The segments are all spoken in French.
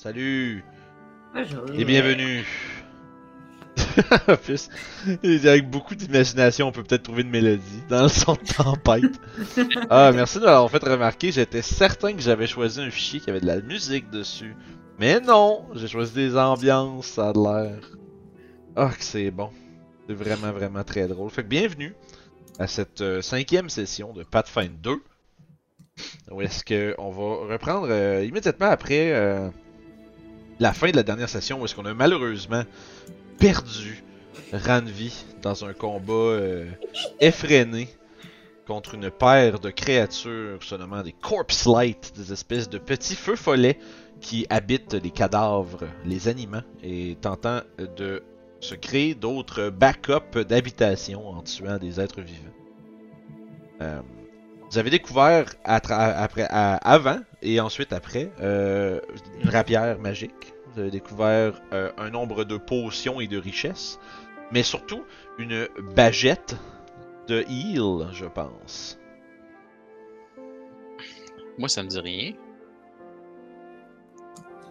Salut Bonjour. et bienvenue. en plus, avec beaucoup d'imagination, on peut peut-être trouver une mélodie dans le son de tempête. ah, merci de l'avoir fait remarquer. J'étais certain que j'avais choisi un fichier qui avait de la musique dessus. Mais non, j'ai choisi des ambiances, ça a de l'air. Ah, que c'est bon. C'est vraiment, vraiment très drôle. Fait que bienvenue à cette euh, cinquième session de Pathfinder 2. Où est-ce qu'on va reprendre euh, immédiatement après euh, la fin de la dernière session où est-ce qu'on a malheureusement perdu Ranvi dans un combat euh, effréné contre une paire de créatures se nommant des Corpse Light, des espèces de petits feux follets qui habitent les cadavres, les animaux, et tentant de se créer d'autres backups d'habitation en tuant des êtres vivants. Euh, vous avez découvert avant et ensuite après euh, une rapière magique. Vous avez découvert euh, un nombre de potions et de richesses, mais surtout une bagette de heal, je pense. Moi, ça me dit rien.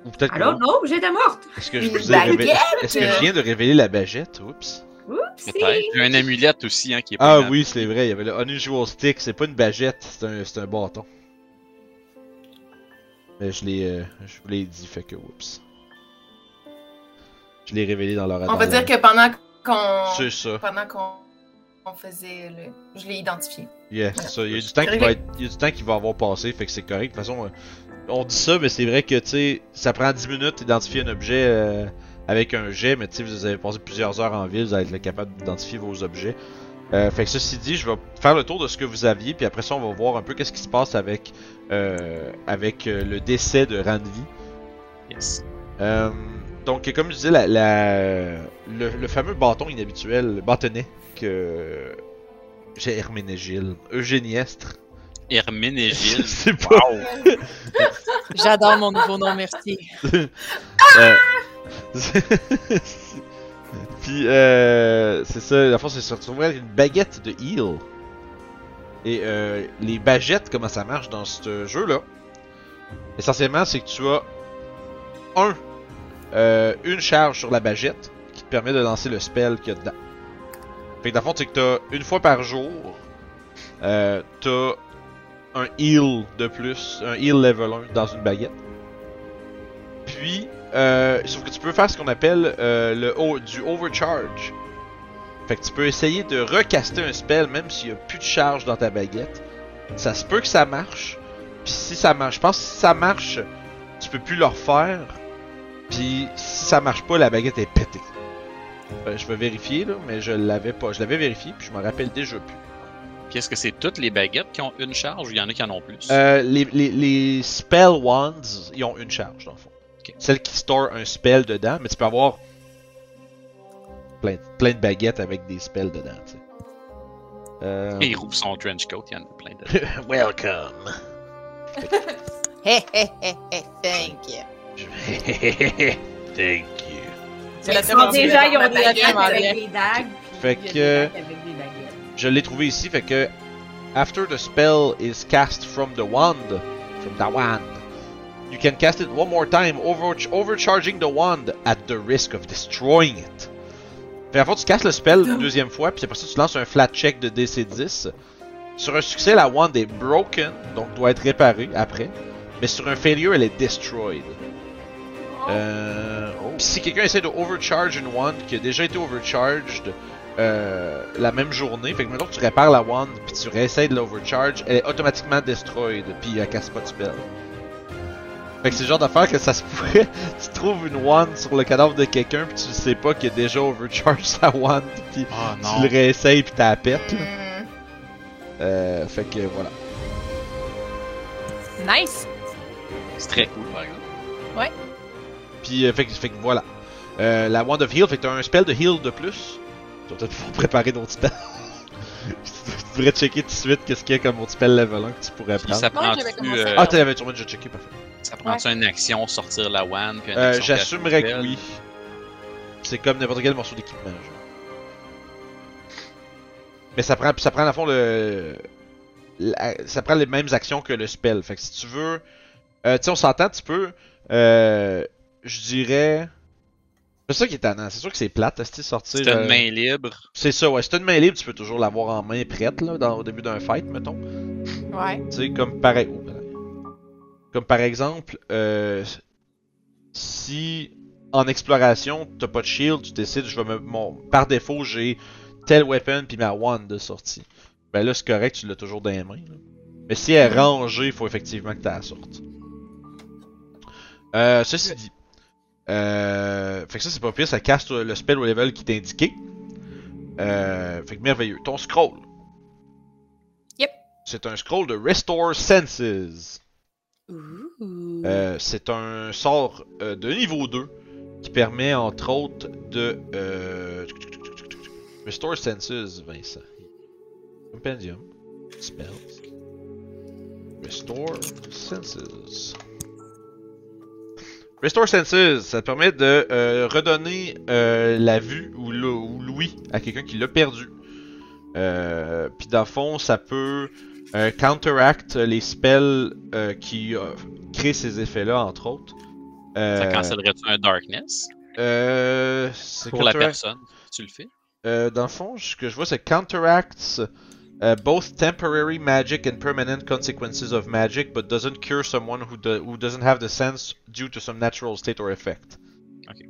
Ou peut-être que Alors non. non, j'étais morte. Est-ce que je Une vous ai révélé... baguette! Est-ce que je viens de révéler la bagette? Oups. Oups. Peut-être. J'ai un amulette aussi, hein, qui est Ah pas oui, c'est vrai, il y avait le Unusual Stick, c'est pas une bagette, c'est un, c'est un bâton. Mais je l'ai euh, je vous l'ai dit, fait que oups. Je l'ai révélé dans leur On va dire que pendant qu'on C'est ça. pendant qu'on on faisait le. Je l'ai identifié. Yeah, c'est ça. Il y a du temps qui va être, il y a du temps qui va avoir passé, fait que c'est correct. De toute façon, euh, on dit ça, mais c'est vrai que tu sais, ça prend 10 minutes d'identifier un objet euh, avec un jet, mais tu sais, vous avez passé plusieurs heures en ville, vous allez être capable d'identifier vos objets. Euh, fait que ceci dit, je vais faire le tour de ce que vous aviez, puis après ça, on va voir un peu qu'est-ce qui se passe avec euh, avec euh, le décès de Ranvi. Yes. Euh, donc, comme je disais, la, la- le, le fameux bâton inhabituel, le bâtonnet que j'ai Herménégile, Eugéniestre. Herménégile. C'est pas. Wow. J'adore mon nouveau nom, merci. Euh, Euh, c'est ça, la force, c'est se retrouver avec une baguette de heal. Et euh, les baguettes, comment ça marche dans ce jeu-là? Essentiellement, c'est que tu as un, euh, une charge sur la baguette qui te permet de lancer le spell qu'il y a dedans. Fait que dans le fond, c'est que t'as une fois par jour, euh, t'as un heal de plus, un heal level 1 dans une baguette. Puis, euh, sauf que tu peux faire ce qu'on appelle euh, le du overcharge. Fait que tu peux essayer de recaster un spell même s'il y a plus de charge dans ta baguette. Ça se peut que ça marche. Puis si ça marche, je pense que si ça marche, tu peux plus le refaire. Puis si ça marche pas, la baguette est pétée. Euh, je vais vérifier là, mais je l'avais pas. Je l'avais vérifié puis je me rappelle déjà plus. Puis est-ce que c'est toutes les baguettes qui ont une charge ou il y en a qui en ont plus? Euh, les, les, les spell wands, ils ont une charge dans le fond. Celle qui store un spell dedans, mais tu peux avoir plein, plein de baguettes avec des spells dedans, tu sais. Euh, Et il rouvre son trench coat, il y en a plein de. Welcome. Hé, hé, hé, hé, thank you. Thank you. C'est la déjà, ils ont des dagues avec des. Fait que-. Je l'ai trouvé ici, fait que after the spell is cast from the wand, from the wand, you can cast it one more time, over overcharging the wand at the risk of destroying it. Fait fait, tu casses le spell une deuxième fois, puis après ça, tu lances un flat check de DC10. Sur un succès, la wand est broken, donc doit être réparée après. Mais sur un failure, elle est destroyed. Euh, Pis si quelqu'un essaie de overcharge une wand qui a déjà été overcharged euh, la même journée, fait que maintenant que tu répares la wand puis tu réessayes de l'overcharge, elle est automatiquement destroyed puis elle casse pas de spell. Fait que c'est le genre d'affaire que ça se pourrait, tu trouves une wand sur le cadavre de quelqu'un puis tu sais pas qu'il a déjà overcharged sa wand puis Oh tu le réessayes puis t'as la pète là. Hmm. Euh, fait que voilà. Nice. C'est très cool, par exemple. Puis euh, fait, que- fait que voilà. Euh, la wand of heal, fait que t'as un spell de heal de plus. Tu vas peut-être pouvoir préparer d'autres spells. tu devrais checker tout de suite qu'est-ce qu'il y a comme autre spell level 1 que tu pourrais prendre. ça prend tu euh, Ah, t'avais déjà checké, parfait. ça prend une action sortir la puis une Euh, J'assumerais que oui. C'est comme n'importe quel morceau d'équipement. genre. Mais ça prend, ça prend à fond le, la- ça prend les mêmes actions que le spell. Fait que si tu veux, euh, tu sais, on s'entend, tu peux euh, je dirais. C'est ça qui est tannant. C'est sûr que c'est plate, est sortir. Si t'as euh, une main libre, C'est ça, ouais. Si t'as une main libre, tu peux toujours l'avoir en main prête, là, dans, au début d'un fight, mettons. Ouais. Tu sais, comme par, oh, comme par exemple, euh, si en exploration, t'as pas de shield, tu décides, je vais me. Mon, par défaut, j'ai tel weapon puis ma wand de sortie. Ben là, c'est correct, tu l'as toujours dans les mains. là. Mais si elle est rangée, il faut effectivement que tu la sortes. Euh, ceci dit. Euh, fait que ça, c'est pas pire, ça casse le spell au level qui t'est indiqué. Euh, fait que merveilleux. Ton scroll. Yep. C'est un scroll de Restore Senses. Ouh. Euh, c'est un sort euh, de niveau 2 qui permet entre autres de euh, Restore Senses, Vincent. Compendium. Spells. Restore Senses. Restore Senses, ça te permet de euh, redonner euh, la vue ou l'ou- ou l'ouïe à quelqu'un qui l'a perdu. Euh, Puis dans le fond, ça peut counteract les spells qui créent ces effets-là, entre autres. Ça cancellerait-tu un darkness? pour la personne tu le fais? dans le fond, ce que je vois, c'est counteracts uh, both temporary magic and permanent consequences of magic, but doesn't cure someone who, do- who doesn't have the sense due to some natural state or effect. Ok.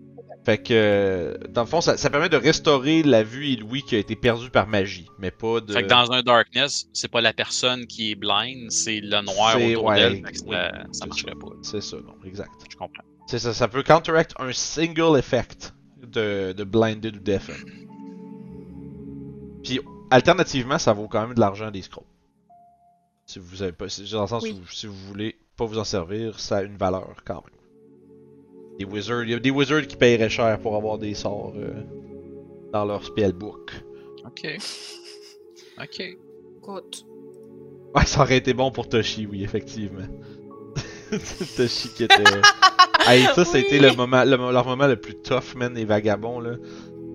Fait que, dans le fond, ça, ça permet de restaurer la vue et l'ouïe qui a été perdue par magie, mais pas de. Fait que dans un darkness, c'est pas la personne qui est blind, c'est le noir autour ouais, d'elle. oui. ça, ça marcherait pas. C'est ça, non, exact. Je comprends. C'est ça, ça peut counteract un single effect de, de blinded ou deafened. Puis alternativement, ça vaut quand même de l'argent des scrolls. Si vous avez pas, dans le sens Oui. où si vous voulez pas vous en servir, ça a une valeur quand même. Des wizards, il y a des wizards qui paieraient cher pour avoir des sorts euh, dans leur spellbook. Ok. Ok. Écoute. Ouais, ça aurait été bon pour Toshi, oui, effectivement. Toshi qui était. hey, ça, ça a été Oui. le moment, le, leur moment le plus tough, man, les vagabonds, là.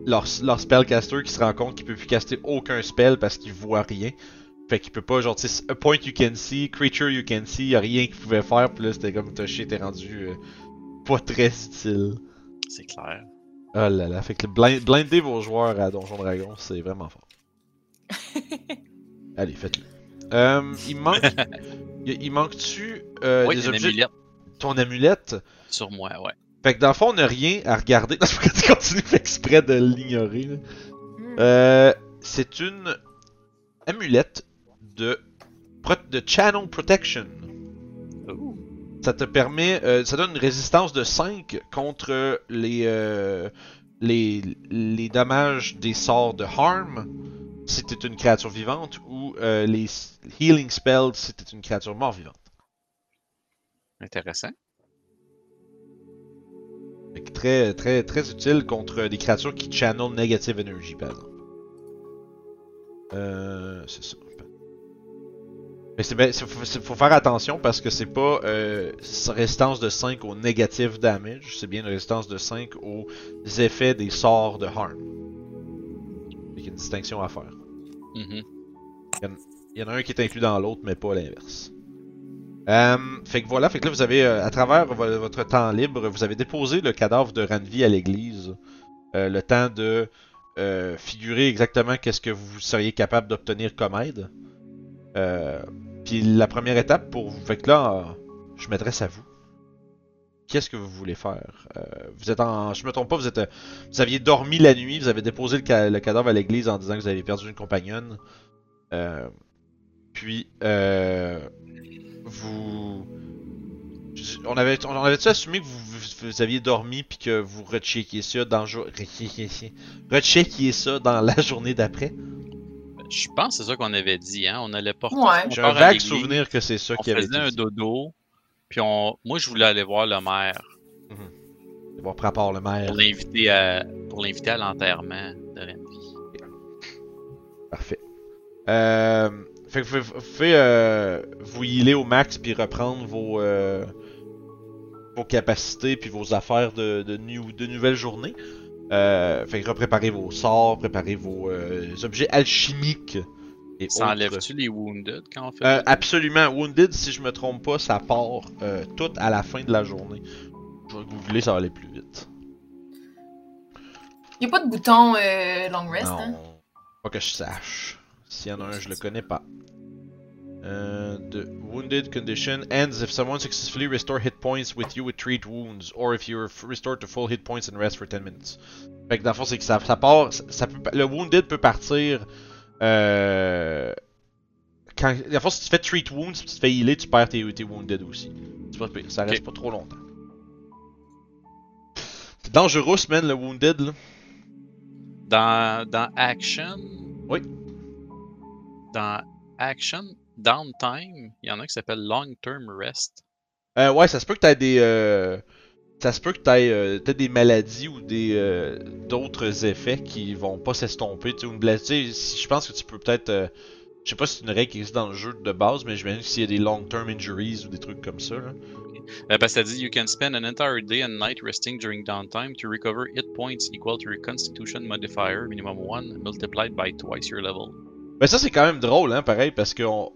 Leur, leur spellcaster qui se rend compte qu'il peut plus caster aucun spell parce qu'il voit rien. Fait qu'il peut pas, genre, tu sais, a point you can see, creature you can see, y a rien qu'il pouvait faire, pis là, c'était comme Toshi était rendu euh, pas très utile. C'est clair. Oh là là, fait que le blind, blinder vos joueurs à Donjon Dragon, c'est vraiment fort. Allez, faites-le. Euh, il manque. il, il manque-tu euh, oui, des une objets. amulette Ton amulette? sur moi, ouais. Fait que dans le fond, on n'a rien à regarder. Parce que tu continues fait exprès de l'ignorer. Euh, c'est une amulette de, pro- de Channel Protection. Ça te permet, euh, ça donne une résistance de 5 contre les, euh, les, les dommages des sorts de harm si t'es une créature vivante ou les healing spells si t'es une créature mort vivante. Intéressant. Très, très, très utile contre des créatures qui channel negative energy, par exemple. Euh, c'est ça. Mais c'est c'est- faut, faut faire attention parce que c'est pas euh, résistance de 5 au negative damage, c'est bien une résistance de 5 aux effets des sorts de harm. Il y a une distinction à faire. Mhm. Il y en a un qui est inclus dans l'autre, mais pas l'inverse. Euh, fait que voilà, fait que là vous avez, euh, à travers vo- votre temps libre, vous avez déposé le cadavre de Ranvi à l'église. Euh, le temps de euh, figurer exactement qu'est-ce que vous seriez capable d'obtenir comme aide. Euh, Puis la première étape pour vous, fait que là, je m'adresse à vous. Qu'est-ce que vous voulez faire? Vous êtes en, je me trompe pas, vous êtes, vous aviez dormi la nuit, vous avez déposé le, ca- le cadavre à l'église en disant que vous avez perdu une compagnonne. Puis, euh, vous. On avait, on avait-tu assumé que vous, vous, vous aviez dormi puis que vous recheckiez ça dans jo- recheckiez ça dans la journée d'après? Je pense que c'est ça qu'on avait dit, hein. On allait porter Ouais. J'ai un vague souvenir que c'est ça On qui avait faisait été un dit. dodo, puis on... moi je voulais aller voir le maire Bon, prépare le maire. pour l'inviter à pour l'inviter à l'enterrement de Renvi. Parfait. Euh, fait que vous vous pouvez euh, vous healer au max puis reprendre vos, euh, vos capacités puis vos affaires de, de, nu- de nouvelle journée. Euh, fait que repréparez vos sorts, préparez vos euh, objets alchimiques. Et Ça autres. enlève-tu les wounded quand on fait Euh, ça? absolument. Wounded, si je me trompe pas, ça part euh, tout à la fin de la journée. Je vais googler, ça va aller plus vite. Il n'y a pas de bouton euh, long rest, non, hein? pas que je sache. S'il y en a un, je le connais pas. Euh, the wounded condition ends if someone successfully restore hit points with you with treat wounds, or if you are f- restored to full hit points and rest for 10 minutes. Fait que dans le fond, c'est que ça, ça part. Ça, ça peut, le wounded peut partir. Euh, quand, dans le fond, si tu fais treat wounds, puis tu te fais healer, tu perds tes, tes wounded aussi. Ça reste Ok. pas trop longtemps. C'est dangereux, man, le wounded là. Dans, dans Action? Oui. Dans Action, Downtime, il y en a qui s'appelle Long Term Rest. Euh, ouais, ça se peut que t'aies des. Euh, ça se peut que t'aies euh, des maladies ou des euh, d'autres effets qui vont pas s'estomper. Tu sais, une blessure. si- Je pense que tu peux peut-être. euh, je sais pas si c'est une règle qui existe dans le jeu de base, mais j'imagine que s'il y a des long-term injuries ou des trucs comme ça. Là. Euh, parce que ça dit You can spend an entire day and night resting during downtime to recover hit points equal to your constitution modifier, minimum 1, multiplied by twice your level. Ben ça c'est quand même drôle, hein, pareil, parce que on-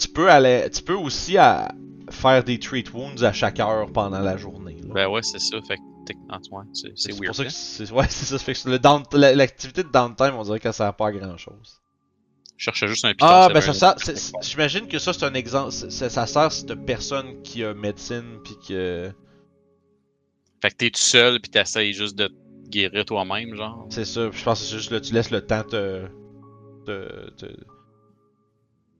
tu peux aller, tu peux aussi à faire des treat wounds à chaque heure pendant la journée. là. Ben ouais, c'est ça. Fait que techniquement, c'est weird. pour ça que hein. c'est, ouais, ça. Fait que l'activité de downtime, on dirait qu'elle sert pas à grand chose. Je cherchais juste un piton. Ah, ben ça, c'est- j'imagine que ça c'est un exemple. Ça, sert si t'as personne qui a médecine pis que. Fait que t'es tout seul pis t'essayes juste de te guérir toi-même, genre. C'est ça. Je pense que c'est juste là, tu laisses le temps te. Te. te,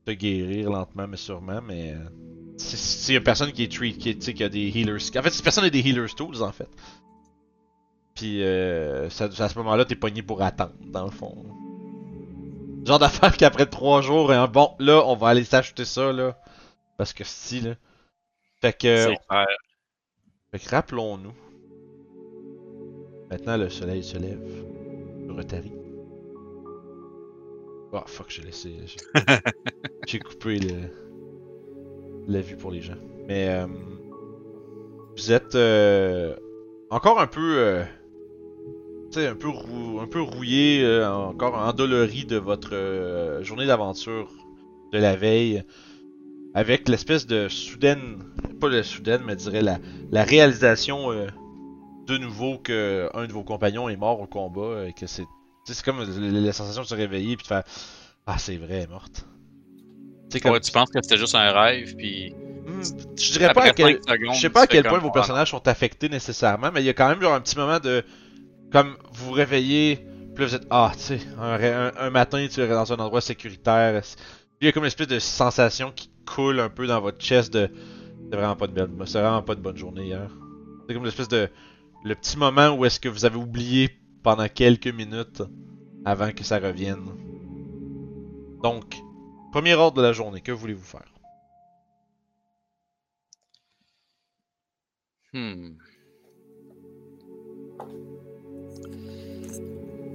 te guérir lentement mais sûrement, mais. euh, y a personne qui est treat, qui, qui a des healers. En fait, si personne a des healers tools en fait. Puis euh, ça- à ce moment-là, t'es pogné pour attendre, dans le fond. Genre d'affaire qu'après trois jours, hein, bon, là, on va aller s'acheter ça, là. Parce que si, là. Fait que. C'est. Fait que rappelons-nous. Maintenant, le soleil se lève sur Otari. Oh fuck, j'ai laissé. J'ai, coupé le, la vue pour les gens. Mais euh, vous êtes euh, encore un peu. Euh, un peu, rou- un peu rouillé, euh, encore endolori de votre journée d'aventure de la veille. Avec l'espèce de soudaine. Pas le soudaine, mais dirais la, réalisation de nouveau que un de vos compagnons est mort au combat et que c'est c'est comme la, la sensation de se réveiller puis de faire ah c'est vrai elle est morte. Comme Ouais, tu penses que c'était juste un rêve, puis Hmm, je dirais pas après à quel 5 secondes, je sais pas à quel point vos ah, personnages sont affectés nécessairement mais il y a quand même genre un petit moment de comme vous vous réveillez puis là vous êtes ah tu sais un, ré- un, un matin tu es dans un endroit sécuritaire il y a comme une espèce de sensation qui coule un peu dans votre chest de c'est vraiment pas de belle c'est vraiment pas de bonne journée hier. C'est comme l'espèce de le petit moment où est-ce que vous avez oublié pendant quelques minutes avant que ça revienne. Donc, premier ordre de la journée, que voulez-vous faire? Hmm.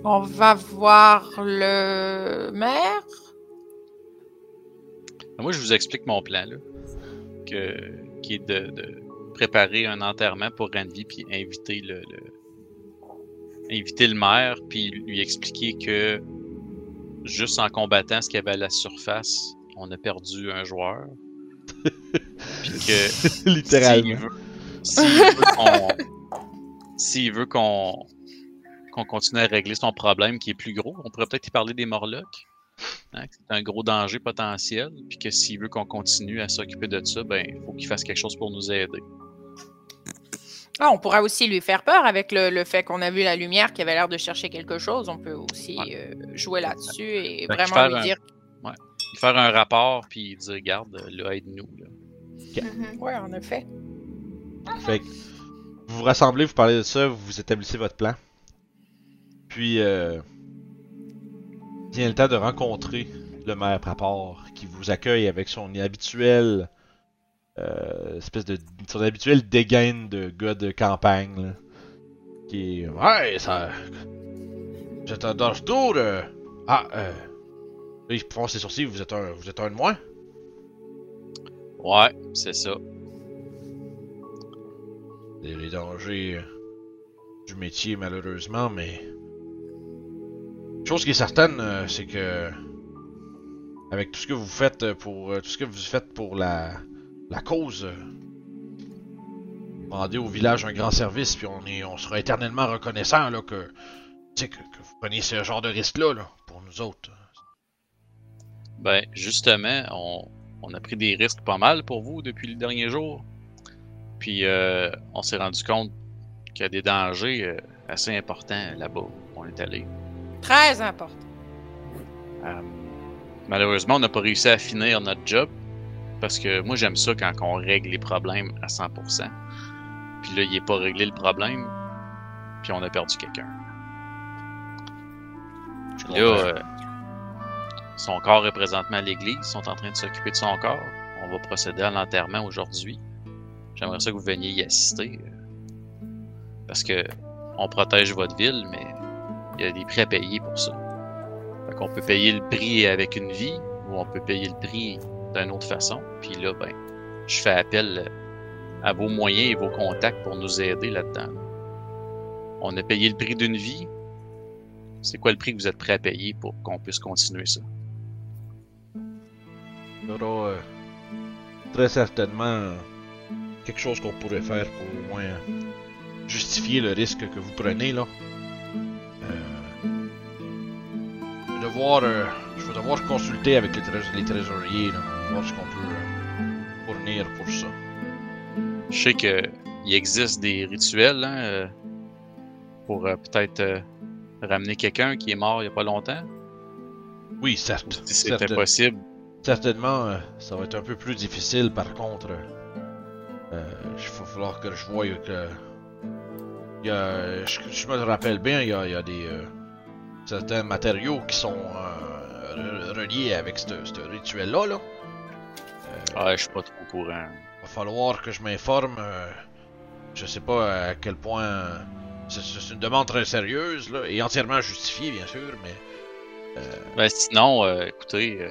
On va voir le maire. Moi, je vous explique mon plan, là. Que, qui est de, de préparer un enterrement pour Randy, puis inviter le, le- inviter le maire, puis lui expliquer que juste en combattant ce qu'il y avait à la surface, on a perdu un joueur. puis que Littéralement. S'il veut, qu'on qu'on continue à régler son problème qui est plus gros, on pourrait peut-être y parler des Morlocks. Hein, c'est un gros danger potentiel, puis que s'il veut qu'on continue à s'occuper de ça, ben il faut qu'il fasse quelque chose pour nous aider. Ah, on pourra aussi lui faire peur avec le, le fait qu'on a vu la lumière qui avait l'air de chercher quelque chose. On peut aussi Ouais. euh, jouer là-dessus et Fait vraiment lui un- dire. Faire un rapport, puis dire, regarde, là, aide-nous. là. Mhm. Ouais, en effet. Fait que vous vous rassemblez, vous parlez de ça, vous établissez votre plan. Puis, euh, vient le temps de rencontrer le maire Prapor qui vous accueille avec son habituel euh, espèce de son habituel dégaine de gars de campagne là, qui est ouais ça vous êtes un Tour euh, ah euh, là, il fronce ses sourcils vous êtes un vous êtes un de moi Ouais, c'est ça. les, les dangers euh, du métier malheureusement, mais chose qui est certaine, c'est que avec tout ce que vous faites pour tout ce que vous faites pour la la cause, euh, rendez au village un grand service, puis on, est, on sera éternellement reconnaissant là, que, tu sais, que, que vous preniez ce genre de risque-là là, pour nous autres. Ben, justement, on, on a pris des risques pas mal pour vous depuis le dernier jour. Puis, euh, on s'est rendu compte qu'il y a des dangers euh, assez importants là-bas où on est allé. Très important. Euh, malheureusement, on n'a pas réussi à finir notre job. Parce que moi, j'aime ça quand on règle les problèmes à 100%. Puis là, il n'est pas réglé le problème. Puis on a perdu quelqu'un. Là, euh, son corps est présentement à l'église. Ils sont en train de s'occuper de son corps. On va procéder à l'enterrement aujourd'hui. J'aimerais ça que vous veniez y assister. euh, Parce que on protège votre ville, mais il y a des prix à payer pour ça. Fait qu'on peut payer le prix avec une vie, ou on peut payer le prix d'une autre façon. Puis là, ben, je fais appel à vos moyens et vos contacts pour nous aider là-dedans. On a payé le prix d'une vie. C'est quoi le prix que vous êtes prêt à payer pour qu'on puisse continuer ça? Il y aura euh, très certainement quelque chose qu'on pourrait faire pour au moins justifier le risque que vous prenez là. Euh, devoir, euh, vais devoir consulter avec les, trés- les trésoriers là, voir ce qu'on peut euh, fournir pour ça. Je sais que il existe des rituels hein, euh, pour euh, peut-être euh, ramener quelqu'un qui est mort il n'y a pas longtemps. Oui, certes. Si c'était possible. Certainement, euh, ça va être un peu plus difficile par contre. Il va falloir que je voie que. Il y a, je, je me rappelle bien, il y a, il y a des. certains matériaux qui sont euh, re- reliés avec ce rituel-là. Là. Ah, je suis pas trop au courant. Il va falloir que je m'informe. euh, je sais pas à quel point. euh, c'est- une demande très sérieuse là, et entièrement justifiée, bien sûr, mais. Ben, sinon, euh, écoutez, euh,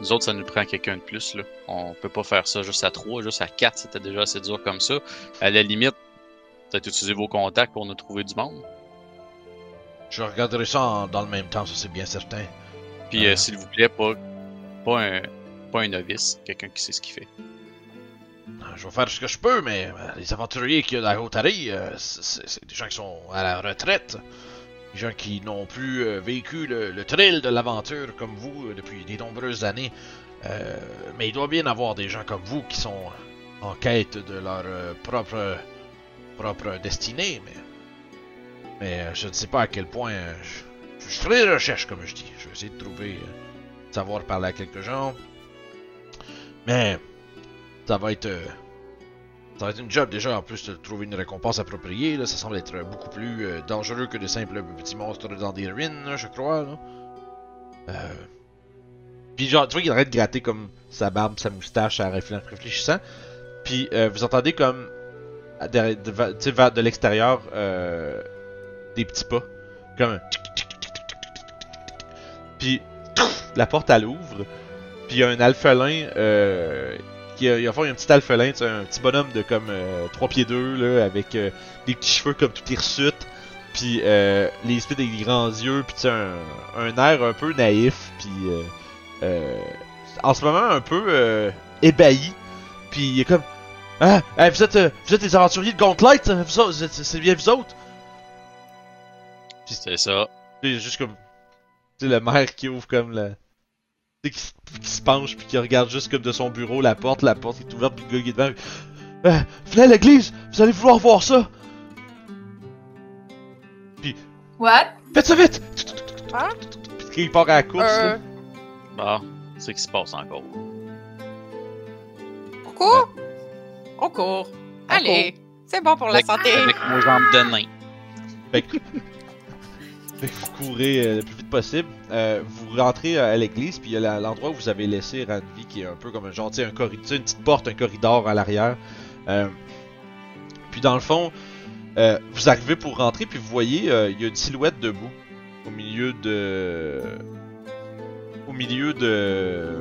nous autres, ça nous prend quelqu'un de plus. Là. On peut pas faire ça juste à 3, juste à 4, c'était déjà assez dur comme ça. À la limite, peut-être utiliser vos contacts pour nous trouver du monde. Je regarderai ça en- dans le même temps, ça c'est bien certain. Puis, euh, Ah. s'il vous plaît, pas, pas, un, pas un novice, quelqu'un qui sait ce qu'il fait. Je vais faire ce que je peux, mais euh, les aventuriers qu'il y a dans la Haute-Arie, euh, c'est- des gens qui sont à la retraite. Des gens qui n'ont plus euh, vécu le, le thrill de l'aventure comme vous depuis de nombreuses années. Mais il doit bien avoir des gens comme vous qui sont en quête de leur propre, propre destinée, mais, mais je ne sais pas à quel point. je, je ferai des recherches, comme je dis de trouver, euh, savoir parler à quelques gens. Mais ça va être, euh, ça va être une job déjà en plus de trouver une récompense appropriée. Là, ça semble être beaucoup plus euh, dangereux que de simples petits monstres dans des ruines, je crois. Là. Euh, puis genre, tu vois qu'il arrête de gratter comme sa barbe, sa moustache en réfléchissant. Puis vous entendez comme de, de, de, l'extérieur des petits pas, comme un tic puis la porte elle ouvre. Puis il y a un alphelin euh, qui a, il y a, un petit alphelin, un petit bonhomme de comme 3 pieds 2 là, avec euh, des petits cheveux comme tout hirsutes, puis euh, les espèces des grands yeux, puis un, un air un peu naïf, puis euh, euh, en ce moment un peu euh, ébahi, puis il est comme ah, hey, vous êtes euh, vous êtes des aventuriers de Gauntlet, hein, c'est bien vous autres. C'est ça. C'est juste comme tu sais le maire qui ouvre comme la tu sais, qui, se- qui se penche puis qui regarde juste comme de son bureau la porte, la porte est ouverte puis le gars qui est devant. Euh, venez à l'église, vous allez vouloir voir ça. What? Faites ça vite. Hein? Puis il part à la course. Euh, là. Bon, c'est ce qui se passe encore. on court? On court. Allez, c'est bon pour la santé. Avec nos jambes de nain. Fait que, vous courez euh, le plus vite possible. Euh, vous rentrez euh, à l'église, puis il y a l'endroit où vous avez laissé Ranvi, qui est un peu comme un sais, un corridor, une petite porte, un corridor à l'arrière. Puis dans le fond, vous arrivez pour rentrer, puis vous voyez, il y a une silhouette debout au milieu de, au milieu de,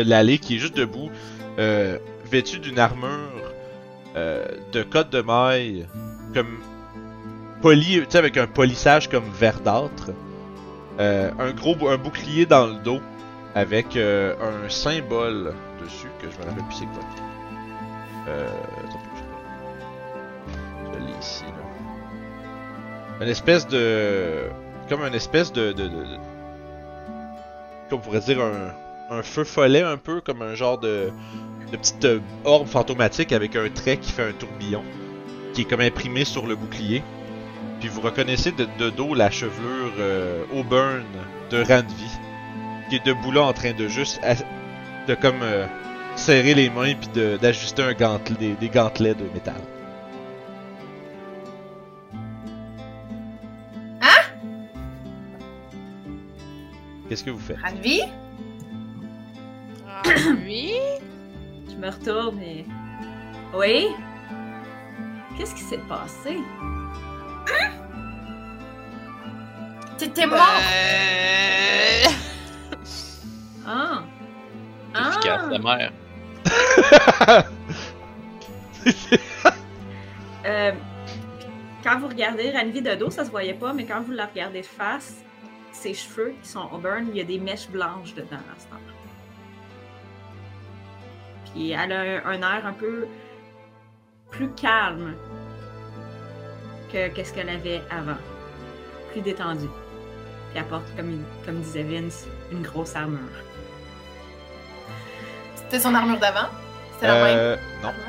l'allée, qui est juste debout, euh, vêtu d'une armure de côte de maille, comme avec un polissage comme verdâtre. Euh, un gros un bouclier dans le dos avec euh, un symbole dessus que je me rappelle plus c'est quoi. Euh, attends, je ici là. Une espèce de. Comme une espèce de. de, Comme on pourrait dire un, un feu follet un peu, comme un genre de. de petite orbe fantomatique avec un trait qui fait un tourbillon. Qui est comme imprimé sur le bouclier. Puis vous reconnaissez de, de dos la chevelure euh, auburn de Ranvi. Qui est debout là en train de juste. de comme. euh, serrer les mains puis de- d'ajuster un gantelet, des, des gantelets de métal. Qu'est-ce que vous faites? Ranvi? Ah, oui? Je me retourne et. Oui? Qu'est-ce qui s'est passé? T'étais Ben, mort! Euh, Ah! Efficace, la mère. Euh, quand vous regardez Ranvi de dos, ça se voyait pas, mais quand vous la regardez de face, ses cheveux qui sont auburn, il y a des mèches blanches dedans à ce temps Puis elle a un, un air un peu plus calme que qu'est-ce qu'elle avait avant. Plus détendue. Puis elle porte, comme, comme disait Vince, une grosse armure. C'était son armure d'avant? C'était la même? Euh, non. armure?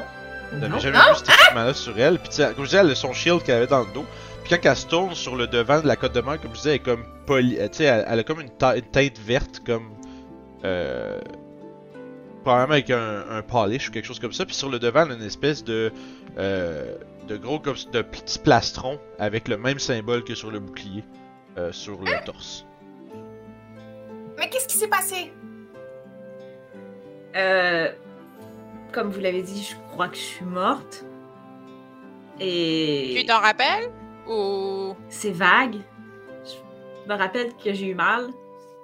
J'avais Non? jamais vu cet équipement-là sur elle. Puis tu sais, comme je disais, elle a son shield qu'elle avait dans le dos. Puis quand elle se tourne sur le devant de la côte de mer, comme je disais, elle est comme poli... euh, Tu sais, elle, elle a comme une, ta- une teinte verte, comme... Euh... Probablement avec un, un polish ou quelque chose comme ça. Puis sur le devant, elle a une espèce de... Euh, de gros comme de petits plastrons avec le même symbole que sur le bouclier. euh, sur le torse. Mais qu'est-ce qui s'est passé? Euh, comme vous l'avez dit, je crois que je suis morte. Et Tu t'en rappelles? Ou. c'est vague. Je me rappelle que j'ai eu mal,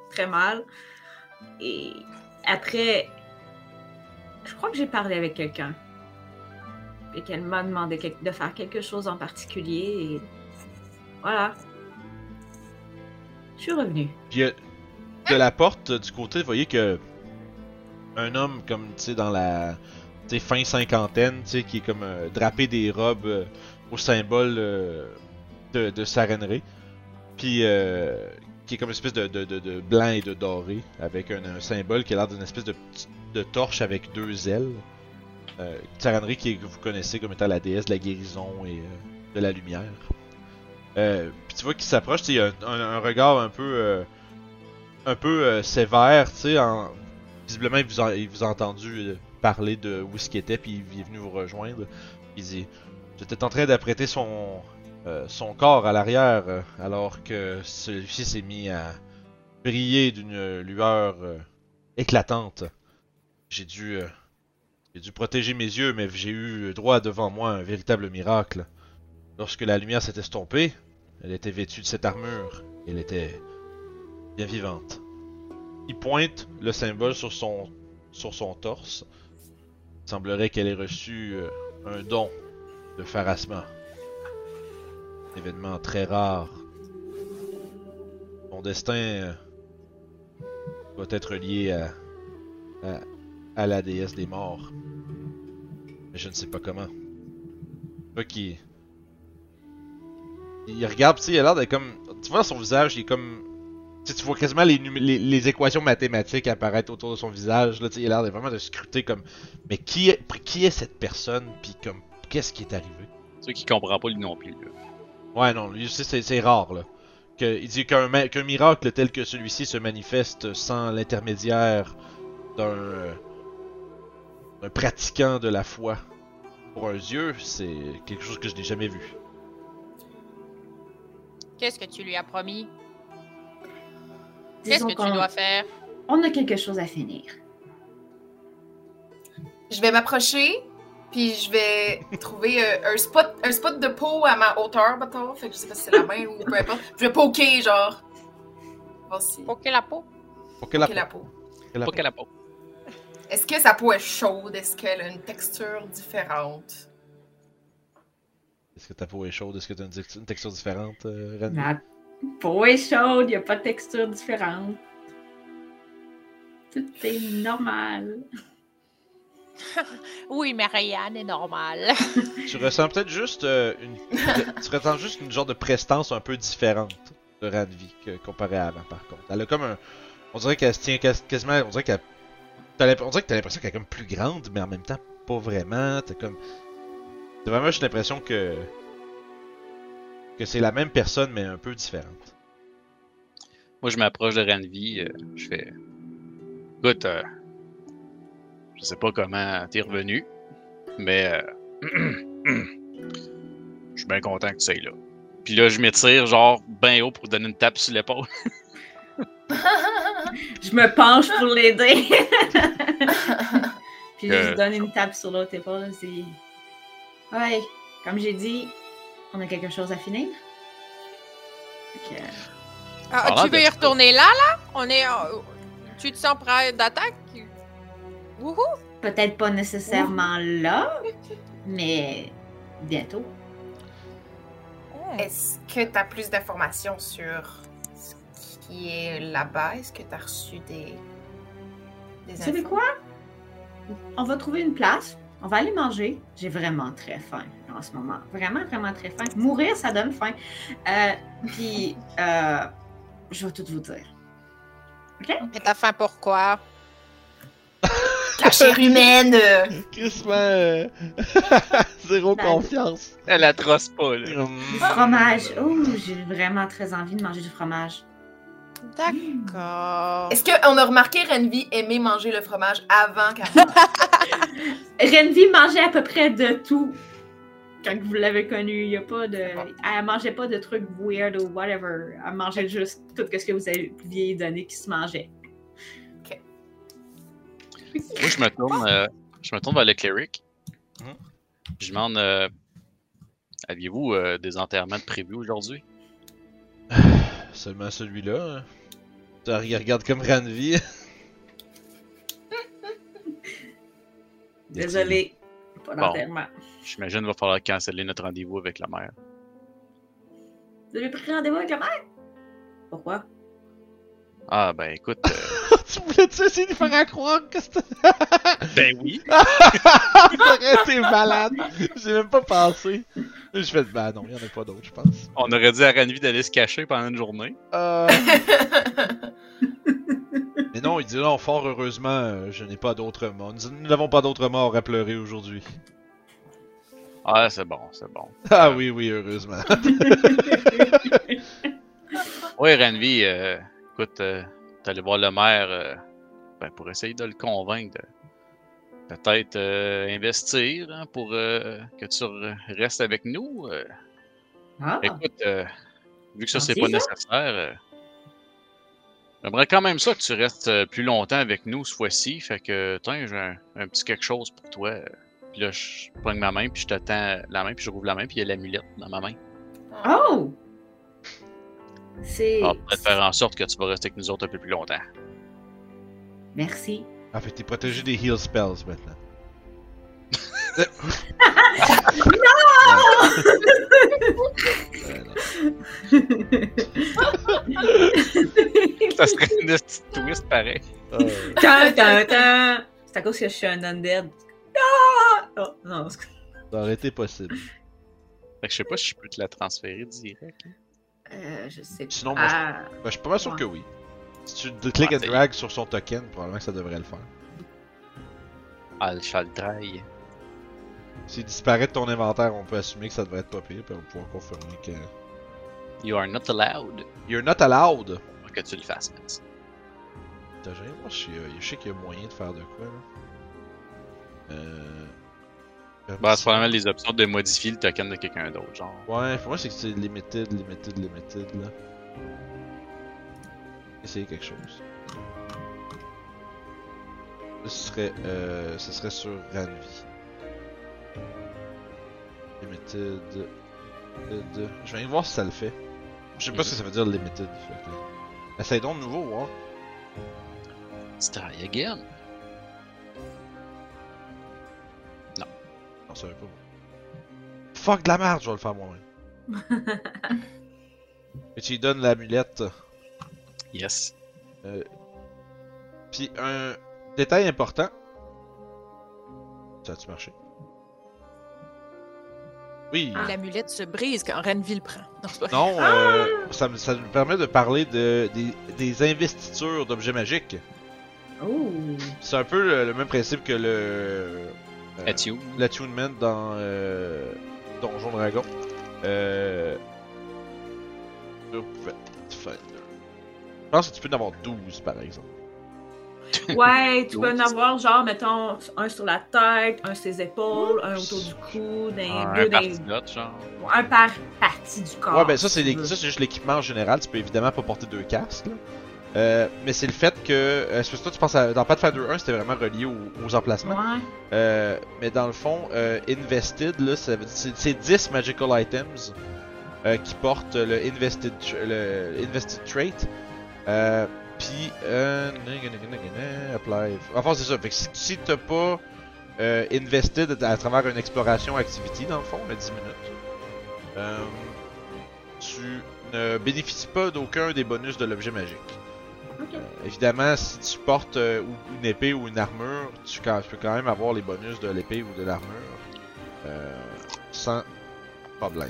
très mal. Et après, je crois que j'ai parlé avec quelqu'un. Et qu'elle m'a demandé de faire quelque chose en particulier. Et voilà. Je suis revenue. Puis euh, de la porte du côté, vous voyez que un homme comme tu sais dans la fin cinquantaine, tu sais qui est comme euh, drapé des robes euh, au symbole de, de Sarenrae, puis euh, qui est comme une espèce de, de, de, blanc et de doré avec un, un symbole qui a l'air d'une espèce de, de torche avec deux ailes. Euh, qui que vous connaissez comme étant la déesse de la guérison et euh, de la lumière. Euh, puis tu vois qu'il s'approche, il y a un, regard un peu euh, un peu sévère, tu sais, en... visiblement il vous, a, il vous a entendu parler de où ce qu'il était, puis il est venu vous rejoindre. Il dit J'étais en train d'apprêter son, son corps à l'arrière, alors que celui-ci s'est mis à briller d'une lueur éclatante. J'ai dû, j'ai dû protéger mes yeux, mais j'ai eu droit devant moi un véritable miracle. Lorsque la lumière s'est estompée, elle était vêtue de cette armure. Elle était bien vivante. Il pointe le symbole sur son, sur son torse. Il semblerait qu'elle ait reçu euh, un don de Pharasma. Événement très rare. Son destin euh, doit être lié à, à, à la déesse des morts. Mais je ne sais pas comment. Qui. Il regarde, tu sais, il a l'air d'être comme. Tu vois, son visage, il est comme. Tu sais, tu vois quasiment les, les, les équations mathématiques apparaître autour de son visage. Là, tu sais, il a l'air de vraiment de scruter comme. Mais qui est, qui est cette personne, puis comme. Qu'est-ce qui est arrivé? Ceux qui comprennent pas lui non plus. Là. Ouais, non, lui, c'est- rare, là. Que, il dit qu'un miracle tel que celui-ci se manifeste sans l'intermédiaire d'un d'un pratiquant de la foi. Pour un dieu, c'est quelque chose que je n'ai jamais vu. Qu'est-ce que tu lui as promis? Qu'est-ce que tu qu'on- dois faire? On a quelque chose à finir. Je vais m'approcher, puis je vais trouver euh, un, spot, un spot de peau à ma hauteur, mettons. Fait que je sais pas si c'est la main ou peu importe. Je vais poker, genre. Poker la peau? Pour que la Poker la peau. que la- Pas qu'elle a pas. Est-ce que sa peau est chaude? Est-ce qu'elle a une texture différente? Est-ce que ta peau est chaude? Est-ce que tu as une, tex- une texture différente, euh, Ren? La peau est chaude, il n'y a pas de texture différente. Tout est normal. Oui, mais rien n'est normal. Tu ressens peut-être juste euh, une. tu ressens juste une genre de prestance un peu différente de Ranvi que comparé à avant, par contre. Elle a comme un. On dirait qu'elle se tient quas- quasiment. On dirait qu'elle. On dirait que t'as l'impression qu'elle est comme plus grande, mais en même temps, pas vraiment. T'as comme. T'as vraiment juste l'impression que. Que c'est la même personne, mais un peu différente. Moi, je m'approche de Ranvi, euh, je fais. Écoute, euh, je sais pas comment t'es revenu, mais euh, je suis bien content que tu sois là. Puis là, je m'étire, genre, bien haut pour donner une tape sur l'épaule. Je me penche pour l'aider. Puis je Euh. lui donne une tape sur l'autre épaule. Dis Ouais, comme j'ai dit, on a quelque chose à finir. Ah, tu veux y retourner là, là? On est. en- Tu te sens prêt d'attaque? Wouhou! Peut-être pas nécessairement là, mais bientôt. Oh. Est-ce que tu as plus d'informations sur qui est là-bas? Est-ce que tu as reçu des. des Vous savez infos? quoi? On va trouver une place. On va aller manger. J'ai vraiment très faim en ce moment. Vraiment, vraiment très faim. Mourir, ça donne faim. Euh, puis, euh, je vais tout vous dire. Mais t'as faim pourquoi? La chair humaine! euh, Zéro Ben. confiance. Elle atroce pas, là. Du fromage. Oh, j'ai vraiment très envie de manger du fromage. D'accord. Est-ce qu'on a remarqué Renvi aimer manger le fromage avant qu'elle? Renvi mangeait à peu près de tout quand vous l'avez connue. Il y a pas de... Elle mangeait pas de trucs weird ou whatever. Elle mangeait juste tout ce que vous avez pouviez donner qui se mangeait. Moi, je me tourne, euh, je me tourne vers le cleric. Mhm. Je demande euh, Aviez-vous euh, des enterrements de prévus aujourd'hui? Seulement celui-là. hein. Tu regardes comme Ranvi. Désolé. Pas Bon. J'imagine qu'il va falloir canceller notre rendez-vous avec la mère. Vous avez pris rendez-vous avec la mère? Pourquoi? Ah, ben écoute. euh, tu voulais-tu essayer de faire à croire que c'était. ben oui Ça aurait été malade. J'ai même pas pensé. Je fais, bah non, il y en a pas d'autres, je pense. On aurait dit à Ranvi d'aller se cacher pendant une journée. Euh... Mais non, il dit non, fort heureusement, euh, je n'ai pas d'autres morts. Nous n'avons pas d'autres morts à pleurer aujourd'hui. Ah, c'est bon, c'est bon. Ah oui, oui, heureusement. Ouais, Ranvi, euh, écoute, euh, t'es allé voir le maire euh, ben, pour essayer de le convaincre de peut-être euh, investir hein, pour euh, que tu re- restes avec nous. Ah, Écoute, vu que ça c'est pas ça. nécessaire, j'aimerais quand même ça que tu restes plus longtemps avec nous ce fois-ci. Fait que, tiens, j'ai un, un petit quelque chose pour toi. Puis là, je prends ma main, puis je te tends la main, puis je rouvre la main, puis il y a l'amulette dans ma main. Oh! C'est. Ça va peut-être faire en sorte que tu vas rester avec nous autres un peu plus longtemps. Merci. Ah, fait que t'es protégé des heal spells maintenant. Non. Ça serait une petite twist pareil. Tan, tan, tan. C'est à cause que je suis un undead. Ah! Oh, non, ça aurait été possible. Fait que je sais pas si je peux te la transférer direct. hein. Euh, je sais pas. Sinon, moi, je, ben, je suis pas sûr Ouais. que oui. Si tu click Ah, and c'est- drag sur son token, probablement que ça devrait le faire. Ah, le. S'il disparaît de ton inventaire, on peut assumer que ça devrait être pas pire, puis on va pouvoir confirmer que. You are not allowed. You're not allowed! Que tu le fasses, Vince. T'as jamais voir si euh, je sais qu'il y a moyen de faire de quoi là. Euh. Bah, c'est probablement les options de modifier le token de quelqu'un d'autre, genre. Ouais, pour moi c'est que c'est limited, limited, limited là. Essayer quelque chose. Là, ce serait, euh, ce serait sur Ranvi. Limited, limited. Je vais aller voir si ça le fait. Je sais pas ce que ça veut dire limited. Fait. Essaye donc de nouveau, voir. Let's try again. Ça veut pas. Fuck de la merde, je vais le faire moi-même. Et tu lui donnes l'amulette. Yes. Puis un détail important. Ça a-tu marché? Oui. Ah. L'amulette se brise quand Renville prend. Non. Non, euh, ça, me- ça nous permet de parler de, des, des investitures d'objets magiques. Oh! C'est un peu le, le même principe que le. Euh, Atio. l'attunement dans euh, Donjon Dragon. Euh... Je pense que tu peux en avoir 12 par exemple. Ouais, tu peux en avoir genre, mettons, un sur la tête, un sur les épaules, un autour du cou, d'un, Un deux d'un- un par partie du corps. ouais, ben ça c'est ça, juste l'équipement en général. Tu peux évidemment pas porter deux casques. là. Euh, mais c'est le fait que. Euh, parce que toi tu penses à. Dans Pathfinder 1, c'était vraiment relié aux, aux emplacements. Ouais. Euh, mais dans le fond, euh, Invested, là, c'est c'est 10 magical items qui portent le Invested, tra- le invested Trait. Puis, euh, apply. Enfin, c'est ça. Fait que si, si t'as pas Invested à travers une exploration activity, dans le fond, mais 10 minutes, tu ne bénéficies pas d'aucun des bonus de l'objet magique. Euh, évidemment, si tu portes euh, une épée ou une armure, tu, quand- tu peux quand même avoir les bonus de l'épée ou de l'armure euh, sans problème.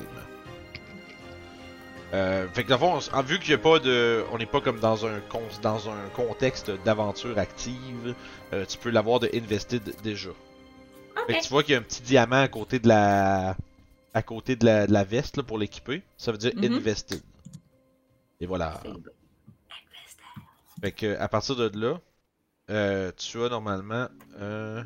Euh, fait que dans le fond, en vu qu'il y a pas de, on n'est pas comme dans un con- dans un contexte d'aventure active, euh, tu peux l'avoir de invested déjà. Fait Ok. que tu vois qu'il y a un petit diamant à côté de la, à côté de la, de la veste là, pour l'équiper. Ça veut dire Mhm. invested. Et voilà. Fait que à partir de là, euh, tu as normalement euh...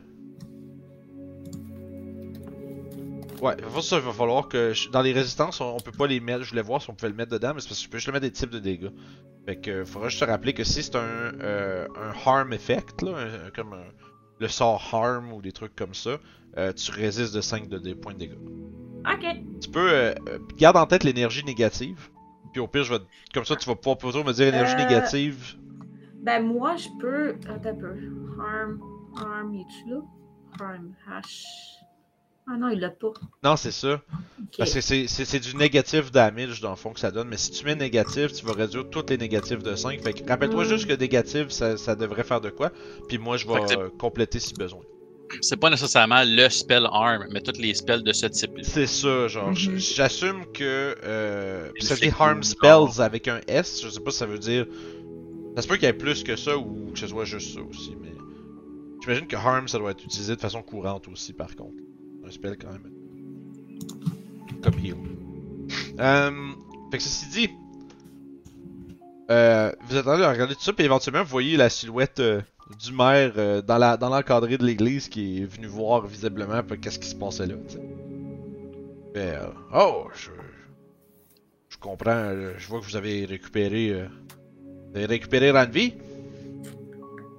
Ouais, il va, ça, il va falloir que je- dans les résistances, on, peut pas les mettre. Je voulais voir si on pouvait le mettre dedans, mais c'est parce que je peux juste le mettre des types de dégâts. Fait que faudra juste te rappeler que si c'est un, euh, un harm effect, là, un- comme un- le sort harm ou des trucs comme ça, euh, tu résistes de 5 de, points de dégâts. Ok. Tu peux euh, garde en tête l'énergie négative. Puis au pire, je vais comme ça, tu vas pouvoir toujours me dire énergie négative. Ben, moi, je peux. Attends un peu. Harm. Harm, il là? Harm. H. Ah non, il l'a pas. Non, c'est ça. Parce que c'est- c'est c'est du négatif damage dans le fond que ça donne. Mais si tu mets négatif, tu vas réduire toutes les négatifs de 5. Fait que rappelle-toi Mm. juste que négatif, ça, ça devrait faire de quoi. Puis moi, je vais euh, compléter si besoin. C'est pas nécessairement le spell arm, mais toutes les spells de ce type-là. C'est ça, genre. Mhm. J'assume que. Euh, puis ça dit harm spells avec un S. Je sais pas si ça veut dire. Ça se peut qu'il y ait plus que ça ou que ce soit juste ça aussi. Mais. J'imagine que harm, ça doit être utilisé de façon courante aussi, par contre. Un spell quand même. Comme heal. Euh, fait que ceci dit. Euh, vous attendez à regarder tout ça, puis éventuellement vous voyez la silhouette euh, du maire euh, dans la dans l'encadré de l'église qui est venu voir visiblement qu'est-ce qui se passait là. tu sais. Fait, euh, oh, je, je comprends, je vois que vous avez récupéré, vous avez récupéré Ranvi?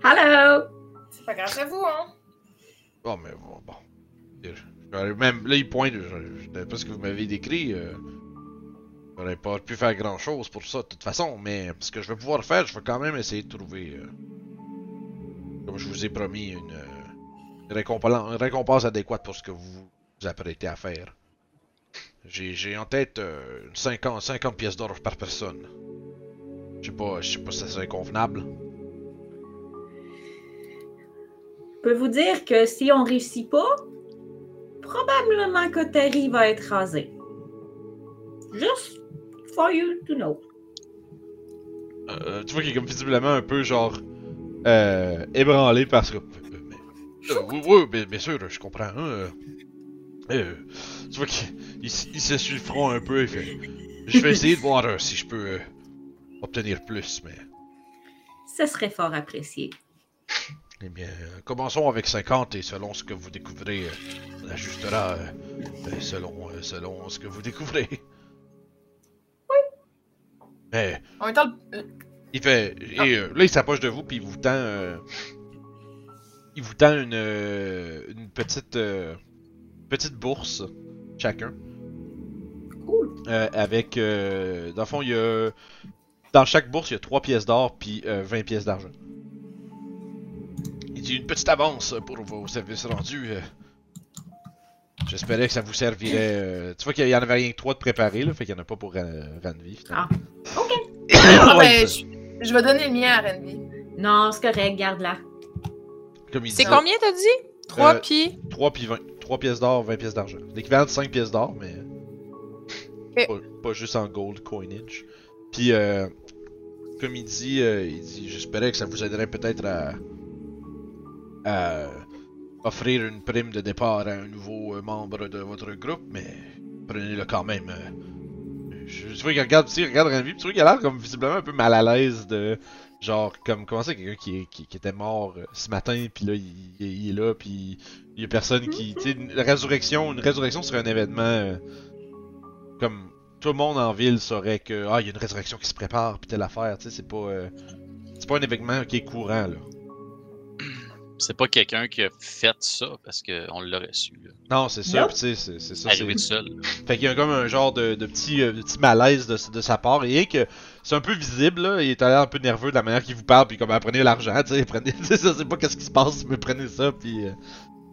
Hello! C'est pas grâce à vous, hein. Oh mais bon, bon. Même là il pointe, je, je savais pas ce que vous m'avez décrit. Euh, J'aurais pas pu faire grand chose pour ça de toute façon, mais ce que je vais pouvoir faire, je vais quand même essayer de trouver, euh, comme je vous ai promis, une, euh, une récompense, une récompense adéquate pour ce que vous vous apprêtez à faire. J'ai en tête euh, une 50, 50 pièces d'or par personne. Je sais pas, je sais pas si ça serait convenable. Je peux vous dire que si on réussit pas, probablement que Terry va être rasé. Juste for you to know. Euh, tu vois qu'il est comme visiblement un peu genre euh, ébranlé parce que. euh, oui, oui, bien, bien sûr, je comprends. hein, tu vois qu'il il, il s'essuie le front un peu et fait. Je vais essayer de voir si je peux obtenir plus, mais. Ce serait fort apprécié. Eh bien, commençons avec 50 et selon ce que vous découvrez, euh, on ajustera euh, euh, selon, euh, selon ce que vous découvrez. Oui. Mais En même temps, le- Il fait. Et euh, là, il s'approche de vous, puis il vous tend. euh, il vous tend une, une petite. euh, petite bourse, chacun. Cool. Euh, avec. euh, dans le fond, il y a. Dans chaque bourse, il y a 3 pièces d'or, puis euh, 20 pièces d'argent. Il dit une petite avance pour vos services rendus. euh. J'espérais que ça vous servirait. euh, Tu vois qu'il y en avait rien que 3 de préparés, là, fait qu'il y en a pas pour euh, Ranvi. finalement. Ah, Ouais, ben, ça- je, je vais donner le mien à Renby. Non, c'est correct, garde-la. C'est combien t'as dit? 3 Euh, puis? 3 puis 20. 3 pièces d'or, 20 pièces d'argent. L'équivalent de 5 pièces d'or, mais. Ok. Pas, pas juste en gold coinage. Puis, euh, comme il dit, euh, il dit J'espérais que ça vous aiderait peut-être à. offrir une prime de départ à un nouveau euh, membre de votre groupe, mais prenez-le quand même. euh. Je, je vois qu'il regarde, tu regarde tu vois qu'il a l'air comme visiblement un peu mal à l'aise de. Genre, comme, comment ça, quelqu'un qui, était mort euh, ce matin, puis là, il, est là, puis il y a personne qui. Tu sais, une résurrection, une résurrection serait un événement. comme, tout le monde en ville saurait que, ah, il y a une résurrection qui se prépare, puis telle affaire, tu sais, c'est pas. euh, c'est pas un événement qui est courant, là. C'est pas quelqu'un qui a fait ça parce qu'on l'aurait su. là. Non, c'est ça, tu sais, c'est c'est ça. Arrivé seul. Fait qu'il y a comme un genre de, de petit, euh, de petit malaise de, de sa part. Et que c'est un peu visible, là. Il est l'air un peu nerveux de la manière qu'il vous parle. Puis comme, ah, prenez l'argent, tu sais. Prenez, ça, c'est pas qu'est-ce qui se passe, mais prenez ça. Puis, euh,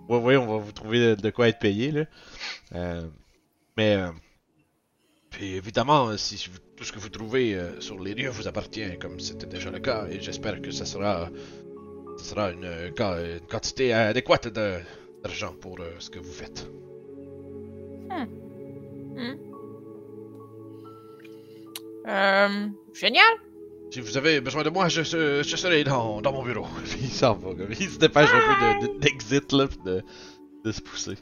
ouais, ouais, on va vous trouver de, de quoi être payé, là. Euh, mais, euh, puis évidemment, euh, si vous- tout ce que vous trouvez euh, sur les lieux vous appartient, comme c'était déjà le cas. Et j'espère que ça sera, ça sera une, euh, une quantité adéquate de- d'argent pour euh, ce que vous faites. euh, génial. Si vous avez besoin de moi, je, je, je serai dans, dans mon bureau. Puis il s'en va, comme il se dépêche un peu de- de- d'exit, là, pis de, de se pousser.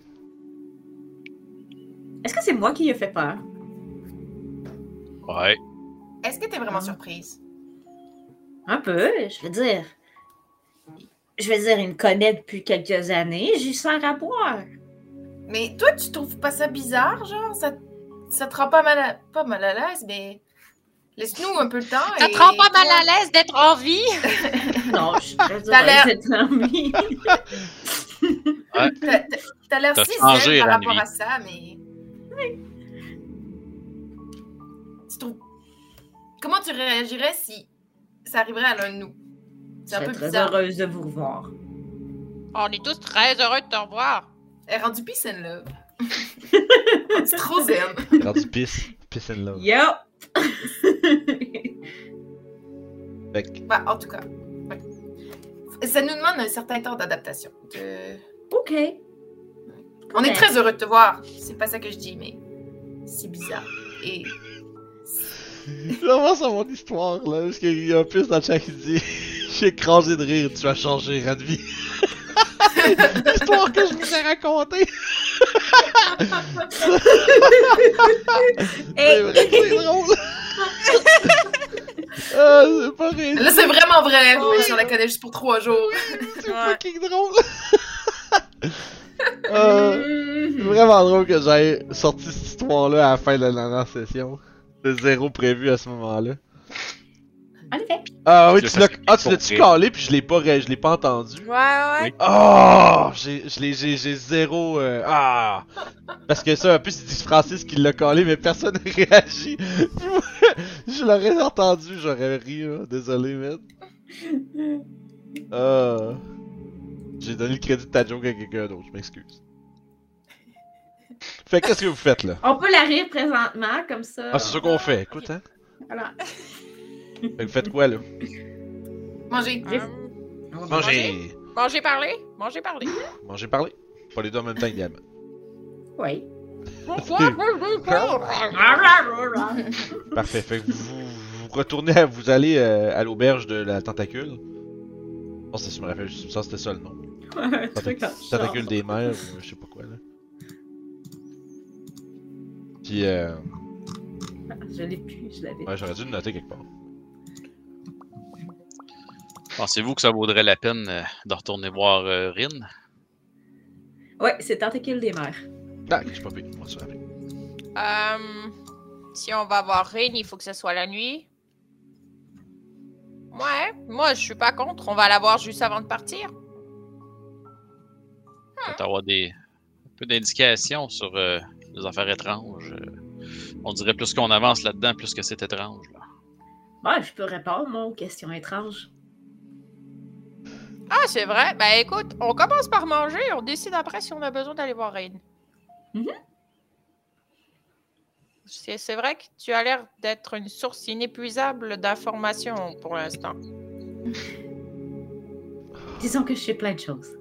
Est-ce que c'est moi qui lui ai fait peur? Ouais. Est-ce que t'es vraiment surprise? Un peu, je veux dire. Je veux dire, il me connaît depuis quelques années, j'y sers à boire. Mais toi, tu trouves pas ça bizarre, genre? Ça, ça te rend pas mal à, pas mal à l'aise, mais laisse-nous un peu le temps. Ça et te rend pas mal à l'aise d'être en vie? Non, je suis très heureuse d'être amie. T'as- t'as- T'as l'air si zen par rapport à ça, mais. Tu Comment tu réagirais si ça arriverait à l'un de nous? Je C'est un serais peu très bizarre. heureuse de vous revoir. On est tous très heureux de te revoir. Elle est rendue peace and love. C'est trop zen. Rendu piss. Piss and love. Yup! Fait que, Bah, en tout cas. ouais. Ça nous demande un certain temps d'adaptation. De- ok. On est très heureux de te voir. C'est pas ça que je dis, mais c'est bizarre. Et j'avance à mon histoire, là, parce qu'il y a un plus dans le chat qui dit J'ai écrasé de rire, tu vas changer, Radvi. L'histoire que je vous ai racontée. C'est vrai que c'est drôle. ah, c'est pas réel. là, c'est vraiment vrai, même si on la connaît juste pour trois jours. C'est Ouais. fucking drôle. Euh, c'est vraiment drôle que j'aie sorti cette histoire-là à la fin de la dernière session. C'est zéro prévu à ce moment-là. En effet. Ah oui, tu l'as ah, tu l'as-tu calé puis je l'ai pas, je l'ai pas entendu? Ouais, ouais. Oh, j'ai, je l'ai, j'ai, j'ai zéro. euh, ah, parce que ça, en plus, il dit Francis qui l'a collé, mais personne n'a réagi. je l'aurais entendu, j'aurais ri. Là. Désolé, man. Ah. J'ai donné le crédit de ta joke à quelqu'un d'autre, je m'excuse. Fait qu'est-ce que vous faites là? On peut la rire présentement, comme ça. Ah, c'est ça qu'on fait. Écoute, hein? Voilà. Fait que vous faites quoi là? Manger. Euh, Manger. manger, parler. Manger, parler. Manger, parler. Pas les deux en même temps, idéalement. Oui. Parfait. Fait que vous, vous retournez, à, vous allez euh, à l'auberge de la tentacule. Oh, je me rappelle, ça c'était ça le nom. Tentacule des mers, ou je sais pas quoi là. Puis, euh, Je l'ai plus, je l'avais. ouais, j'aurais dû le noter quelque part. Pensez-vous que ça vaudrait la peine euh, de retourner voir euh, Rin? Ouais, c'est Tentacule des mers. Ah, je suis pas. Euh, si on va voir Rain, il faut que ce soit la nuit. Ouais, moi je suis pas contre. On va la voir juste avant de partir. Peut-être avoir des un peu d'indications sur euh, les affaires étranges. euh. on dirait plus qu'on avance là-dedans, plus que c'est étrange. Là. Ouais, je peux répondre, moi, aux questions étranges. Ah, c'est vrai. Ben écoute, on commence par manger, on décide après si on a besoin d'aller voir Rain. Mhm. C'est c'est vrai que tu as l'air d'être une source inépuisable d'informations pour l'instant. Disons que je sais plein de choses.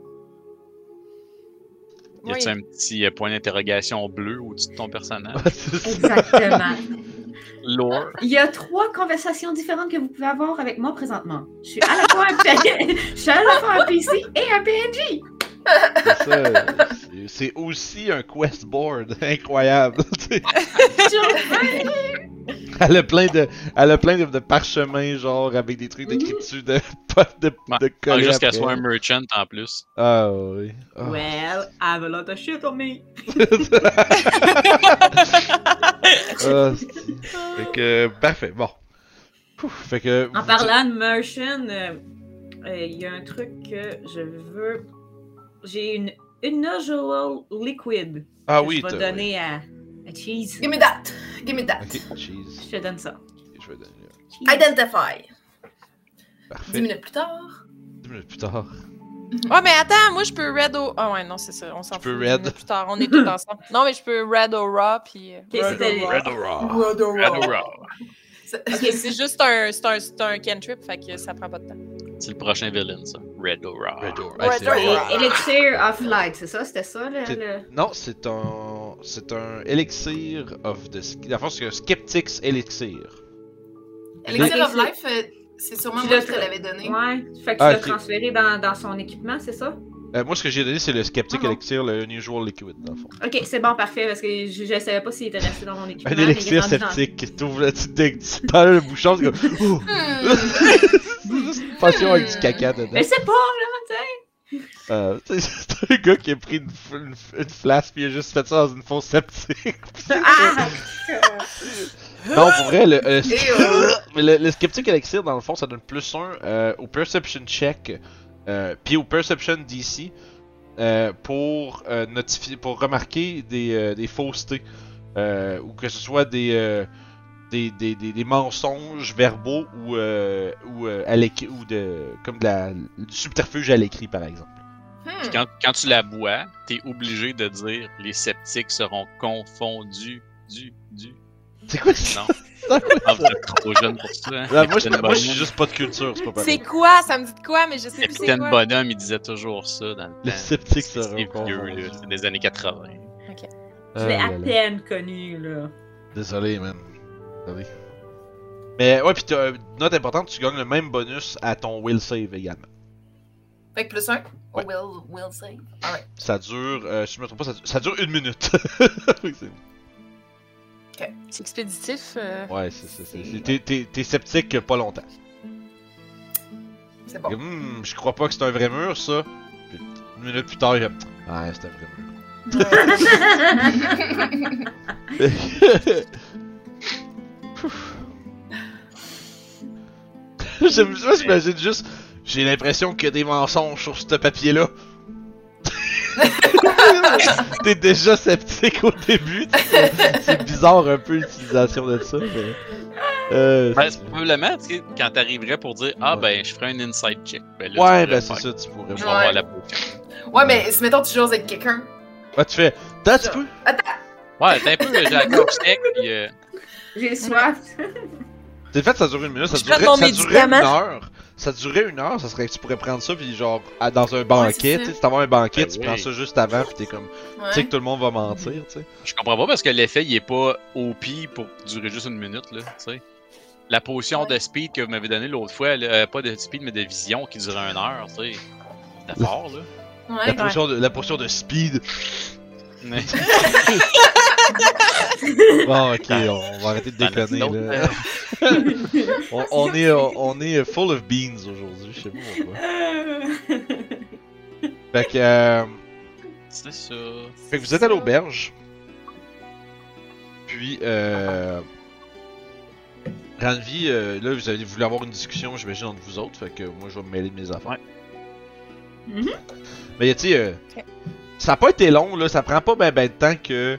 Y a-tu Oui. un petit euh, point d'interrogation bleu au-dessus de ton personnage? Ça. Exactement. Lore. Il y a trois conversations différentes que vous pouvez avoir avec moi présentement. Je suis à la fois un, P- je suis à la fois un PC et un PNJ. C'est ça, c'est- C'est aussi un quest board incroyable. elle a plein de, elle a plein de, de parchemins genre avec des trucs d'écriture de pas de, Ouais. de Ah, juste qu'elle soit un merchant en plus. Ah oui. Ah. Well, I have a lot of shit on me. Ah, fait que parfait. Bon. Ouf, fait que. En parlant de merchant, euh, euh, il y a un truc que je veux. J'ai une unusual liquid. Ah que oui. Je vais donner à, à Cheese. Give me that. Give me that. Ok, cheese. Je te donne ça. Ok, je vais donner. Identify. Dix Parfait. minutes plus tard. Dix minutes plus tard. Oh, mais attends, moi je peux Red au. Ah, ouais, non, c'est ça. On s'en peux fout. Red. dix minutes Plus tard, on est tous ensemble. Non, mais je peux Red au Raw, puis. euh, Ok, c'était- Red au Raw. Red Aura. Red Aura. C'est- Parce que c'est juste un, c'est un, c'est un cantrip, fait que ça prend pas de temps. C'est le prochain villain, ça. Red Aura. Red Aura. Red Ah, Aura. Et Elixir of Light, c'est ça? C'était ça, le... Non, c'est un. C'est un elixir of the. La force c'est un Skeptics elixir. Elixir of Life, euh, c'est sûrement Tu moi qui te l'avais donné. Ouais, fait que tu Ah, l'as transféré dans, dans son équipement, c'est ça? Euh, moi, ce que j'ai donné, c'est le Skeptic Ah elixir, le Unusual Liquid, dans le fond. Ok, c'est bon, parfait, parce que je, je savais pas s'il était resté dans mon équipement. Un élixir sceptique. Tu ouvres tu tu t'enlèves le bouchon, c'est comme. Ouh! Hmm. c'est juste une potion avec du caca dedans. Mais c'est pas, là, tu sais! Euh, tu sais, c'est un gars qui a pris une, une, une flasque puis il a juste fait ça dans une fosse septique. Ah! non, pour vrai, le, euh, le, le Skeptic Elixir, dans le fond, ça donne plus 1 au Perception Check euh, puis au Perception DC euh, pour, euh, notifier, pour remarquer des, euh, des faussetés euh, ou que ce soit des, euh, des, des, des, des mensonges verbaux ou, euh, ou, euh, à l'écrit, ou de, comme de la, du subterfuge à l'écrit, par exemple. Hmm. Quand, quand tu la bois, t'es obligé de dire les sceptiques seront confondus. Du, du. C'est quoi ça? Non, C'est quoi ah, vous êtes trop jeune pour ça. hein. Là, moi, je, moi, j'ai juste pas de culture, c'est pas C'est pareil. quoi? Ça me dit de quoi, mais je sais plus c'est Capitaine quoi. Bonhomme, il disait toujours ça dans le Les temps. sceptiques C'est vieux, là. C'est des années 80. Je l'ai à peine connu, là. Désolé, man. Désolé. Mais ouais, pis t'as euh, note importante, tu gagnes le même bonus à ton will save également. Fait que plus un? Ouais. Will, will save. Alright. Ça dure, euh, si je me trompe pas, ça dure, ça dure une minute. Oui, c'est- C'est expéditif. euh, ouais, c'est c'est- c'est- c'est- t'es- T'es t'es sceptique pas longtemps. C'est bon. Hum, je crois pas que c'est un vrai mur, ça. Puis, une minute plus tard, il comme, ouais, c'est un vrai mur. Pouf. J'aime ça, j'imagine juste. J'ai l'impression qu'il y a des mensonges sur ce papier-là. T'es déjà sceptique au début. tu. C'est bizarre un peu l'utilisation de ça, mais. Euh, Ben, probablement, tu sais, quand t'arriverais pour dire Ah, Ouais. ben, je ferai un inside check. Ben, là, ouais, tu ben c'est ça, tu pourrais. Je vais Ouais. avoir la potion. Ouais, mais si mettons tu joues avec quelqu'un. Ouais, tu fais. T'as un petit peu. Ouais, t'es un peu, j'ai la gorge sec, pis euh, J'ai soif. C'est fait, ça durait une minute, ça durait, ça durait une médicament. heure. Ça durait une heure, ça serait que tu pourrais prendre ça, puis genre, à- dans un banquet, ça. tu sais, si t'as un banquet, Ben tu oui. prends ça juste avant, puis t'es comme, tu sais Ouais. que tout le monde va mentir, tu sais. je comprends pas parce que l'effet, il est pas OP pour durer juste une minute, là, tu sais. La potion de speed que vous m'avez donnée l'autre fois, là, euh, pas de speed, mais de vision qui durait une heure, tu sais. C'était fort, là. La Ouais. potion, de, la potion de speed. Mais- Bon, ok, on va arrêter de as-tu déconner, là. euh? on, on est, on est full of beans aujourd'hui, je sais pas pourquoi. Fait que, euh, C'est ça. Fait que vous êtes à l'auberge. Puis, euh. Ranvi, euh, là, vous avez voulu avoir une discussion, j'imagine, entre vous autres. Fait que moi, je vais me mêler de mes affaires. Ouais. Mhm. Mais, tu sais, euh, Ok. Ça a pas été long, là. Ça prend pas ben, ben de temps que.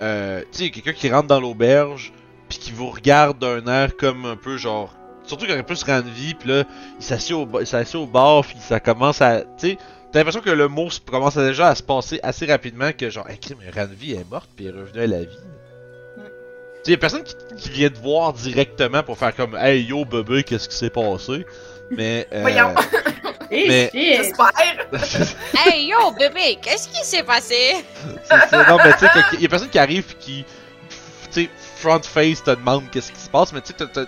Euh, tu sais, quelqu'un qui rentre dans l'auberge, puis qui vous regarde d'un air comme un peu genre. Surtout quand il y a plus Ranvi, puis là, il s'assied au, ba- il s'assied au bar, puis ça commence à. Tu sais, T'as l'impression que le mot se- commence à déjà à se passer assez rapidement que genre, hey, crime, Ranvi est morte puis est revenue à la vie. Tu sais, personne qui, qui vient te voir directement pour faire comme, hey yo bébé, qu'est-ce qui s'est passé? Mais, euh, Voyons. Mais- J'espère. Hey yo, bébé, qu'est-ce qui s'est passé? C'est ça. Non, mais tu sais, il y a personne qui arrive pis qui, tu sais, front face te demande qu'est-ce qui se passe, mais tu sais, tu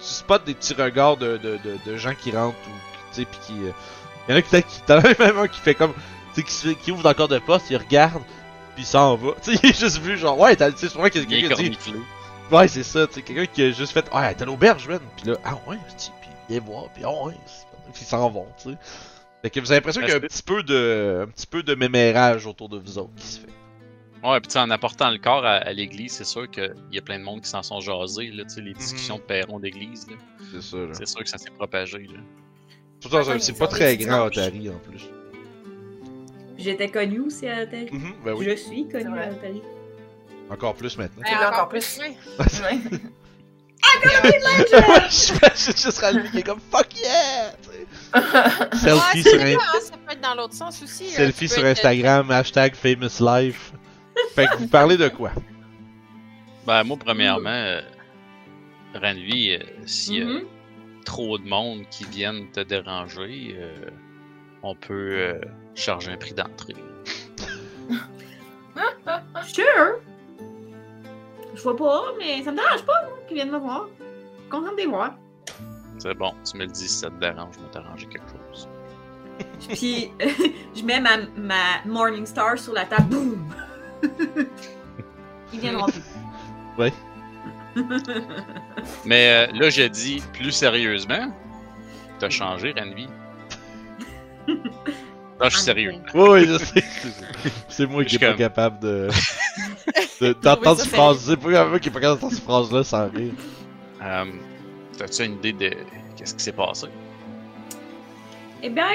spots des petits regards de, de, de, de gens qui rentrent ou, tu sais, pis qui. euh, y en a qui, peut-être qui t'en as même un qui fait comme, tu sais, qui, ouvre encore de poste, il regarde, pis il s'en va. Tu sais, il est juste vu, genre, ouais, t'as, tu sais, Il est quelqu'un qui a dit, ouais, c'est ça, tu sais, quelqu'un qui a juste fait, ouais, t'es à l'auberge, man, pis là, ah ouais, pis viens voir, c'est- pis ils s'en vont, tu sais. Fait que vous avez l'impression qu'il y a un petit peu de, un petit peu de mémérage autour de vous autres qui se fait. Ouais, puis tu sais, en apportant le corps à, à l'église, c'est sûr qu'il y a plein de monde qui s'en sont jasés, là, tu sais, les discussions de perron d'église, là. C'est là. C'est sûr que ça s'est propagé, là. Surtout dans un- Ouais, c'est pas très grand. Otari, en plus. J'étais connue aussi à Otari. Mhm, ben oui. Je suis vrai. à Otari. Encore plus maintenant. Encore plus. oui. Ouais. je suis juste qui est comme fuck yeah! Selfie Ouais, sur, hein, ça peut être dans l'autre sens aussi. là. selfie Tu peux sur être- Instagram, hashtag famous life. Fait que vous parlez de quoi? Ben, moi, premièrement, euh, Ranvi, euh, s'il y a Mhm. trop de monde qui viennent te déranger, euh, on peut euh, charger un prix d'entrée. Sure! Je vois pas, mais ça me dérange pas, moi, qu'ils viennent me voir. Content de les voir. C'est bon, tu me le dis si ça te dérange, je vais t'arranger quelque chose. Puis, je mets ma, ma Morning Star sur la table. Boum! Ils viendront plus. Ouais. Mais euh, là, je dis plus sérieusement, t'as changé, Ranvi. Là, je suis sérieux. Oui, oui, je sais. C'est moi qui est pas capable de. de- d'entendre cette phrase. C'est pas moi qui est pas capable d'entendre cette phrase-là sans rire. Euh, T'as-tu une idée de qu'est-ce qui s'est passé? Eh bien,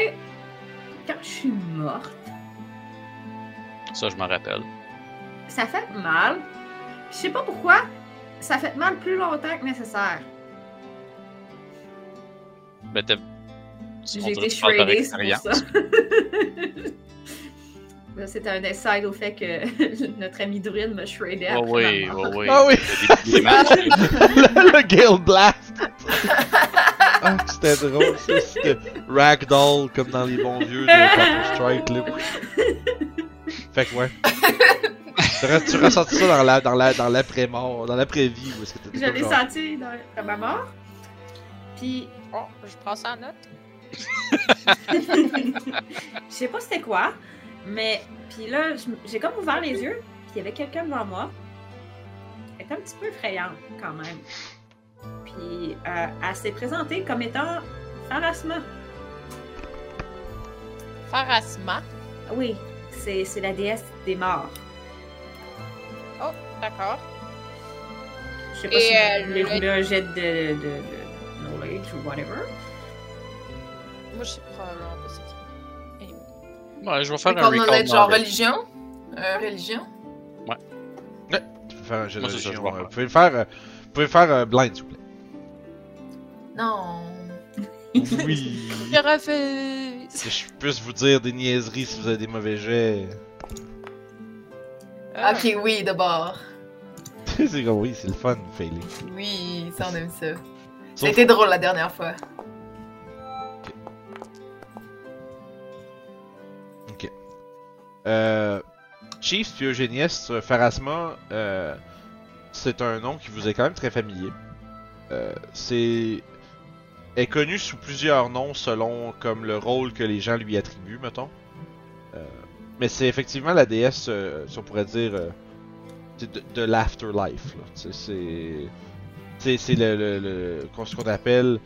quand je suis morte, Ça, je m'en rappelle. ça fait mal. Je sais pas pourquoi, ça fait mal plus longtemps que nécessaire. Ben, t'as. J'ai été shreddée, c'est pour ça. C'était un aside au fait que notre ami druide me shreddait Ouais, après oui, ma ouais, oui. Ah oui. Le, le Gale Blast! ah, c'était drôle, ça. C'était Ragdoll, comme dans les bons vieux de Counter-Strike, là. Fait que ouais. Tu re- tu ressenti ça dans la dans la dans l'après-mort, dans l'après-vie, où est-ce que t'étais Je comme l'ai genre... senti dans, dans ma mort. Puis, Oh, je prends ça en note. Je sais pas c'était quoi, mais puis là, j'ai comme ouvert les yeux, puis il y avait quelqu'un devant moi. Elle était un petit peu effrayante quand même. Puis euh, elle s'est présentée comme étant Pharasma. Pharasma? Oui, c'est la déesse des morts. Oh, d'accord. Je sais pas Et, si euh, vous voulez le- rouler un jet de, de, de knowledge ou whatever. Moi, je sais probablement pas c'est qui? Ouais, je vais faire un Recall recall knowledge, genre religion? Euh, religion? Tu peux faire un jeu de c'est ça, je religion, vais euh, faire. Vous pouvez faire, euh, vous pouvez faire euh, blind, s'il vous plaît. Non. Oui. Je refuse. que je puisse vous dire des niaiseries si vous avez des mauvais jets. Ah. Ok, oui, d'abord. c'est comme oui, c'est le fun, failer. Oui, ça, on aime ça. Été drôle la dernière fois. Euh, Chief puis Eugénieste, euh, Pharasma, euh, c'est un nom qui vous est quand même très familier. Euh, c'est est connu sous plusieurs noms selon comme le rôle que les gens lui attribuent, mettons. Euh, mais c'est effectivement la déesse, euh, si on pourrait dire, de, l'afterlife. C'est c'est le, le, ce qu'on appelle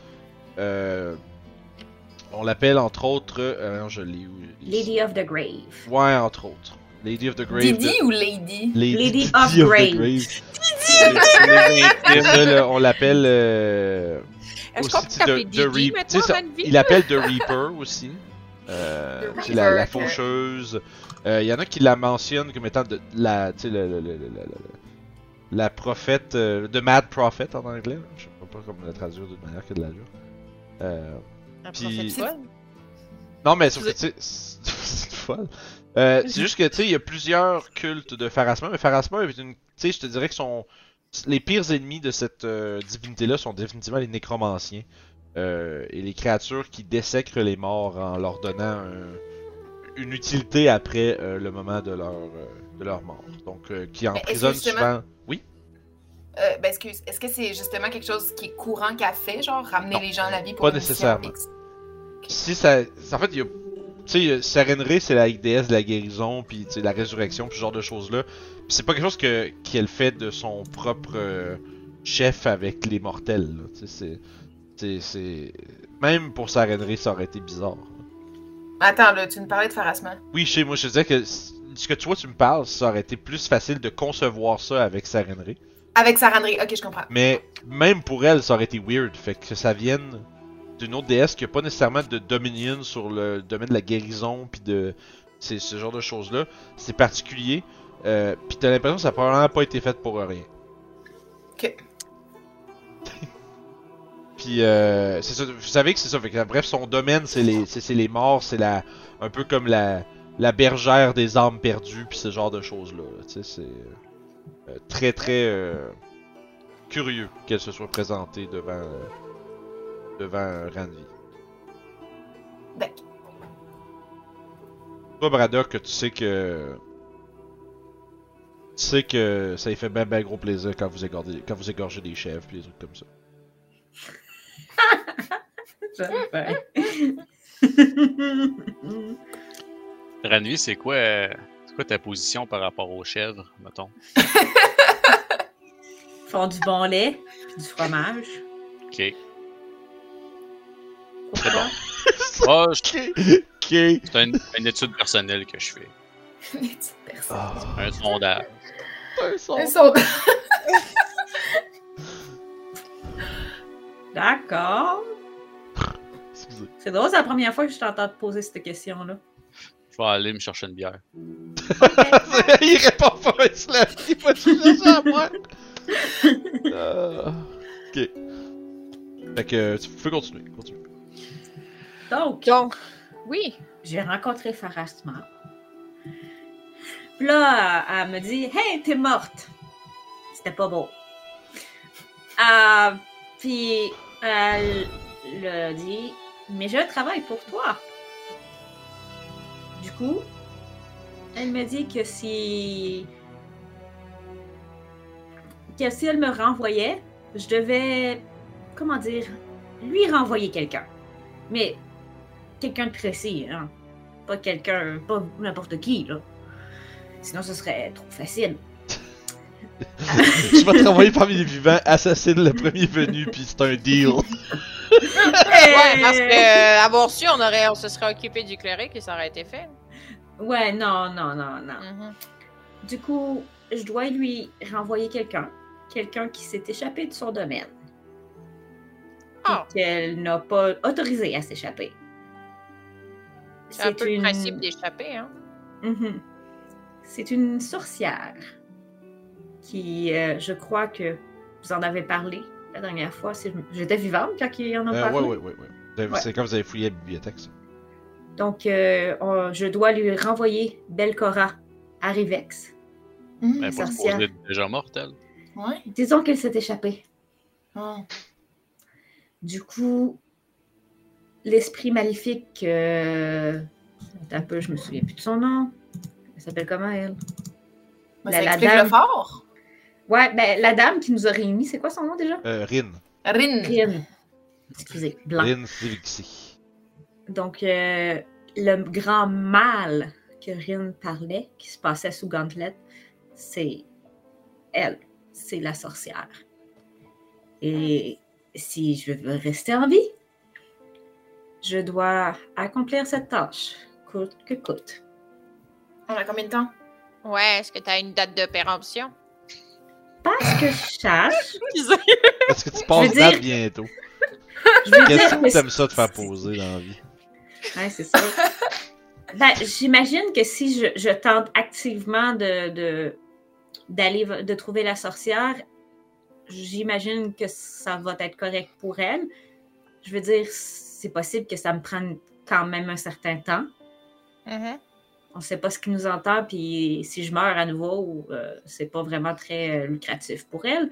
on l'appelle entre autres euh, non, je l'ai où Lady of the Grave. Ouais, entre autres. Lady of the Grave. Didi de- ou Lady? Lady, Lady of Didi the Grave. Ça, là, on l'appelle. euh, Est-ce aussi, t'appeler de- de Didi Reap- sais, maintenant, ça-? Il l'appelle The Reaper aussi. Euh, The la, faucheuse. Euh, Il y en a qui la mentionnent comme étant de la, tu sais, le- le- le- le- le- le- la prophète, euh, de Mad Prophet en anglais. Je sais pas comment la traduire d'une manière que de la dire. Un Puis- prophète folle? non, mais sauf que, tu sais, c'est folle. Euh, c'est juste que, tu sais, il y a plusieurs cultes de Pharasma, mais Pharasma est une. Tu sais, je te dirais que. Les pires ennemis de cette euh, divinité-là sont définitivement les nécromanciens. euh, et les créatures qui dessècrent les morts en leur donnant un- une utilité après le moment de leur, de leur mort. Donc, qui emprisonnent justement- souvent. Euh, ben, excuse, est-ce que c'est justement quelque chose qui est courant qu'elle fait, genre ramener Non, les gens à la vie pour pas nécessairement. Si ça. En fait, il y a. Tu sais, Sarenrae, c'est la déesse de la guérison, puis tu sais, la résurrection, puis ce genre de choses-là. Puis c'est pas quelque chose que qu'elle fait de son propre euh, chef avec les mortels. là. Tu sais, c'est. Même pour Sarenrae, ça aurait été bizarre. Attends, là, tu nous parlais de Farasman. Oui, chez moi, je te disais que ce que toi tu me parles, ça aurait été plus facile de concevoir ça avec Sarenrae. Avec Sarandri, ok, je comprends. Mais même pour elle, ça aurait été weird. Fait que ça vienne d'une autre déesse qui a pas nécessairement de dominion sur le domaine de la guérison puis de ce genre de choses là. C'est particulier. Euh, puis t'as l'impression que ça a probablement pas été fait pour rien. Ok. Puis euh, c'est ça. Vous savez que c'est ça. Fait que, bref, son domaine c'est les c'est c'est les morts, c'est la un peu comme la la bergère des âmes perdues puis ce genre de choses là. Tu sais, c'est euh, très très euh, curieux qu'elle se soit présentée devant euh, devant euh, Ranvi. D'accord. Toi, Braddock, que tu sais que tu sais que ça lui fait ben ben gros plaisir quand vous égorgez, quand vous égorgez des chèvres puis des trucs comme ça. Ranvi, c'est quoi, euh, quoi ta position par rapport aux chèvres, mettons? font du bon lait, puis du fromage. Ok. Je- Ok. Ok. c'est une, une étude personnelle que je fais. Petites personnes. Ah, Un sondage. un son. Un son- D'accord. C'est drôle, c'est la première fois que je t'entends te poser cette question-là. Je vais aller me chercher une bière. il répond pas, il se lève, il va tout chercher à moi. Euh, ok. Fait que tu peux continuer, continue. Donc, Donc, oui. j'ai rencontré Farasma. Puis là, elle elle me dit Hey, t'es morte. C'était pas beau. Euh, puis elle le dit Mais j'ai un travail pour toi. Du coup, elle me dit que si. que elle me renvoyait, je devais. comment dire lui renvoyer quelqu'un. Mais quelqu'un de précis, hein. Pas quelqu'un, pas n'importe qui, là. Sinon, ce serait trop facile. Je vais travailler parmi les vivants, assassine le premier venu, puis c'est un deal. Ouais, parce que euh, avoir su, on, aurait, on se serait occupé du cléric et ça aurait été fait. Ouais, non, non, non, non. Mhm. Du coup, je dois lui renvoyer quelqu'un. Quelqu'un qui s'est échappé de son domaine. Ah. Qu'elle n'a pas autorisé à s'échapper. C'est un peu une- le principe d'échapper, hein. Mhm. C'est une sorcière qui, euh, je crois que vous en avez parlé la dernière fois. J'étais vivante quand il en a Euh, parlé. ouais, ouais, ouais, ouais. Vous avez- Ouais. C'est quand vous avez fouillé la bibliothèque, ça. Donc, euh, on- je dois lui renvoyer Belcora à Rivex. Elle est pas sorcière. supposée être déjà morte, elle. Ouais. Disons qu'elle s'est échappée. Oh. Du coup, l'esprit maléfique. euh, un peu, je me souviens plus de son nom. Elle s'appelle comment, elle? Ben, La- ça la dame. le fort. Ouais, ben, la dame qui nous a réunis, c'est quoi son nom déjà? Euh, Rin. Rin. Rin. Excusez, blanc. Rin. Donc, euh, le grand mal que Rin parlait, qui se passait sous Gauntlet, c'est elle, c'est la sorcière. Et si je veux rester en vie, je dois accomplir cette tâche, coûte que coûte. On a combien de temps? Ouais, est-ce que tu as une date de péremption? Parce que je sache, Est-ce que tu passes date dire- bientôt? je veux Qu'est-ce dire, que t'aimes ça te faire poser dans la vie? Ouais, c'est ça. ben, j'imagine que si je, je tente activement de, de- d'aller de trouver la sorcière, j'imagine que ça va être correct pour elle. Je veux dire, c'est possible que ça me prenne quand même un certain temps. Mhm. On ne sait pas ce qui nous entend, puis si je meurs à nouveau, euh, c'est pas vraiment très euh, lucratif pour elle.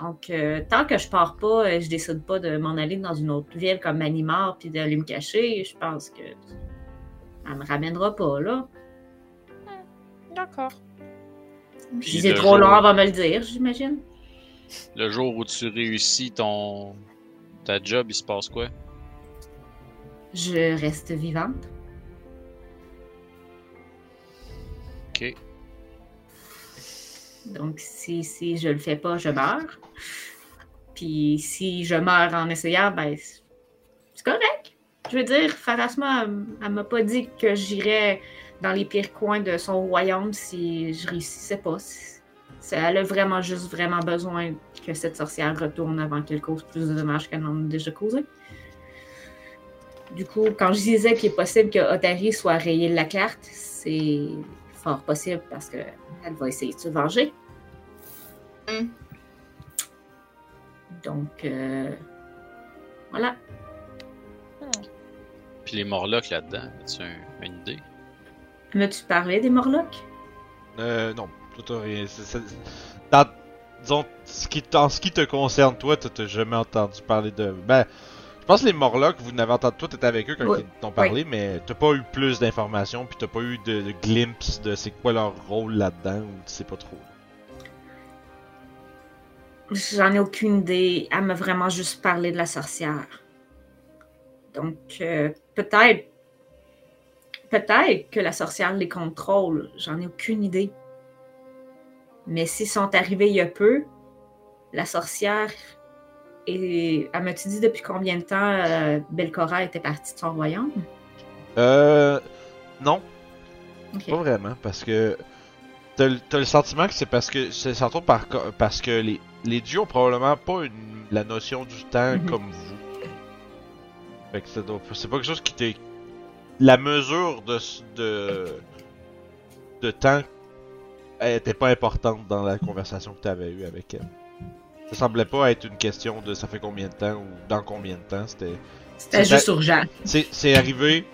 Donc, euh, tant que je pars pas, euh, je décide pas de m'en aller dans une autre ville comme Manimar puis d'aller me cacher, je pense que elle me ramènera pas, là. D'accord. Si Puis c'est trop jour- long, elle va me le dire, j'imagine. Le jour où tu réussis ton ta job, il se passe quoi? Je reste vivante. Donc, si, si je le fais pas, je meurs. Puis si je meurs en essayant, ben, c'est correct. Je veux dire, Pharasma, elle, m'a pas dit que j'irais dans les pires coins de son royaume si je réussissais pas. Elle a vraiment juste vraiment besoin que cette sorcière retourne avant qu'elle cause plus de dommages qu'elle en a déjà causé. Du coup, quand je disais qu'il est possible que Otari soit rayé de la carte, c'est fort possible parce que elle va essayer de se venger. Hmm. Donc, euh, voilà. Puis les Morlocks là-dedans, as-tu un- une idée? M'as-tu parlé des Morlocks? Euh, non, t'as rien. c'est- c'est- Dans, disons, ce qui, en ce qui te concerne, toi, t'as t'as jamais entendu parler de. Ben, je pense que les Morlocks, vous n'avez entendu. Toi, t'étais avec eux quand Oui. ils t'ont parlé, mais t'as pas eu plus d'informations, puis t'as pas eu de, de glimpse de c'est quoi leur rôle là-dedans, ou tu sais pas trop. J'en ai aucune idée. Elle m'a vraiment juste parlé de la sorcière. Donc, euh, peut-être. Peut-être que la sorcière les contrôle. J'en ai aucune idée. Mais s'ils sont arrivés il y a peu, la sorcière. Et elle m'a-tu dit depuis combien de temps euh, Belcora était partie de son royaume? Euh. Non. Pas vraiment, parce que t'as le- sentiment que c'est parce que c'est surtout par parce que les, les dieux ont probablement pas une, la notion du temps Mhm. comme vous. Fait que c'est pas quelque chose qui t'est la mesure de de de temps elle était pas importante dans la conversation que t'avais eue avec elle. Ça semblait pas être une question de ça fait combien de temps ou dans combien de temps, c'était C'était juste urgent. c'est arrivé,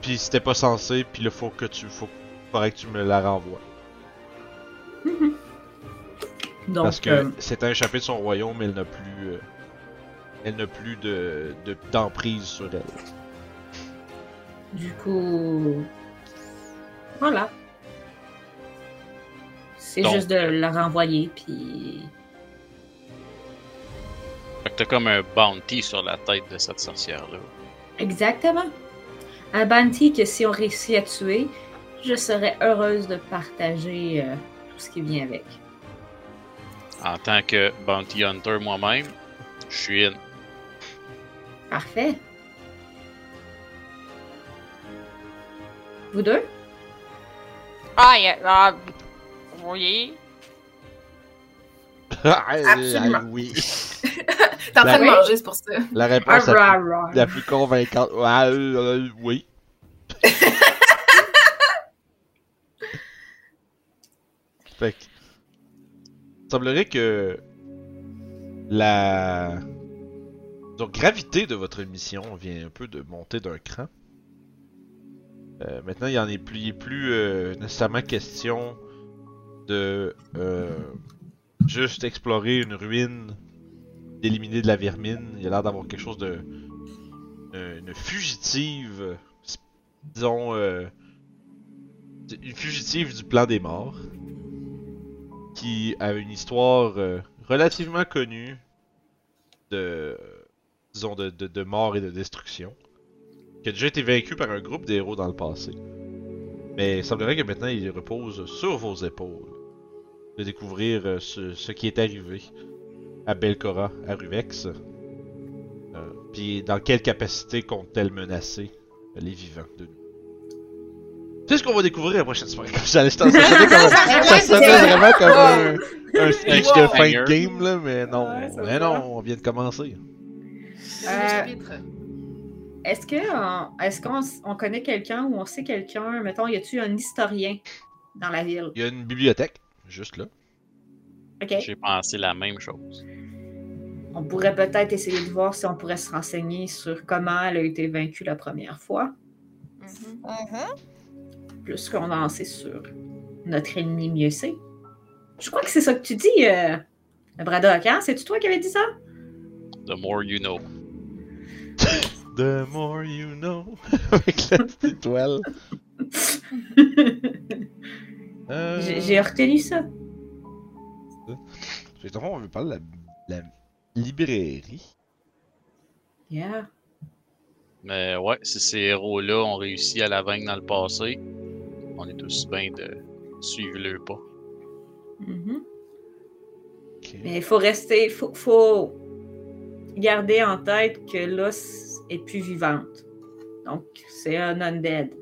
puis c'était pas censé, puis là faut que tu faut faudrait que tu me la renvoies. Donc, Parce que euh, c'est un échappé de son royaume, elle n'a plus euh, elle n'a plus de de- d'emprise sur elle. Du coup, voilà. C'est juste de la renvoyer, puis Fait que t'as comme un bounty sur la tête de cette sorcière-là. exactement. Un bounty que si on réussit à tuer, je serais heureuse de partager euh, tout ce qui vient avec. En tant que bounty hunter moi-même, je suis in. Parfait. Vous deux? Ah, il y a- ah, oui. Absolument. oui. T'es en train de manger, c'est pour ça. La réponse la, plus, la plus convaincante. Ah, euh, euh, oui. fait que, il semblerait que la donc gravité de votre mission vient un peu de monter d'un cran. Euh, maintenant, il y en est plus, il est plus euh, nécessairement question de euh, juste explorer une ruine, d'éliminer de la vermine. Il a l'air d'avoir quelque chose de une fugitive, disons euh, une fugitive du plan des morts, qui a une histoire euh, relativement connue de disons de mort et de destruction, qui a déjà été vaincu par un groupe d'héros dans le passé. Mais il semblerait que maintenant il repose sur vos épaules de découvrir euh, ce, ce qui est arrivé à Belcora, à Ruvex. Euh, Puis dans quelle capacité compte-t-elle menacer les vivants de nous? C'est ce qu'on va découvrir la prochaine soirée. Comme ça, ça, ça sonnait comme un- ça sonnait vraiment comme un, un speech de fin de game, là, mais non, mais non, on vient de commencer. Chapitre. Est-ce que on- est-ce qu'on s- on connaît quelqu'un ou on sait quelqu'un, mettons, y a-tu un historien dans la ville? Il y a une bibliothèque, juste là. J'ai pensé la même chose. On pourrait peut-être essayer de voir si on pourrait se renseigner sur comment elle a été vaincue la première fois. Plus qu'on en sait sur notre ennemi, mieux c'est. Je crois que c'est ça que tu dis, euh, Braddock, hein? C'est-tu toi qui avais dit ça? The more you know. The more you know. Avec la petite étoile. Euh... J'ai retenu ça. Fond, on veut parler de la, la librairie. Yeah. Mais ouais, si ces héros-là ont réussi à la vaincre dans le passé, on est aussi bien de suivre le pas. Mhm. Ok. Mais il faut rester, faut, faut garder en tête que l'os est plus vivante. Donc, c'est un undead.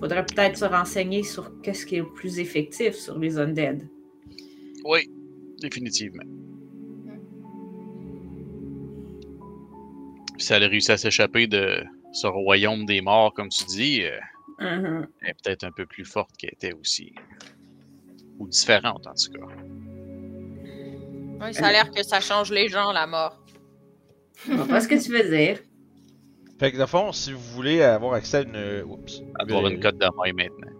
Faudrait peut-être se renseigner sur qu'est-ce qui est le plus effectif sur les undead. Oui, définitivement. Si elle a réussi à s'échapper de ce royaume des morts, comme tu dis, euh, Mhm. elle est peut-être un peu plus forte qu'elle était aussi. Ou différente, en tout cas. Oui, ça a l'air que ça change les gens, la mort. Je vois pas ce que tu veux dire. Fait que, dans le fond, si vous voulez avoir accès à une. Oups. Avoir une cote de maille maintenant.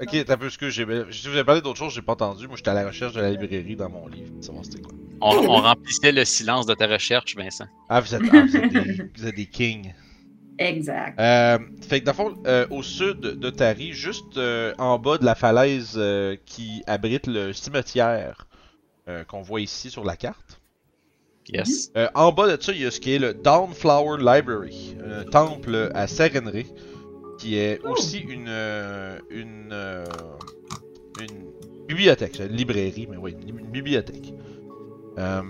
Ok, t'as un peu ce que j'ai. Si vous avez parlé d'autre chose, j'ai pas entendu. Moi, j'étais à la recherche de la librairie dans mon livre. pour savoir c'était quoi. On, on remplissait le silence de ta recherche, Vincent. Ah, vous êtes, ah, vous êtes, des, vous êtes des kings. Exact. Euh, fait que dans le fond, euh, au sud de Tari, juste euh, en bas de la falaise euh, qui abrite le cimetière euh, qu'on voit ici sur la carte. Yes. Euh, en bas de ça, il y a ce qui est le Dawnflower Library, un temple à Serenry, qui est aussi une euh, une euh, une bibliothèque, c'est une librairie, mais oui, une, une bibliothèque. Euh,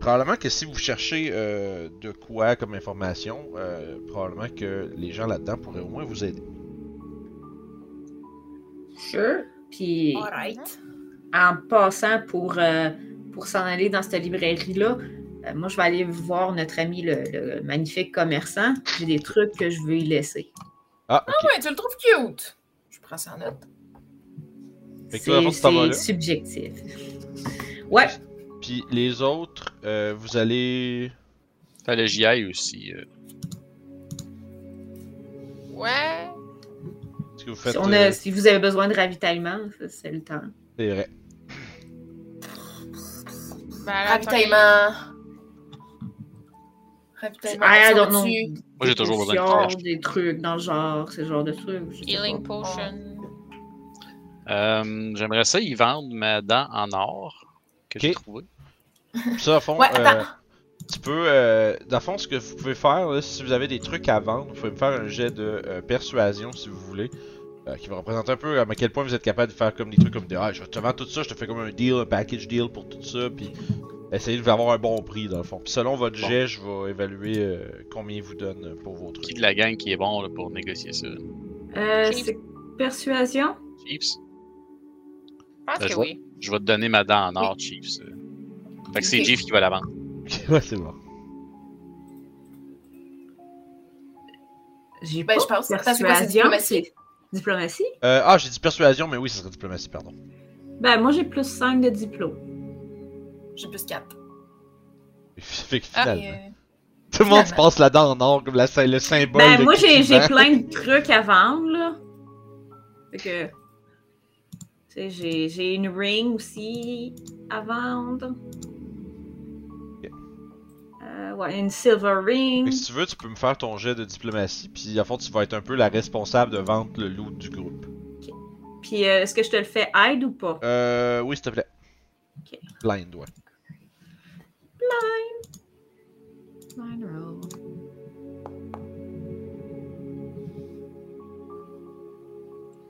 probablement que si vous cherchez euh, de quoi comme information, euh, probablement que les gens là-dedans pourraient au moins vous aider. Sure. Puis, en passant pour, euh, pour s'en aller dans cette librairie-là, euh, moi, je vais aller voir notre ami, le, le magnifique commerçant. J'ai des trucs que je veux y laisser. Ah, ok. Ouais, tu le trouves cute. Je prends ça en note. C'est subjectif. Ouais. Puis les autres, euh, vous allez. Fallait que j'y aille aussi. euh. Ouais. Ce que vous faites. Si, on euh, si vous avez besoin de ravitaillement, c'est le temps. c'est vrai. Ben, Ravitaillement. Ravitaillement. I don't Sont-tu- know. Moi, j'ai toujours besoin de potions. Des trucs dans le genre, ce genre de trucs. Healing potion. Euh, J'aimerais ça y vendre ma dent en or que j'ai Ok. trouvé. Ça, à fond, Ouais, euh, tu peux. Euh, dans le fond, ce que vous pouvez faire, là, si vous avez des trucs à vendre, vous pouvez me faire un jet de euh, persuasion si vous voulez. euh, qui va représenter un peu à quel point vous êtes capable de faire comme des trucs comme des Ah, je te vends tout ça, je te fais comme un deal, un package deal pour tout ça, puis essayez de avoir un bon prix dans le fond. Puis selon votre Bon. jet, je vais évaluer euh, combien il vous donne pour vos Qui trucs. de la gang qui est bon là, pour négocier ça? Euh, c'est persuasion? Chiefs? Je pense Ben, que je oui. Je vais te donner ma dent en or, Chiefs. euh. Fait que c'est Ok. Chief qui va la vendre. ouais, c'est bon. J'ai Ben, pas je pense. Persuasion, diplomatie? c'est- Diplomatie? Euh, ah, j'ai dit persuasion, mais oui, ça serait diplomatie, pardon. Ben, moi, j'ai plus 5 de diplôme. J'ai plus 4. Fait que Ah, finalement, tout le monde se passe là-dedans en or comme la, le symbole. Ben, de moi, j'ai j'ai plein de trucs à vendre, là. Fait que. Tu sais, j'ai- j'ai une ring aussi à vendre. Euh, ouais, une silver ring. si tu veux, tu peux me faire ton jet de diplomatie, puis à fond, tu vas être un peu la responsable de vendre le loot du groupe. Puis, euh, est-ce que je te le fais aide ou pas? Euh, oui, s'il te plaît. Ok. Blind, ouais. Line roll.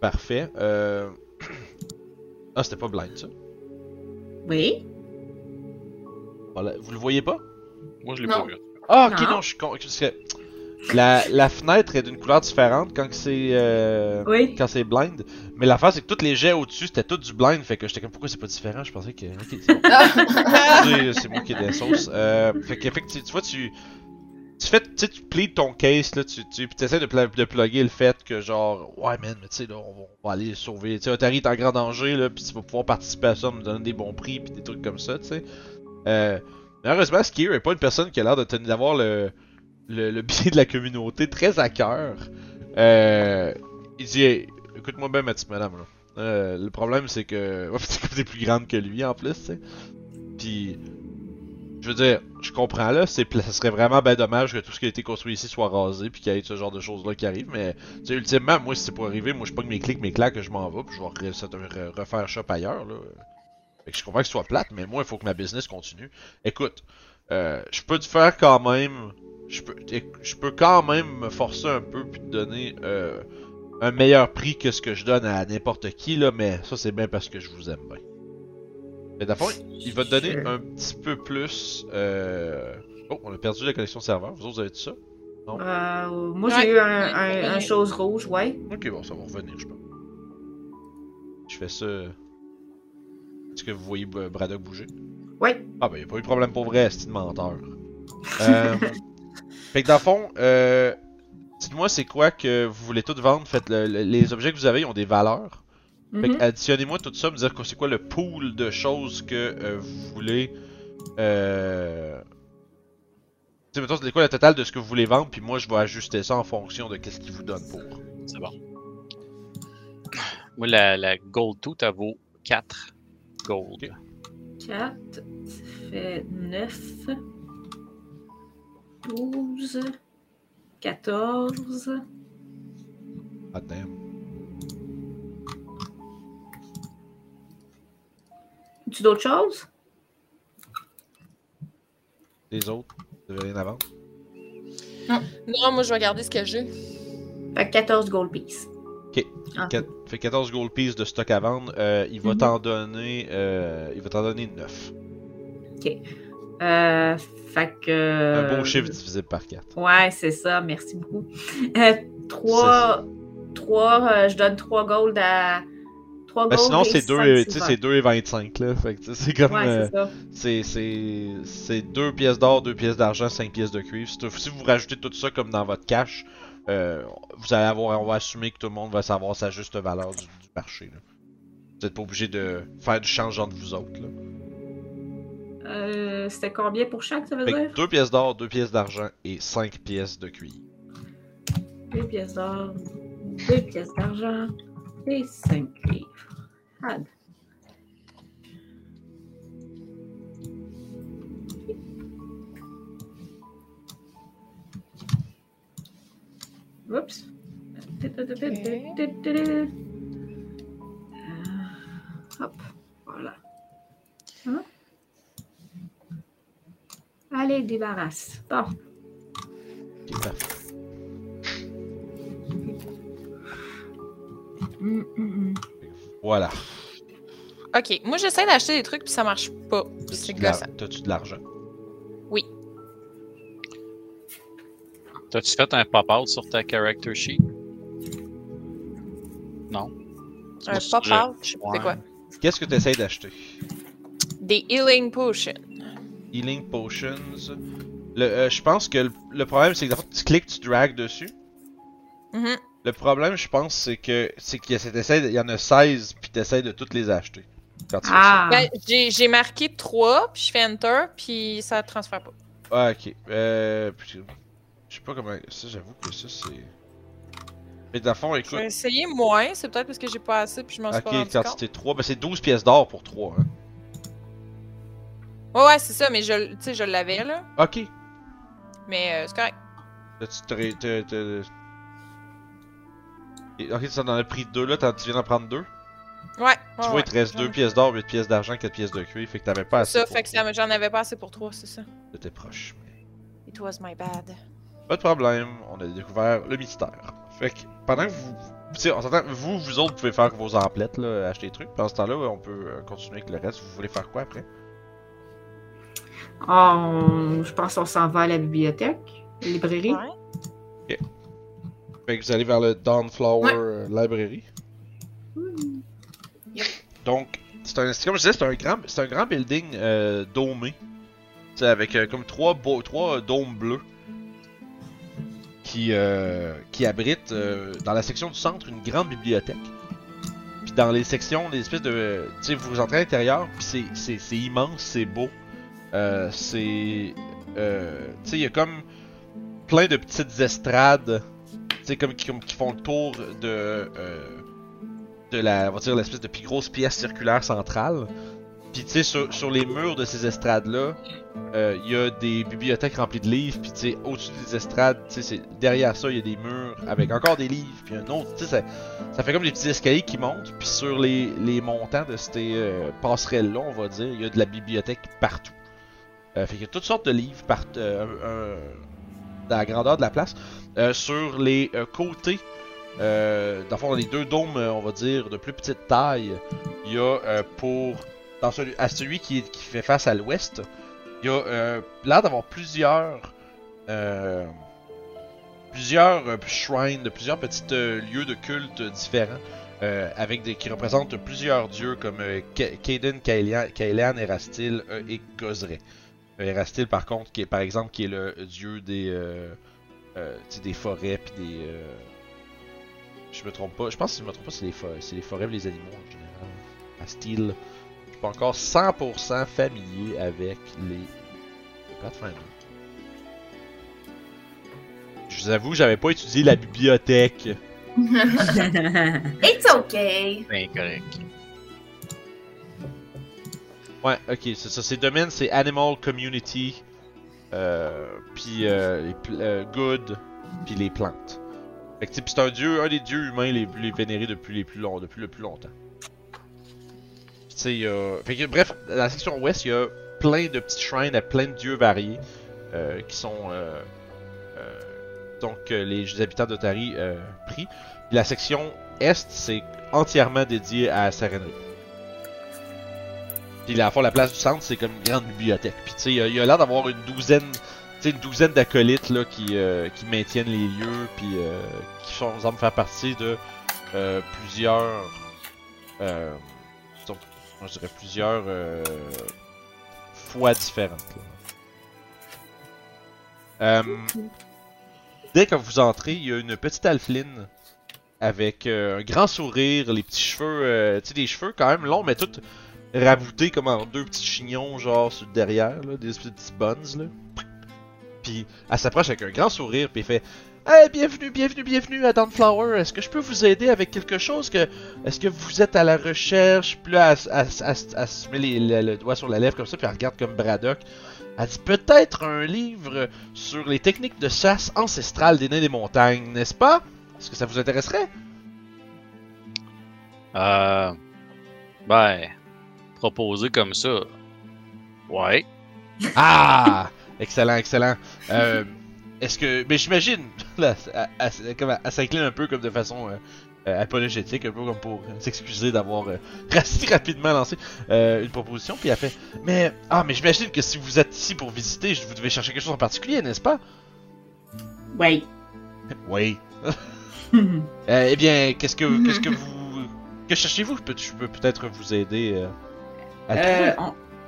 Parfait. Euh... Ah, c'était pas blind, ça. Oui. Voilà. Vous le voyez pas? Moi, je l'ai pas vu. Ah, ok, Non. non, je suis con. Que La, la fenêtre est d'une couleur différente quand que c'est euh, Oui. quand c'est blind. Mais l'affaire, c'est que tous les jets au-dessus, c'était tout du blind. Fait que j'étais comme, pourquoi c'est pas différent? Je pensais que. Ok, c'est bon. Excusez, c'est moi qui ai des sauces. Euh, fait qu'effectivement, tu vois, tu. Tu fais, tu sais, tu plies ton case, là, tu, tu, pis t'essaies de, pla- de plugger le fait que, genre, ouais, man, mais tu sais, là, on va, on va aller sauver. Tu sais, Otari est en grand danger, là, pis tu vas pouvoir participer à ça, me donner des bons prix, pis des trucs comme ça, tu sais. Euh, mais heureusement, Skier est pas une personne qui a l'air de tenir d'avoir le, le, le bien de la communauté très à cœur. Euh, il dit, écoute-moi bien, ma petite madame, là. Euh, le problème, c'est que. C'est que t'es plus grande que lui en plus, tu. Puis. Je veux dire, je comprends là, c'est serait vraiment ben dommage que tout ce qui a été construit ici soit rasé puis qu'il y ait ce genre de choses là qui arrivent, mais tu sais, ultimement, moi si c'est pour arriver, moi je pogne mes clics, mes claques, je m'en vais, puis je vais refaire shop ailleurs là. Fait que je comprends que ce soit plate, mais moi il faut que ma business continue. Écoute, euh, je peux te faire quand même, je peux, je peux quand même me forcer un peu puis te donner euh, un meilleur prix que ce que je donne à n'importe qui là, mais ça c'est bien parce que je vous aime bien. Mais d'abord, il va te donner un petit peu plus. Euh... Oh, on a perdu la connexion serveur. Vous autres, vous avez dit ça? Euh, moi, Ouais. j'ai eu un, un, chose rouge, ouais. Ok, bon, ça va revenir, je pense. Je fais ça. Est-ce que vous voyez Braddock bouger? Ouais. Ah, ben, y a pas eu de problème pour vrai, c'est de menteur. Euh... fait que dans le fond, euh... dites-moi, c'est quoi que vous voulez tout vendre? Faites le- le- les objets que vous avez, ils ont des valeurs. Fait Mhm. que additionnez-moi tout ça, me dire que c'est quoi le pool de choses que euh, vous voulez. Euh... Tu sais, mettons, c'est quoi le total de ce que vous voulez vendre, puis moi je vais ajuster ça en fonction de qu'est-ce qu'il vous donne pour. C'est bon. Moi, la, la Gold Tooth, elle vaut 4 Gold. Ok. 4, ça fait 9, 12, 14. Ah, damn. Tu d'autres choses? Les autres, vous avez rien à vendre? Non, moi, je vais garder ce que j'ai. Fait que 14 gold pieces. Ok. Ah. Fait 14 gold pieces de stock à vendre. Euh, il va Mhm. t'en donner. Euh, il va t'en donner 9. Euh, fait que. Un beau chiffre divisé par 4. Ouais, c'est ça. Merci beaucoup. Euh, 3, 3 je donne 3 gold à. 3 Ben, gold sinon, et c'est 2 cinq et, tu sais, silver. c'est 2 et 25 là. Fait que c'est comme. Ouais, euh, c'est ça. C'est c'est c'est deux pièces d'or, deux pièces d'argent, cinq pièces de cuivre. Si, vous rajoutez tout ça comme dans votre cash, euh, vous allez avoir, on va assumer que tout le monde va savoir sa juste valeur du, du marché. Là. Vous êtes pas obligé de faire du change entre vous autres. Là. Euh, C'était combien pour chaque, ça veut Fait que dire? deux pièces d'or, deux pièces d'argent et cinq pièces de cuivre. 2 pièces d'or, 2 pièces d'argent et 5 cuivres. Had. Oups. Euh, hop, voilà. Hein? Allez, débarrasse. Bon. Voilà. Ok, moi, j'essaie d'acheter des trucs, puis ça marche pas. T'as-tu C'est. T'as-tu de l'argent? Oui. T'as-tu fait un pop-out sur ta character sheet? Non. Un pop-out, je sais pas c'est quoi? Qu'est-ce que tu essaies d'acheter? Des healing potions. Healing Potions. Le, euh, je pense que le, le problème, c'est que tu cliques, tu drags dessus. Mhm. Le problème, je pense, c'est que c'est qu'il y, a cet essai- il y en a 16, puis t'essaies de toutes les acheter. Quand tu fais Ah! Ben, j'ai marqué 3, puis je fais Enter, puis ça transfère pas. Ah, ok. Euh. Je sais pas comment. Ça, j'avoue que ça, c'est. Mais dans le fond, Je écoute. vais essayer moins, c'est peut-être parce que j'ai pas assez, puis je m'en suis Ok, pas rendu compte. quantité 3. Ben, c'est 12 pièces d'or pour 3. Hein. Ouais, ouais, c'est ça, mais je, l- tu sais, je l'avais, là. Ok. Mais euh, c'est correct. Là, tu te. te- te- Et- Ok, tu en as pris 2 là, t'en- tu viens d'en prendre 2. Ouais. ouais Tu vois, ouais, il te reste j'en 2 ai- pièces d'or, 8 pièces d'argent, 4 pièces de cuivre. Fait que t'avais pas assez. Ça, pour fait que j'en avais pas assez pour 3, c'est ça. T'étais proche. It was my bad. Pas de problème, on a découvert le mystère. Fait que pendant que vous. Tu sais, on s'entend, vous, vous autres pouvez faire vos emplettes, là, acheter des trucs. Pendant ce temps-là, on peut euh, continuer avec le reste. Vous voulez faire quoi après? On- Je pense qu'on s'en va à la bibliothèque, la librairie. Ouais. Fait que vous allez vers le Dawnflower Ouais. euh, Library. Hmm. Donc, c'est un, comme je disais, c'est un grand, c'est un grand building euh, domé. Tu sais, avec euh, comme trois, beaux, trois euh, dômes bleus. Qui, euh, qui abritent euh, dans la section du centre une grande bibliothèque. Puis dans les sections, des espèces de. Tu sais, vous entrez à l'intérieur, puis c'est, c'est, c'est immense, c'est beau. Euh, c'est. Euh, tu sais, il y a comme plein de petites estrades. Tu sais, comme qui, font le tour de. euh, de la, on va dire l'espèce de plus grosse pièce circulaire centrale. Puis tu sais, sur, sur les murs de ces estrades-là, il y a des bibliothèques remplies de livres. Puis tu sais, au-dessus des estrades, tu sais, derrière ça, il y a des murs avec encore des livres. Puis un autre, tu sais, ça, fait comme des petits escaliers qui montent. Puis sur les, les montants de ces passerelles-là, on va dire, il y a de la bibliothèque partout. Euh, fait qu'il y a toutes sortes de livres par, euh, dans la grandeur de la place. Euh, sur les côtés, dans le fond, les deux dômes, on va dire, de plus petite taille, il y a pour. Dans celui, à celui qui, fait face à l'ouest, il y a euh, l'air d'avoir plusieurs. plusieurs shrines, plusieurs petits lieux de culte différents. avec des qui représentent plusieurs dieux comme Ka- Kaden, Kaelian, Kaelian, Erastil euh, et Gozray. Euh, Erastil par contre, qui est par exemple qui est le dieu des euh, euh, des forêts puis des euh, je me trompe pas, je pense que si je me trompe pas c'est les, fo- c'est les forêts et les animaux en général. Astil. Je suis pas encore 100% familier avec les Pathfinder. Je vous avoue, j'avais pas étudié la bibliothèque. It's okay. Ben, correct. Ouais, ok, c'est ça. Ces domaines, c'est Animal Community, euh, puis euh, euh, Good, puis les plantes. Fait que c'est un dieu, un des dieux humains les plus vénérés depuis les plus longs, depuis le plus longtemps. Fait que bref, la section ouest, il y a plein de petits shrines à plein de dieux variés euh, qui sont euh, donc les habitants d'Otari pris. La section est, c'est entièrement dédié à Sarenry. Puis la fois la place du centre, c'est comme une grande bibliothèque. Puis tu sais, il y a- l'air d'avoir une douzaine, tu une douzaine d'acolytes là qui, euh, qui maintiennent les lieux, puis euh, qui sont semblent faire partie de euh, plusieurs, donc, je dirais plusieurs fois différentes. dès que vous entrez, il y a une petite alpheline avec un grand sourire, les petits cheveux, tu sais, des cheveux quand même longs, mais tout raboutés comme en deux petits chignons, genre sur derrière, là, des petits buns, là. Puis elle s'approche avec un grand sourire, puis elle fait Hey, bienvenue, bienvenue, bienvenue à Dawnflower. Est-ce que je peux vous aider avec quelque chose que Est-ce que vous êtes à la recherche Puis là, elle, elle- elle- elle- se le doigt sur la lèvre comme ça, puis elle regarde comme Braddock. Elle dit peut-être un livre sur les techniques de chasse ancestrales des nains des montagnes, n'est-ce pas? Est-ce que ça vous intéresserait Euh. Ben. Proposé comme ça. Ouais. Ah Excellent, excellent. Euh, Est-ce que. Mais j'imagine, là, elle, s'incline un peu comme de façon euh, euh, apologétique, un peu comme pour euh, s'excuser d'avoir euh, si rapidement lancé euh, une proposition, puis elle fait Mais. Ah, mais j'imagine que si vous êtes ici pour visiter, vous devez chercher quelque chose en particulier, n'est-ce pas? Oui. Oui. Euh, eh bien, qu'est-ce que, qu'est-ce que vous. Que cherchez-vous? Je peux, je peux peut-être vous aider euh,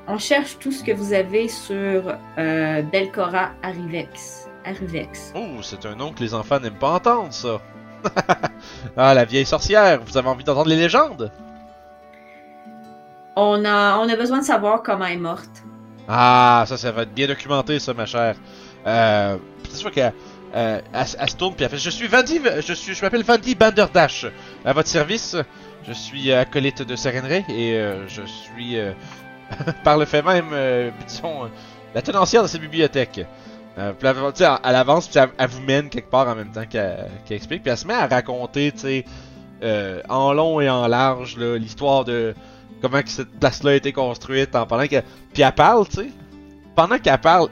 on cherche tout ce que vous avez sur euh, Belcora Arrivex. Arrivex. Oh, c'est un nom que les enfants n'aiment pas entendre, ça. ah, la vieille sorcière, vous avez envie d'entendre les légendes? On a, on a besoin de savoir comment elle est morte. Ah, ça, ça va être bien documenté, ça, ma chère. Euh, c'est sûr qu'elle euh, elle, elle se tourne puis elle fait Je suis Vandy, je suis, je m'appelle Vandy Banderdash. À votre service, je suis acolyte de Serenray et euh, je suis, euh, par le fait même, euh, disons, euh, la tenancière de cette bibliothèque. Euh, puis elle, avance puis elle, vous mène quelque part en même temps qu'elle explique. Puis elle se met à raconter, tu sais, euh, en long et en large, l'histoire de comment cette place-là a été construite en parlant que. Puis elle parle, tu sais. Pendant qu'elle parle,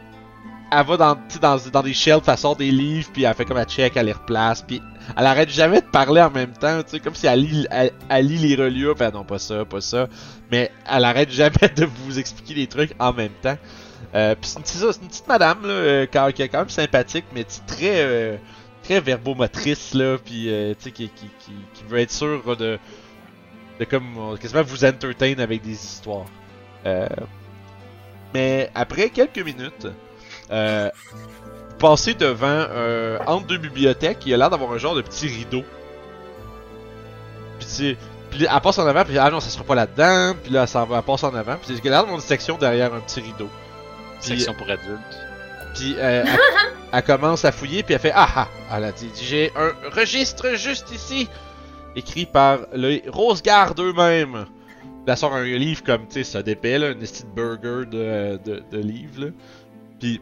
elle va dans, des shelves, elle sort des livres, puis elle fait comme elle check, elle les replace, puis elle arrête jamais de parler en même temps, tu sais, comme si elle lit, elle, lit les reliures, puis elle, non, pas ça, pas ça. Mais elle arrête jamais de vous expliquer les trucs en même temps. Euh, puis c'est une, petite madame, là, euh, qui est quand même sympathique, mais très, euh, très verbomotrice, là, puis euh, tu sais, qui, veut être sûre de, de comme, quasiment vous entertain avec des histoires. Euh, mais après quelques minutes, euh, vous passez devant, euh, entre deux bibliothèques, il y a l'air d'avoir un genre de petit rideau. Puis tu sais, puis elle passe en avant, puis ah non, ça sera pas là-dedans, puis là, s'en va, elle passe en avant, puis il y a l'air d'avoir une section derrière un petit rideau. Puis- Section pour adultes. puis euh, elle, elle commence à fouiller, puis elle fait Ah ah Elle a dit J'ai un registre juste ici. écrit par le Rosegarde eux-mêmes. Elle sort un livre comme, tu sais, ça d'épais, là, un de burger de, de, de livre, là. Puis,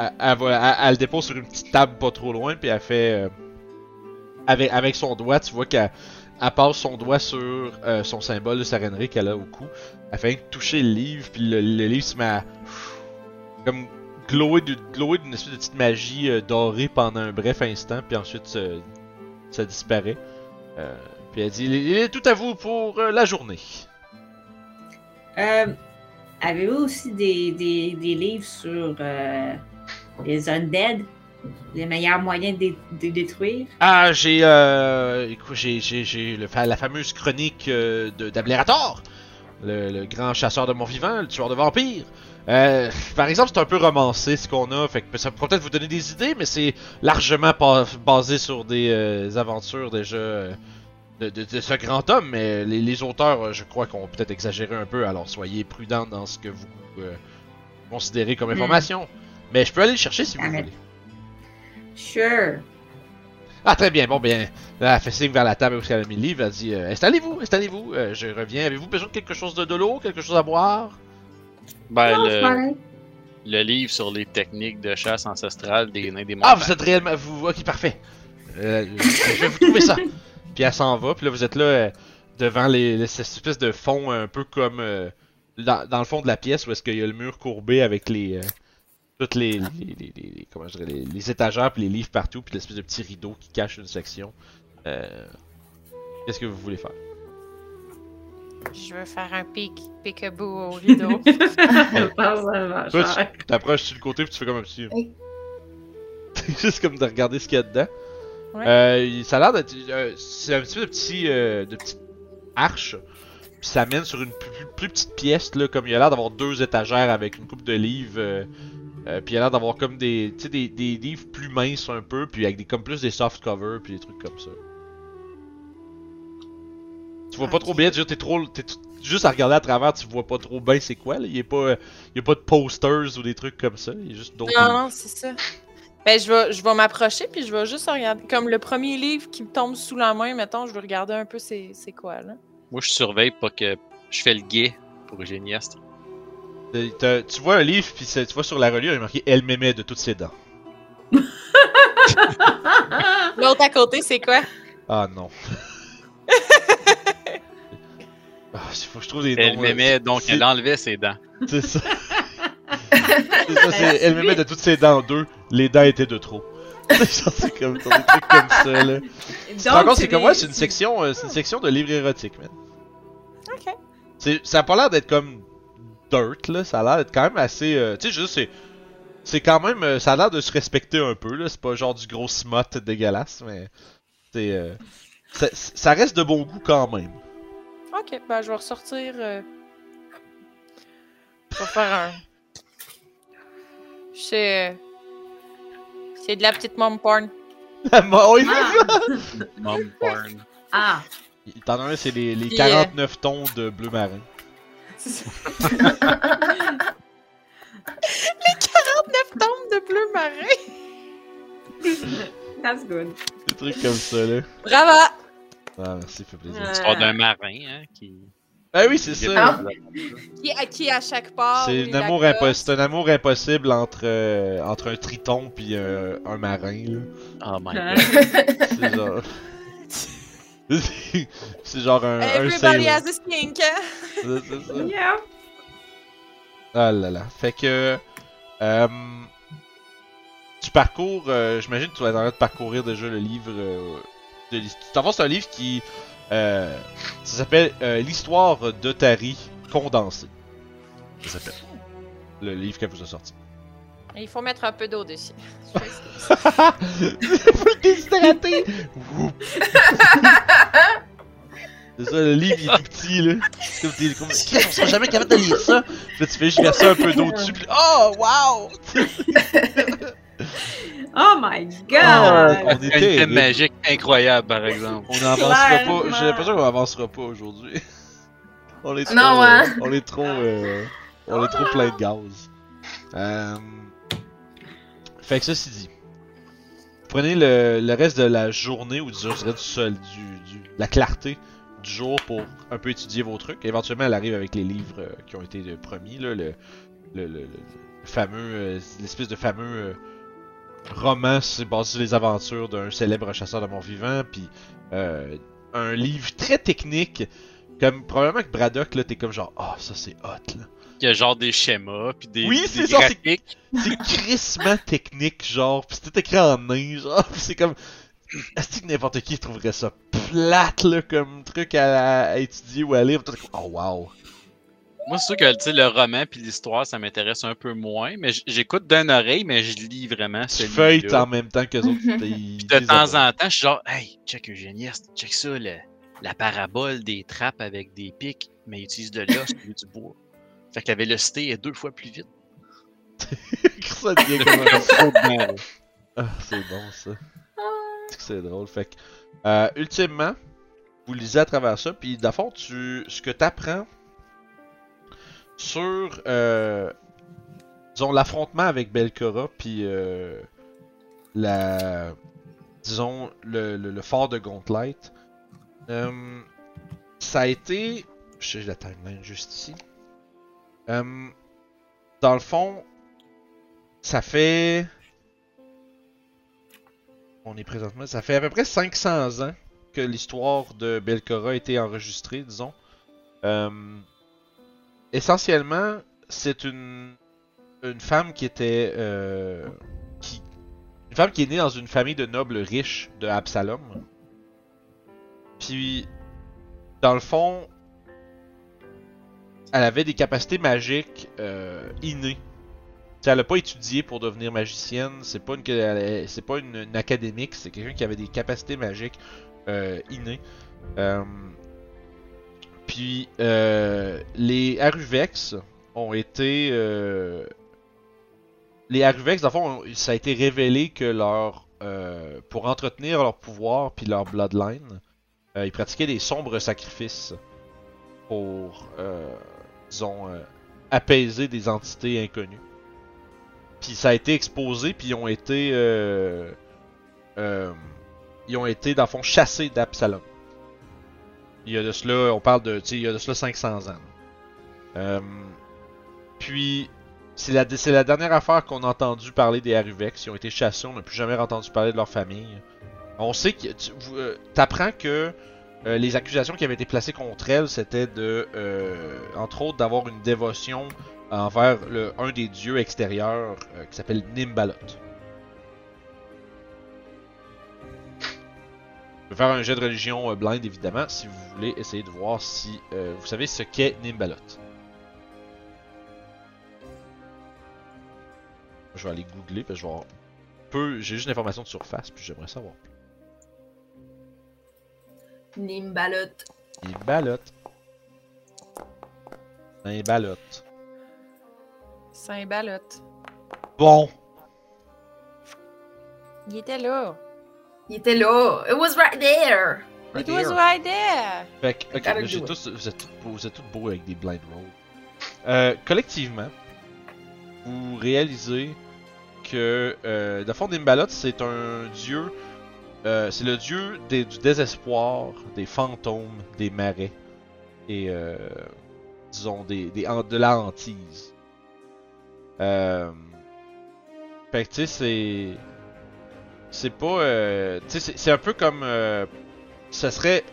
elle, le dépose sur une petite table pas trop loin, puis elle fait... euh, avec, son doigt, tu vois qu'elle elle passe son doigt sur euh, son symbole de sarennerie qu'elle a au cou. Elle fait toucher le livre, puis le, livre se met à... Comme glower d'une espèce de petite magie euh, dorée pendant un bref instant, puis ensuite ça, disparaît. Puis elle dit Il est tout à vous pour la journée. Euh, Avez-vous aussi des, livres sur les undead? Les meilleurs moyens de, de détruire? Ah, j'ai euh, écoute, j'ai j'ai j'ai le la fameuse chronique euh, de d'Ablérator, le, le grand chasseur de morts vivants, le tueur de vampires. Euh, par exemple, c'est un peu romancé ce qu'on a, fait que ça peut peut-être vous donner des idées, mais c'est largement pas- basé sur des euh, aventures déjà euh, de, de- de ce grand homme. Mais les, les auteurs, euh, je crois, qu'on peut-être exagéré un peu, alors soyez prudents dans ce que vous euh, considérez comme Hmm. information. Mais je peux aller le chercher si vous Ah, voulez. Sure. Ah, très bien, bon, bien. Là, elle fait signe vers la table où elle a mis le livre. Elle dit euh, Installez-vous, installez-vous. Euh, je reviens. Avez-vous besoin de quelque chose de, de l'eau Quelque chose à boire? Ben, Non, le, le livre sur les techniques de chasse ancestrale des nains des Ah, montagnes. vous êtes réellement. Vous... Ok, parfait. Euh, je vais vous trouver ça. Puis elle s'en va. Puis là, vous êtes là euh, devant les, les- cette espèce de fond un peu comme. euh, dans, dans le fond de la pièce où est-ce qu'il y a le mur courbé avec les. Toutes les, les, les- les- les- comment je dirais, les, les étagères puis les livres partout puis l'espèce de petit rideau qui cache une section. Euh, Qu'est-ce que vous voulez faire? Je veux faire un pic, peekaboo au rideau. Va Toi, tu t'approches sur le côté puis tu fais comme un petit. Oui. Juste comme de regarder ce qu'il y a dedans. Ouais. Euh, ça a l'air d'être. euh, c'est un petit peu de petit. euh, de petite arche. Puis ça mène sur une plus, plus- plus petite pièce, là. Comme il a l'air d'avoir deux étagères avec une coupe de livres. Euh, puis il a l'air d'avoir comme des, tu sais, des, des livres plus minces un peu. Puis avec des, comme plus des soft covers. Puis des trucs comme ça. Tu vois pas trop bien, tu t'es trop. t'es t- juste à regarder à travers, tu vois pas trop bien c'est quoi, là. Il y a pas. il y a pas de posters ou des trucs comme ça. Il y a juste d'autres. non, non, c'est ça. Ben, je vais, je vais m'approcher, puis je vais juste regarder. Comme le premier livre qui me tombe sous la main, mettons, je vais regarder un peu c'est c'est quoi, là. Moi, je surveille pas que je fais le guet pour Génieste. Tu vois un livre, puis tu vois sur la reliure, il est marqué Elle m'aimait de toutes ses dents. L'autre à côté, c'est quoi? Ah non. ah, il faut que je trouve des Elle noms. m'aimait, donc c'est- elle enlevait ses dents. C'est ça. c'est ça, c'est Elle m'aimait de toutes ses dents. Deux, les dents étaient de trop. Genre, c'est comme des trucs comme ça, là. Tu te rends compte, c'est comme moi, c'est une section, euh, c'est une section de livres érotiques, man. Ok. C'est, ça a pas l'air d'être comme dirt, là. Ça a l'air d'être quand même assez. euh, tu sais, juste, c'est. C'est quand même. euh, ça a l'air de se respecter un peu, là. C'est pas genre du gros smut dégueulasse, mais. C'est. euh, ça, ça reste de bon goût quand même. Ok, ben, je vais ressortir. euh, Je vais faire un. C'est. C'est de la petite mom porn. oh, il Ah! Mom porn. ah. T'en as un, c'est les, les Puis, 49 tons de bleu marin. Tombe de bleu marin. That's good. Des trucs comme ça, là. Bravo! Ah, merci, fait plaisir. Ouais. L'histoire d'un marin, hein, qui... Ah oui, c'est ça. Ah. Qui, à qui à chaque part. C'est un amour, impossible. un amour impossible entre, euh, entre un triton puis un, un marin, là. Oh my Hein? god. C'est genre. c'est genre un, Everybody has a skink. C'est- c'est ça. Yeah. Ah là là. Fait que. euh, tu parcours. euh, J'imagine que tu vas être en train de parcourir déjà le livre. euh, de c'est un livre qui. euh, ça s'appelle euh, L'histoire de Tari condensée. Ça s'appelle. Le livre qu'elle vous a sorti. Il faut mettre un peu d'eau dessus. Faut le déshydrater! C'est ça, le livre il est tout petit là. C'est comme, t'es comme, Chris, on sera jamais capable de lire ça? Puis là, tu fais juste verser un peu d'eau dessus, puis oh wow! Oh my god! Ah, on Une terrible. thème magique incroyable, par exemple. On n'avancera pas. J'ai l'impression qu'on avancera pas aujourd'hui. On est trop. Non, euh, hein? on est trop. euh, on est trop plein de gaz. Euh, fait que ceci dit. Prenez le, reste de la journée, ou disons, je du sol, du, du, la clarté du jour pour un peu étudier vos trucs. Éventuellement, elle arrive avec les livres euh, qui ont été euh, promis, là, le, le, le- fameux, euh, l'espèce de fameux roman basé sur les aventures d'un célèbre chasseur de mort vivant, puis un livre très technique, comme probablement que Braddock là, t'es comme genre, ah ça c'est hot là. Il y a genre des schémas, puis des, Oui, des c'est ça, c'est- graphiques. C'est crissement technique, genre, pis c'est tout écrit en nain, genre, pis c'est comme. Est-ce que n'importe qui trouverait ça plate, là, comme truc à, à étudier ou à lire? Tout comme, Oh wow! Moi, c'est sûr que tu sais, le roman puis l'histoire, ça m'intéresse un peu moins, mais j'écoute d'une oreille, mais je lis vraiment Tu ce feuilles en même temps que autres. Puis de temps en temps, je suis genre, hey, check Eugénie, check ça, le- la parabole des trappes avec des pics, mais ils utilisent de l'os au lieu du bois. Fait que la vélocité est deux fois plus vite. ça devient comme un- Trop bien, là. Ah, c'est bon ça. C'est que c'est drôle. Fait que, euh, ultimement, vous lisez à travers ça, puis fond, tu, ce que t'apprends sur, euh, disons, l'affrontement avec Belcora, puis euh, la, disons, le, le, le fort de Gauntlet, euh, ça a été, je sais la timeline juste ici. Euh, dans le fond, ça fait on est présentement. Ça fait à peu près 500 ans que l'histoire de Belcora a été enregistrée, disons. Euh, essentiellement, c'est une, une femme qui était. euh, qui, une femme qui est née dans une famille de nobles riches de Absalom. Puis, dans le fond, elle avait des capacités magiques euh, innées. Tu sais, elle a pas étudié pour devenir magicienne, c'est pas une c'est pas une, académique, c'est quelqu'un qui avait des capacités magiques euh, innées. Euh, puis les Aruvex ont été les Aruvex, dans fond, ça a été révélé que leur pour entretenir leur pouvoir puis leur bloodline, ils pratiquaient des sombres sacrifices pour disons euh, apaiser des entités inconnues. Puis ça a été exposé, puis ils ont été. Euh, euh, ils ont été, dans le fond, chassés d'Absalom. Il y a de cela, on parle de. Il y a de cela 500 ans. Euh, puis, c'est la, c'est la dernière affaire qu'on a entendu parler des Aruvex. Ils ont été chassés, on n'a plus jamais entendu parler de leur famille. On sait que. Tu vous, t'apprends que. Euh, les accusations qui avaient été placées contre elle, c'était de, euh, entre autres, d'avoir une dévotion envers un des dieux extérieurs euh, qui s'appelle Nimbalot. Je vais faire un jet de religion blind évidemment si vous voulez essayer de voir si vous savez ce qu'est Nimbalot. Je vais aller googler parce que je vais avoir j'ai juste l'information de surface puis j'aimerais savoir. Nimbalot. Nimbalot. Nimbalot. Saint-Balotte. Bon. Il était là. Il était là. It was right there. It was right there. Fait que, ok, là, do j'ai it. tous, vous êtes tous beaux, vous êtes tous beaux avec des blind rolls. Euh, collectivement, vous réalisez que, euh, de fond, Nimbalot, c'est un dieu, euh, c'est le dieu des- du désespoir, des fantômes, des marais et, euh, disons, des, des, de la hantise. Euh, fait que, tu sais, c'est, c'est pas, euh, tu sais, c'est- un peu comme, euh, ça serait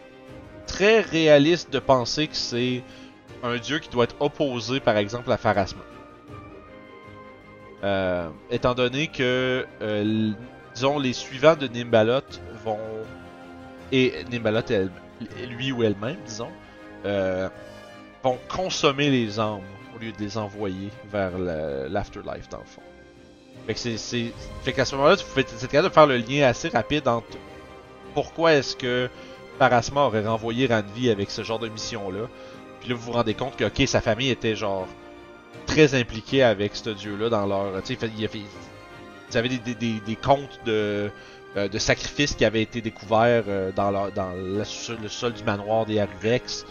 très réaliste de penser que c'est un dieu qui doit être opposé, par exemple, à Pharasma. Étant donné que, disons, les suivants de Nimbalot vont. Et Nimbalot, lui ou elle-même, disons, euh, vont consommer les âmes au lieu de les envoyer vers la- l'afterlife, dans le fond. Fait que c'est. qu'à ce moment-là, faites- c'est capable de faire le lien assez rapide entre pourquoi est-ce que Parasma aurait renvoyé Ranvi avec ce genre de mission-là. Puis là, vous vous rendez compte que, ok, sa famille était genre très impliquée avec ce dieu-là dans leur. Tu sais, il il a fait- ils avaient des, des, des, de, euh, de sacrifices qui avaient été découverts euh, dans, dans la- sur le sol du manoir des Aruvex.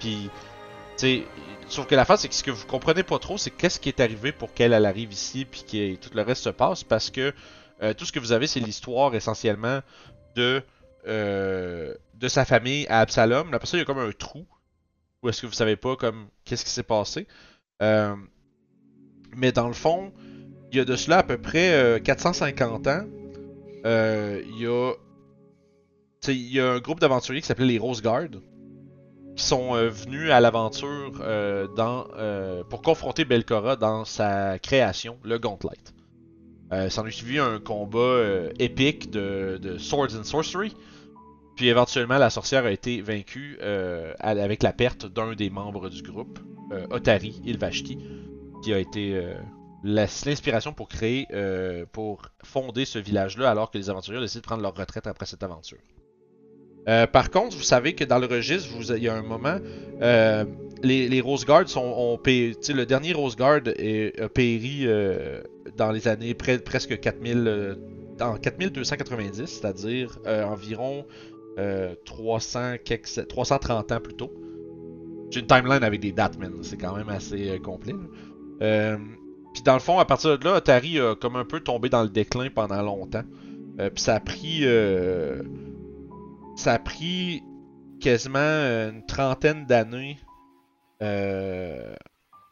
Puis, sauf que la face, c'est que ce que vous comprenez pas trop, c'est qu'est-ce qui est arrivé pour qu'elle elle arrive ici, puis que tout le reste se passe, parce que euh, tout ce que vous avez, c'est l'histoire essentiellement de de sa famille à Absalom. Après ça, il y a comme un trou. Où est-ce que vous savez pas comme qu'est-ce qui s'est passé. Mais dans le fond, il y a de cela à peu près euh, 450 ans. euh, il y a un groupe d'aventuriers qui s'appelait les Rose Guard qui sont euh, venus à l'aventure euh, euh, pour confronter Belcora dans sa création, le Gauntlet. Euh, S'en est suivi un combat euh, épique de, Swords and Sorcery. Puis éventuellement, la sorcière a été vaincue euh, avec la perte d'un des membres du groupe, euh, Otari Ilvashti, qui a été euh, l'inspiration pour créer, euh, pour fonder ce village-là, alors que les aventuriers décidé de prendre leur retraite après cette aventure. Euh, par contre, vous savez que dans le registre, il y a un moment, euh, les, Rose Guards sont, ont péri, le dernier Rose Guard est, a péri dans les années presque 4000, euh, en 4290, c'est-à-dire environ euh, 300, quelques- 330 ans plus tôt. J'ai une timeline avec des dates, man. C'est quand même assez complet. Puis dans le fond, à partir de là, Atari a comme un peu tombé dans le déclin pendant longtemps. Euh, Puis ça a pris... euh, ça a pris quasiment une trentaine d'années euh,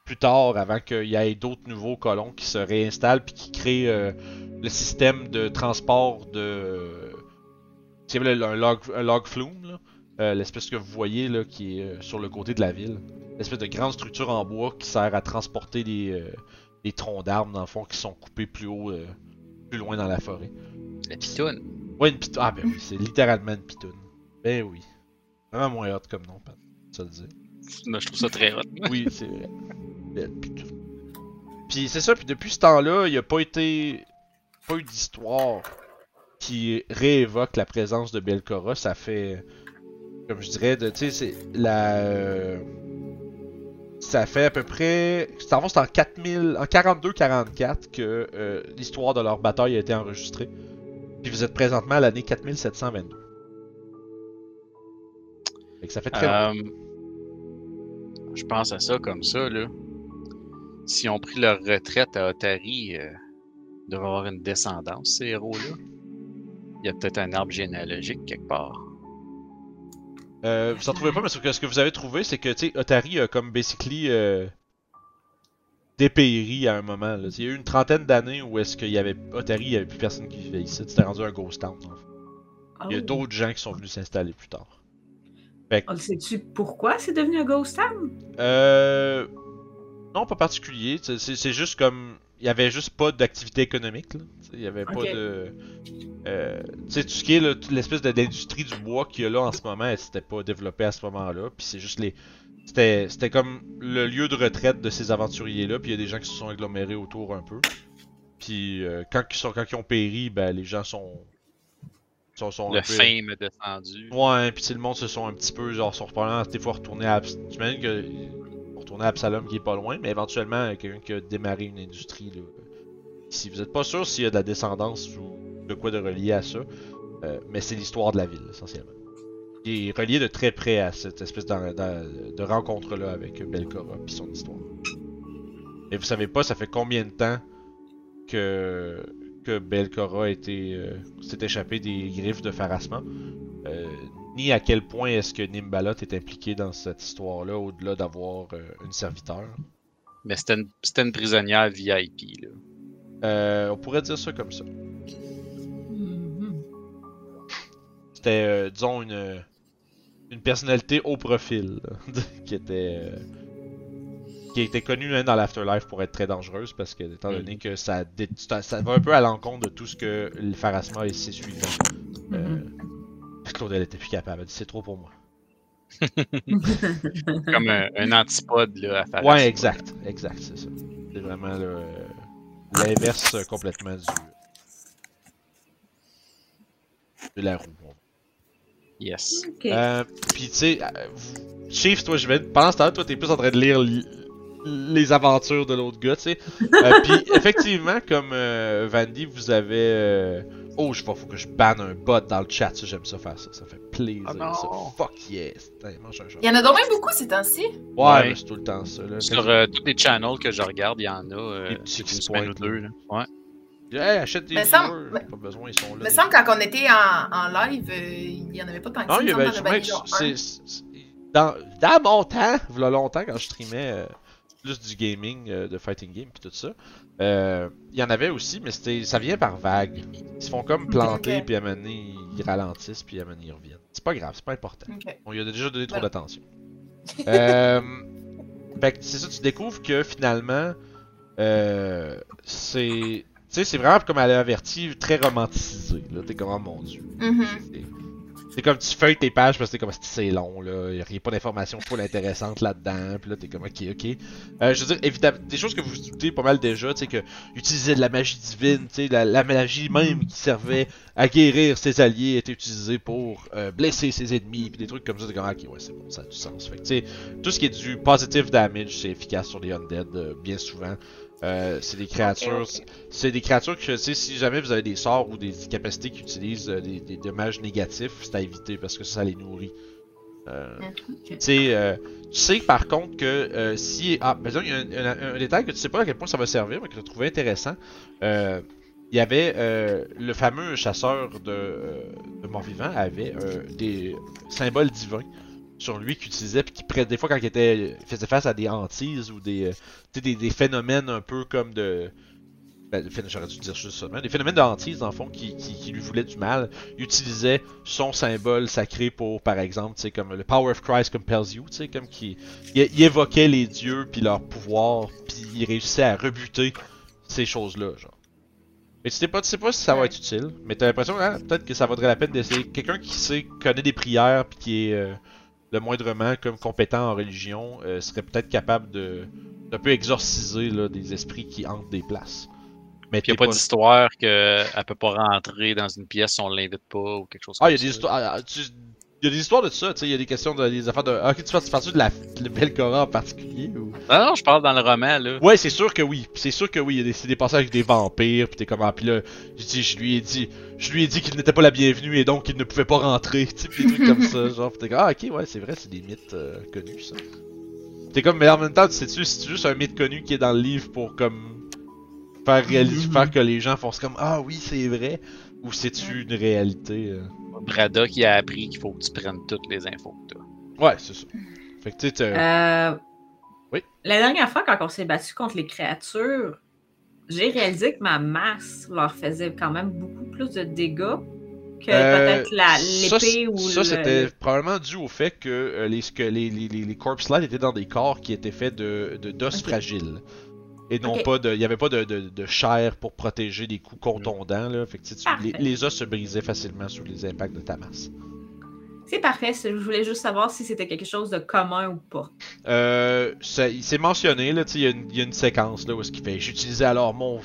plus tard avant qu'il y ait d'autres nouveaux colons qui se réinstallent puis qui créent le système de transport de... Le- un log, un log flume, là, l'espèce que vous voyez là, qui est sur le côté de la ville. L'espèce de grande structure en bois qui sert à transporter euh, des troncs d'arbres, dans le fond, qui sont coupés plus haut, euh, plus loin dans la forêt. La pitoune. Ouais, une pitoune. Ah, ben oui, c'est littéralement une pitoune. Ben oui. Vraiment moins hot comme nom, Pat. Ça le dire. Moi, je trouve ça très hot. Oui, c'est vrai. Belle pitoune. Puis c'est ça, puis depuis ce temps-là, il n'y a pas été. pas eu d'histoire qui réévoque la présence de Belcora. Ça fait. Comme je dirais, de, tu sais, c'est la. euh, ça fait à peu près. Ça va, c'est en 4000. En 42-44 que euh, l'histoire de leur bataille a été enregistrée. Puis vous êtes présentement à l'année 4722. Fait que ça fait très. Euh, je pense à ça comme ça, là. S'ils ont pris leur retraite à Otari, euh, ils doivent avoir une descendance, ces héros-là. Il y a peut-être un arbre généalogique quelque part. Euh, vous en trouvez pas, mais que ce que vous avez trouvé, c'est que, tu sais, Otari a comme basically euh, dépéri à un moment. Là. Il y a eu une trentaine d'années où est-ce qu'il y avait Otari, il y avait plus personne qui vivait ici. C'était rendu un ghost town. en fait. Il y a Oh. d'autres gens qui sont venus s'installer plus tard. On sait-tu pourquoi c'est devenu un ghost town? Euh... Non, pas particulier. C'est juste comme... Il y avait juste pas d'activité économique. Là. Il y avait pas de... Euh... Tu sais, tout ce qui est l'espèce de- d'industrie du bois qu'il y a là en ce moment, elle s'était pas développée à ce moment-là. Puis c'est juste les... C'était c'était comme le lieu de retraite de ces aventuriers-là. Puis il y a des gens qui se sont agglomérés autour un peu. Puis euh, quand, ils sont, quand ils ont péri, ben les gens sont... sont, sont un Le peu- fame est descendu. Ouais, puis le monde se sont un petit peu, genre, sont probablement des fois retournés à. J'imagine que. retourner à Absalom qui est pas loin, mais éventuellement, euh, quelqu'un qui a démarré une industrie, là. Si vous êtes pas sûr s'il y a de la descendance ou de quoi de relié à ça, euh, mais c'est l'histoire de la ville, essentiellement. Il est relié de très près à cette espèce de rencontre-là avec Belcora puis son histoire. Et vous savez pas, ça fait combien de temps que, que Belcora a été, euh, s'est échappé des griffes de Pharasma, euh, ni à quel point est-ce que Nimbalot est impliqué dans cette histoire-là, au-delà d'avoir euh, une serviteur. Mais c'était une, une prisonnière VIP, là. Euh, on pourrait dire ça comme ça. C'était, euh, disons, une, une personnalité haut profil, là, qui était... euh, qui était connue hein, dans l'Afterlife pour être très dangereuse, parce que, étant donné que ça, dé- ça, ça va un peu à l'encontre de tout ce que le Pharasma et ses suivants. Euh, Claudel était plus capable, elle dit c'est trop pour moi. Comme un, un antipode, là, à faire. Ouais, exact, exact, c'est ça. C'est vraiment le- euh, l'inverse complètement du. de la roue. bon. Yes. Ok. Euh, Puis tu sais, euh, vous- Chief, toi, je vais. Pendant ce temps-là, toi, t'es plus en train de lire li- les aventures de l'autre gars, tu sais. Euh, Puis effectivement, comme euh, Vandy, vous avez. euh, Oh, je faut, faut que je banne un bot dans le chat, ça, j'aime ça faire ça, ça fait plaisir. Oh non. ça. Fuck yes. Il y en a donc même beaucoup ces temps-ci. Ouais, c'est tout le temps ça, là. Sur euh, tous les channels que je regarde, il y en a euh, Des petits une ou deux. Là. Ouais. Hey, achète des viewers. mais- Pas besoin, ils sont là. Il me semble quand on était en, en live, euh, il y en avait pas tant que Non, ça. il y il y en avait dans, dans mon temps, voilà longtemps, quand je streamais euh, plus du gaming, euh, de fighting game puis tout ça, euh, il y en avait aussi, mais c'était, ça vient par vague. Ils se font comme planter, Ok. puis à un moment donné, ils ralentissent, puis à un moment donné, ils reviennent. C'est pas grave, c'est pas important. On lui a déjà donné trop Voilà. d'attention. euh, fait que c'est ça, tu découvres que finalement, euh, c'est. Tu sais, c'est vraiment comme elle a averti, très romanticisé. Là, t'es comme, oh mon dieu. Mhm. C'est- C'est comme tu feuilles tes pages parce que comme c'est long là, y a rien pas d'informations full intéressantes là-dedans, puis là t'es comme ok ok. Euh, je veux dire évidemment des choses que vous doutez pas mal déjà, tu sais que utiliser de la magie divine, tu sais la, la magie même qui servait à guérir ses alliés était utilisée pour euh, blesser ses ennemis, puis des trucs comme ça, t'es comme ok ouais c'est bon ça a du sens. Fait que tu sais tout ce qui est du positive damage c'est efficace sur les undead euh, bien souvent. Euh, c'est des créatures, c'est des créatures que, tu sais, si jamais vous avez des sorts ou des capacités qui utilisent euh, des, des dommages négatifs, c'est à éviter parce que ça, les nourrit. Euh, tu sais, tu sais par contre que euh, si. Ah, exemple, il y a un, un- un détail que tu sais pas à quel point ça va servir, mais que tu as trouvé intéressant. Il y avait euh, le fameux chasseur de, de morts-vivants avait euh, des symboles divins sur lui qu'il utilisait puis qui des fois quand il était faisait face à des hantises ou des, euh, des, des phénomènes un peu comme de ben, j'aurais dû dire juste ça, mais des phénomènes de hantise dans le fond qui, qui, lui voulaient du mal, il utilisait son symbole sacré pour par exemple, tu sais comme le Power of Christ compels you, tu sais comme qui il, il évoquait les dieux puis leur pouvoir puis il réussissait à rebuter ces choses-là, genre. Mais tu sais pas, tu sais pas si ça va être utile, mais t'as l'impression hein, peut-être que ça vaudrait la peine d'essayer. Quelqu'un qui sait, connaît des prières puis qui est euh, le moindrement comme compétent en religion euh, serait peut-être capable de d'un peu exorciser là, des esprits qui hantent des places. Mais il n'y a pas d'histoire qu'elle peut pas rentrer dans une pièce si on l'invite pas ou quelque chose Ah, comme il y a ça. des histoires. ah, ah, tu- Il y a des histoires de ça, tu sais, il y a des questions de des affaires de. Ah, ok, tu fais, tu de la le Belgora en particulier ou? Non, non, je parle dans le roman, là. Ouais, c'est sûr que oui. C'est sûr que oui. Il y a des, c'est des passages avec des vampires, puis t'es comme ah, puis là, je dis, je lui ai dit, je lui ai dit qu'il n'était pas la bienvenue et donc qu'il ne pouvait pas rentrer, tu sais, des trucs comme ça, genre. T'es comme ah, ok, ouais, c'est vrai, c'est des mythes euh, connus ça. T'es comme mais en même temps, tu sais-tu, c'est juste un mythe connu qui est dans le livre pour comme faire réaliser, faire que les gens font comme ah oui, c'est vrai, ou c'est-tu une réalité. euh? Brada qui a appris qu'il faut que tu prennes toutes les infos que t'as. Ouais, c'est ça. Fait que tu Euh, Oui. La dernière fois, quand on s'est battu contre les créatures, j'ai réalisé que ma masse leur faisait quand même beaucoup plus de dégâts que Euh, peut-être la- ça, l'épée ou Ça, le... c'était probablement dû au fait que euh, les, que les, les, les, les corpse light étaient dans des corps qui étaient faits de d'os fragiles. Et non pas de. Il n'y avait pas de, de, de chair pour protéger des coups contondants. Là. Fait que, tu les, os se brisaient facilement sous les impacts de ta masse. C'est parfait. c'est- Je voulais juste savoir si c'était quelque chose de commun ou pas. Euh, s'est mentionné, là, il y a une- il y, a une séquence là où ce qu'il fait. J'utilisais alors mon,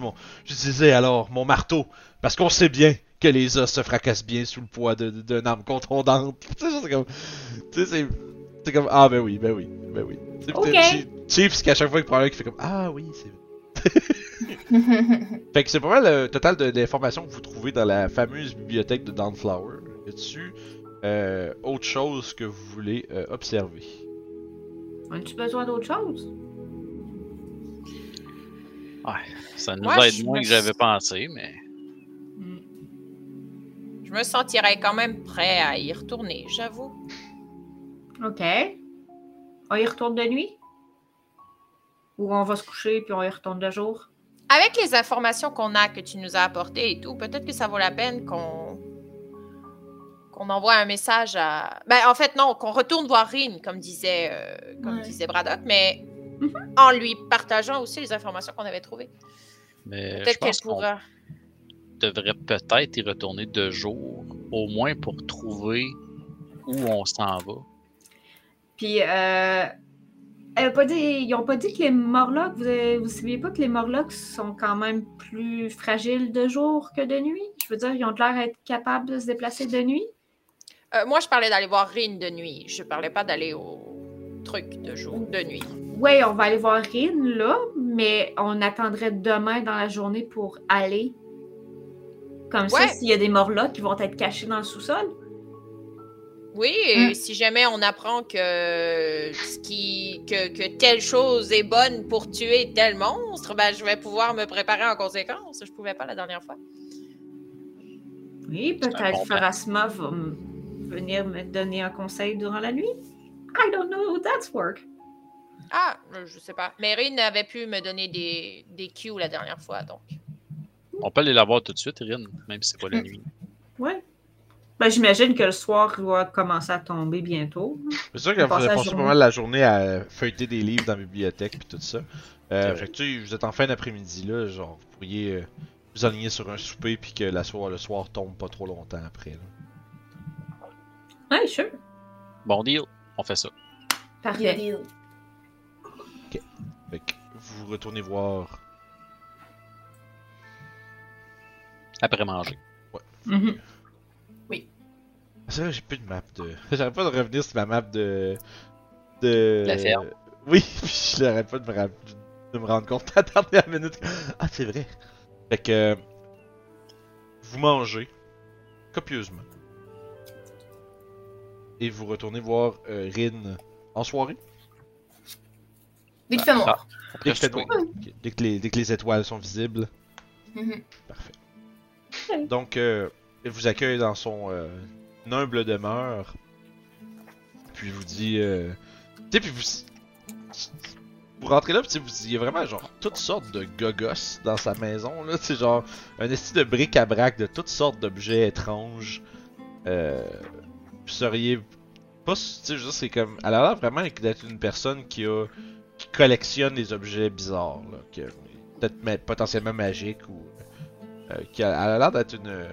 mon, j'utilisais alors mon marteau parce qu'on sait bien que les os se fracassent bien sous le poids d'une arme contondante. C'est comme, c'est, c'est comme ah ben oui, ben oui, ben oui. Tu sais, Ok. Chief- Chief, c'est qu'à chaque fois qu'il parle, il fait comme ah oui, c'est. Fait que c'est pas mal le total de- d'informations que vous trouvez dans la fameuse bibliothèque de Dawnflower. Y a-tu euh, autre chose que vous voulez euh, observer? As-tu besoin d'autre chose? Ça nous Moi, aide moins me que j'avais pensé, mais. Hmm. Je me sentirais quand même prêt à y retourner, j'avoue. OK. On y retourne de nuit? Ou on va se coucher puis on y retourne de jour? Avec les informations qu'on a, que tu nous as apportées et tout, peut-être que ça vaut la peine qu'on qu'on envoie un message à... Ben, en fait, non, qu'on retourne voir Rin, comme disait, euh, comme Ouais. disait Braddock, mais Mhm. en lui partageant aussi les informations qu'on avait trouvées. Peut-être qu'elle devrait peut-être y retourner de jour, au moins pour trouver où on s'en va. Puis, euh, elle a pas dit, ils ont pas dit que les Morlocks, vous, vous saviez pas que les Morlocks sont quand même plus fragiles de jour que de nuit? Je veux dire, ils ont l'air d'être capables de se déplacer de nuit? Euh, moi, je parlais d'aller voir Rin de nuit. Je parlais pas d'aller au truc de jour, de nuit. Oui, on va aller voir Rin là, mais on attendrait demain dans la journée pour aller. Comme ça, s'il y a des Morlocks qui vont être cachés dans le sous-sol. Oui, et Mm. si jamais on apprend que, ce qui, que, que telle chose est bonne pour tuer tel monstre, ben, je vais pouvoir me préparer en conséquence. Je pouvais pas la dernière fois. Oui, peut-être. Pharasma va venir me donner un conseil durant la nuit. I don't know how that's work. Ah, euh, je sais pas. Mais Rin avait pu me donner des, des cues la dernière fois, donc. On peut aller la voir tout de suite, Erin, même si c'est pas la Mm. nuit. Ouais. Ben, j'imagine que le soir doit commencer à tomber bientôt. C'est sûr que vous Passer avez passé pas mal la journée à feuilleter des livres dans la bibliothèque puis tout ça. Euh, fait que tu sais, vous êtes en fin d'après-midi là, genre vous pourriez euh, vous aligner sur un souper puis que la soir, le soir tombe pas trop longtemps après. Là. Ouais, sure. Bon deal, on fait ça. Parfait. Deal. Fait que vous retournez voir. Après manger. Mhm. C'est vrai, j'ai plus de map de. J'arrête pas de revenir sur ma map de. de. La ferme. Oui, puis je n'arrête pas de me, rapp- de me rendre compte à la dernière minute. Ah, c'est vrai. Fait que. Vous mangez copieusement. Et vous retournez voir euh, Rin en soirée. Dès qu'il fait noir. Dès que. Dès que les, dès que les étoiles sont visibles. Mhm. Parfait. Donc, euh, il vous accueille dans son euh, humble demeure. Puis vous dit. Euh... Tu sais, puis vous. Vous rentrez là, puis vous- il y a vraiment genre toutes sortes de gogos dans sa maison. là. C'est genre un esti de bric-à-brac de toutes sortes d'objets étranges. Euh. Vous seriez. Pas. Tu sais, c'est comme. Elle a l'air vraiment d'être une personne qui a. qui collectionne des objets bizarres. Que- Peut-être potentiellement magiques ou. Euh, qui a, elle a l'air d'être une.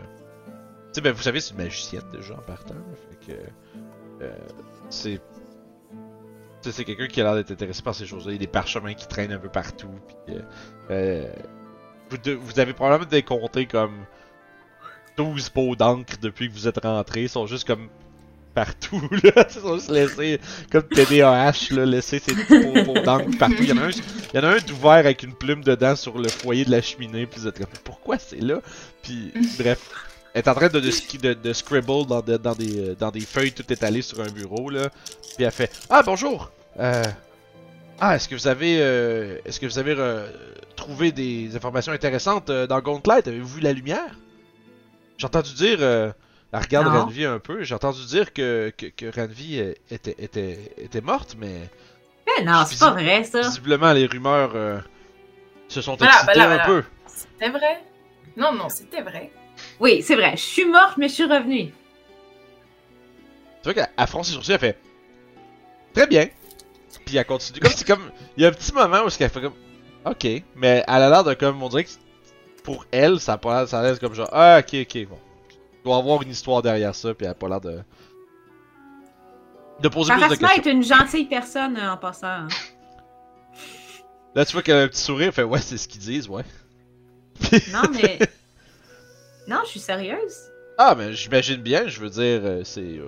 Ben vous savez, c'est une magicienne déjà en partant. fait que. euh, c'est. c'est quelqu'un qui a l'air d'être intéressé par ces choses-là. Il y a des parchemins qui traînent un peu partout. Puis, euh, vous, avez probablement décompté comme 12 pots d'encre depuis que vous êtes rentrés. Ils sont juste comme partout, là. Ils sont juste laissés comme TDAH, là, laisser ces pots, pots d'encre partout. Il y en a un, il y en a un d'ouvert avec une plume dedans sur le foyer de la cheminée. Puis pourquoi c'est là? Puis, bref. Elle est en train de, de, ski- de- de scribble dans, de- dans des, euh, dans des feuilles tout étalées sur un bureau, là. Puis elle fait Ah, bonjour! Euh... Ah, est-ce que vous avez, euh, est-ce que vous avez euh, trouvé des informations intéressantes dans Gauntlet? Avez-vous vu la lumière? J'ai entendu dire, elle regarde Non. Ranvi un peu, j'ai entendu dire que, que, que Ranvi était, était, était morte, mais Ben non, c'est pas vrai, ça. visiblement les rumeurs se sont Voilà, excitées voilà, un peu. C'était vrai? Non, non, c'était vrai. Oui, c'est vrai. Je suis morte, mais je suis revenue. Tu vois qu'elle elle fronce ses sourcils, elle fait Très bien. Puis elle continue. Comme c'est comme. Il y a un petit moment où elle fait comme Ok. Mais elle a l'air de comme. On dirait que pour elle, ça a pas l'air. Ça a comme genre Ah, ok, ok, bon. Il doit avoir une histoire derrière ça, puis elle a pas l'air de. De poser plus de questions. est une gentille personne euh, en passant. hein. Là, tu vois qu'elle a un petit sourire, elle fait Ouais, c'est ce qu'ils disent, ouais. Non, mais. Non, je suis sérieuse. Ah, mais j'imagine bien, je veux dire, euh, c'est. euh,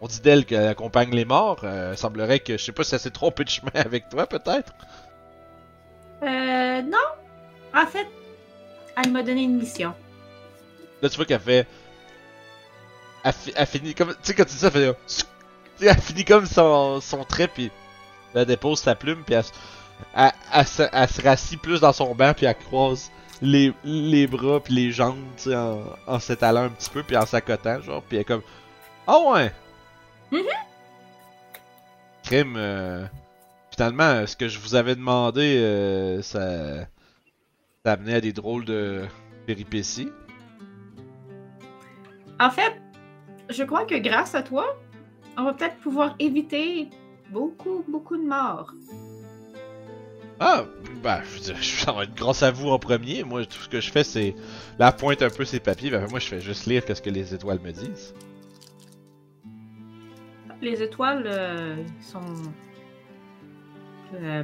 on dit d'elle qu'elle accompagne les morts. euh, il semblerait que, je sais pas si elle s'est trompée de chemin avec toi, peut-être. Euh, non. En fait, elle m'a donné une mission. Là, tu vois qu'elle fait. Elle, fi- elle finit comme. Tu sais, quand tu dis ça, elle fait. Tu sais, Elle finit comme son, son trait, puis. Elle dépose sa plume, puis elle, elle, se, elle se rassit plus dans son banc, puis elle croise les, les bras, puis les jambes, tu sais, en, en s'étalant un petit peu, puis en s'accotant, genre, puis elle est comme. Ah ouais! Mhm. Crime, euh, Finalement, ce que je vous avais demandé, euh, ça. Ça amenait à des drôles de péripéties. En fait, je crois que grâce à toi, on va peut-être pouvoir éviter beaucoup, beaucoup de morts. Ah, bah, je dire, ça va être grâce à vous en premier. Moi, tout ce que je fais, c'est la pointe un peu ces papiers. Ben, moi, je fais juste lire qu'est-ce que les étoiles me disent. Les étoiles euh, sont. euh,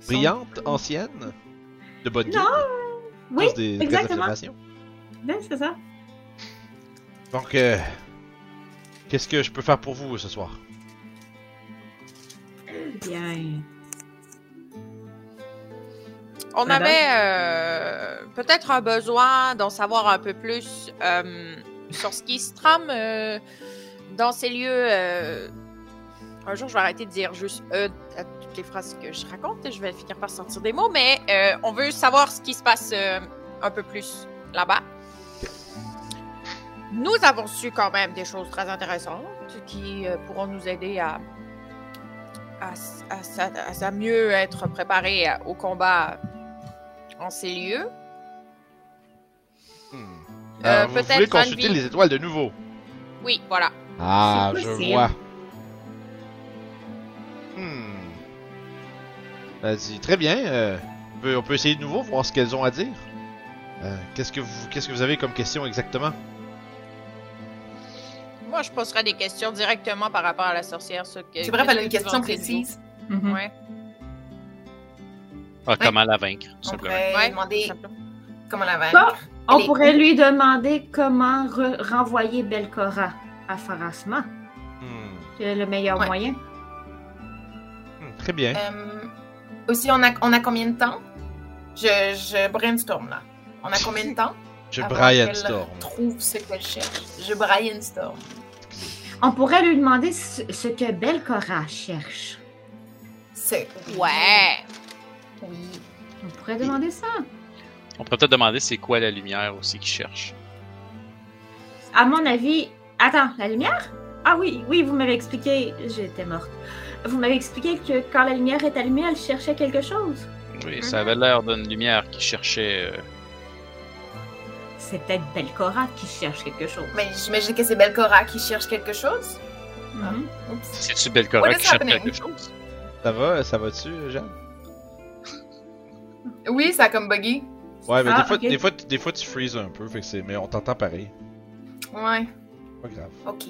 sont- Brillantes, anciennes, de bonne Non, guine, Oui, des exactement. c'est ça. Donc, euh, qu'est-ce que je peux faire pour vous ce soir? Bien. On Madame? avait euh, peut-être un besoin d'en savoir un peu plus euh, sur ce qui se trame euh, dans ces lieux, un jour, je vais arrêter de dire juste à toutes les phrases que je raconte et je vais finir par sortir des mots, mais on veut savoir ce qui se passe un peu plus là-bas. Nous avons su quand même des choses très intéressantes qui pourront nous aider à, à, s- à s- à s- à mieux être préparés à- au combat en ces lieux. Hmm. Euh, Alors, vous peut-être voulez consulter les étoiles de nouveau Oui, voilà. Ah, je possible. vois. Hmm. Vas-y, très bien. euh, on, peut, on peut essayer de nouveau, voir ce qu'elles ont à dire. Euh, qu'est-ce que vous, qu'est-ce que vous avez comme question exactement? Moi, je poserai des questions directement par rapport à la sorcière. ce que- C'est vrai, elle a une question précise. Mhm. Ouais, Ah, comment la vaincre, tout On simplement. pourrait Ouais, demander comment la vaincre. on pourrait où? lui demander comment re- renvoyer Belcora à Pharasma. Hmm. C'est le meilleur Ouais. moyen. Hmm, Très bien. Euh, aussi, on a, on a combien de temps? Je, je brainstorm là. On a combien de temps? Je avant Brian qu'elle Storm. trouve ce qu'elle cherche. Je brainstorm. On pourrait lui demander ce, ce que Belcora cherche. C'est. Ouais. Oui. On pourrait demander ça. On pourrait peut-être demander c'est quoi la lumière aussi qu'ils cherchent. À mon avis. Attends, la lumière? Ah oui, oui, vous m'avez expliqué. J'étais morte. Vous m'avez expliqué que quand la lumière est allumée, elle cherchait quelque chose. Oui, ça avait l'air d'une lumière qui cherchait. euh, C'est peut-être Belcora qui cherche quelque chose. Mais j'imagine que c'est Belcora qui cherche quelque chose. Mhm. Oups. C'est-tu Belcora qui cherche happening? quelque chose? Ça va, ça va-tu, Jeanne? Oui, ça a comme buggy. Ouais, mais Ah, des, fois, ok. des, fois, des fois, tu freezes un peu, fait que c'est... mais on t'entend pareil. Ouais. Pas grave. Ok.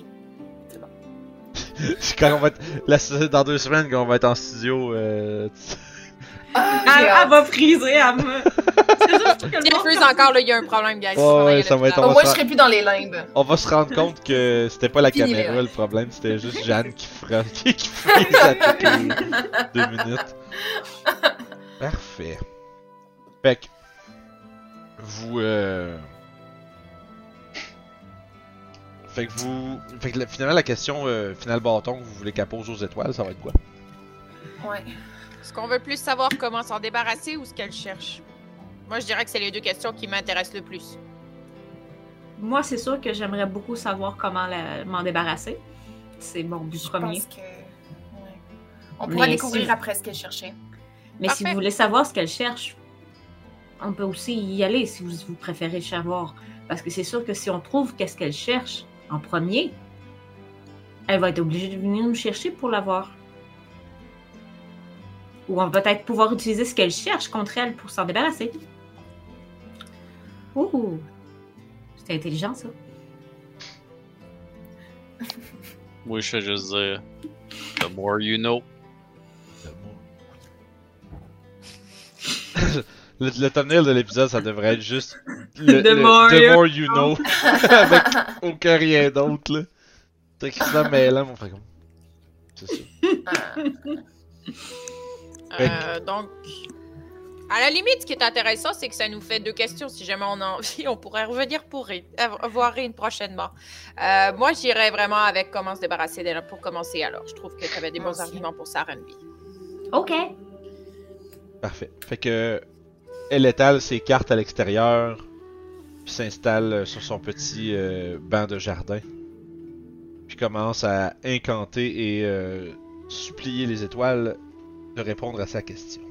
quand on va être... la- Dans deux semaines, quand on va être en studio, euh... Ah, Elle, j'ai elle va friser, elle me. C'est juste que le Si elle monde freeze encore, là, il y a un problème, guys. Ouais, ça va être- Au moins, je serai plus dans les limbes. on va se rendre compte que c'était pas la Fini, caméra là. le problème, c'était juste Jeanne qui fera... qui qui freeze à toutes les deux minutes. Parfait. Fait que... Vous, euh... Fait que vous... Fait que la- finalement, la question euh, finale bâton que vous voulez qu'elle pose aux étoiles, ça va être quoi? Ouais. Est-ce qu'on veut plus savoir comment s'en débarrasser ou ce qu'elle cherche? Moi, je dirais que c'est les deux questions qui m'intéressent le plus. Moi, c'est sûr que j'aimerais beaucoup savoir comment la- m'en débarrasser. C'est mon but Je premier. pense que. ouais. On pourra Mais découvrir si- après ce qu'elle cherchait. Mais si vous voulez savoir ce qu'elle cherche, on peut aussi y aller si vous, vous préférez savoir. Parce que c'est sûr que si on trouve qu'est-ce qu'elle cherche en premier, elle va être obligée de venir nous chercher pour l'avoir. Ou on va peut-être pouvoir utiliser ce qu'elle cherche contre elle pour s'en débarrasser. Ouh! C'est intelligent, ça. Oui, je fais juste dire. The more you know. Le, le thumbnail de l'épisode, ça devrait être juste le, The le- more the you more you know, avec aucun rien d'autre là. C'est écrit ça mêlant, mon frère. C'est ça. Ah. Euh, donc, à la limite, ce qui est intéressant, c'est que ça nous fait deux questions. Si jamais on a envie, on pourrait revenir pour euh, voir Rin prochainement. Euh, moi, j'irais vraiment avec comment se débarrasser d'elle pour commencer. Alors, je trouve que tu avais des bons arguments pour ça, Renby. OK. Parfait. Fait que elle étale ses cartes à l'extérieur, puis s'installe euh, sur son petit euh, banc de jardin, puis commence à incanter et euh, supplier les étoiles de répondre à sa question.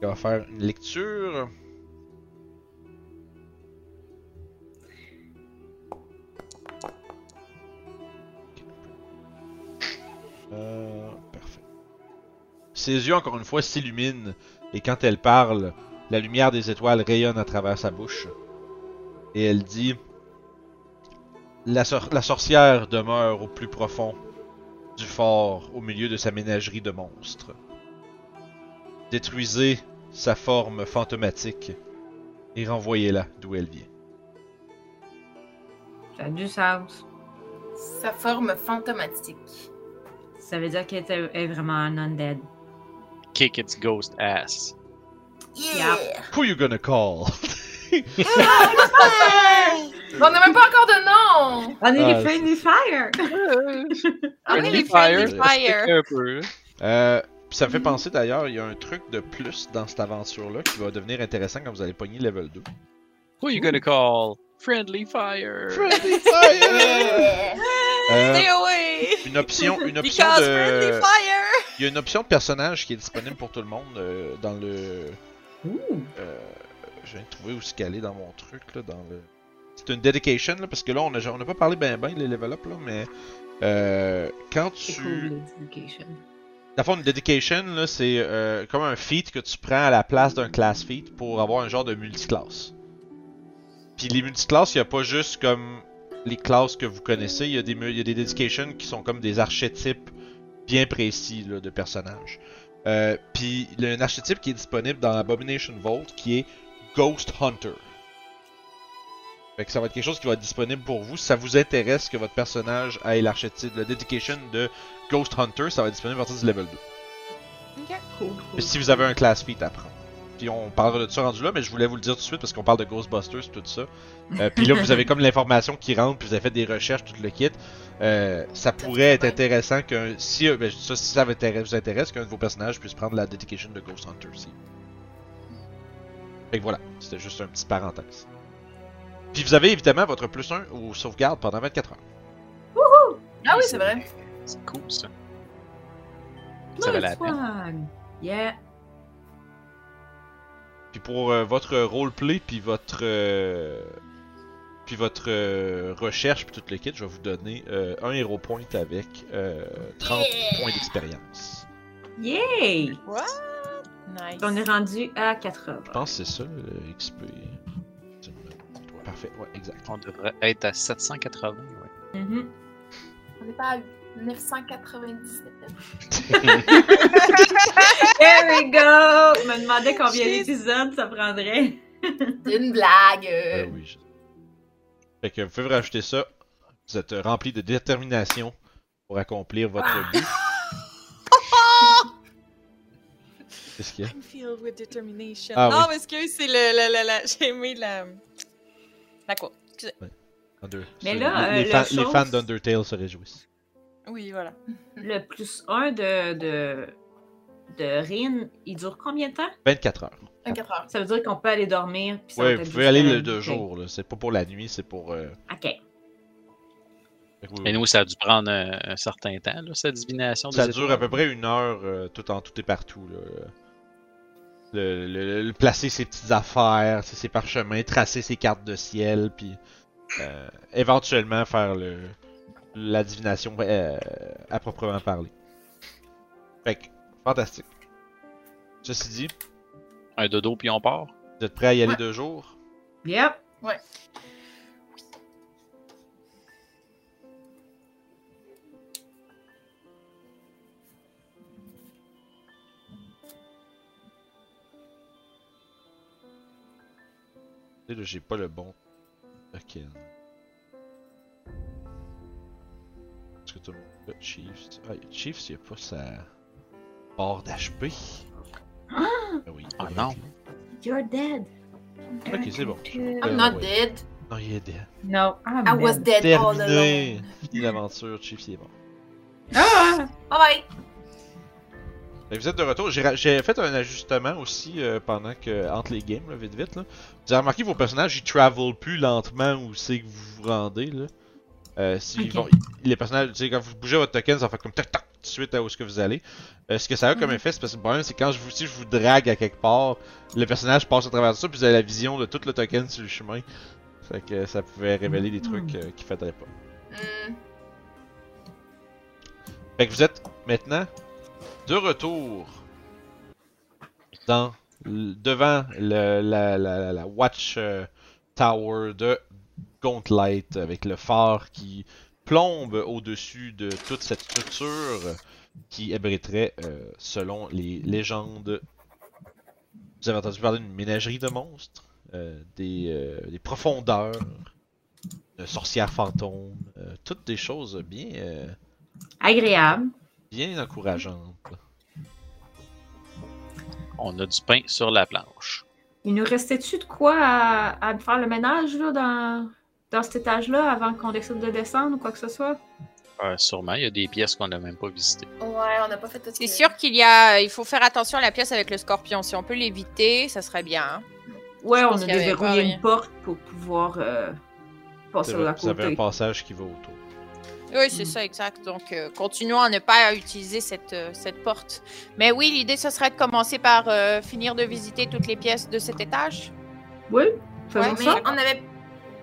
Elle va faire une lecture. Parfait. Ses yeux, encore une fois, s'illuminent et quand elle parle, la lumière des étoiles rayonne à travers sa bouche. Et elle dit la, sor- la sorcière demeure au plus profond du fort, au milieu de sa ménagerie de monstres. Détruisez sa forme fantomatique et renvoyez-la d'où elle vient. Ça a du sens. Sa forme fantomatique. Ça veut dire qu'elle est- est vraiment un undead. Kick its ghost ass. Yeah! Who you gonna call? On n'a même pas encore de nom! On est les Friendly Fire! On est Friendly les Friendly Fire. Fire. Un peu. Euh, ça me fait penser d'ailleurs, il y a un truc de plus dans cette aventure-là qui va devenir intéressant quand vous allez pogner level 2. Who you gonna call? Friendly Fire. Friendly Fire! Euh, Stay away! une option, une option Because Friendly de. Fire! Il y a une option de personnage qui est disponible pour tout le monde euh, dans le. Ouh! Euh, je viens de trouver où se caler dans mon truc là, dans le. C'est une dedication là, parce que là on a, on a pas parlé ben ben les level up là, mais euh, quand tu. cool, l'éducation. Dans le fond, une dedication, là, c'est euh, comme un feat que tu prends à la place d'un class feat pour avoir un genre de multiclasse. Puis les multiclasses, il n'y a pas juste comme les classes que vous connaissez, il y, a des il y a des dedications qui sont comme des archétypes bien précis là, de personnages. Euh, Puis il y a un archétype qui est disponible dans Abomination Vault qui est Ghost Hunter. Fait que ça va être quelque chose qui va être disponible pour vous. Si ça vous intéresse que votre personnage ait l'archétype, le dedication de Ghost Hunter, ça va être disponible à partir du level 2. Ok. Cool. si vous avez un class feat à prendre. Puis on parlera de ça rendu là, mais je voulais vous le dire tout de suite parce qu'on parle de Ghostbusters tout ça. Euh, puis là, vous avez comme l'information qui rentre, puis vous avez fait des recherches, tout le kit. Euh, ça pourrait être intéressant qu'un. Si, euh, ben, ça, si ça vous intéresse, qu'un de vos personnages puisse prendre la dedication de Ghost Hunter aussi. Fait que voilà, c'était juste un petit parenthèse. Puis vous avez évidemment votre plus 1 au sauvegarde pendant 24 heures. Ah oui, c'est vrai. C'est cool ça. Ça valait la peine. one! Yeah! Puis pour euh, votre roleplay, puis votre euh, puis votre euh, recherche, puis tout le kit, je vais vous donner euh, un hero point avec euh, 30 Yeah! points d'expérience. Yay! What? Nice. On est rendu à 80. Je pense que c'est ça le XP. Parfait, ouais, exact. On devrait être à 780. Ouais. Mhm. On n'est pas à 997. There we go! Je me demandais combien d'épisodes ça prendrait. C'est une blague. Euh. oui. je- Fait que vous pouvez rajouter ça. Vous êtes rempli de détermination pour accomplir votre but. Qu'est-ce qu'il y a? I'm filled with determination. Ah non, oui. parce que c'est le, le, le, le- J'ai aimé la. La quoi? Excusez. Under- Mais là, les, euh, les les fans d'Undertale se réjouissent. Oui, voilà. Le plus 1 de, de, de Rin, il dure combien de temps? 24 heures. 24 heures. Ça veut dire qu'on peut aller dormir. Puis ça Ouais, vous pouvez aller le deux jours. là. C'est pas pour la nuit, c'est pour. euh, Ok. Et nous, ça a dû prendre un, un certain temps, là, cette divination. Ça dure à peu près une heure, euh, tout en tout et partout. Là. Le, le- le- placer ses petites affaires, ses parchemins, tracer ses cartes de ciel, puis euh, éventuellement faire le, la divination euh, à proprement parler. Fait que, fantastique. Ceci dit, Un dodo, puis on part? vous êtes prêts à y aller Ouais. deux jours? Yep. Tu sais, là, j'ai pas le bon token. Est-ce que tout le monde a Chiefs? Ah, Chiefs, il a pas sa barre d'HP. Ah oui. Ah il non. va- You're dead. Ok, c'est bon. I'm Euh, not ouais. dead. Non, il est dead. No, I'm I was dead. dead all Terminé! alone. Fini l'aventure, Chiefs, il est mort. Ah! Bye bye. Vous êtes de retour. J'ai fait un ajustement aussi euh, pendant que. entre les games, là, vite vite. Là. Vous avez remarqué que vos personnages ils travel plus lentement où c'est que vous vous rendez. Là. Euh, si vont- les personnages, quand vous bougez votre token, ça fait comme tac tac de suite à où est-ce que vous allez. Euh, ce que ça a comme Mhm. effet, c'est parce que le problème, c'est quand je vous, si je vous drague à quelque part, le personnage passe à travers ça, puis vous avez la vision de tout le token sur le chemin. Fait que ça pouvait révéler des trucs euh, qu'il faudrait pas. Fait que vous êtes maintenant de retour dans devant le- la, la- la Watch euh, Tower de Gauntlet avec le phare qui plombe au-dessus de toute cette structure qui abriterait, euh, selon les légendes, vous avez entendu parler d'une ménagerie de monstres, euh, des, euh, des profondeurs, de sorcières fantômes, euh, toutes des choses bien, euh, Agréable. bien encourageantes. On a du pain sur la planche. Il nous restait-tu de quoi à, à faire le ménage là, dans, dans cet étage-là avant qu'on décide de descendre ou quoi que ce soit? Euh, sûrement, il y a des pièces qu'on n'a même pas visitées. Ouais, on n'a pas fait tout C'est sûr qu'il y a. Il faut faire attention à la pièce avec le scorpion. Si on peut l'éviter, ça serait bien. hein. Ouais, on a déverrouillé rien. une porte pour pouvoir euh, passer de la Vous avez un côté. passage qui va autour. Oui, c'est ça, exact. Donc, euh, continuons à ne pas utiliser cette, euh, cette porte. Mais oui, l'idée, ce serait de commencer par euh, finir de visiter toutes les pièces de cet étage. Oui, faisons Ouais, ça. on avait,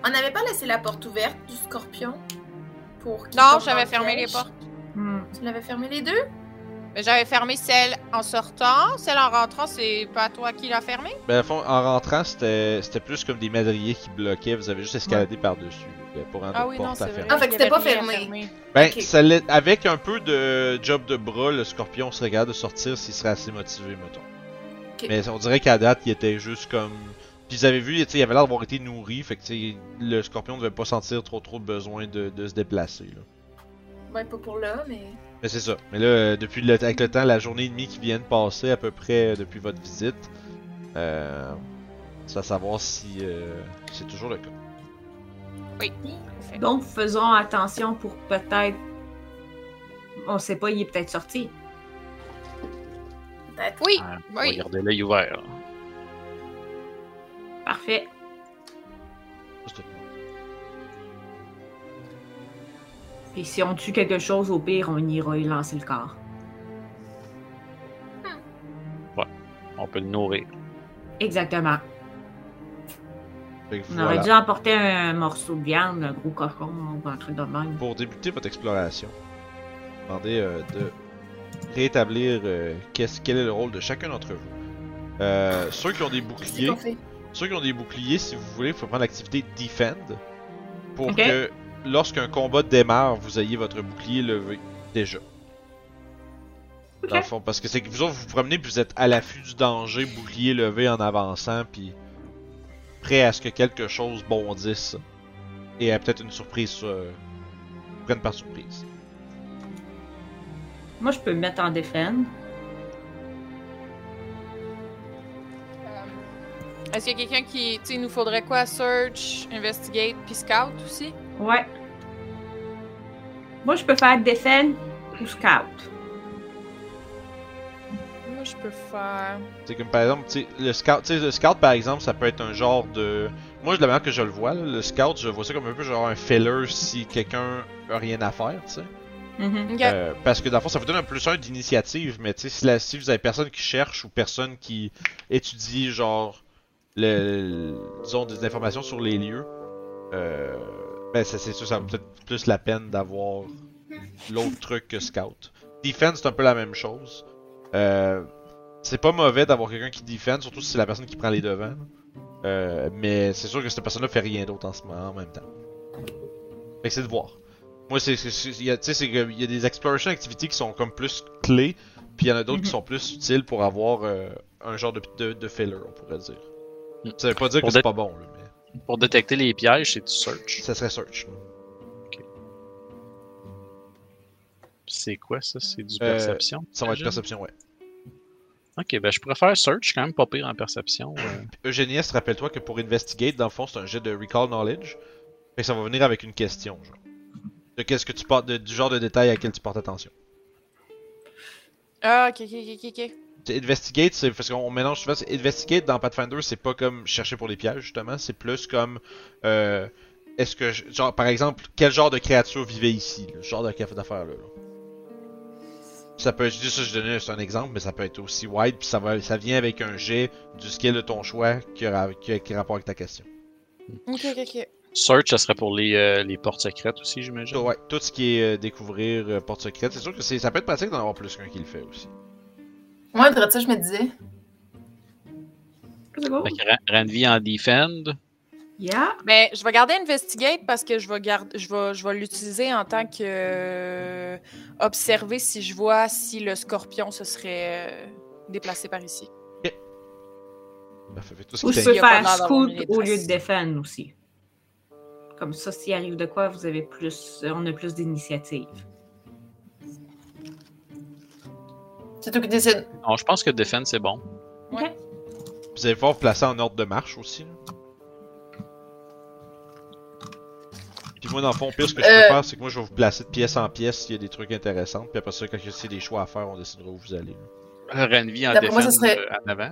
on n'avait pas laissé la porte ouverte du scorpion pour qu'il Non, j'avais fermé les portes. Hmm. Tu l'avais fermé les deux? Mais J'avais fermé celle en sortant. Celle en rentrant, c'est pas toi qui l'as fermée? Ben, en rentrant, c'était c'était plus comme des madriers qui bloquaient. Vous avez juste escaladé par-dessus pour rendre Ah la oui, non, porte à vrai. fermer. Ah, fait que c'était pas fermé. Ben, Ok. ça l'est- avec un peu de job de bras, le scorpion serait capable de sortir s'il serait assez motivé, mettons. Mais on dirait qu'à date, il était juste comme. Puis ils avaient vu, tu sais, il avait l'air d'avoir été nourri, fait que tu sais, le scorpion ne devait pas sentir trop trop de besoin de, de se déplacer. Là. Ouais, pas pour là, mais. Mais c'est ça. Mais là, euh, depuis le, avec le temps, la journée et demie qui vient de passer, à peu près euh, depuis votre visite, euh, c'est à savoir si euh, c'est toujours le cas. Oui. Donc, faisons attention pour peut-être. On sait pas, il est peut-être sorti. Peut-être. Oui, Euh, va oui. garder l'œil ouvert. Parfait. C'est tout. Puis si on tue quelque chose, au pire, on ira y lancer le corps. On peut le nourrir. Exactement. On voilà. aurait dû emporter un morceau de viande, un gros cochon ou un truc de même. Pour débuter votre exploration, demandez euh, de rétablir euh, qu'est-ce- quel est le rôle de chacun d'entre vous. Euh, ceux qui ont des boucliers? Ceux qui ont des boucliers, si vous voulez, il faut prendre l'activité Defend pour que lorsqu'un combat démarre, vous ayez votre bouclier levé déjà. Dans le fond, parce que c'est que vous autres, vous vous promenez puis vous êtes à l'affût du danger, bouclier levé en avançant, puis prêt à ce que quelque chose bondisse et à peut-être une surprise euh, vous prenne par surprise. Moi, je peux me mettre en défense. Est-ce qu'il y a quelqu'un qui. Tu sais, il nous faudrait quoi? Search, Investigate, puis Scout aussi? Ouais. Moi, je peux faire défense ou scout. Moi, je peux faire. C'est comme par exemple, tu sais, le scout, tu sais, le scout par exemple, ça peut être un genre de. Moi, de la manière que je le vois, là, le scout, je vois ça comme un peu genre un filler si quelqu'un a rien à faire, tu sais. Mhm. Ok. Euh, parce que dans le fond, ça vous donne un plus un d'initiative, mais tu sais, si, la- si vous avez personne qui cherche ou personne qui étudie, genre, le, disons, des informations sur les lieux, euh, ben, ça, c'est sûr, ça vaut peut-être plus la peine d'avoir l'autre truc que Scout. Defense, c'est un peu la même chose. Euh, c'est pas mauvais d'avoir quelqu'un qui défend, surtout si c'est la personne qui prend les devants. Euh, mais c'est sûr que cette personne-là fait rien d'autre en ce moment, en même temps. Fait que c'est de voir. Moi, c'est, il y a, tu sais, c'est que il y a des exploration activités qui sont comme plus clés, puis il y en a d'autres qui Mhm. sont plus utiles pour avoir euh, un genre de, de, de filler, on pourrait dire. Ça veut pas dire Pour que c'est pas bon, là, mais Pour détecter les pièges, c'est du search. ça serait search. C'est quoi ça? C'est du Euh, perception? Ça va être perception, ouais. Ok, ben je préfère search, quand même pas pire en perception. euh. Eugénieste, rappelle-toi que pour investigate, dans le fond, c'est un jet de recall knowledge. Fait que ça va venir avec une question, genre. De qu'est-ce que tu portes, de- du genre de détail à quel tu portes attention. Ah, ok, ok, ok, ok. Investigate, c'est parce qu'on mélange souvent. Investigate dans Pathfinder, c'est pas comme chercher pour les pièges justement, c'est plus comme euh, est-ce que je- genre par exemple quel genre de créature vivait ici, là, ce genre de café d'affaires là. là. Ça peut être, je dis ça, je donnais c'est un exemple, mais ça peut être aussi wide, puis ça va, ça vient avec un jet du skill de ton choix qui a, qui a, qui a rapport avec ta question. Ok, ok, ok. Search, ça serait pour les, euh, les portes secrètes aussi, j'imagine. Ouais, tout ce qui est euh, découvrir euh, porte secrète, c'est sûr que c'est, ça peut être pratique d'en avoir plus qu'un qui le fait aussi. Moi, de ça, je me disais. Ranvi en defend. Yeah. Ben, je vais garder Investigate parce que je vais garder, je vais, je vais l'utiliser en tant que euh, observer si je vois si le scorpion se serait euh, déplacé par ici. Ben, fait, fait tout ce Ou je peux faire les au lieu de défendre aussi. Comme ça, s'il arrive de quoi, vous avez plus, on a plus d'initiative. C'est toi qui décides. Non, je pense que defend, c'est bon. Vous allez pouvoir vous placer en ordre de marche aussi. là. Puis moi, dans le fond, pire, ce que je Euh. peux faire, c'est que moi, je vais vous placer de pièce en pièce s'il y a des trucs intéressants. Puis après ça, quand il y a des choix à faire, on décidera où vous allez. Renvi en D'après moi, ça défense serait- euh, en avant.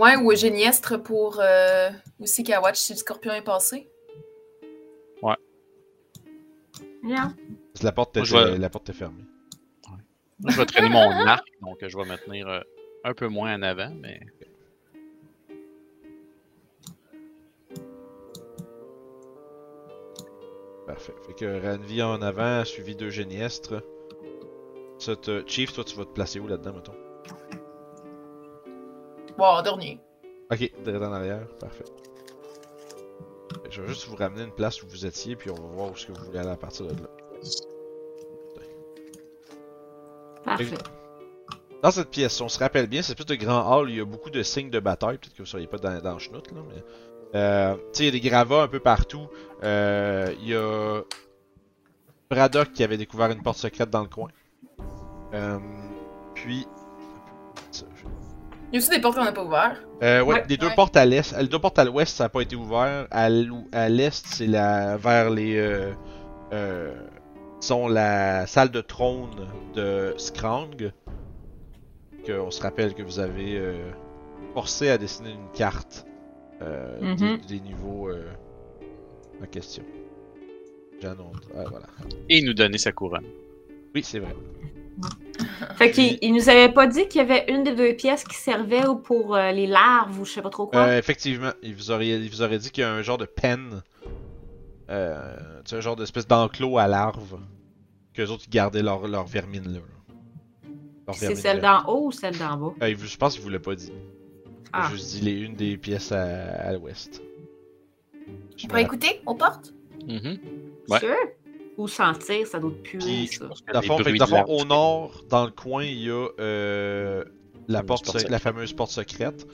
Ouais, ou Géniestre pour euh, aussi Kawatch si le scorpion est passé. Bien. Parce que La porte Moi, était, je vais- la porte est fermée. Moi, je vais traîner mon arc, donc je vais me tenir euh, un peu moins en avant, mais Parfait. Fait que Ranvi en avant, suivi de Géniestre. Ça te... Chief, toi, tu vas te placer où là-dedans, mettons? Bon, en dernier. Ok, direct en arrière, parfait. Je vais juste vous ramener une place où vous étiez, puis on va voir où est-ce que vous voulez aller à partir de là. Parfait. Dans cette pièce, on se rappelle bien, cette espèce de grand hall, il y a beaucoup de signes de bataille. Peut-être que vous ne seriez pas dans, dans le chenoute, là, mais. Euh, tu sais, il y a des gravats un peu partout. Euh, il y a. Braddock qui avait découvert une porte secrète dans le coin. Euh, puis. Il y a aussi des portes qu'on n'a pas ouvertes? Euh, ouais, Ouais. les deux Ouais. portes à l'est, les deux portes à l'ouest, ça n'a pas été ouvert. À l'est, c'est la vers les euh, euh, sont la salle de trône de Skrang. Que on se rappelle que vous avez euh, forcé à dessiner une carte euh, Mhm. des, des niveaux euh, en question. J'annonce. Ah, voilà. et nous donner sa couronne. Oui, c'est vrai. Fait qu'il il nous avait pas dit qu'il y avait une des deux pièces qui servait ou pour euh, les larves ou je sais pas trop quoi? Euh, effectivement, il vous aurait, il vous aurait dit qu'il y a un genre de pen. Euh, tu sais, un genre d'espèce d'enclos à larves. Qu'eux autres ils gardaient leur, leur vermine là. Leur c'est vermine celle d'en haut ou celle d'en bas? Euh, je pense qu'il vous l'a pas dit. A Ah. juste dit les, une des pièces à, à l'ouest. Je pourrait écouter aux portes? Mhm. Ouais. Sûr? Ou sentir, ça doit puer, Puis, ça. Dans fond, fait que dans fond, au nord, dans le coin, il y a euh, la, Fameuse porte, porte la secrète. fameuse porte secrète.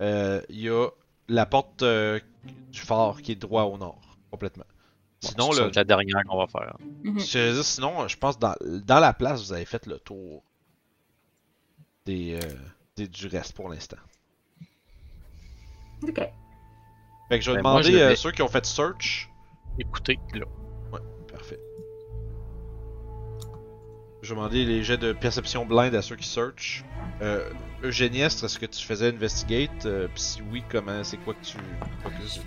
Euh, il y a la porte euh, du phare qui est droit au nord, complètement. Sinon, la dernière qu'on va faire. Mhm. Je sinon, je pense dans, dans la place, vous avez fait le tour des, euh, des- du reste pour l'instant. Ok. Fait que je vais Ben, moi, demander je à vais- ceux qui ont fait search. Écoutez, là. Parfait. Je vais demander les jets de perception blind à ceux qui search. Euh, Eugéniestre, est-ce que tu faisais investigate? Euh, Pis si oui, comment, c'est quoi que tu. quoi que c'est?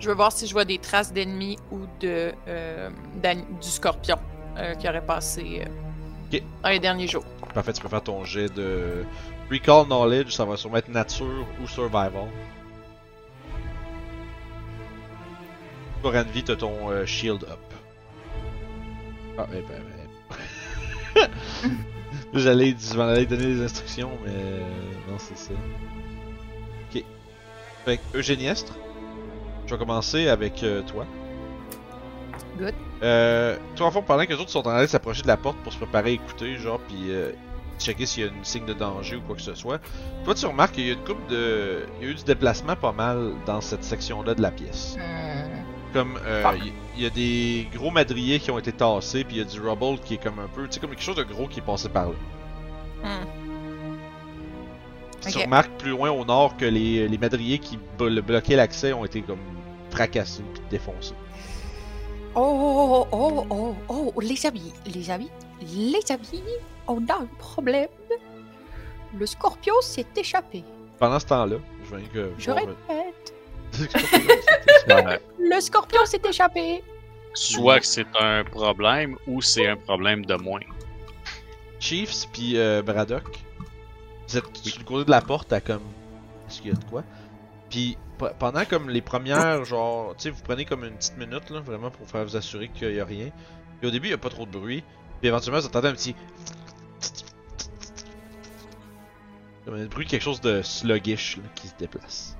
Je veux voir si je vois des traces d'ennemis ou de euh, du scorpion euh, qui aurait passé euh, Ok. dans les derniers jours. Parfait, tu peux faire ton jet de Recall Knowledge, ça va sûrement être Nature ou Survival. Pour Envy, t'as ton euh, Shield Up. Ah, eh ben, ben. J'allais donner des instructions, mais non, c'est ça. Ok. Fait que Eugéniestre, je vais commencer avec euh, toi. Good. Euh, toi, en fond, pendant que les autres sont en train de s'approcher de la porte pour se préparer à écouter, genre, puis euh, checker s'il y a une signe de danger ou quoi que ce soit, toi, tu remarques qu'il y a une couple de. Il y a eu du déplacement pas mal dans cette section-là de la pièce. Comme, euh, il y, a des gros madriers qui ont été tassés, puis il y a du rubble qui est comme un peu. Tu sais, comme quelque chose de gros qui est passé par là. Hmm. Tu remarques plus loin au nord que les, les madriers qui blo- bloquaient l'accès ont été comme fracassés puis défoncés. Oh, oh, oh, oh, oh, oh, les amis, les amis, les amis, on a un problème. Le scorpion s'est échappé. Pendant ce temps-là, je viens que. Je répète, Euh, le scorpion s'est échappé. soit que c'est un problème ou c'est un problème de moins. Chiefs puis euh, Braddock, vous êtes sur le côté de la porte à comme. Est-ce qu'il y a de quoi? Puis pendant comme les premières, genre, tu sais, vous prenez comme une petite minute là, vraiment pour faire vous assurer qu'il y a rien. Puis au début, il y a pas trop de bruit. Puis éventuellement, vous entendez un petit. Comme un bruit de quelque chose de sluggish là, qui se déplace.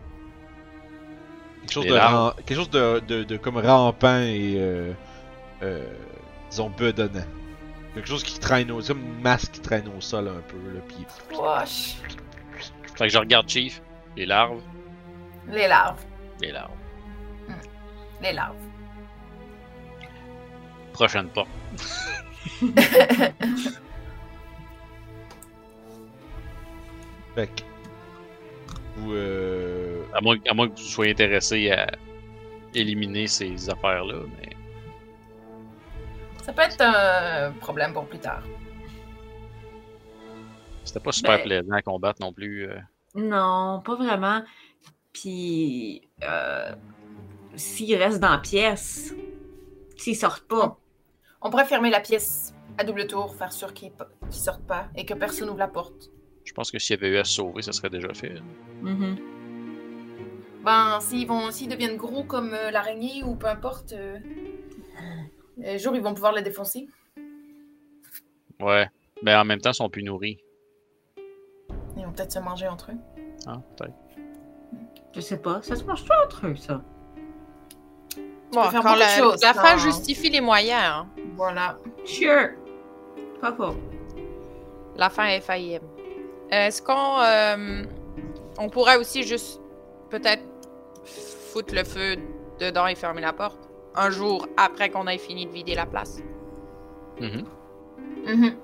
Quelque chose, de, ram- quelque chose de, de, de comme rampant et. Euh, euh, disons, bedonnant. Quelque chose qui traîne au. C'est comme une masse qui traîne au sol un peu, là, puis. Wesh. Fait que je regarde Chief, les larves, Les larves. les larves. Les larves. Prochaine porte. Fait que. Vous. Euh... À moins, à moins que vous soyez intéressé à éliminer ces affaires-là, mais Ça peut être un problème pour plus tard. c'était pas super Ben- plaisant à combattre non plus. euh. Non, pas vraiment. Puis, euh, s'ils restent dans la pièce, s'ils sortent pas, On pourrait fermer la pièce à double tour, faire sûr qu'ils ne sortent pas et que personne ouvre la porte. Je pense que s'il y avait eu à se sauver, ça serait déjà fait. mhm. Ben, s'ils vont, s'ils deviennent gros comme euh, l'araignée ou peu importe, euh, un jour ils vont pouvoir le défoncer. Ouais. Mais en même temps, ils sont plus nourris. Ils vont peut-être se manger entre eux. Ah, peut-être. Je sais pas. Ça se mange tout entre eux, ça. Bon, peux faire la, fin non. justifie les moyens. hein. Voilà. Sure. Pas faux. La fin est faillible. Est-ce qu'on euh, on pourrait aussi juste peut-être foutre le feu dedans et fermer la porte un jour après qu'on ait fini de vider la place? Mhm. Mhm.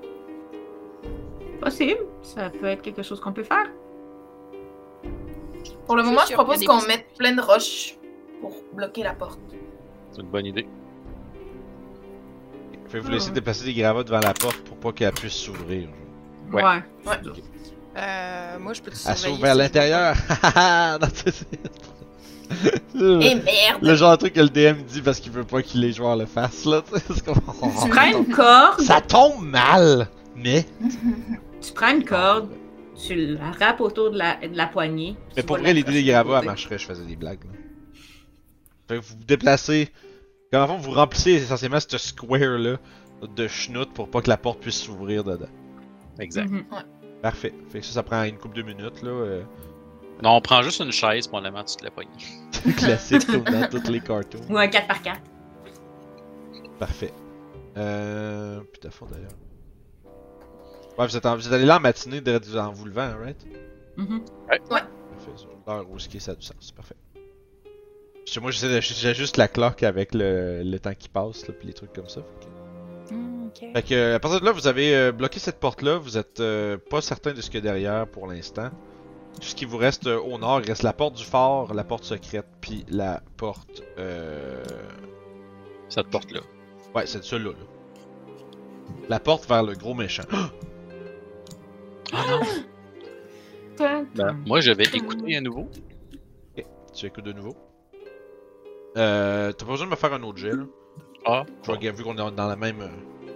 Possible. Ça peut être quelque chose qu'on peut faire. Pour le Je moment, je propose qu'on mette plein de roches pour bloquer la porte. C'est une bonne idée. Fait que vous laissez déplacer des gravats devant la porte pour pas qu'elle puisse s'ouvrir. Ouais. Ouais. Ouais. Euh, moi, je peux te Elle surveiller. s'ouvre vers si je l'intérieur. Non, c'est- le, Et merde! le genre de truc que le DM dit parce qu'il veut pas que les joueurs le fassent là. tu sais, c'est comme- Tu prends une corde, Ça tombe mal, mais. tu prends une corde, tu la rappes autour de la, de la poignée. Mais pour vrai, l'idée des de gravats, elle marcherait, je faisais des blagues. Là. Fait que vous vous déplacez. Comme en fond, vous remplissez essentiellement ce square-là de schnout pour pas que la porte puisse s'ouvrir dedans. Exact. Mhm. Parfait. Fait que ça, ça prend une couple de minutes, là. euh, Non, on prend juste une chaise pour on la met de la poignée. classique comme dans tous les cartoons. Ou un 4x4. Parfait. Euh. Putain, fond d'ailleurs. Ouais, vous êtes, en- vous êtes allé là en matinée de- en vous levant, hein, right? Mhm. Parfait. ça. L'heure où est-ce ça a du sens. Parfait. Parce que moi, j'essaie de- j'ajuste la clock avec le, le temps qui passe, là, pis les trucs comme ça. fait que- Hmm, ok. Fait que, à partir de là, vous avez euh, bloqué cette porte-là. Vous êtes euh, pas certain de ce qu'il y a derrière pour l'instant. Tout ce qui vous reste euh, au nord, il reste la porte du fort, la porte secrète, puis la porte. Euh... Cette porte-là. Ouais, c'est celle-là. là. La porte vers le gros méchant. Ben, moi, je vais écouter à nouveau. tu écoutes de nouveau? Euh, T'as pas besoin de me faire un autre jet, là. Ah, Je vois que vu qu'on est dans la même euh,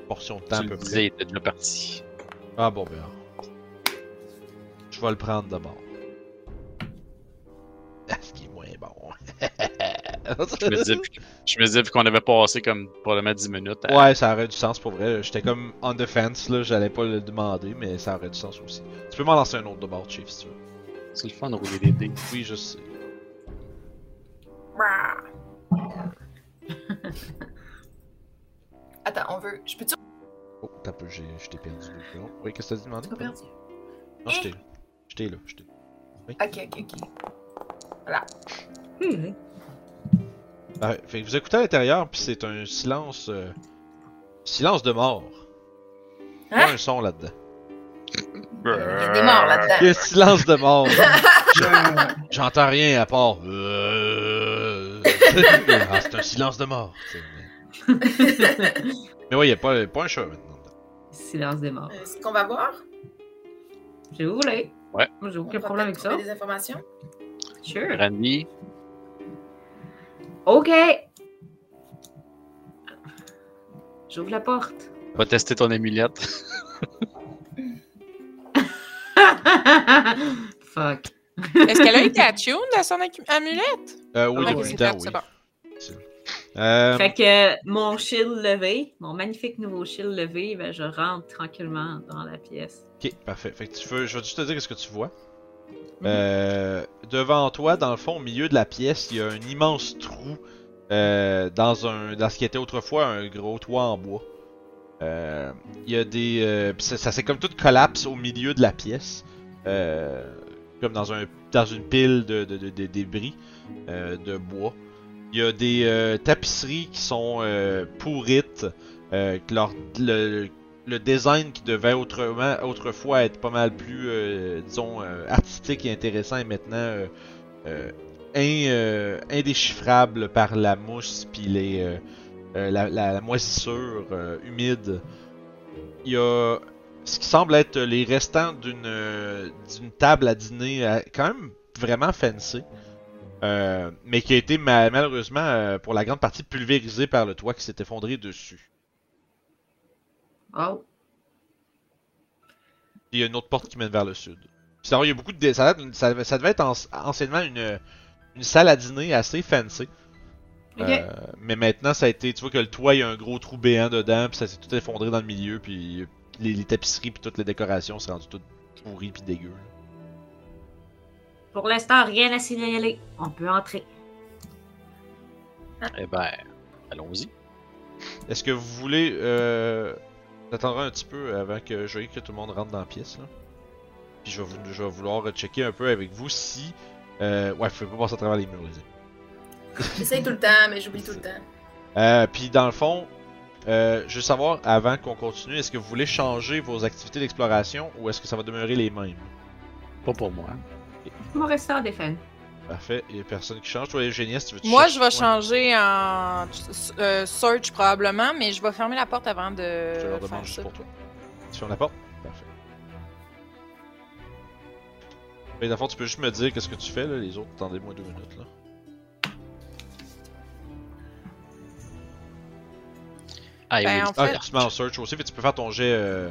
portion de temps à tu peu le près. disais, il était déjà parti. Ah bon, ben. Je vais le prendre d'abord. Ah, ce qui est moins bon? Je me disais, je me disais vu qu'on avait passé comme probablement 10 minutes. à- Ouais, ça aurait du sens pour vrai. J'étais comme on defense, là. J'allais pas le demander, mais ça aurait du sens aussi. Tu peux m'en lancer un autre de bord, Chief, si tu veux. C'est le fun de rouler des dés. Oui, je sais. Attends, on veut. Je peux-tu. Oh, t'as peu, j'ai- je t'ai perdu deux secondes. Oui, qu'est-ce que t'as demandé? Pas perdu. Non, j'étais là. J'étais là, j'étais Ok, ok, ok. Mhm. Fait que vous écoutez à l'intérieur, puis c'est un silence. euh, Silence de mort. Hein? Pas un son là-dedans. Il y a des morts Il y a un silence de mort. Je- J'entends rien à part. Euh, ah, c'est un silence de mort. tu sais, Mais, mais ouais, il n'y a pas, pas un chat maintenant. Silence des morts. Est-ce qu'on va voir? J'ai voulu. Ouais. Moi, j'ai On aucun problème avec peut-être ça. trouver des informations? Sure. Randy, Ok. J'ouvre la porte. va tester ton amulette. Fuck. Est-ce qu'elle a été attuned à son amulette? Euh, oui, depuis le oui. c'est bon. Euh, Fait que mon shield levé, mon magnifique nouveau shield levé, ben, je rentre tranquillement dans la pièce. Ok, parfait. Fait que tu veux, je vais juste te dire ce que tu vois. Euh, devant toi, dans le fond, au milieu de la pièce, il y a un immense trou euh, dans un, dans ce qui était autrefois un gros toit en bois. Euh, Il y a des, ça, s'est comme tout collapse au milieu de la pièce, comme dans un, dans une pile de, de, débris de bois. Il y a des tapisseries qui sont pourrites, leur, le, le design qui devait autrefois être pas mal plus, euh, euh, artistique et intéressant est maintenant euh, in- indéchiffrable par la mousse puis les la, la- moisissure humide. Il y a ce qui semble être les restants d'une table à dîner quand même vraiment fancy. Mais qui a été ma- malheureusement pour la grande partie pulvérisée par le toit qui s'est effondré dessus. Oh. Puis il y a une autre porte qui mène vers le sud. Puis sinon, il y a beaucoup de ça, devait- ça, devait- ça devait être anci- anciennement une, une salle à dîner assez fancy. Euh, mais maintenant, ça a été. Tu vois que le toit, il y a un gros trou béant dedans, puis ça s'est tout effondré dans le milieu, puis les, les tapisseries, puis toutes les décorations, c'est rendu tout pourri, puis dégueu. Pour l'instant, rien à signaler. On peut entrer. Eh ben, allons-y. Est-ce que vous voulez. Euh, J'attendrai un petit peu avant que je voyais que tout le monde rentre dans la pièce, là. Puis je vais, vous- je vais vouloir checker un peu avec vous si. Euh, ouais, faut pas passer à travers les murs, les amis. J'essaye tout le temps, mais j'oublie tout le temps. Euh, puis dans le fond, euh, je veux savoir avant qu'on continue, est-ce que vous voulez changer vos activités d'exploration ou est-ce que ça va demeurer les mêmes? Pas pour moi. On va rester en défense. Parfait, il y a personne qui change. Toi, Eugénie, si tu veux tu Moi, je vais changer en euh, search probablement, mais je vais fermer la porte avant de Je te leur faire demande juste ça. pour toi. Tu fermes la porte? Parfait. Mais dans le fond, tu peux juste me dire qu'est-ce que tu fais là, les autres, attendez-moi deux minutes là. Ah, Ben, oui. en Ah, fait, tu te mets en search aussi, fait tu peux faire ton jet. Euh...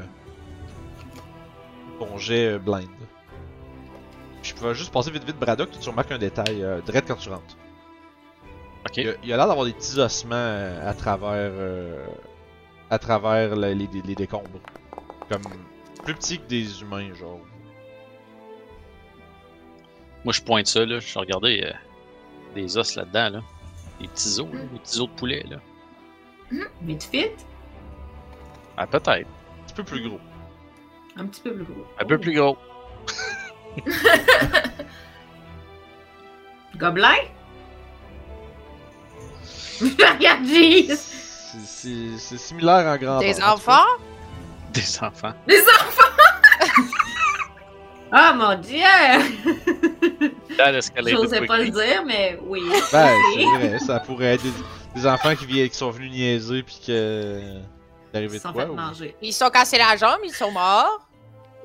Ton jet euh, blind. Je peux juste passer vite vite Braddock, tu remarques un détail, euh, direct quand tu rentres. Ok. Il y a, il a l'air d'avoir des petits ossements euh, à travers. euh, à travers les, les décombres. Comme. plus petits que des humains, genre. Moi, je pointe ça, là. Je regardais euh, des os là-dedans, là. Des petits os, là, des petits os de poulet, là. Mais tu fit? Ah, peut-être. Un petit peu plus gros. Un petit peu plus gros. Un peu plus gros. Gobelin? Regarde! C'est- similaire en grandeur. Des en enfants? Des enfants. Les enfants! Oh mon dieu! J'osais pas le dire, mais oui. Ben, c'est vrai, ça pourrait être des, des enfants qui, viennent, qui sont venus niaiser puis que. Ils sont quoi fait ou- manger. Ils se sont cassés la jambe, ils sont morts.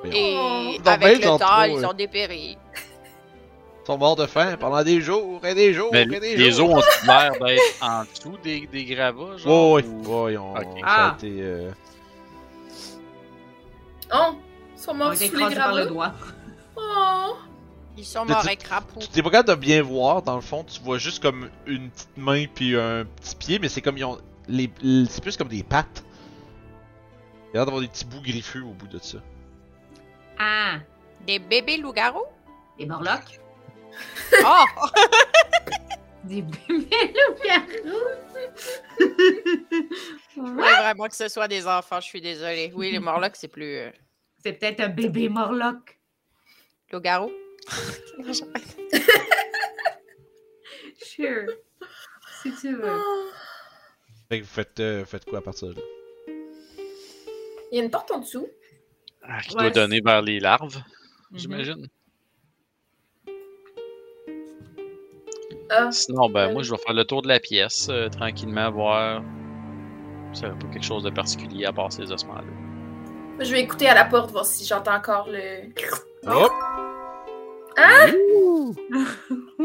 Et avec le temps, ils ont dépéri. Ils sont morts de faim pendant des jours et des jours Mais et des les os jours. ont l'air d'être en dessous des, des gravats, genre? Ouais, ouais, ou- ouais, ils ont- Ok. ça Ah. a été. euh, Oh! Ils sont On morts est sous les le gravats. doigt. Oh! Ils sont morts avec crapaud. Tu t'es pas capable de bien voir, dans le fond, tu vois juste comme une petite main puis un petit pied, mais c'est comme ils ont. Les, les- c'est plus comme des pattes. Il y a l'air d'avoir des petits bouts griffus au bout de ça. Ah! Des bébés loups-garous? Des morlocks? Oh! Des bébés loups-garous! Je voulais vraiment que ce soit des enfants, je suis désolée. Oui, les morlocks, c'est plus euh, C'est peut-être un bébé morlock. loup-garou? Sure. Si tu veux. Fait que vous faites, euh, faites quoi à partir de là? Il y a une porte en dessous. Ah, qui Ouais, doit donner vers les larves, Mhm. j'imagine. Ah, Sinon, ben, moi, je vais faire le tour de la pièce, euh, tranquillement, voir. Ça pas quelque chose de particulier à part ces ossements-là. je vais écouter à la porte, voir si j'entends encore le. Hop!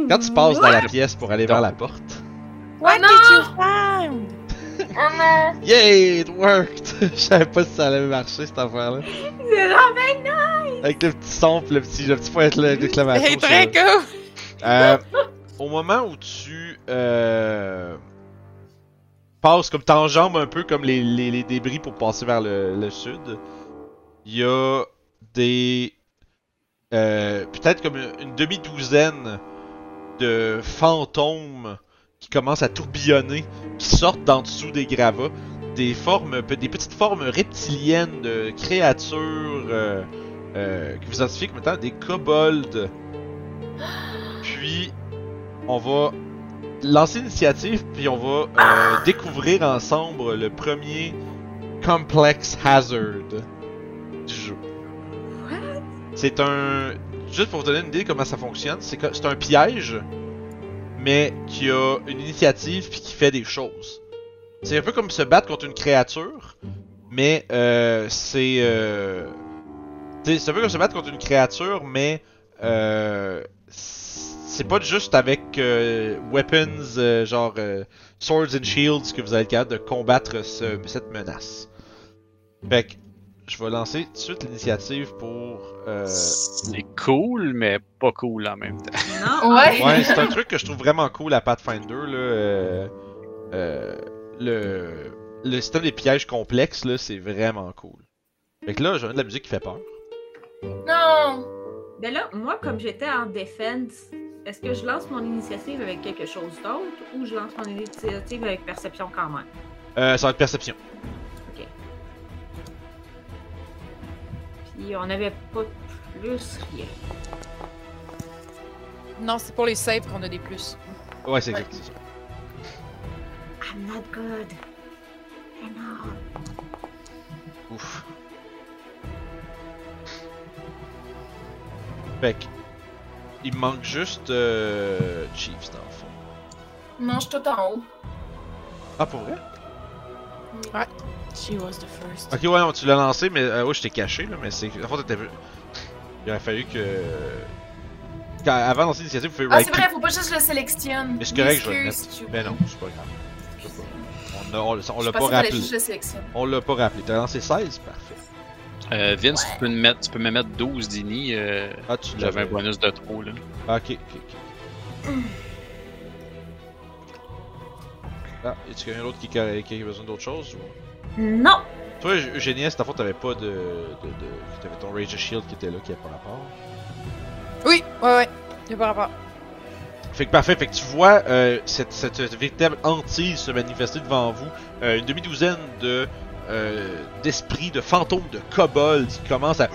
Quand tu passes dans la pièce pour aller vers la porte. What non! did you find? Ah non! Yay, it worked! Je savais pas si ça allait marcher cette affaire-là. C'est là, ben Avec le petit son pis le petit, le petit point de- d'exclamation. C'est très cool! Euh, au moment où tu euh, passes, comme t'enjambes un peu comme les, les, les débris pour passer vers le, le sud, il y a des. euh, Peut-être comme une, une demi-douzaine de fantômes qui commencent à tourbillonner, qui sortent d'en dessous des gravats. Des formes, des petites formes reptiliennes de créatures euh, euh, que vous identifiez comme étant des kobolds. Puis, on va lancer l'initiative, puis on va euh, découvrir ensemble le premier Complex Hazard du jeu. C'est un. Juste pour vous donner une idée comment ça fonctionne, c'est un piège mais qui a une initiative puis qui fait des choses. C'est un peu comme se battre contre une créature, mais euh, c'est euh, c'est un peu comme se battre contre une créature, mais euh, c'est pas juste avec weapons genre swords and shields que vous allez être capable de combattre ce- cette menace. Fait je vais lancer tout de suite l'initiative pour. Euh... C'est cool, mais pas cool en même temps. Non? Ouais. Ouais, c'est un truc que je trouve vraiment cool à Pathfinder là. euh, euh, le le système des pièges complexes là, c'est vraiment cool. Fait que là, j'ai de la musique qui fait peur. Non! Ben là, moi, comme j'étais en défense, est-ce que je lance mon initiative avec quelque chose d'autre ou je lance mon initiative avec perception quand même? Euh, ça va être perception. Puis on avait pas plus rien. Non, c'est pour les saves qu'on a des plus. Ouais, c'est exact. I'm not good. I know. Ouf. Fait il me manque juste euh, Chiefs dans le fond. Non, je suis tout en haut. Ah, pour vrai? She was the first. Ok, ouais, non, tu l'as lancé, mais euh, ouais, je t'ai caché, là, mais c'est. En fait, t'étais. Il aurait fallu que. Quand, avant de lancer l'initiative, vous pouvez Ah, right c'est vrai, faut pas juste le sélectionne. Mais c'est correct, je vais le mettre. Mais non, c'est pas grave. Je sais pas. On l'a- on l'a- on Je l'a pas rappelé. juste le sélectionne. On l'a pas rappelé. T'as lancé 16? Parfait. Euh, Vince, Ouais. tu, peux me mettre, tu peux me mettre 12 d'ini. Euh, Ah, tu J'avais un bonus de trop, là. Ah, ok, ok, ok. Ah, est-ce qu'il y a quelqu'un d'autre qui, qui, qui a besoin d'autre chose? Ou... Non! Toi, Eugénie, ta faute, t'avais pas de. de, de... T'avais ton Rage of Shield qui était là, qui avait pas rapport. Oui, ouais, ouais. Y'a pas rapport. Fait que parfait, fait que tu vois euh, cette, cette véritable hantise se manifester devant vous. Euh, une demi-douzaine de euh, d'esprits, de fantômes, de kobolds qui commencent à,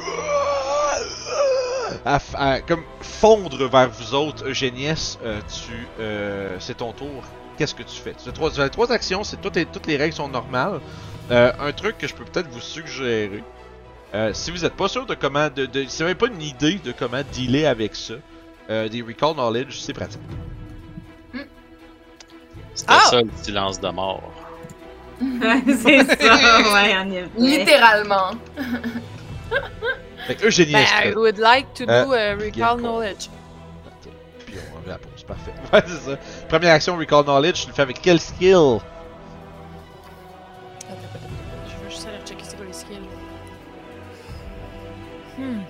à, à comme fondre vers vous autres. Eugéniès, euh, tu euh, c'est ton tour. Qu'est-ce que tu fais? Tu as trois, tu as trois actions, c'est toutes les, toutes les règles sont normales. Euh, un truc que je peux peut-être vous suggérer. euh, si vous n'êtes pas sûr de comment, de, de, si vous n'avez pas une idée de comment dealer avec ça, euh, des recall knowledge, c'est pratique. C'était Ah! ça le silence de mort. c'est ça, ouais, en effet. Littéralement. Fait que Eugénie, Ben, I would like to Euh, do a recall knowledge. Puis on va la pause, parfait. Ouais, c'est ça. Première action, recall knowledge, tu le fais avec quel skill? Je veux juste aller checker c'est quoi les skills. Hmm.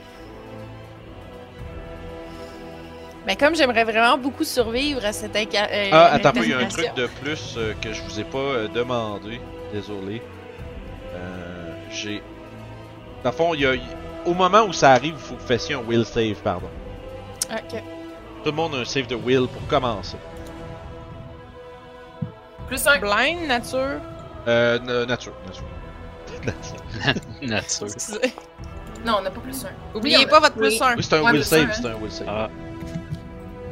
Mais comme j'aimerais vraiment beaucoup survivre à cette inca- euh, Ah, attends, il y a un incarnation. truc de plus euh, que je vous ai pas euh, demandé. Désolé. Euh, J'ai. Dans le fond, il y a. Au moment où ça arrive, il faut que vous fassiez un will save, pardon. Ok. Tout le monde a un save de will pour commencer. Plus un. Blind, nature? Euh, na- nature, nature. Nature. Excusez. Non, on n'a pas plus un. Oubliez Oui, pas votre oui. plus 1. Oui, c'est un Ouais, will save, c'est un will save. Ah.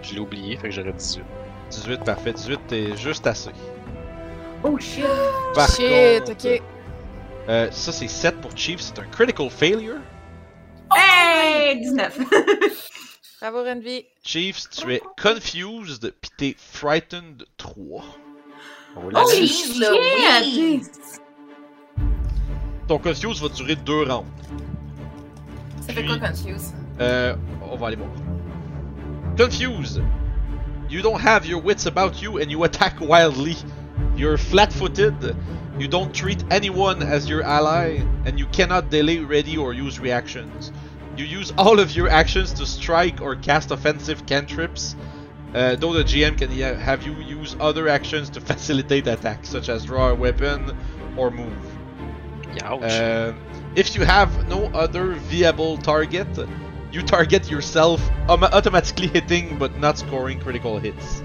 Je l'ai oublié, fait que j'aurais 18. 18, parfait. 18, t'es juste assez. Oh shit! Par Shit, contre, ok. euh, ça c'est 7 pour Chief, c'est un critical failure. Hey! 19! Bravo, Renvi. Chiefs, tu es confused, pis t'es frightened 3. Oh Oh! Jeez, Louise. Ton confused va durer 2 rounds. Ça fait quoi, Confuse? Euh, on va aller voir. Confused. You don't have your wits about you and you attack wildly. You're flat-footed. You don't treat anyone as your ally and you cannot delay ready or use reactions. You use all of your actions to strike or cast offensive cantrips. Uh, though the GM can ha- have you use other actions to facilitate attacks, such as draw a weapon or move. Ouch. Uh, if you have no other viable target, you target yourself, um, automatically hitting but not scoring critical hits.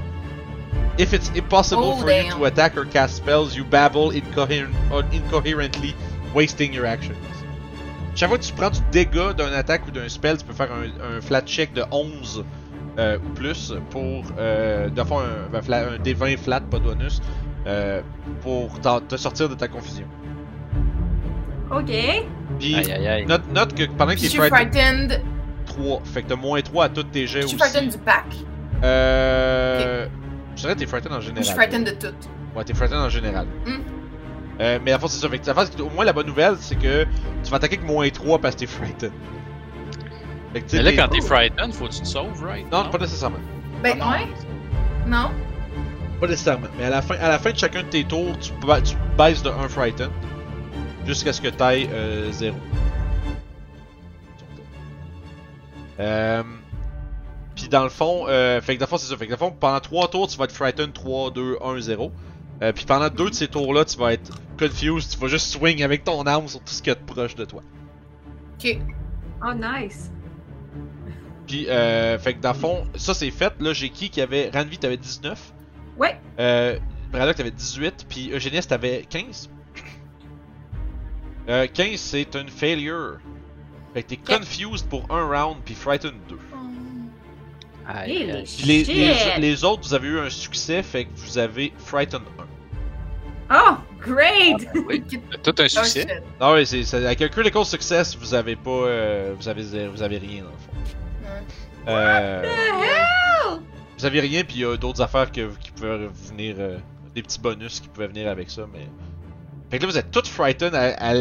If it's impossible Oh, for you to attack or cast spells, you babble incoher- or incoherently, wasting your actions. Chaque fois que tu prends du dégât d'un attaque ou d'un spell, tu peux faire un, un flat check de 11 euh, ou plus pour euh, de faire un, un, fla- un D20 flat, pas de bonus, euh, pour te sortir de ta confusion. Ok. Puis, Aïe aïe aïe. Note, note que pendant que Je t'es suis frightened, frightened. 3. Fait que t'as moins 3 à tous tes jets Je aussi. suis frightened du pack. Euh. Je dirais que t'es frightened en Je général. suis frightened de tout. Ouais, t'es frightened en général. Hmm. Euh, mais à fond, c'est ça. Fait que, face, au moins, la bonne nouvelle, c'est que tu vas attaquer avec moins 3 parce que t'es frightened. Fait que, Mais là, quand t'es frightened, faut que tu te sauves, right? Non, pas nécessairement. Ben, Ah, non. ouais. Non? Pas nécessairement. Mais à la fin, à la fin de chacun de tes tours, tu, ba- tu baisses de 1 frightened. Jusqu'à ce que t'ailles 0. Euh. Puis dans le fond, euh, fait que dans le fond, c'est ça. Fait que dans le fond, pendant 3 tours, tu vas être frightened 3, 2, 1, 0. Euh, puis pendant deux de ces tours-là, tu vas être confused. Tu vas juste swing avec ton arme sur tout ce qui est proche de toi. Ok. Oh, nice. Puis, euh, fait que dans le fond, ça c'est fait. Là, j'ai qui qui avait. Ranvi, t'avais 19. Ouais. Euh, Braddock, t'avais 18. Puis Eugénius, t'avais 15. Euh, 15, c'est une failure. Fait que t'es confused pour un round, puis frightened 2. Aïe, les, les autres, vous avez eu un succès, fait que vous avez frightened 1. Oh, great! Oui, t'as tout un Oh, succès. Ah ouais, c'est, c'est- avec un critical success, vous avez pas. euh, vous, avez, vous avez rien dans le fond. Euh, The hell? Vous avez rien, puis il y a d'autres affaires que, qui peuvent venir. euh, des petits bonus qui pouvaient venir avec ça, mais. Fait que là, vous êtes toutes frightened à, à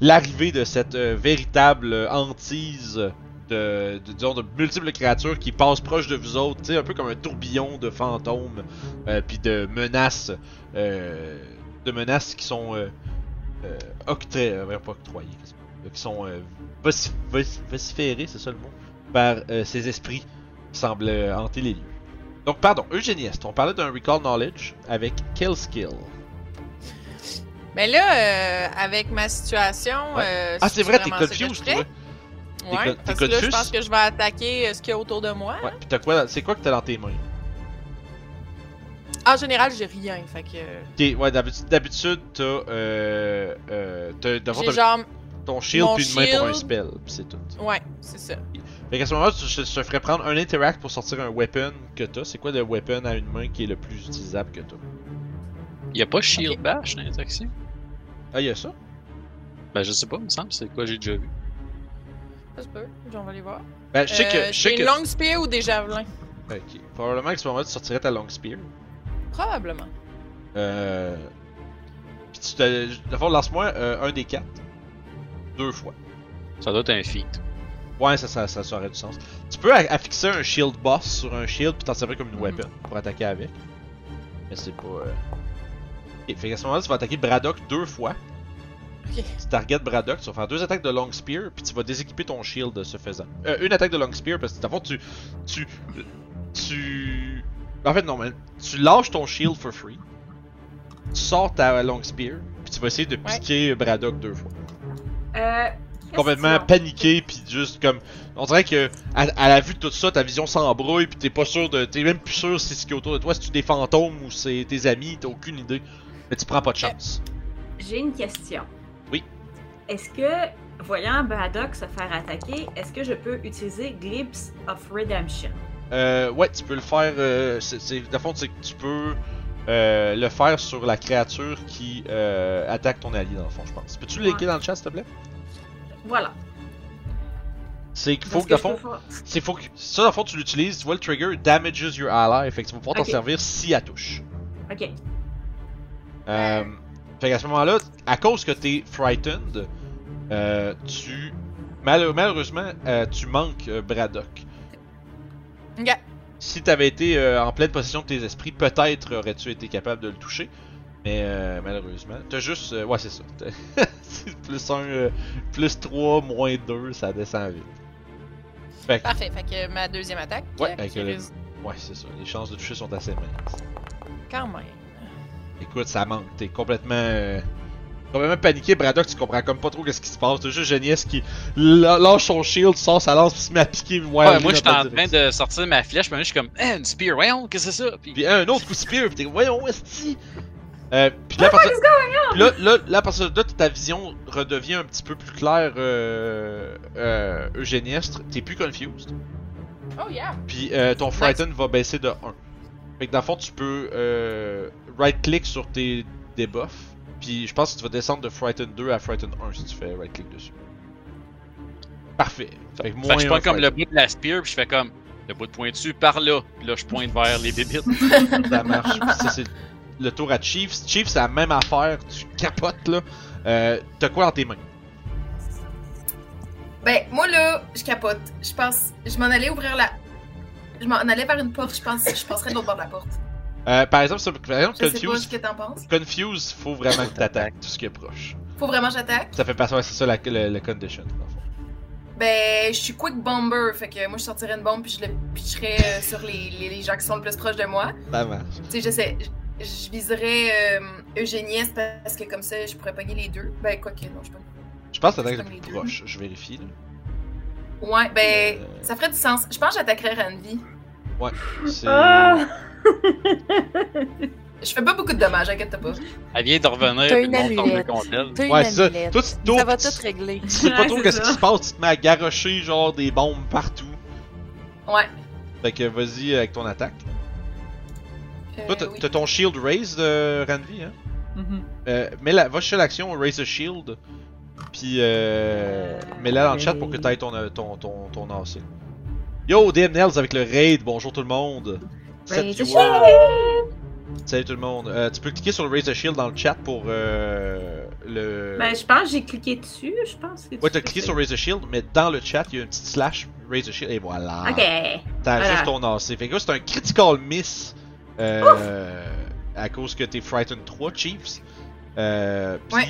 l'arrivée de cette euh, véritable hantise de, de, disons, de multiples créatures qui passent proche de vous autres, tu sais, un peu comme un tourbillon de fantômes, euh, puis de menaces. euh, de menaces qui sont. Euh, euh, octré- euh, pas octroyées, que- qui sont euh, vocif- vocif- vociférées, c'est ça le mot, par euh, ces esprits qui semblent euh, hanter les lieux. Donc, pardon, Eugénieste, on parlait d'un recall knowledge avec Kill Skill. Mais là, euh, avec ma situation. Ouais. euh, Ah, c'est vrai, t'es confused, toi. Ouais, parce que là, je pense que je vais attaquer euh, ce qu'il y a autour de moi. Ouais, t'as quoi, c'est quoi que t'as dans tes mains? En général, j'ai rien. Fait que. Ok, ouais, d'habitude, d'habitude, t'as, euh, euh, t'as, genre. ton shield mon puis une main pour un spell, pis c'est tout. Ouais, c'est ça. Fait qu'à ce moment-là, je, te ferais prendre un interact pour sortir un weapon que t'as. C'est quoi le weapon à une main qui est le plus utilisable que t'as? Y a pas Shield Bash dans les actions? Ah, y'a ça? Ben, je sais pas, il me semble, c'est quoi j'ai déjà vu. Ça se peut. On va aller voir. Ben, je sais Euh, que... long spear ou des javelins? Ok, probablement qu'à ce moment-là, tu sortirais ta long spear. Probablement. Euh... Pis tu te... D'abord, lance-moi euh, un des quatre. Deux fois. Ça doit être un feat. Ouais, ça, ça, ça, ça aurait du sens. Tu peux a- affixer un shield boss sur un shield puis t'en servir comme une weapon pour attaquer avec. Mais c'est pas. Euh... Ok, fait qu'à ce moment-là, tu vas attaquer Braddock deux fois. Ok. Tu target Braddock, tu vas faire deux attaques de long spear puis tu vas déséquiper ton shield ce faisant. Euh, une attaque de long spear parce que d'abord tu. Tu. Tu. En fait, non, mais tu lâches ton shield for free. Tu sors ta long spear puis tu vas essayer de Ouais. piquer Braddock deux fois Euh. complètement paniqué puis juste comme on dirait que à, à la vue de tout ça ta vision s'embrouille puis t'es pas sûr de t'es même plus sûr si ce qui est autour de toi si tu des fantômes ou c'est tes amis t'as aucune idée mais tu prends pas de chance J'ai une question. Oui. Est-ce que, voyant Braddock se faire attaquer, est-ce que je peux utiliser Glimpse of Redemption? Euh, ouais tu peux le faire euh, c'est le fond c'est que tu peux euh, le faire sur la créature qui euh, attaque ton allié dans le fond je pense peux-tu le Ouais. dans le chat s'il te plaît? Voilà. c'est qu'il faut que je fond faire- c'est faut que ça dans le fond tu l'utilises tu vois le trigger damages your ally fait que tu vas pouvoir t'en servir si elle touche Ok. Euh, fait qu'à ce moment-là, à cause que t'es frightened, euh, tu. mal- malheureusement, euh, tu manques euh, Braddock. Ok. Si t'avais été euh, en pleine possession de tes esprits, peut-être aurais-tu été capable de le toucher. Mais euh, malheureusement, t'as juste. euh, ouais, c'est ça. Plus 1, plus 3, moins 2, ça descend vite. Fait que, Parfait. Fait que ma deuxième attaque. Ouais, euh, avec le- ouais, c'est ça. Les chances de toucher sont assez minces. Quand même. Écoute, ça manque. T'es complètement. Complètement paniqué. Braddock, tu comprends comme pas trop qu'est-ce qui se passe. T'as juste Genius qui lâche son shield, sort sa lance, puis se met à piquer. Ouais, moi, j'étais en train de sortir ma flèche, mais je suis comme, eh, une spear, voyons, qu'est-ce que c'est ça? Puis, Puis un autre coup de spear, pis t'es. Voyons, est euh, puis là, partir... puis là, là, là, à partir de là, ta vision redevient un petit peu plus claire, euh, euh, Eugéniestre. T'es plus confused. Oh yeah. Puis euh, ton Frighten va baisser de 1. Fait que dans le fond, tu peux euh, right-click sur tes debuffs. Puis je pense que tu vas descendre de Frighten 2 à Frighten 1 si tu fais right-click dessus. Parfait. Fait que fait que moins je prends comme le bout de la spear, puis je fais comme, Le bout de pointu par là. Puis là, je pointe vers les bébites. Ça marche. Puis ça, c'est le tour à Chiefs. Chiefs, c'est la même affaire. Tu capotes, là. Euh, T'as quoi dans tes mains? Ben, moi là, je capote. Je pense. Je m'en allais ouvrir la. Je m'en allais vers une porte, je pense. Je passerais de l'autre bord de la porte. Euh, par exemple, ça- par exemple Je sais pas Confuse, ce que t'en penses. Confuse, faut vraiment que t'attaques tout ce qui est proche. Faut vraiment que j'attaque? Ça fait passer, ouais, c'est ça la, le, le condition. dans le fond. Ben, je suis quick bomber, fait que moi je sortirais une bombe puis je le pitcherais euh, sur les, les, les gens qui sont le plus proches de moi. Ça marche. Tu sais, je sais, je, viserais euh, Eugénieste parce que comme ça je pourrais pogner les deux. Ben, quoi que non, je peux. Je pense que t'attaques le plus deux. proche. Je vérifie, là. Ouais, ben, Euh. ça ferait du sens. Je pense que j'attaquerais Randy. C'est. Ah! Je fais pas beaucoup de dommages, inquiète pas. Elle vient de revenir. T'as puis une le monde tombe amulette. contre elle. T'as une Ouais, c'est ça. amulette. Toi, tu Ça tournes, va tu- tout régler. Tu sais pas Ouais, trop c'est qu'est-ce ça. qui se passe, tu te mets à garocher genre des bombes partout. Ouais. Fait que vas-y avec ton attaque. Euh, Toi, t'as oui. t'as ton shield raise de Ranvi, hein? Mhm. Euh, mets la, va chercher l'action raise a shield. Puis euh, Euh, mets-la dans le chat pour que t'ailles ton, euh, ton, ton, ton AC. Yo, DM Nels avec le raid, bonjour tout le monde. Raise shield! Salut tout le monde. Euh, tu peux cliquer sur le raise a shield dans le chat pour euh, le. Ben, je pense que j'ai cliqué dessus, je pense. que tu Ouais, t'as cliqué sur raise a shield, mais dans le chat, il y a une petite slash raise a shield et voilà. Ok. T'as Voilà. juste ton AC. Fait que là, c'est un critical miss. Euh, à cause que t'es Frightened 3, Chiefs. Euh, pis, Ouais.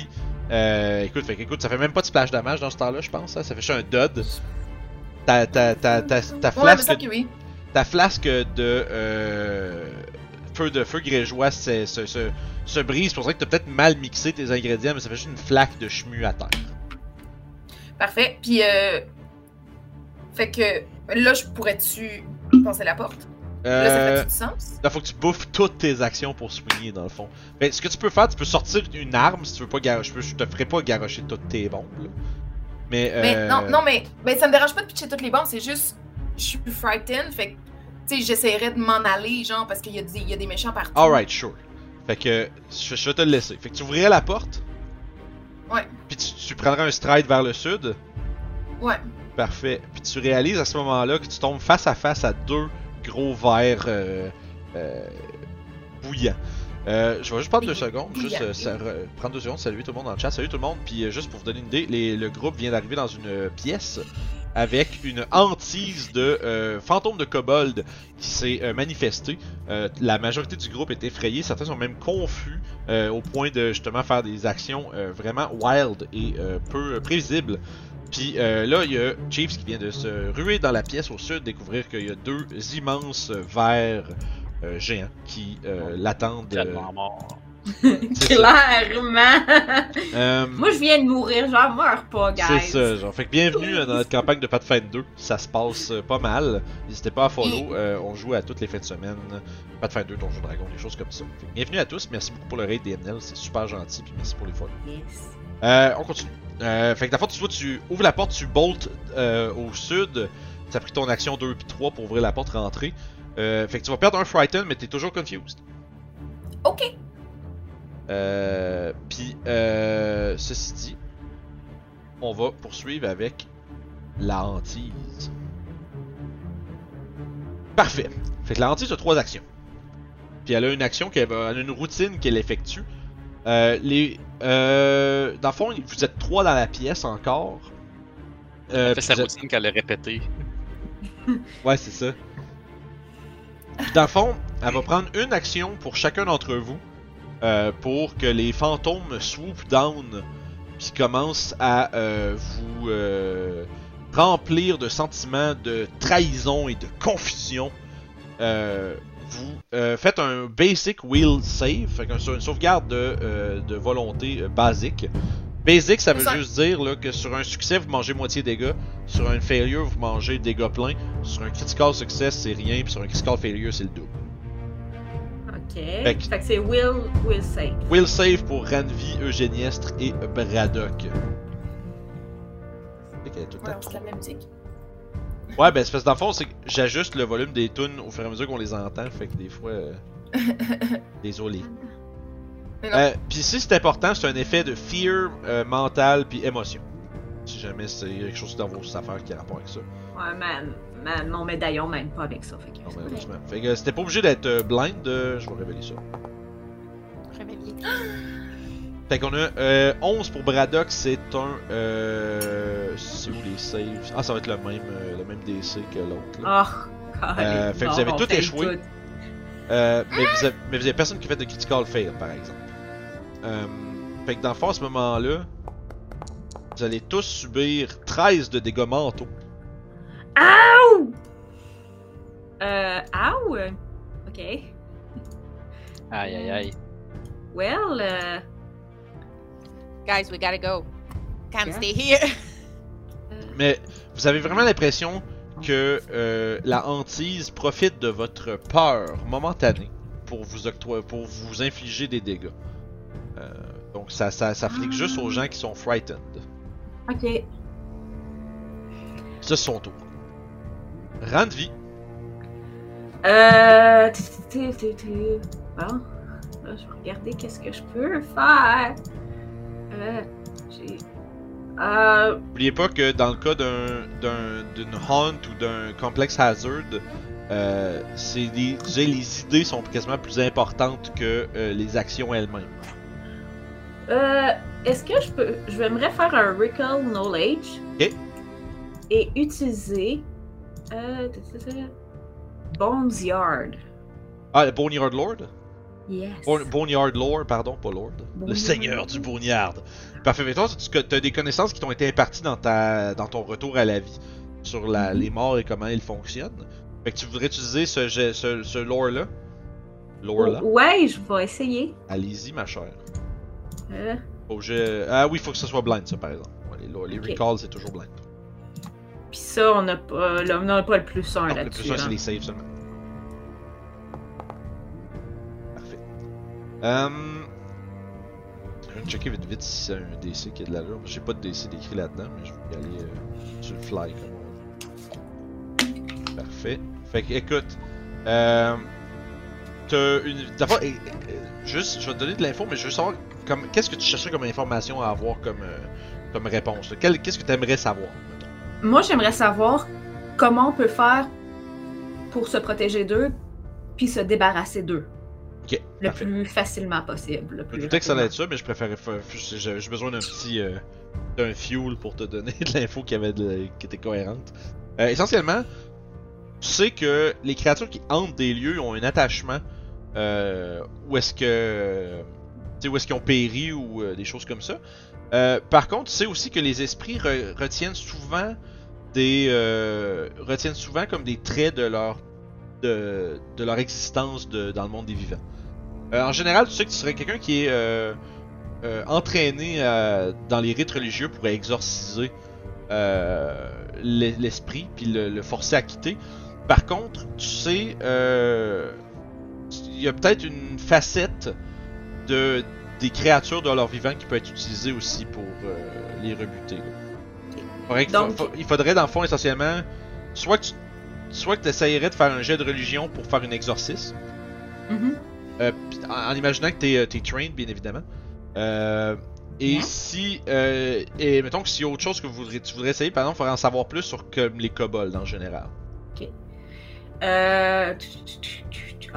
euh, écoute, fait que, écoute, ça fait même pas de splash damage dans ce temps-là, je pense. hein. Ça fait juste un dud. Ta, ta, ta, ta, ta Ouais, mais flasque, ça que oui. Ta flasque de euh, feu de feu grégeois se, se, se, se brise. C'est pour ça que t'as peut-être mal mixé tes ingrédients, mais ça fait juste une flaque de chemu à terre. Parfait. Puis, euh. Fait que là, je pourrais-tu passer la porte? Là, ça Euh, fait du sens? Là, faut que tu bouffes toutes tes actions pour swinger, dans le fond. Mais ce que tu peux faire, tu peux sortir une arme si tu veux pas garocher. Je, te ferai pas garocher toutes tes bombes, là. Mais, Mais euh... non, non, mais, mais ça me dérange pas de pitcher toutes les bombes, c'est juste. Je suis frightened, fait que. Tu sais, j'essaierais de m'en aller, genre, parce qu'il y, a des- il y a des méchants partout. Alright, sure. Fait que je, je vais te le laisser. Fait que tu ouvrirais la porte? Ouais. Puis tu, tu prendrais un stride vers le sud? Ouais. Parfait. Puis tu réalises à ce moment-là que tu tombes face à face à deux gros verres euh, euh, bouillants. Euh, je vais juste prendre deux secondes, juste euh, prendre deux secondes, saluer tout le monde dans le chat, salut tout le monde, puis juste pour vous donner une idée, les- le groupe vient d'arriver dans une pièce avec une hantise de euh, fantôme de kobold qui s'est euh, manifesté. Euh, la majorité du groupe est effrayée, certains sont même confus euh, au point de justement faire des actions vraiment wild et peu prévisibles. Puis là, il y a Chiefs qui vient de se ruer dans la pièce au sud, découvrir qu'il y a deux immenses vers géants qui l'attendent. Clairement! Euh, Moi, je viens de mourir, genre, meurs pas, guys. c'est ça, genre. Fait que bienvenue euh, dans notre campagne de Pathfinder 2. Ça se passe euh, pas mal. N'hésitez pas à follow. euh, on joue à toutes les fins de semaine. Pathfinder, Donjon Dragon, des choses comme ça. Fait que bienvenue à tous. Merci beaucoup pour le raid DML. C'est super gentil. Puis merci pour les follow. Yes. Euh, on continue. Euh, fait que d'abord, tu vois, tu ouvres la porte, tu boltes euh, au sud. Tu as pris ton action 2 puis 3 pour ouvrir la porte, rentrer. Euh, fait que tu vas perdre un Frighten, mais t'es toujours confused. Ok. Euh, puis, euh, ceci dit, on va poursuivre avec la hantise. Parfait. Fait que la hantise a trois actions. Puis elle a une action qu'elle va, elle a une routine qu'elle effectue. Euh, les, euh, dans le fond, vous êtes trois dans la pièce encore. Euh, Elle fait puis sa êtes- routine qu'elle a répétée. Ouais, c'est ça. Puis dans le fond, elle va prendre une action pour chacun d'entre vous euh, pour que les fantômes swoop down puis commencent à euh, vous euh, remplir de sentiments de trahison et de confusion. Vous faites un basic will save, fait sur une sauvegarde de, de volonté basique. Basic, ça veut Ça- juste dire là, que sur un succès, vous mangez moitié dégâts. Sur un failure, vous mangez dégâts pleins. Sur un critical success, c'est rien. Puis sur un critical failure, c'est le double. Ok. Fait que- que, c'est Will, Will save. Will save pour Ranvi, Eugéniestre et Braddock. Fait qu'elle est tout le Ouais, on se la musique. Ouais, ben c'est parce que dans le fond, c'est que j'ajuste le volume des tunes au fur et à mesure qu'on les entend. Fait que des fois. euh, Désolé. Euh, puis ici, c'est important, c'est un effet de fear euh, mental puis émotion. Si jamais c'est quelque chose dans vos affaires qui a rapport avec ça. Ouais, ma, ma- mon médaillon m'aide pas avec ça. Fait que Non, malheureusement. Fait que c'était pas obligé d'être euh, blind, euh, je vais révéler ça. Réveillé. Fait qu'on a euh, 11 pour Braddock, c'est un. Euh, c'est où les saves? Ah, ça va être le même, euh, le même DC que l'autre. Oh, Euh, fait que vous avez tout échoué. tout. Euh, mais, vous avez, mais vous avez personne qui fait de critical fail, par exemple. Euh, fait que dans le fond, à ce moment-là, vous allez tous subir 13 de dégâts mentaux. Euh, ow! Ok. Aïe, aïe, aïe. Well, euh, Guys, we gotta go. Can't Yeah. stay here. Mais vous avez vraiment l'impression que euh, la hantise profite de votre peur momentanée pour vous octroyer, pour vous infliger des dégâts. Euh, donc ça, ça, ça flique juste aux gens qui sont frightened. ok. C'est son tour. Rang de vie. Euh. Bon. Là, je vais regarder qu'est-ce que je peux faire. Euh. J'ai. Euh. N'oubliez pas que dans le cas d'un, d'un, d'une haunt ou d'un complex hazard, euh, c'est des, tu sais, les idées sont quasiment plus importantes que euh, les actions elles-mêmes. Euh. Est-ce que je peux. Je vais faire un Recall Knowledge. Ok. Et utiliser. Euh. Bones Yard. Ah, le Boneyard Lord? Yes. Bon- Boneyard Lord, pardon, pas Lord. Le seigneur du Boneyard. Parfait, mais toi, tu as des connaissances qui t'ont été imparties dans, ta, dans ton retour à la vie sur la, Mhm. les morts et comment ils fonctionnent. Fait que tu voudrais utiliser ce, ce, ce lore-là? Lore-là? Ouais, je vais essayer. Allez-y, ma chère. Euh, Faut que je- Ah oui, faut que ce soit blind, ça, par exemple. Les, recalls, c'est toujours blind. Puis ça, on n'a pas, là, on n'a pas le plus 1 Non, le là-dessus. plus un, là. c'est les saves seulement. Parfait. Euh... Je vais checker vite vite si c'est un DC qui a de l'allure. J'ai pas de DC décrit là-dedans, mais je vais y aller euh, sur le fly comme on dit. Parfait. Fait que écoute, euh, t'as une. D'abord, eh, eh, juste, je vais te donner de l'info, mais je veux savoir comme qu'est-ce que tu chercherais comme information à avoir comme, euh, comme réponse. là? Quel- Qu'est-ce que tu aimerais savoir? Moi, j'aimerais savoir comment on peut faire pour se protéger d'eux, puis se débarrasser d'eux le parfait. plus facilement possible. Le Je plus me doutais que ça allait être ça, mais je préférais. J'ai besoin d'un petit. euh, d'un fuel pour te donner de l'info qui, avait de- qui était cohérente. Euh, essentiellement, tu sais que les créatures qui hantent des lieux ont un attachement. Euh, où est-ce que. Tu sais, où est-ce qu'ils ont péri ou des choses comme ça. Euh, par contre, tu sais aussi que les esprits re- retiennent souvent des. euh, retiennent souvent comme des traits de leur. de, leur existence dans le monde des vivants. Euh, en général, tu sais que tu serais quelqu'un qui est entraîné dans les rites religieux pour exorciser l'e- l'esprit puis le, le forcer à quitter. Par contre, tu sais, il y a peut-être une facette de des créatures de leur vivant qui peut être utilisée aussi pour euh, les rebuter. là. Donc- fa- il faudrait dans le fond essentiellement soit que tu soit que essayerais de faire un jet de religion pour faire une exorcisme. Mhm. Euh, en, en imaginant que t'es euh, t'es trained, bien évidemment. Euh, et Yeah. si. Euh, et mettons que s'il y a autre chose que vous voudrez, tu voudrais essayer, par exemple, il faudrait en savoir plus sur comme les kobolds en général. Euh,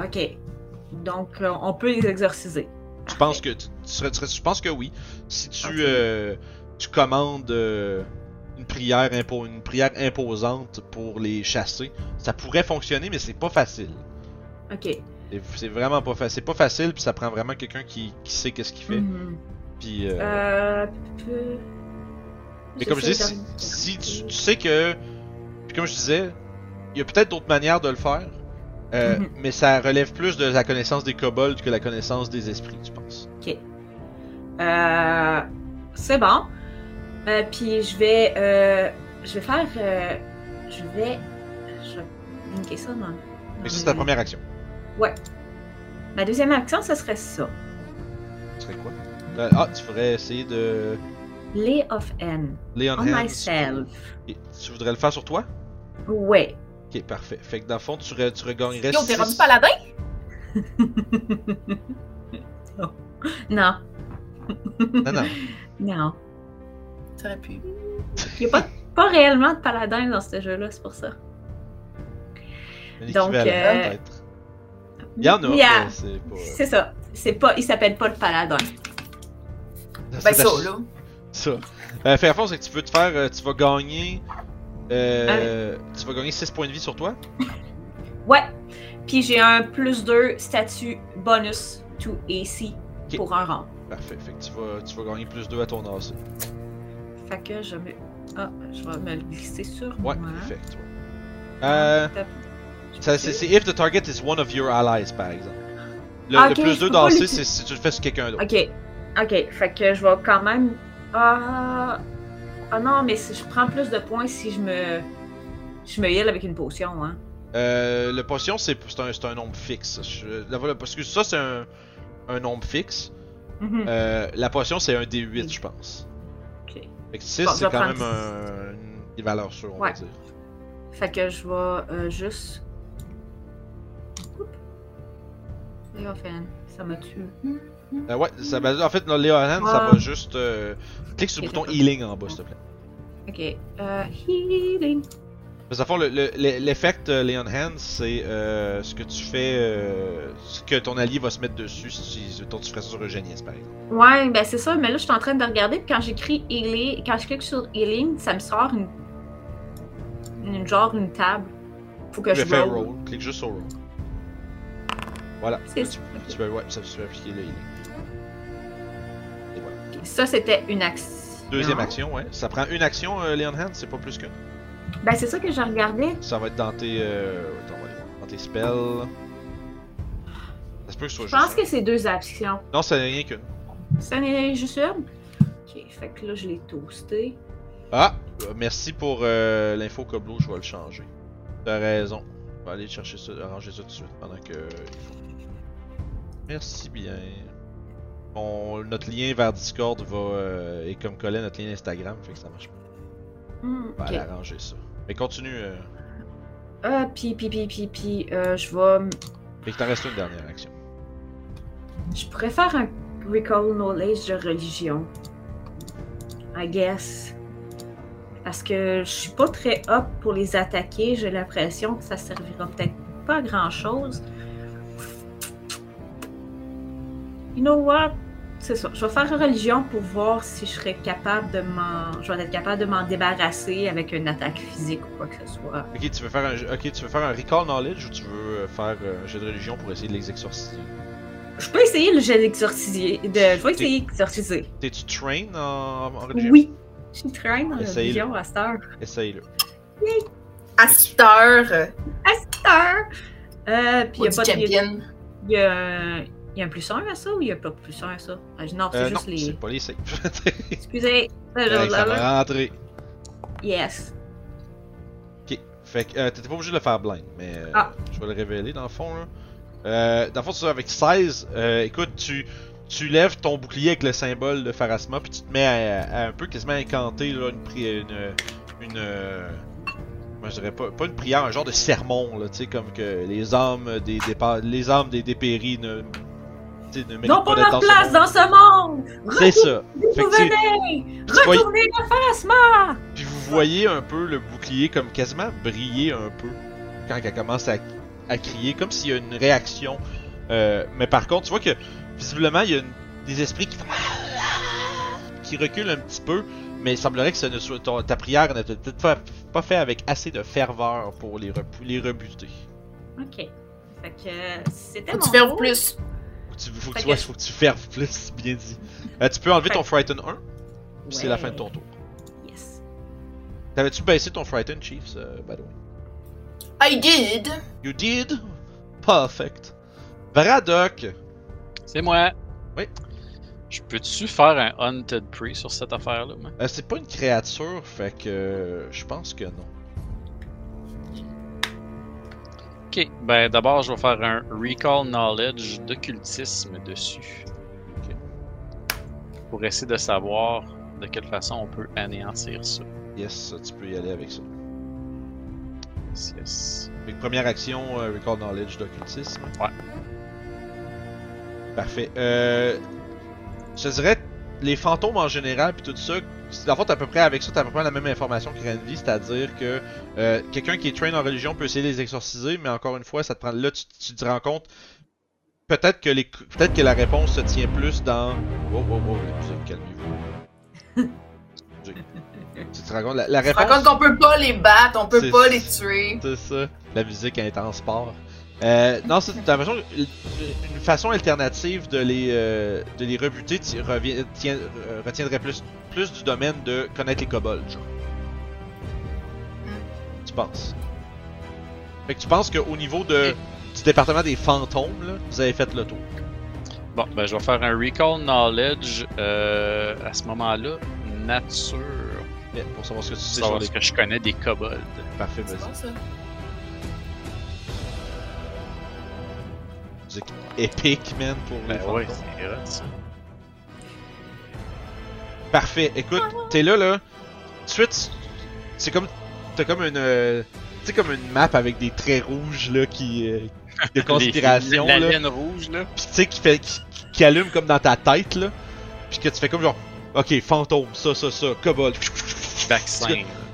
Ok. Donc, on peut les exorciser. Tu penses que. Tu, serais, serais- que oui. Si tu, euh, tu commandes euh, une, prière impo- une prière imposante pour les chasser, ça pourrait fonctionner, mais c'est pas facile. Ok. C'est- vraiment pas facile. C'est pas facile, puis ça prend vraiment quelqu'un qui, qui sait qu'est-ce qu'il fait. Mhm. Puis. euh, Euh, Mais comme je dis, si, si tu, tu sais que. Puis comme je disais, il y a peut-être d'autres manières de le faire. Euh, Mhm. Mais ça relève plus de la connaissance des kobolds que la connaissance des esprits, tu penses. Euh, c'est bon. Euh, puis je vais, je vais faire, je vais, je vais linker ça dans. Mais ça, c'est ta première action. Ouais. Ma deuxième action, ce serait ça. Ce serait quoi? Ah, tu ferais essayer de. Lay of N. Lay on, On myself. Et tu voudrais le faire sur toi? Ouais. Ok, parfait. Fait que dans le fond, tu, re- tu regagnerais. Yo, t'es rendu paladin? non. Non, non. Non. T'aurais pu. Il n'y a pas, pas réellement de paladin dans ce jeu-là, c'est pour ça. Donc, euh, peut-être. Il y en a, Il y a- mais c'est pas. C'est ça. C'est pas, il s'appelle pas le paladin. Ben ça, la- là. Ça. Euh, fait à fond, c'est que tu peux te faire. euh, tu vas gagner. Euh, tu vas gagner 6 points de vie sur toi? Ouais. Puis j'ai un plus 2 statut bonus to AC pour un rang. Parfait. Fait que tu vas, tu vas gagner plus 2 à ton AC. Fait que je me. Ah, je vais me le glisser sur Ouais, moi. parfait. tu vois. Euh, ça, c'est, c'est if the target is one of your allies, par exemple. Le, Ah, le ok, plus je 2 peux pas d'AC, c'est si tu le fais sur quelqu'un d'autre. Ok. Ok. Fait que je vais quand même. Ah. Ah non, mais si je prends plus de points si je me. Je me heal avec une potion, hein. Euh, le potion, c'est, un, un nombre fixe. Je- parce que ça, c'est un, un nombre fixe. Mhm. Euh, la potion, c'est un D8, je pense. Ok. Fait que 6, Bon, je c'est quand même un, une- valeur sûre, on va dire. Fait que je vais euh, juste. Oups. Léophène, ça m'a tué. Euh, ouais, ça, en fait, dans Léon Hand, ça Ah. va juste. euh, clique sur le bouton healing en bas, s'il te plaît. Ok. Euh, healing. Dans le le- l'effect euh, Leon Hand, c'est euh, ce que tu fais, euh, ce que ton allié va se mettre dessus si tu, tu ferais ça sur Eugénius, par exemple. Ouais, ben c'est ça, mais là je suis en train de regarder, puis quand j'écris healing, quand je clique sur healing, ça me sort une. une genre une table. Faut que je peux faire roll. roll, clique juste sur roll. Voilà, C'est tu, tu peux, ouais, ça, tu peux appliquer le healing. Et voilà. Ça c'était une action. Deuxième action, ouais. Ça prend une action, euh, Leon Hand, c'est pas plus qu'une? Ben c'est ça que je regardais. Ça va être dans tes, euh, attends, on va aller voir. dans tes spells. Ça se peut que ce soit Je pense juste. que c'est deux actions. Non, c'est rien qu'une. Ça n'est juste une? Ok, fait que là je l'ai toasté. Ah, euh, merci pour euh, l'info Coblo, je vais le changer. T'as raison. On va aller chercher ça, arranger ça tout de suite pendant que. Merci bien. On- notre lien vers Discord va euh, est comme collé notre lien Instagram, fait que ça marche pas. Hmm, On va aller arranger ça. Mais continue. Euh... Ah, puis, puis, puis, puis, puis, euh, je vais. Fait que t'en restes une dernière action. Je pourrais faire un Recall Knowledge de religion. I guess. Parce que je suis pas très up pour les attaquer. J'ai l'impression que ça servira peut-être pas à grand chose. You know what? C'est ça. Je vais faire une religion pour voir si je serais capable de m'en. Je vais être capable de m'en débarrasser avec une attaque physique ou quoi que ce soit. Ok, tu veux faire un, ok, tu veux faire un recall knowledge ou tu veux euh, faire euh, un jeu de religion pour essayer de les exorciser? Je peux essayer le jet d'exorciser. De... Je vais essayer d'exorciser. T'es-tu train en, en religion? Oui. Je suis train en Essaye-le. religion à cette heure. Essaye-le. À cette heure, À cette heure! Euh, puis il y a pas de. champion. Il y a, il y a un plus 1 à ça ou il y a pas plus 1 à ça? Ah, non, c'est Euh, non, juste les. c'est pas les saves. Excusez. Ouais, ça va rentrer. Yes. Ok, fait que euh, t'étais pas obligé de le faire blind, mais euh, Ah. je vais le révéler dans le fond. Là. Euh, dans le fond, c'est avec 16, euh, écoute, tu, tu lèves ton bouclier avec le symbole de Pharasma, puis tu te mets à, à un peu quasiment incanter là, une, une, une, moi je dirais pas, pas une prière, un genre de sermon, là, tu sais, comme que les âmes des, dépa- les âmes des dépéris ne, ne Non, pas pas leur place ce dans ce monde! C'est ça. Vous venez! Retournez le phasma! Puis vous voyez un peu le bouclier comme quasiment briller un peu quand elle commence à, à crier, comme s'il y a une réaction. Euh, mais par contre, tu vois que visiblement il y a une- des esprits qui font qui reculent un petit peu, mais il semblerait que ce ne soit, ton- ta prière n'était peut-être pas, pas fait avec assez de ferveur pour les, repou- les rebuter. Ok. Fait que c'était mon tu tour. plus. Faut que tu, faut que tu, que- ouais, faut que tu ferves plus, bien dit. Euh, tu peux enlever ton Frighten 1, puis c'est la fin de ton tour. Yes. T'avais-tu baissé ton Frighten, Chiefs, euh, by the way? I did. You did? Perfect. Varadoc! C'est moi. Oui. Je peux-tu faire un Hunted Prey sur cette affaire-là? Euh, c'est pas une créature, fait que euh, je pense que non. Ok, ben d'abord, je vais faire un Recall Knowledge d'occultisme dessus. Ok. Pour essayer de savoir de quelle façon on peut anéantir ça. Yes, tu peux y aller avec ça. Yes, yes. Que première action, euh, Recall Knowledge d'occultisme. Ouais. Parfait. Euh, je dirais, les fantômes en général, puis tout ça, fond, t'as à peu près avec ça, t'as à peu près la même information que Renvi, c'est-à-dire que euh, quelqu'un qui est train en religion peut essayer de les exorciser, mais encore une fois, ça te prend. Là, tu, tu te rends compte. Peut-être que les, peut-être que la réponse se tient plus dans. Oh, la musique, calmez-vous. tu te rends compte, la, la Je me rends compte réponse. qu'on peut pas les battre, on peut pas les tuer. C'est ça. La musique intense sport. Euh, non, c'est une façon alternative de les, euh, de les rebuter ti- revient- tient- euh, retiendrait plus, plus du domaine de connaître les kobolds, genre. Tu penses? Fait que tu penses qu'au niveau de, du département des fantômes, là, vous avez fait le tour. Bon, ben je vais faire un recall knowledge euh, à ce moment-là. Nature. Yeah, pour savoir ce que tu sais savoir ce que je connais des kobolds. Parfait, vas-y. Épique, man, pour les Ben fantômes. ouais, c'est ça. Parfait. Écoute, t'es là, là. Suite, c'est comme. T'as comme une. euh, Tu sais, comme une map avec des traits rouges, là, qui. euh, de conspiration, Les- La là. laine rouge, là. Pis tu sais, qui fait. Qui, qui allume comme dans ta tête, là. Pis que tu fais comme genre. Ok, fantôme, ça, ça, ça, kobold. Vaccin.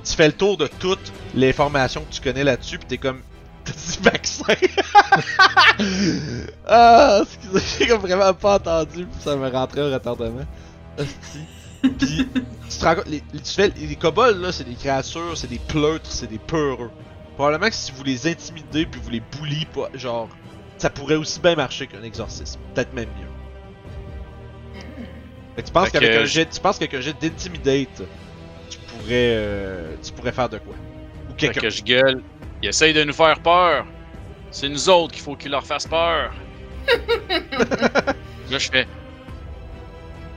Tu fais le tour de toutes les formations que tu connais là-dessus, pis t'es comme. T'as dit vaccin! ah, excusez, j'ai comme vraiment pas entendu, pis ça me rentrait au retardement. Pis, tu te rends compte, les, tu fais, les kobolds là, c'est des créatures, c'est des pleutres, c'est des peureux. Probablement que si vous les intimidez puis vous les pas, genre, ça pourrait aussi bien marcher qu'un exorcisme. Peut-être même mieux. Fait que tu penses qu'avec que un je- jet, tu penses qu'avec un jet d'intimidate, tu pourrais, euh, tu pourrais faire de quoi? Ou quelqu'un. que je gueule. Ils essayent de nous faire peur. C'est nous autres qu'il faut qu'ils leur fassent peur. là, je fais.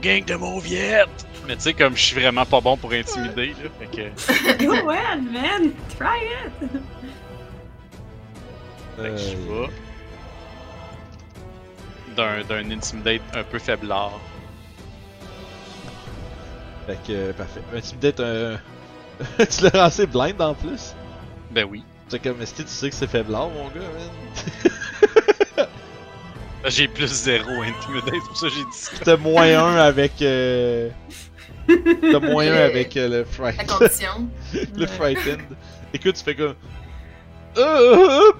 Gang de mauviettes! Mais tu sais, comme je suis vraiment pas bon pour intimider, là. Fait que. Go on, man! Try it! Fait que je Euh, vais. D'un, d'un intimidate un peu faiblard. Fait que, euh, parfait. Intimidate un. tu l'as lancé blind en plus? Ben oui. C'est comme, est-ce que tu sais que c'est faiblard, mon gars, man? J'ai plus zéro intimidate, c'est pour ça que j'ai dit ça. T'as moins un avec. Euh... T'as moins un avec euh, le La fright. condition. le frightened. Écoute, tu fais comme. Euh,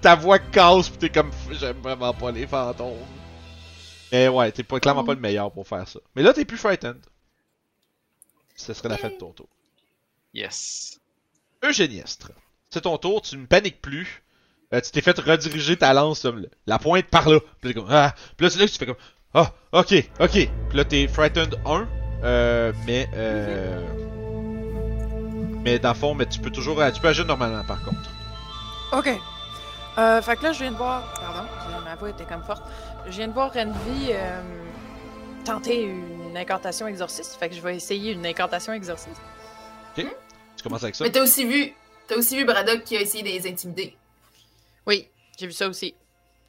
ta voix casse pis t'es comme. J'aime vraiment pas les fantômes. Mais ouais, t'es pas, clairement pas le meilleur pour faire ça. Mais là, t'es plus frightened. Ce serait la fin de ton tour. Yes. Eugéniestre. C'est ton tour, tu ne paniques plus. Euh, tu t'es fait rediriger ta lance, comme, la pointe par là. Puis comme, ah. Puis là, c'est là que tu fais comme, ah, ok, ok. Puis là, t'es frightened 1, euh, mais, euh, mais dans le fond, mais tu peux toujours, tu peux agir normalement, par contre. Ok. Euh, fait que là, je viens de voir. Pardon, ma voix était comme forte. Je viens de voir Renvi euh, tenter une incantation exorciste. Fait que je vais essayer une incantation exorciste. Tu commences avec ça? Mais t'as aussi vu, t'as aussi vu Braddock qui a essayé de les intimider. Oui, j'ai vu ça aussi.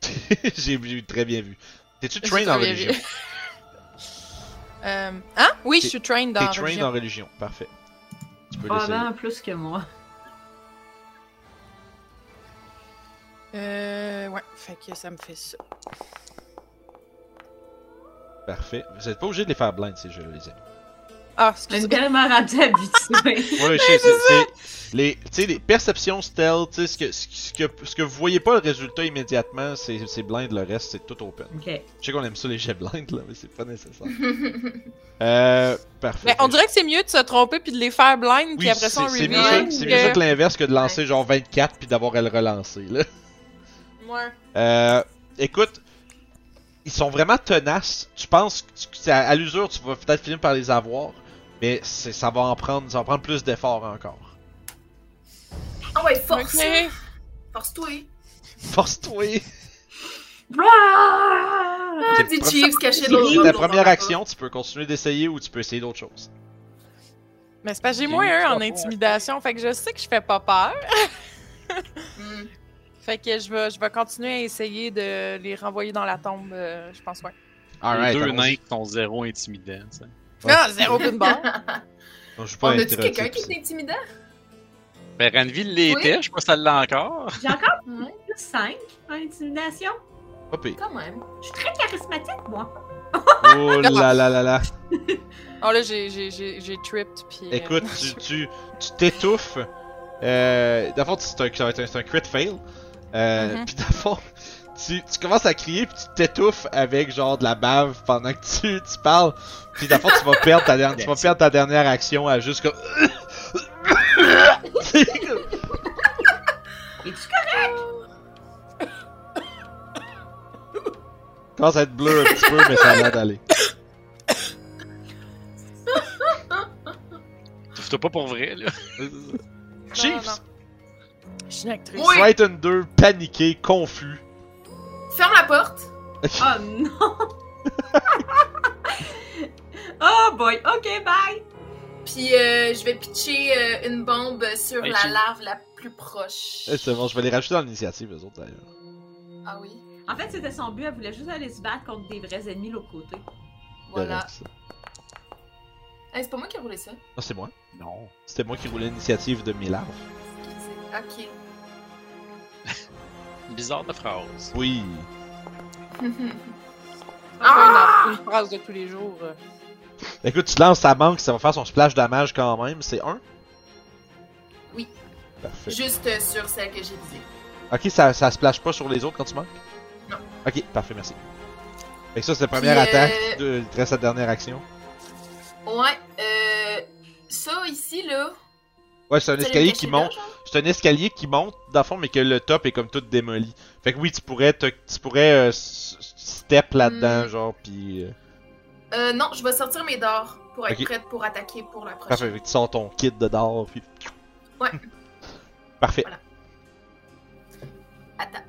J'ai vu, très bien vu. T'es-tu très en religion? euh, hein? Oui, T'es- je suis trained dans T'es la trained religion. en religion, parfait. Tu peux. Probablement plus que moi. Euh, ouais, fait que ça me fait ça. Parfait. Vous êtes pas obligé de les faire blind, ces jeux-là, les amis. Ah, Je excusez suis tellement rendu habituée. Ouais, je sais, les, tu sais, les perceptions stealth, tu sais, ce que, ce, que- ce que, vous voyez pas le résultat immédiatement, c'est c'est blind, le reste c'est tout open. ok. Je sais qu'on aime ça les jets blind là, mais c'est pas nécessaire. euh, parfait. Mais on dirait que c'est mieux de se tromper puis de les faire blind, oui, puis après ça on c'est c'est mieux, que- mieux ça que l'inverse que de lancer genre 24 puis d'avoir à le relancer là. Ouais. Euh, écoute, ils sont vraiment tenaces. Tu penses que tu- que à, à l'usure tu vas peut-être finir par les avoir, mais c'est- ça va en prendre, ça va prendre plus d'efforts encore. Ah ouais, force! Ok. Force-toi! Force-toi. Ah! C'est petit Chiefs caché l'autre ta première action, tu peux continuer d'essayer ou tu peux essayer d'autres choses. Mais c'est parce que j'ai moins un en intimidation, fait que je sais que je fais pas peur. Hmm. Fait que je vais, je vais continuer à essayer de les renvoyer dans la tombe, euh, je pense, ouais. Alright, les deux nains qui sont zéro intimidants, Ah, zéro pin barre. Non, je suis On pas a-tu stéréotype, quelqu'un qui est intimidant? Ben, Ranville l'était, Oui. je sais pas si ça l'a encore. J'ai encore plus 5 en intimidation. Pas pire. quand même. Je suis très charismatique, moi. Oh là là là là. Oh là, j'ai, j'ai, j'ai, j'ai tripped, puis... euh, Écoute, tu tu tu t'étouffes. Euh, D'abord, c'est un, un- c'est un crit fail. Euh, Mhm. Puis d'abord, tu, tu commences à crier puis tu t'étouffes avec genre de la bave pendant que tu, tu parles. Puis d'abord, tu vas perdre ta dernière, tu vas perdre ta dernière action à juste comme. Es-tu commence à être bleu un petit peu, mais ça a l'air d'aller. Touffe-toi pas pour vrai, là. Chiefs. Je suis une actrice. Oui. Frightened 2, paniqué, confus. Ferme la porte. Oh non! oh boy, ok, bye! Puis euh, je vais pitcher euh, une bombe sur la larve la plus proche. Eh, C'est bon, je vais les rajouter dans l'initiative, les autres d'ailleurs. Ah oui. En fait, c'était son but, elle voulait juste aller se battre contre des vrais ennemis de l'autre côté. Voilà. Hey, c'est pas moi qui ai roulé ça. Non, c'est moi? Non. C'était moi qui roulais l'initiative de mes larves. C'est- Ok. Bizarre de phrase. Oui. Un Ah! une, une phrase de tous les jours. euh. Écoute, tu lances ta manque, ça va faire son splash damage quand même. C'est 1 Oui. Parfait. Juste euh, sur celle que j'ai visée. Ok, ça, ça splash pas sur les autres quand tu manques? Non. Ok, parfait, merci. Fait que ça, c'est la première Puis, euh, attaque. De, il te reste la dernière action. Ouais. Euh, ça ici, là. Ouais, c'est un escalier qui là, monte. C'est un escalier qui monte, dans le fond, mais que le top est comme tout démoli. Fait que oui, tu pourrais, te- tu pourrais euh, step là-dedans, Hmm. genre, pis. euh, Euh, non, je vais sortir mes dards pour être prête pour attaquer pour la Parfait, prochaine. fait que tu sors ton kit de d'or, puis. Ouais. Parfait. Voilà. Attends.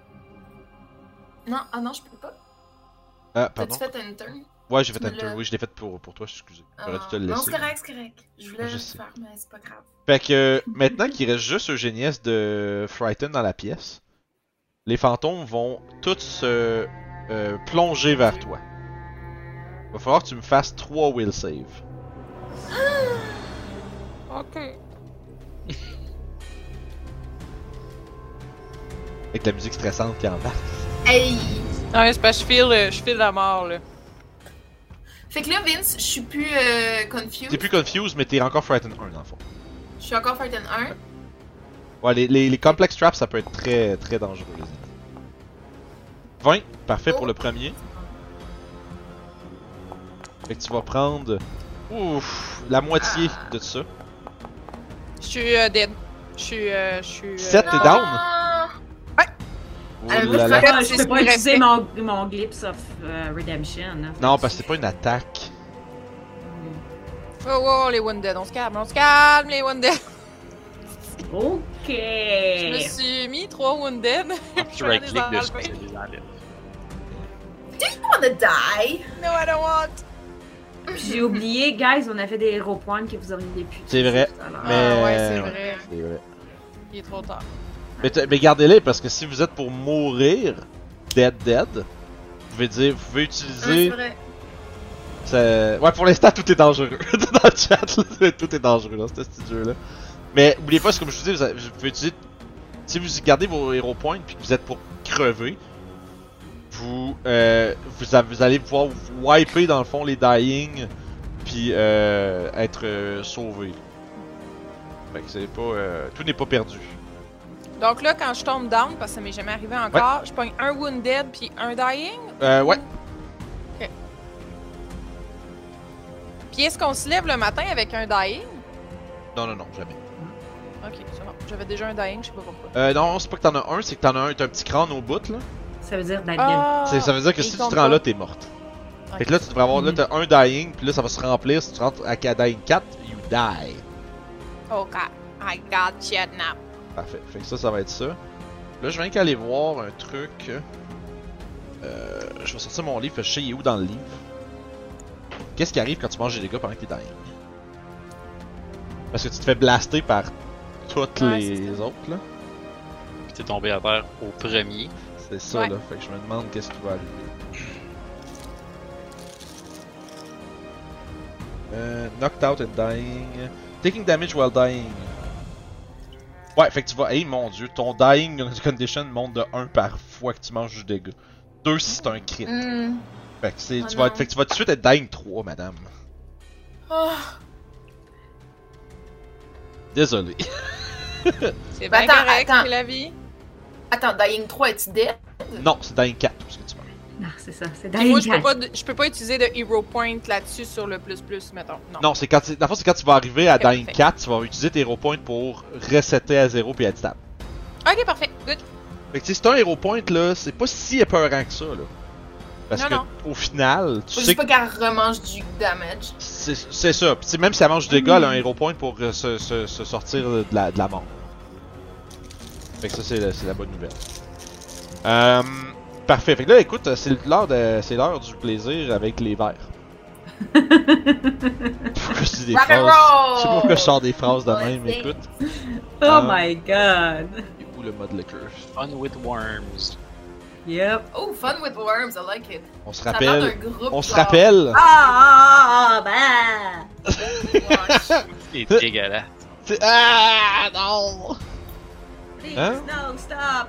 Non, ah non, je peux pas. Ah, pardon? T'as-tu fait un turn? Ouais, j'ai fait un Oui, je l'ai fait pour, pour toi, excusez. J'aurais dû te Ah, le Non, laisser. c'est correct, c'est correct. Je voulais Je le sais. faire, mais c'est pas grave. Fait que euh, maintenant qu'il reste juste Eugéniès de Frighten dans la pièce, les fantômes vont tous se euh, plonger vers toi. Va falloir que tu me fasses 3 will save. Ok. Avec la musique stressante qui embarque. Hey! Non, c'est parce que je file, euh, je file la mort, là. Fait que là, Vince, je suis plus euh, confused. T'es plus confused, mais t'es encore Frighten 1 dans le fond. Je suis encore Frighten 1. Ouais, les, les, les complex traps, ça peut être très très dangereux, les amis. 20, parfait pour Oh. le premier. Fait que tu vas prendre. Ouf, la moitié Ah. de ça. Je suis euh, dead. Je suis. Euh, je suis. euh, Sept. T'es down? Oh là là. Que je c'est peux ce pas utiliser mon, mon Glimpse of euh, Redemption. hein. Non, parce que c'est pas une attaque. Oh, oh, les Wounded, on se calme, on se calme, les Wounded. Ok. Je me suis mis trois Wounded. Tu right click les dessus, les enlève. I wanna die! No, I don't want. J'ai oublié, guys, on a fait des héros points que vous auriez pu. C'est vrai. Mais- Ah, ouais, c'est ouais. vrai. C'est vrai. Il est trop tard. Mais, gardez-les parce que si vous êtes pour mourir, dead dead, vous pouvez dire, vous pouvez Ouais, c'est utiliser. ça- Ouais, pour l'instant tout est dangereux. dans le chat, là, tout est dangereux dans ce petit jeu là. Mais oubliez pas, comme je vous dis, vous, avez- vous pouvez utiliser. Si vous gardez vos héros points puis que vous êtes pour crever, vous, euh, vous, avez- vous allez pouvoir wiper dans le fond les dying puis euh, être euh, sauvé. Fait que c'est pas, euh, tout n'est pas perdu. Donc là, quand je tombe down, parce que ça m'est jamais arrivé encore, je pogne un Wounded puis un Dying? Euh, ouais. Puis est-ce qu'on se lève le matin avec un Dying? Non, non, non, jamais. Ok, c'est bon. J'avais déjà un Dying, je sais pas pourquoi. Euh, non, c'est pas que t'en as un, c'est que t'en as un, t'as un petit crâne au bout là. Ça veut dire Daniel. Ah! Ça veut dire que si tu te rends pas. là, t'es morte. Ok. Fait que là, tu devrais avoir, là, Mhm. t'as un dying, puis là, ça va se remplir. Si tu rentres à dying 4, you die. Ok, I got you now. Parfait. Fait que ça, ça va être ça. Là, je viens qu'aller voir un truc. Euh, je vais sortir mon livre, je sais il est où dans le livre. Qu'est-ce qui arrive quand tu manges des dégâts pendant que t'es dying? Parce que tu te fais blaster par toutes Ouais, les autres, là. Puis t'es tombé à terre au premier. C'est ça, Ouais. là. Fait que je me demande qu'est-ce qui va arriver. Euh, knocked out and dying. Taking damage while dying. Ouais, fait que tu vas. Hey mon dieu, ton dying condition monte de 1 par fois que tu manges du dégât. 2 si c'est un crit. Hmm. Fait que, c'est- Oh tu vas, fait que tu vas tout de suite être dying 3, madame. Oh, Désolé. C'est Ben, bien attends, correct, attends. la vie. Attends, Dying 3 est-tu dead? non, c'est dying 4 parce que tu meurs. Non, c'est ça, c'est Puis moi, je peux, pas, je peux pas utiliser de hero point là-dessus sur le plus plus, mettons. Non. Non, c'est quand, tu- dans le fond, c'est quand tu vas arriver à Ok, dying parfait. 4, tu vas utiliser tes hero points pour resetter à 0 puis être stable. Ok, parfait. Good. Fait que tu sais, c'est un hero point là, c'est pas si épeurant que ça là. Parce Non, que non. au final, tu Faut sais juste que pas qu'elle remange du damage. c'est c'est ça. Puis même si elle mange du dégât, elle a un hero point pour euh, se, se, se sortir de la, de la mort. Fait que ça, c'est la, c'est la bonne nouvelle. Euh, parfait. Fait que là, écoute, c'est l'heure de- c'est l'heure du plaisir avec les verres. Pourquoi je dis des Rock phrases? Je sais pas pourquoi je sors des phrases de même, écoute. Oh Ah. my god. Et où le mode liquor? Fun with worms. Yep. Oh, fun with worms, I like it. On se rappelle. groupe, On se rappelle. Ah, ah, ah, bah. C'est dégueulasse. Ah non! Please, Hein? no, stop.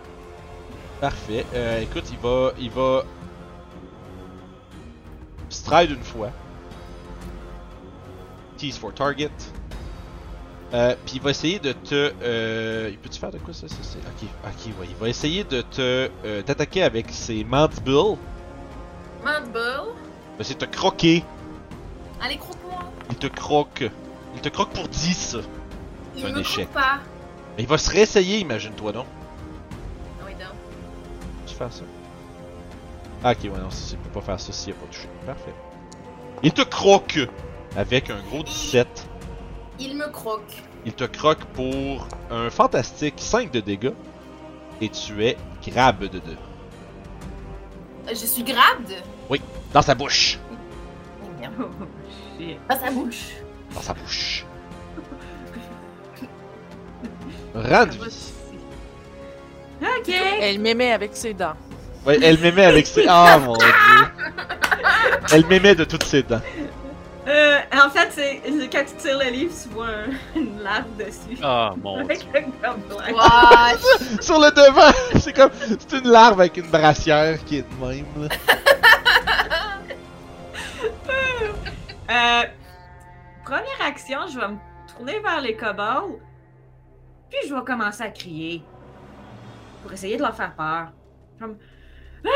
Parfait. Euh, écoute, il va. Il va. Stride une fois. Tease for target. Euh, puis il va essayer de te. Euh, il peut-tu faire de quoi ça, ça c'est... Ok, ok, ouais. Il va essayer de te. euh, t'attaquer avec ses mandibles. Mandible. Il va essayer de te croquer. Allez, croque-moi. Il te croque. Il te croque pour 10. Il C'est un me échec. pas. Mais il va se réessayer, imagine-toi donc. Oui, fais ça? Ah, ok, ouais, non, ça, il peut pas faire ça s'il a pas touché. Parfait. Il te croque avec un gros 17. Il me croque. Il te croque pour un fantastique 5 de dégâts. Et tu es grab de 2. Euh, Je suis grabde. Dans sa bouche. Dans sa bouche. Dans sa bouche. De vie. Ok. Elle m'aimait avec ses dents. Ouais, elle m'aimait avec ses. Ah mon dieu. Elle m'aimait de toutes ses dents. Euh, en fait, c'est quand tu tires le livre, tu vois un- une larve dessus. Ah, mon dieu. Avec un gobelin. Wesh. Sur le devant, c'est comme. C'est une larve avec une brassière qui est de même. là. Euh, première action, je vais me tourner vers les kobolds. Puis je vais commencer à crier. Pour essayer de leur faire peur. Comme. Ah!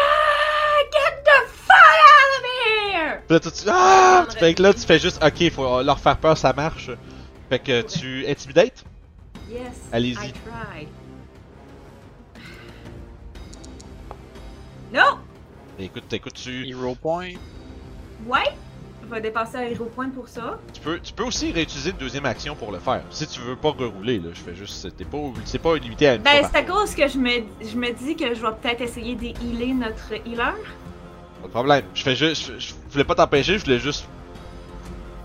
Get the fuck out of here! Puis là, tu. Ah! Fait que là, tu fais juste. Ok, faut leur faire peur, ça marche. Fait que tu intimidate. Yes. Allez-y. Non! Écoute, écoute, tu. Hero point. Ouais! Je vais dépasser un hero point pour ça. Tu peux, tu peux aussi réutiliser une deuxième action pour le faire. Si tu veux pas rerouler, là, je fais juste. T'es pas, c'est pas limité à une Ben, c'est à cause que je me, je me dis que je vais peut-être essayer de healer notre healer. Pas de problème. Je fais juste. Je, je voulais pas t'empêcher, je voulais juste.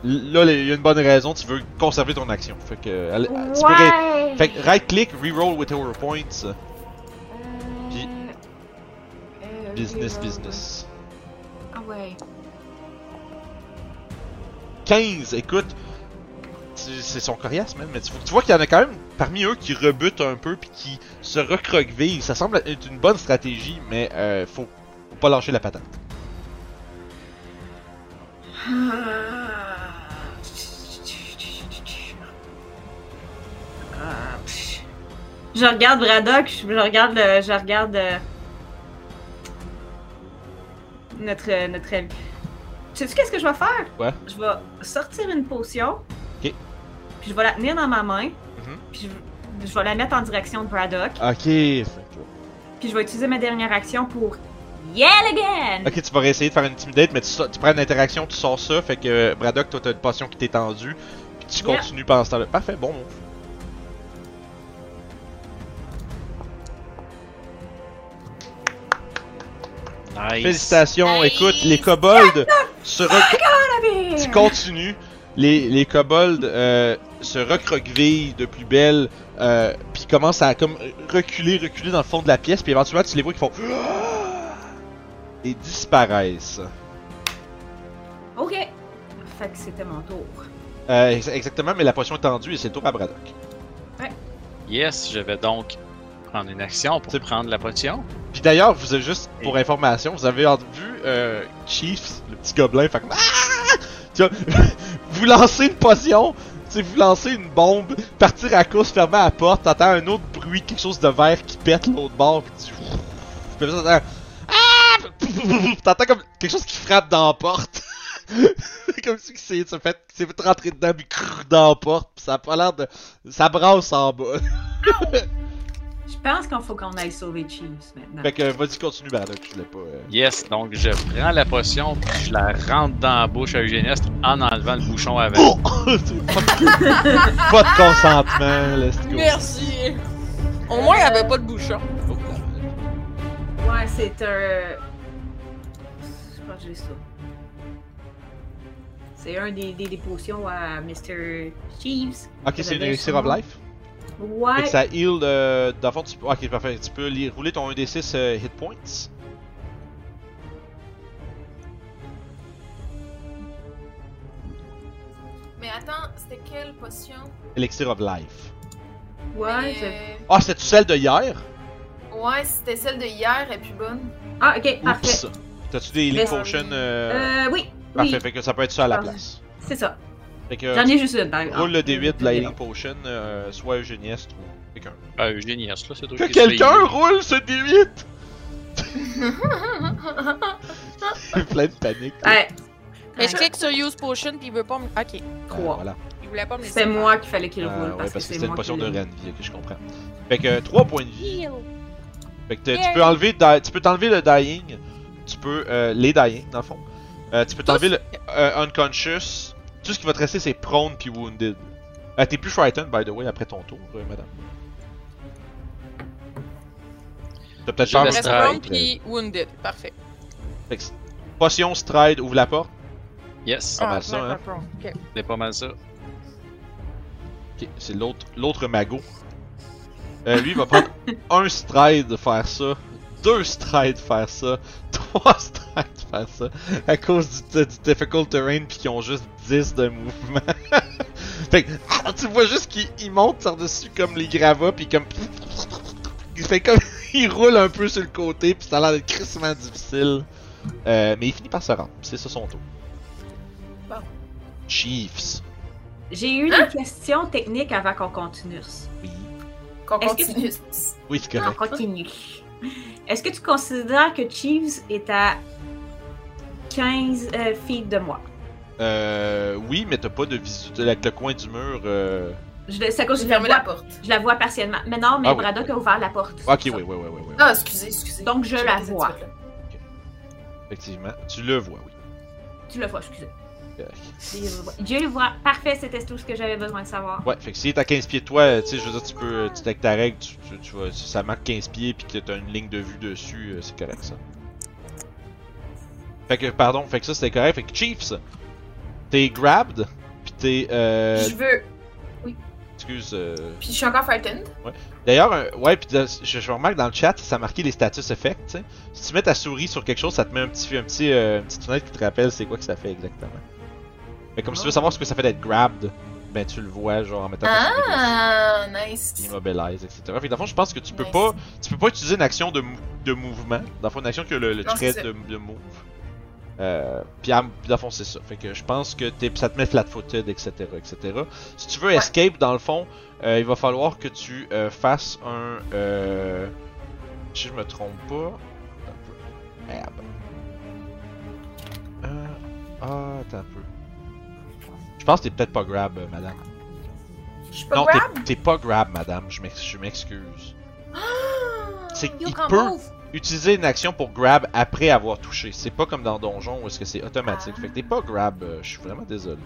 Là, il y a une bonne raison, tu veux conserver ton action. Fait que. elle- tu peux! Fait que right click, reroll with hero points. Puis- Euh, Business, business. Ah ouais. 15, écoute. C'est son coriace même, mais tu, vois qu'il y en a quand même parmi eux qui rebutent un peu puis qui se recroquevillent. Ça semble être une bonne stratégie, mais euh, faut, pas lâcher la patate. Je regarde Braddock, je regarde je regarde euh, notre notre. Sais-tu qu'est-ce que je vais faire? Quoi? Je vais sortir une potion. Ok. Puis je vais la tenir dans ma main. Mhm. Puis je, je vais la mettre en direction de Braddock. Ok. Puis je vais utiliser ma dernière action pour Yell again! Ok, tu vas réessayer de faire une intimidate, mais tu, tu prends une interaction, tu sors ça, fait que Braddock, toi t'as une potion qui t'est tendue, puis tu continues pendant ce temps-là. Parfait, bon move. Nice. Félicitations, Nice. écoute, les kobolds se rec-! Tu continues. Les, les kobolds euh, se recroquevillent de plus belle, euh, puis commencent à comme reculer, reculer dans le fond de la pièce, puis éventuellement tu les vois qui font et disparaissent. Ok. Fait que c'était mon tour. Euh, ex- exactement, mais la potion est tendue et c'est le tour à Braddock. Yes, je vais donc prendre une action pour prendre la potion. Puis d'ailleurs, vous avez juste pour information, vous avez vu euh, Chiefs, le petit gobelin, fait comme Ah! Tu vois, vous lancez une potion, tu sais, vous lancez une bombe, partir à course, fermer la porte, t'entends un autre bruit, quelque chose de vert qui pète l'autre bord, pis tu. Puis là, t'entends Ah! T'entends comme quelque chose qui frappe dans la porte. comme si c'est fait, c'est fait rentrer dedans, puis dans la porte, pis ça a pas l'air de. Ça brasse en bas. Je pense qu'il faut qu'on aille sauver Chiefs maintenant. Fait que vas-y, continue, Bardock, je l'ai pas. euh. Yes, donc je prends la potion, puis je la rentre dans la bouche à Eugéniste en enlevant le bouchon avant. Oh! C'est pas, de... pas de consentement, let's go. Merci. Au moins, il n'y avait pas de bouchon. Oh, Ouais, c'est un. Je pense que j'ai ça. C'est un des, des, des potions à Mr. Chiefs. Ok, c'est une élixir of life? Fait Ouais. que ça heal euh, dans le fond, tu peux... Ok, parfait. Tu peux li- rouler ton 1d6 euh, hit points. Mais attends, c'était quelle potion? Elixir of life. Ouais, Mais, c'est- Ah, c'était-tu celle de hier? Ouais, c'était celle de hier, elle est plus bonne. Ah, ok, parfait. Oups! T'as-tu des healing Mais- potions? Euh... Euh, oui. Parfait, Oui, fait que ça peut être ça à la place. c'est ça. Fait que J'en ai juste une. ben, roule ah. le D8 de la healing potion, euh, soit Eugénieste ou quelqu'un. Ah, là, c'est toi Que quelqu'un roule ce D8! Plein de panique. là. Ouais. Mais je clique sur Use Potion, puis il veut pas me. Ok. Ah, Trois. voilà. Il voulait pas me laisser. C'est moi qu'il fallait qu'il Ah, roule. ouais, parce, que que c'était c'est une moi potion qui de l'ai- Renvie, ok, je comprends. Fait que 3 points de vie. Heal. Fait que t'as- tu peux enlever di- tu peux t'enlever le dying, tu peux euh, les dying dans le fond. Euh, tu peux t'enlever le euh, unconscious. Tout ce qui va te rester c'est prone puis wounded. Euh, T'es plus frightened by the way après ton tour, euh, madame. T'as peut-être un Reste prone, puis wounded. Parfait. Fait que c'est- Potion stride ouvre la porte. Yes, Pas mal ça, ouais, hein? c'est pas mal ça. Ok, c'est l'autre l'autre magot. Euh, lui il va prendre un stride de faire ça, deux strides de faire ça, trois strides de faire ça, à cause du, du difficult terrain puis qu'ils ont juste 10 de mouvement. fait que ah, tu vois juste qu'il il monte par-dessus comme les gravats puis comme il fait comme il roule un peu sur le côté puis ça a l'air d'être crissement difficile. Euh, mais il finit par se rendre, puis c'est ça son tour. Bon. Chiefs. J'ai eu Hein? des questions techniques avant qu'on continue. Oui. Qu'on Est-ce que continue. Oui, c'est On correct. continue. Est-ce que tu considères que Chiefs est à 15 euh, feet de moi? Euh, oui, mais t'as pas de visu avec le coin du mur. Euh... Je, c'est à cause J'ai que je la, fermé la vois, porte. je la vois partiellement. Mais non, mais Ah oui. Braddock a ouvert la porte. Ok, oui, oui, oui, oui, oui. Ah, excusez, excusez. Donc je la vois. Effectivement, tu le vois, oui. Tu le vois, excusez. Je le vois. Parfait, c'était tout ce que j'avais besoin de savoir. Ouais, fait que si t'es à 15 pieds de toi, tu sais, je veux dire, tu peux, tu avec ta règle, tu, tu, tu vois, si ça marque 15 pieds puis que t'as une ligne de vue dessus, euh, c'est correct ça. Fait que, pardon, fait que ça c'était correct. Fait que Chiefs, t'es grabbed, pis t'es, euh, Je veux. excuse, euh, Puis je suis encore frightened. D'ailleurs, un- ouais, puis je, je remarque dans le chat, ça a marqué les status effects, tu sais. Si tu mets ta souris sur quelque chose, ça te met un petit, un petit, euh, une petite fenêtre qui te rappelle c'est quoi que ça fait exactement. Mais comme si tu veux savoir ce que ça fait d'être grabbed, ben tu le vois genre en mettant. Ah, nice. Immobilize, etc. Fait que dans le fond, je pense que tu peux Nice. pas, tu peux pas utiliser une action de, mou- de mouvement. Dans le fond, une action que le, le Non, trait de, de move. Euh, puis, dans le fond, c'est ça. Fait que je pense que ça te met flat-footed, etc., etc. Si tu veux Ouais. escape, dans le fond, euh, il va falloir que tu euh, fasses un. Si je me trompe pas. un peu. Merde. Ah, attends un peu. Je pense que t'es peut-être pas grab, euh, madame. Je suis pas non, grab? t'es- t'es pas grab, madame. Je m'ex- je m'excuse. C'est You il can peut move. utiliser une action pour grab après avoir touché. C'est pas comme dans Donjon où est-ce que c'est automatique. Ah. Fait que t'es pas grab. euh, je suis vraiment désolé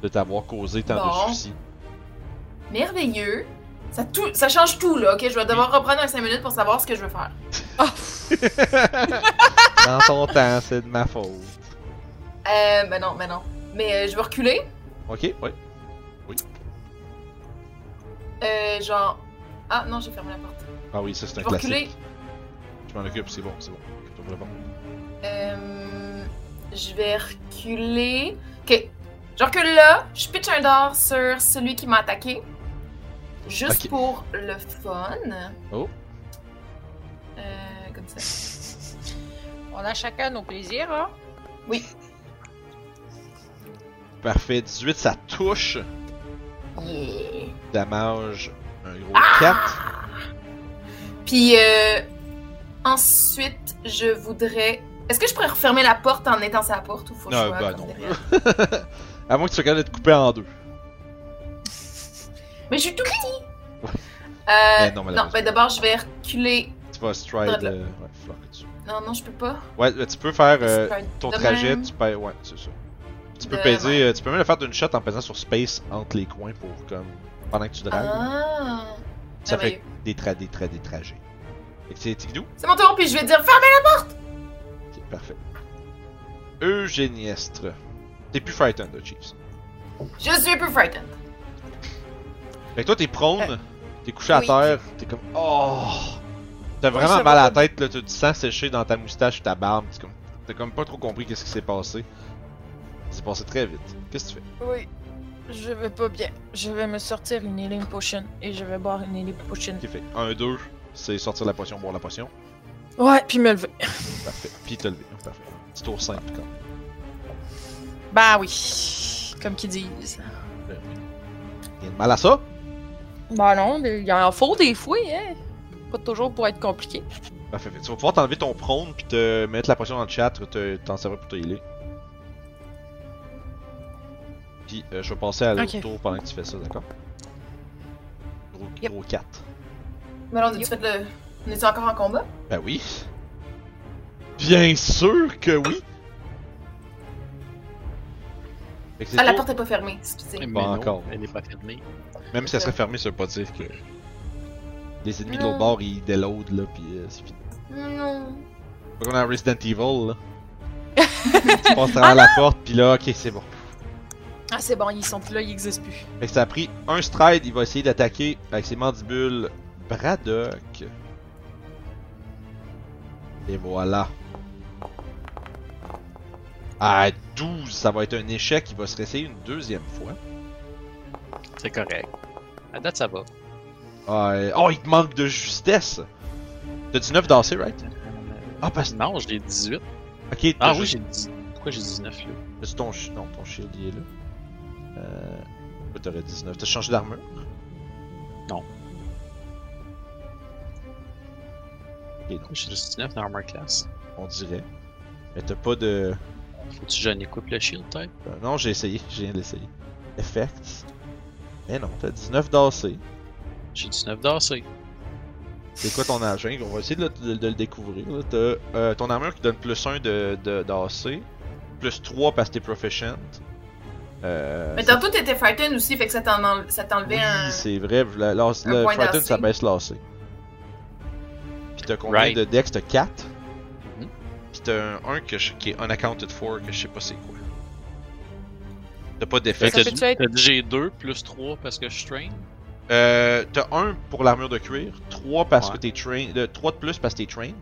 de t'avoir causé tant Bon. de soucis. Merveilleux. Ça, tout, ça change tout, là, ok? Je vais devoir reprendre un 5 minutes pour savoir ce que je veux faire. dans ton temps, c'est de ma faute. Euh, ben non, ben non. Mais euh, je vais reculer. Ok, ouais. Euh, genre. Ah non, j'ai fermé la porte. Ah oui, ça c'est Je un vais reculer. classique. Je m'en occupe, c'est bon, c'est bon. C'est bon. Euh, je vais reculer. Ok. Je recule là. Je pitch un dard sur celui qui m'a attaqué. Juste pour le fun. Oh. Euh, 27. On a chacun nos plaisirs, hein? Parfait. 18, ça touche. Yeah. Damage, un gros Ah! 4. Puis euh, ensuite, je voudrais. Est-ce que je pourrais refermer la porte en étant sa porte ou faut que je Non, sois bah non. à moins que tu de te couper en deux. Mais je suis tout petit! Ouais. Euh, Mais non, non, malheureusement. ben d'abord, je vais reculer. Tu vas stride. Euh, ouais. Non, non, je peux pas. Ouais, euh, tu peux faire euh, ton trajet, tu peux. Ouais, c'est ça. Tu peux De peser, même. euh, tu peux même le faire d'une shot en pesant sur space entre les coins pour comme. pendant que tu dragues. Ah! ça merveilleux. fait des, tra des, tra des trajets. C'est Tigdou? C'est mon tour, puis je vais dire fermez Ok, parfait. Eugéniestre. T'es plus frightened, là, Chiefs. Je suis plus frightened. Fait que toi, t'es prone, Euh, t'es couché à terre, t'es comme. Oh! T'as vraiment mal à la tête, là, t'as du sang séché dans ta moustache et ta barbe. c'est comme- T'as comme pas trop compris qu'est-ce qui s'est passé. C'est passé très vite. Qu'est-ce que tu fais? Oui. Je vais pas bien. Je vais me sortir une healing potion et je vais boire une healing potion. Ok, fait 1, 2, c'est sortir la potion, boire la potion. Ouais, puis me lever. Parfait. Puis te lever. Parfait. Petit tour simple, comme. Bah oui. Comme qu'ils disent. Rien de mal à ça? Bah non, il y en faut des fois, hein. Pas toujours pour être compliqué. Parfait. Tu vas pouvoir t'enlever ton prône puis te mettre la potion dans le chat, te- t'en servir pour te healer. Puis euh, je vais passer à l'autre tour pendant que tu fais ça, d'accord? Gros, Yep. gros 4. Mais là, on a-tu fait le. On est encore en combat? Ben oui. Bien sûr que oui. Que Ah, la porte est pas fermée, excusez. Pas encore. Elle est pas fermée. Même si elle serait fermée, ça veut pas dire que les ennemis de l'autre bord ils déloadent là, puis euh, c'est fini. Non. Pas comme dans Resident Evil là. tu passes travers la porte, puis là, ok, c'est bon. Ah, c'est bon, ils sont plus là, ils existent plus. Fait que ça a pris un stride, il va essayer d'attaquer avec ses mandibules Braddock. Et voilà. À 12, ça va être un échec, il va se réessayer une deuxième fois. C'est correct. À date, ça va. Euh, oh, il te manque de justesse! T'as 19 d'AC, right? Ah, parce que. Non, j'ai 18. Ok, t'as Ah oui, juste- j'ai 10. Pourquoi j'ai 19 là? C'est ton, ch- non, ton shield il est là. Euh. T'aurais 19. T'as changé d'armure? Non. Ok, non, J'ai 19 dans Armor Class. on dirait. Mais t'as pas de. Faut-tu que j'en équipe le shield type? Euh, non, j'ai essayé, je viens de l'essayer. Effects. Mais non, t'as 19 d'AC. J'ai 19 d'AC. C'est quoi ton agent? On va essayer de, le- de- de le découvrir. là. T'as euh, ton armure qui donne plus 1 de, de, d'AC, plus 3 parce que t'es proficient. Euh, Mais tantôt, t'étais frightened aussi, fait que ça t'en enle- ça t'enlevait oui, un. c'est vrai, la, la, un le point Frighten d'AC. ça baisse l'AC. Puis t'as combien Right. de dex? T'as 4. Mhm. Puis t'as un 1 que je- qui est unaccounted for, que je sais pas c'est quoi. T'as pas d'effet. T'as dit, être- t'as dit j'ai 2 plus 3 parce que je strain. Euh, t'as 1 pour l'armure de cuir, 3 parce Ouais. que t'es trained, 3 de plus parce que t'es trained,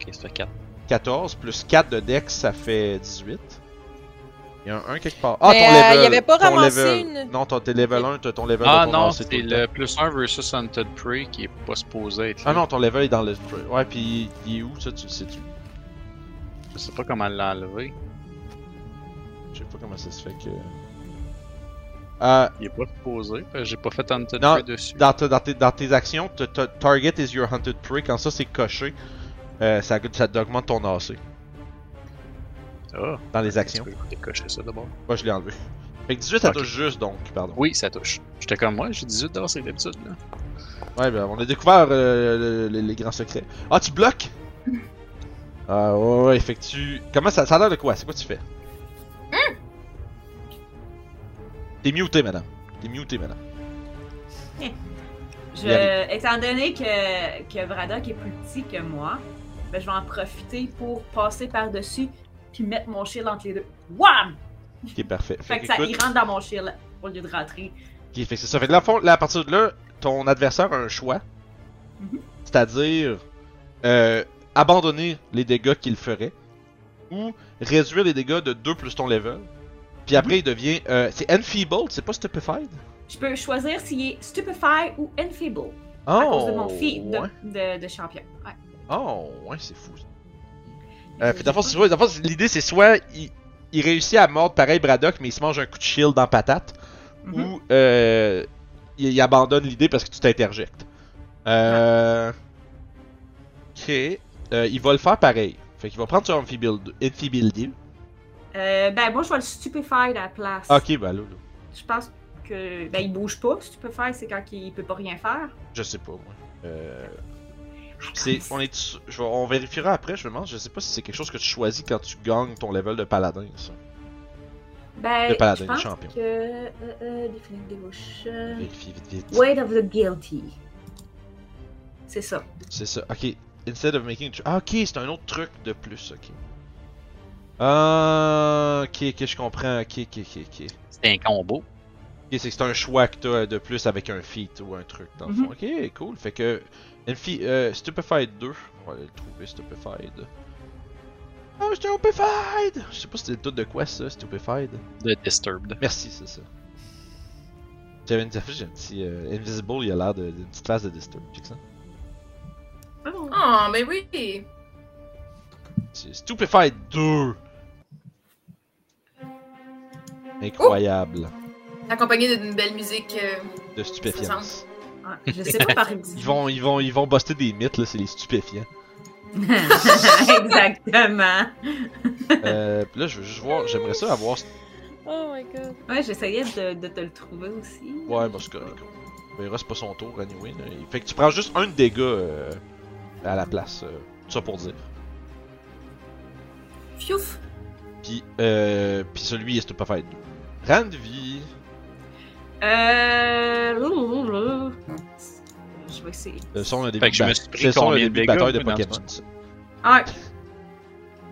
Ok, ça fait 4. 14 plus 4 de dex ça fait 18. Il y a un 1 quelque part. Ah, Mais, ton euh, level. il avait pas ramassé level. une- Non, ton, t'es level 1, t'as ton level Ah non, c'est le plus 1 versus Hunted Prey qui est pas supposé être là. Ah non, ton level est dans le. Ouais, pis il est où ça, tu le sais-tu? Je sais pas comment l'enlever. Je sais pas comment ça se fait que. Euh, Il est pas supposé. J'ai pas fait Hunted Non, Prey dessus. dans, dans tes, dans tes actions, target is your hunted prey. Quand ça c'est coché, euh, ça, ça t'augmente ton AC Ah, dans les actions. tu peux décocher ça d'abord. Moi je l'ai enlevé. Fait que 18 ça touche juste donc, pardon. Oui, ça touche. J'étais comme moi, j'ai 18 d'AC d'habitude là. Ouais, ben on a découvert euh, le- le- les grands secrets. Ah, tu bloques? Ah, ouais, ouais, fait que tu. Comment ça, ça a l'air de quoi? C'est quoi tu fais? T'es muté, madame. T'es muté, madame. Je, étant donné que, que Braddock est plus petit que moi, ben, je vais en profiter pour passer par-dessus puis mettre mon shield entre les deux. Wham! Ok, parfait. Fait que que ça, il rentre dans mon shield au lieu de rentrer. Ok, fait que c'est ça. Fait que là, à partir de là, ton adversaire a un choix. Mhm. C'est-à-dire euh, abandonner les dégâts qu'il ferait ou réduire les dégâts de 2 plus ton level. Puis après, il devient. euh, c'est Enfeebled, c'est pas Stupefied? Je peux choisir s'il est Stupefy ou Enfeeble Oh, à cause de mon feat de, ouais. de, de champion. Ouais. Oh, ouais, c'est fou. Euh, l'idée, c'est soit il, il réussit à mordre pareil Braddock, mais il se mange un coup de shield dans patate, Mhm. ou euh, il, il abandonne l'idée parce que tu t'interjectes. Euh... Ok. Euh, il va le faire pareil. Fait qu'il va prendre son Amphibility. Euh, ben, moi, je vais le stupefy à la place. Ok, bah là, là. Je pense que. Ben, il bouge pas. Stupefy, c'est quand il peut pas rien faire. Je sais pas, moi. Euh... C'est, on est, je vais- on vérifiera après. Je me demande, je sais pas si c'est quelque chose que tu choisis quand tu gagnes ton level de paladin. Ça. Ben, Le paladin, je pense champion. que. Euh, euh, Devotion. Vérifie vite, vite. Weight of the Guilty. C'est ça. C'est ça. Ok. Instead of making. Ah, ok, c'est un autre truc de plus. Ok. Ah, ok, ok, je comprends. Ok, ok, ok, ok. C'est un combo. Ok, c'est un choix que t'as de plus avec un feat ou un truc dans le fond. Mhm. Ok, cool. Fait que. Infi euh, Stupefied 2. On va aller le trouver, Stupefied. Ah, Stupefied! Je sais pas si c'était le tout de quoi ça, Stupefied. De Disturbed. Merci, c'est ça. J'avais une j'ai un petit. euh, Invisible, il a l'air de- d'une petite face de Disturb. Check ça? Oh. Oh, mais oui! C'est Stupefied 2! Incroyable. Accompagné d'une belle musique. euh, De stupéfiance. Je sais pas par exemple. Ils vont, ils vont, ils vont buster des mythes, là, c'est les stupéfiants. Exactement. euh, là, je veux juste voir, j'aimerais ça avoir. Oh my god. Ouais, j'essayais de, de te le trouver aussi. Ouais, bah c'est correct. On verra, c'est pas son tour, anyway. là. Fait que tu prends juste un de dégâts euh, à la place. euh, tout ça pour dire. Fiouf! Puis, euh, puis celui est Stupefied 2. Rand vie. Euh. Je vais essayer. Le son Fait début que je de me suis pris le combien de de dégâts, bataille de moi, dans Pokémon. tout ça. Ah,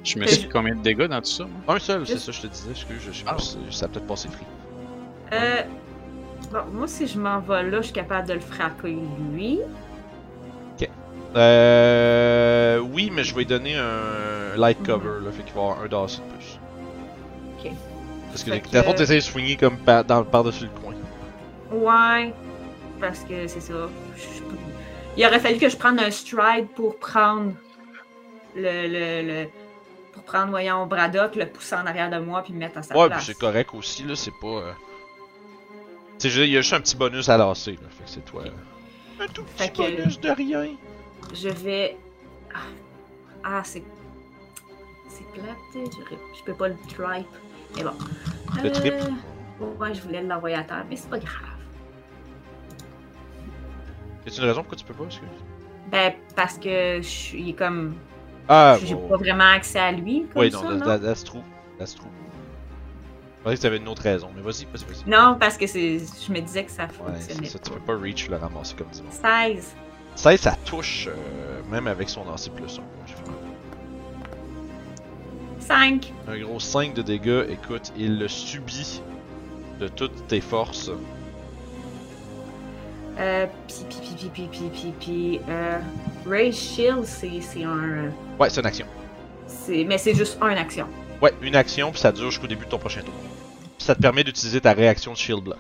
Je me Fait suis dit combien de dégâts dans tout ça, moi? Un seul, c'est ça, je te disais. Excuse, je sais Ah. pas si ça a peut-être passé free. euh. Bon, moi, si je m'en vais là, je suis capable de le frapper lui. Euh. Oui, mais je vais lui donner un light cover, là. Fait qu'il va avoir un d'as de plus. Ok. Parce que Fait la que- fois, t'essayes de swinger comme par-dessus le coin. Ouais. Parce que c'est ça. Je- Il aurait fallu que je prenne un stride pour prendre le. le, le- pour prendre, voyons, Braddock, le pousser en arrière de moi puis le mettre à sa Ouais, puis place. c'est correct aussi, là. C'est pas. euh, Tu sais, il y a juste un petit bonus à lancer, là. Fait que c'est toi. Un tout petit Fait que- bonus de rien. Je vais. Ah, ah, c'est. C'est plate, je, je peux pas le tripe. Mais bon. Le trip. Ouais, je voulais l'envoyer à terre, mais c'est pas grave. Y a une raison pourquoi tu peux pas, excuse? Ben, parce que je suis il est comme. Ah, J'ai bon. pas vraiment accès à lui. Comme Oui, ça, non, that- that's true. That's true. Je pensais que t'avais une autre raison, mais vas-y, vas-y, vas-y. Non, parce que. Je me disais que ça Ouais, fonctionnait ça, tu peux pas reach le ramasser comme dimanche. 16. 16, ça touche, euh, même avec son lancer plus 1. 5. Un gros 5 de dégâts, écoute, il le subit de toutes tes forces. Euh, puis, puis, puis, puis, puis, puis, euh, Ray Shield, c'est un. Euh, ouais, c'est une action. Mais c'est juste une action. Ouais, une action, puis ça dure jusqu'au début de ton prochain tour. Puis ça te permet d'utiliser ta réaction de Shield Block.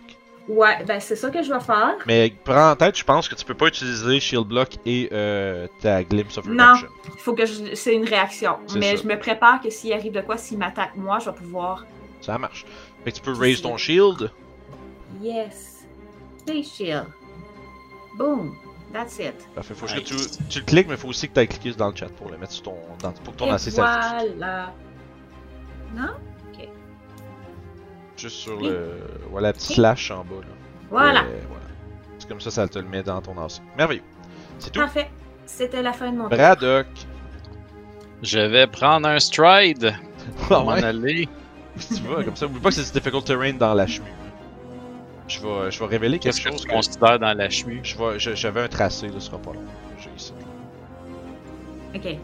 Ouais, ben c'est ça que je vais faire. Mais prends en tête, je pense que tu peux pas utiliser Shield Block et euh, ta Glimpse of Redemption. Non, il faut que c'est une réaction. Mais ça. je me prépare que s'il arrive de quoi, s'il m'attaque moi, je vais pouvoir. Ça marche. Fait que tu peux raise ton shield. Yes. Face shield. Boom. That's it. Parfait, faut que tu, tu le cliques, mais faut aussi que tu ailles cliquer dans le chat pour le mettre sur ton. Dans, pour que ton AC s'affiche. voilà. Non? Juste sur le. Voilà, la petite slash en bas là. Voilà. Et voilà. C'est comme ça, ça te le met dans ton AC. Merveilleux. C'est tout. Parfait. C'était la fin de mon tour. Braddock. Je vais prendre un stride pour m'en ouais? aller. Si tu vas, comme ça, oublie pas que c'est du difficult terrain dans la chemise. Je vais, je vais révéler quelque Qu'est-ce que chose. tu considères dans la chemise? Je vais, je- j'avais un tracé, là, ce sera pas long. J'ai ici. Ok.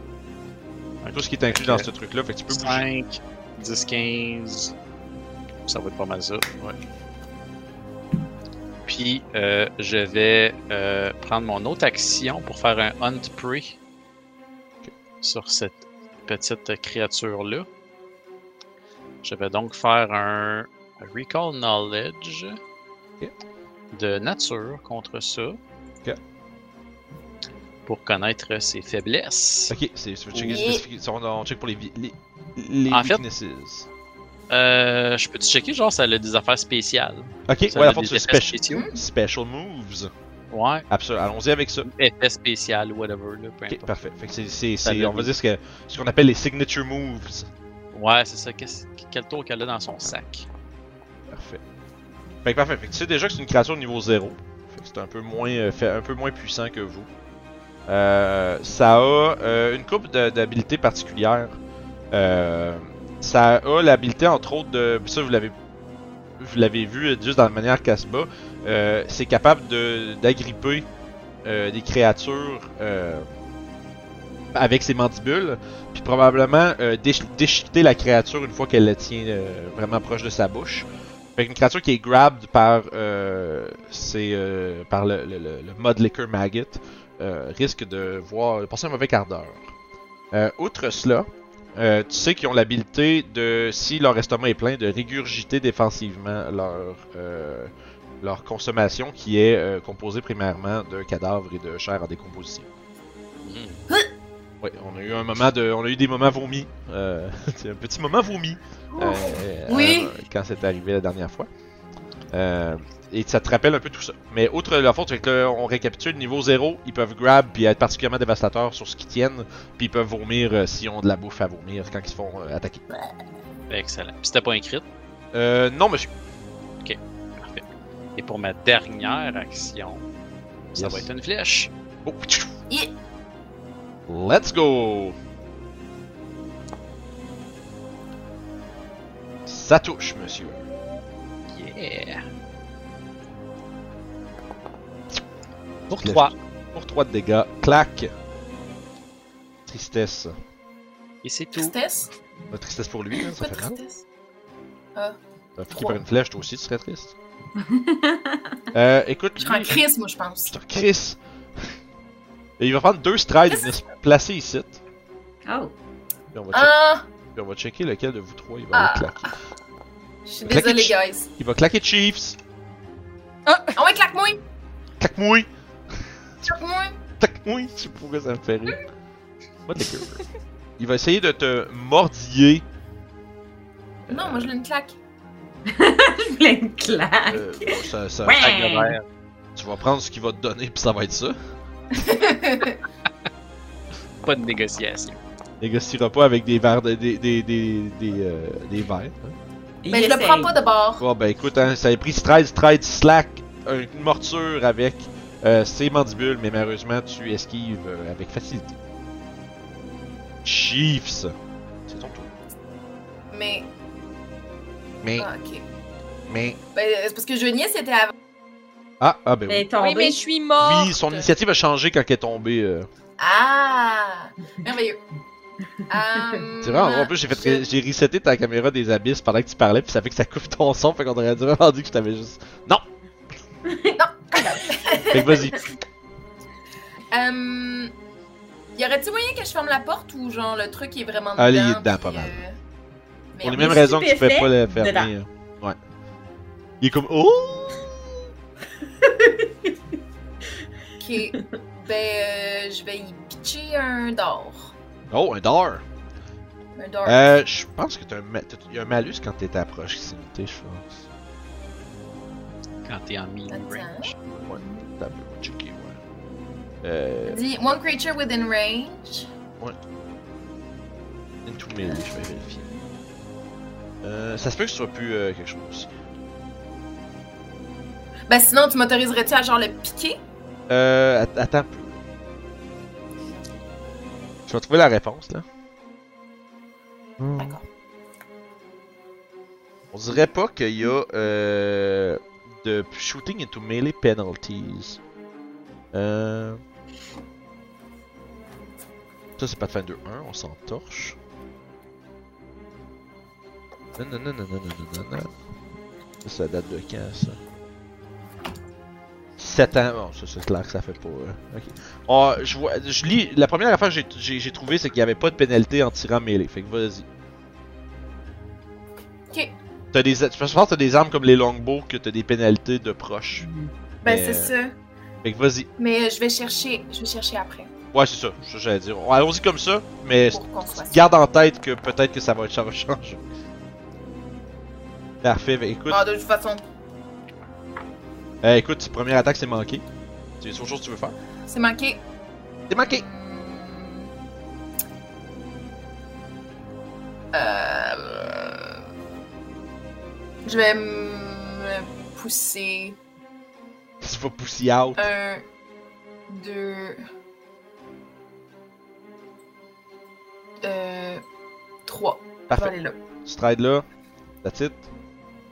Tout ce qui est inclus dans ce truc-là, fait que tu peux bouger. 5, 10, 15. Ça va être pas mal ça. Ouais. Puis, euh, je vais euh, prendre mon autre action pour faire un Hunt Prey sur cette petite créature-là. Je vais donc faire un Recall Knowledge De nature contre ça. Pour connaître ses faiblesses. Ok, c'est, tu veux checker Yeah. spécifique- on, on check pour les, les, les En fait- weaknesses. Euh, je peux-tu checker, genre, ça a des affaires spéciales? Ok, Ça ouais, la force effets special, moves. Ouais, Absolument, allons-y avec ça. effets spécial, whatever, là, peu Ok, importe. parfait. Fait que c'est, c'est, Ça c'est- donne on va dire ce, que, ce qu'on appelle les signature moves. Ouais, c'est ça. Qu'est-ce- quel tour qu'elle a dans son sac? Parfait. Fait que parfait. Tu sais déjà que c'est une créature niveau 0. Fait que c'est un peu moins euh, fait un peu moins puissant que vous. Euh, ça a euh, une coupe d'habilités particulières. Ça a l'habilité entre autres de. Ça vous l'avez vous l'avez vu juste dans la manière. Euh, c'est capable de d'agripper des créatures avec ses mandibules, puis probablement déch- déchiqueter la créature une fois qu'elle la tient vraiment proche de sa bouche. Fait qu'une créature qui est grabbed par, euh, c'est, euh, par le, le, le, le Mud Liquor Maggot euh, risque de voir de passer un mauvais quart d'heure. Euh, outre cela, euh, tu sais qu'ils ont l'habilité de, si leur estomac est plein, de régurgiter défensivement leur, euh, leur consommation qui est euh, composée primairement de cadavres et de chair en décomposition. Hmm. Ouais, on a eu un moment de, on a eu des moments vomis, euh, c'est un petit moment vomi. euh, Oui. euh, quand c'est arrivé la dernière fois. Euh, et ça te rappelle un peu tout ça. Mais outre la faute, c'est que là, on récapitule niveau 0, ils peuvent grab puis être particulièrement dévastateurs sur ce qu'ils tiennent, puis ils peuvent vomir euh, s'ils ont de la bouffe à vomir quand ils se font euh, attaquer. Excellent. Puis c'était pas un crit? Euh, non, monsieur. Parfait. Et pour ma dernière action, ça Yes. va être une flèche. Oh. Yeah. Let's go! Ça touche, monsieur. Yeah! Pour Flèche. 3. Pour 3 de dégâts. Clac! Tristesse. Et c'est tout. Tristesse? La tristesse pour lui, hein, ça Pas fait mal. tristesse. T'as piqué par une flèche, toi aussi, tu serais triste. euh, écoute, Je serais en crise, moi, je pense. Putain, Chris! Et il va prendre deux strides, il va se placer ici. Oh. Puis on va, checker, Ah! puis on va checker lequel de vous trois il va Ah. aller claquer. Je suis de- guys. Il va claquer Chiefs! Ah ouais, claque-moi! Claque-moi! Claque-moi! Claque-moi! Pas pourquoi ça me fait rire. What the gueule. Il va essayer de te mordiller. Non, moi, je l'ai une claque. Je voulais une claque. Euh, bon, ça, ça- Ouais. Sac de verre. Tu vas prendre ce qu'il va te donner, puis ça va être ça. Pas de négociation. Négociera pas avec des verres de, des, des, des, des, euh, des verres. hein. Mais je le prends pas de bord. Bon, ben écoute, hein, ça a pris stride, stride, slack, une morsure avec euh, ses mandibules, mais malheureusement, tu esquives euh, avec facilité. Chiefs! C'est ton tour. Mais. Mais, Ah, ok. mais. Ben, c'est parce que Genier, c'était avant. Ah, ah, ben Elle oui. est tombée. Oui, mais je suis morte. Oui, son initiative a changé quand elle est tombée. euh. Ah! Merveilleux. Hum, C'est vrai, en plus, j'ai fait, j'ai reseté ta caméra des abysses pendant que tu parlais, puis ça fait que ça coupe ton son, fait qu'on aurait dû vraiment dit que je t'avais juste. Non! Fait que vas-y. Hum, y aurait-il moyen que je ferme la porte ou genre le truc est vraiment dedans? Ah, il est dedans, puis, pas mal. euh, Pour les merde. mêmes raisons que tu fais stupéfait, pas la fermer. dedans. euh. Ouais. Il est comme. Oh! Ok. ben, euh, je vais y pitcher un d'or. Oh, un d'or! Un d'or. Euh, je pense que t'as un, ma- t'as- y a un malus quand t'es à proximité, je pense. Quand t'es en melee Attends. range. Ouais, t'as un peu checker, ouais. Euh. Dis one creature within range. Into melee, je vais vérifier. Euh, ça se peut que ce soit plus euh, quelque chose. Ben sinon, tu m'autoriserais-tu à genre le piquer? Euh. Attends. Je vais trouver la réponse là. Hmm. D'accord. On dirait pas qu'il y a euh, de shooting into melee penalties. Euh... Ça c'est pas de fin de 1, on s'en torche. Non, non, non, non, non, non, non, non. Ça, ça date de quand ça? 7 ans. Bon, ça, c'est clair que ça fait pas. euh, Ok. Oh, je vois, je lis. La première affaire que j'ai- trouvé, c'est qu'il n'y avait pas de pénalité en tirant mêlée. Fait que vas-y. Ok. T'as des, je pense que t'as des armes comme les longbows que t'as des pénalités de proche. Ben Mais, c'est ça. Fait que vas-y. Mais euh, je vais chercher, je vais chercher après. Ouais, c'est ça, ça j'allais dire. Allons-y comme ça, mais garde en tête que peut-être que ça va ça va changer. Parfait, ben écoute, Ah, de toute façon, euh, écoute, première attaque c'est manqué. C'est autre chose que tu veux faire. c'est manqué. C'est manqué! Euh... Je vais me pousser. Tu vas pousser out. Un, deux. Euh. Trois. Parfait. là. Tu là. That's it.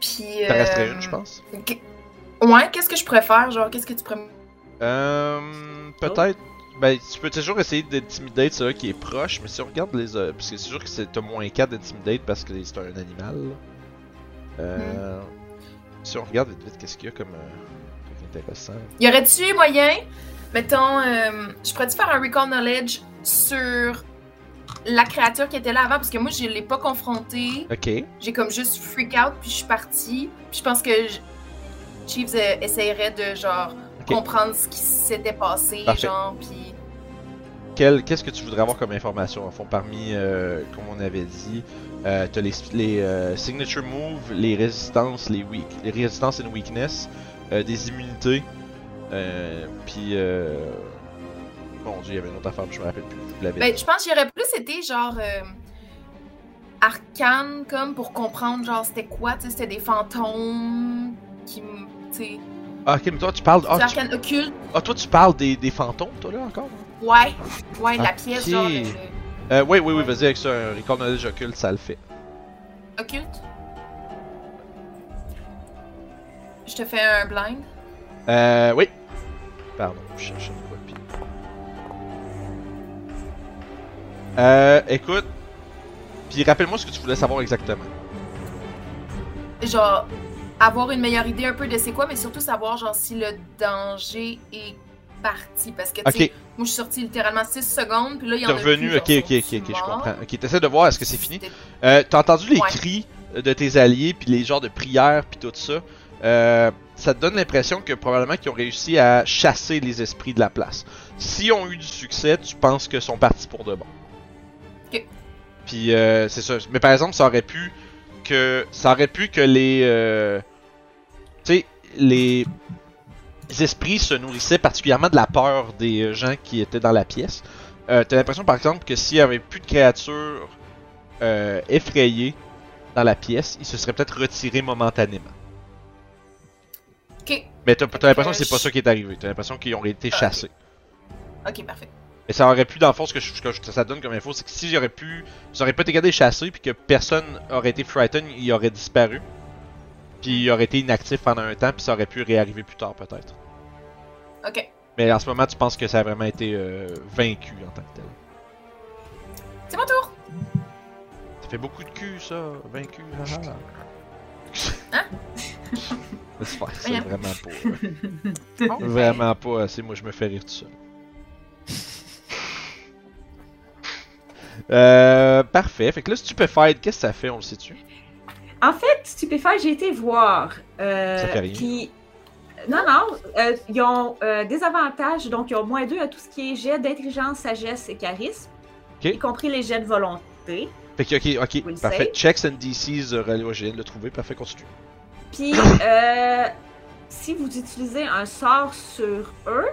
Puis. T'en resterait une, je pense. Ouais, qu'est-ce que je préfère? Genre, qu'est-ce que tu pourrais. Euh. Peut-être. Ben, tu peux toujours essayer d'intimidate celui qui est proche, mais si on regarde les. euh, parce que c'est sûr que c'est- t'as moins 4 d'intimidate parce que c'est un animal. Euh. Si on regarde vite vite, qu'est-ce qu'il y a comme. Euh, intéressant? Y aurait-tu moyen, mettons, euh, je pourrais-tu faire un recall knowledge sur la créature qui était là avant? Parce que moi, je l'ai pas confrontée. Ok. J'ai comme juste freak out, puis je suis partie. Puis je pense que Chiefs euh, essayerait de, genre, comprendre ce qui s'était passé, Parfait. genre, puis... Quel- Qu'est-ce que tu voudrais avoir comme information? En fond, parmi, euh, comme on avait dit, euh, t'as les, les euh, signature moves, les résistances, les weak, les résistances and weakness, des immunités, puis bon dieu, il y avait une autre affaire, je me rappelle plus. Je Ben, je pense qu'il y aurait plus été, genre, euh, arcane, comme, pour comprendre, genre, c'était quoi, tu sais, c'était des fantômes qui, m- tu sais, Ah, ok, mais toi tu parles, ah, tu, occulte. ah, toi tu parles des, des fantômes, toi là encore? Ouais, ouais, la pièce, genre, Euh, oui, oui, oui, vas-y avec ça, un record knowledge occulte, ça le fait. occulte? Je te fais un blind. Euh, oui. Pardon, je cherchais une copie. Euh, écoute. Puis rappelle-moi ce que tu voulais savoir exactement. genre avoir une meilleure idée un peu de c'est quoi, mais surtout savoir genre si le danger est parti. Parce que tu sais, Ok, moi je suis sortie littéralement 6 secondes, puis là il y en a revenu, plus, ok, genre, ok, ok, ok, je comprends. Ok, t'essaies de voir est-ce que c'est fini? Euh, t'as entendu les Ouais. cris de tes alliés, puis les genres de prières, puis tout ça. Euh, ça te donne l'impression que probablement qu'ils ont réussi à chasser les esprits de la place. S'ils ont eu du succès, tu penses que sont partis pour de bon. Ok. Puis euh, c'est ça. Mais par exemple, ça aurait pu que ça aurait pu que les euh, tu sais les esprits se nourrissaient particulièrement de la peur des euh, gens qui étaient dans la pièce. Euh, T'as l'impression par exemple que s'il y avait plus de créatures euh, effrayées dans la pièce, ils se seraient peut-être retirés momentanément. Ok, Mais t'as t'as l'impression que c'est pas ça qui est arrivé. T'as l'impression qu'ils ont été ok. chassés. ok, parfait. Mais ça aurait pu, dans le fond, ce que, je- ce que ça donne comme info, c'est que si j'aurais pu. Ça aurait pas été gardé chassé, puis que personne aurait été frightened, il aurait disparu. Puis il aurait été inactif pendant un temps, puis ça aurait pu réarriver plus tard, peut-être. Ok, Mais en ce moment, tu penses que ça a vraiment été euh, vaincu en tant que tel. c'est mon tour. Ça fait beaucoup de cul, ça, vaincu. Hein? Laisse faire ça, Rien. vraiment pas. euh, vraiment pas assez, moi je me fais rire tout seul. Euh, parfait. Fait que là, Stupéfied, qu'est-ce que ça fait, on le sait-tu? En fait, Stupéfy, j'ai été voir. Euh, Ça fait rien. puis- Non, non, euh, ils ont euh, des avantages, donc ils ont moins 2 à tout ce qui est jet d'intelligence, sagesse et charisme, y compris les jets de volonté. Fait que, ok, ok, Will parfait. save. Checks and DCs, euh, viens de le trouver, parfait, continue. Puis, euh, si vous utilisez un sort sur eux,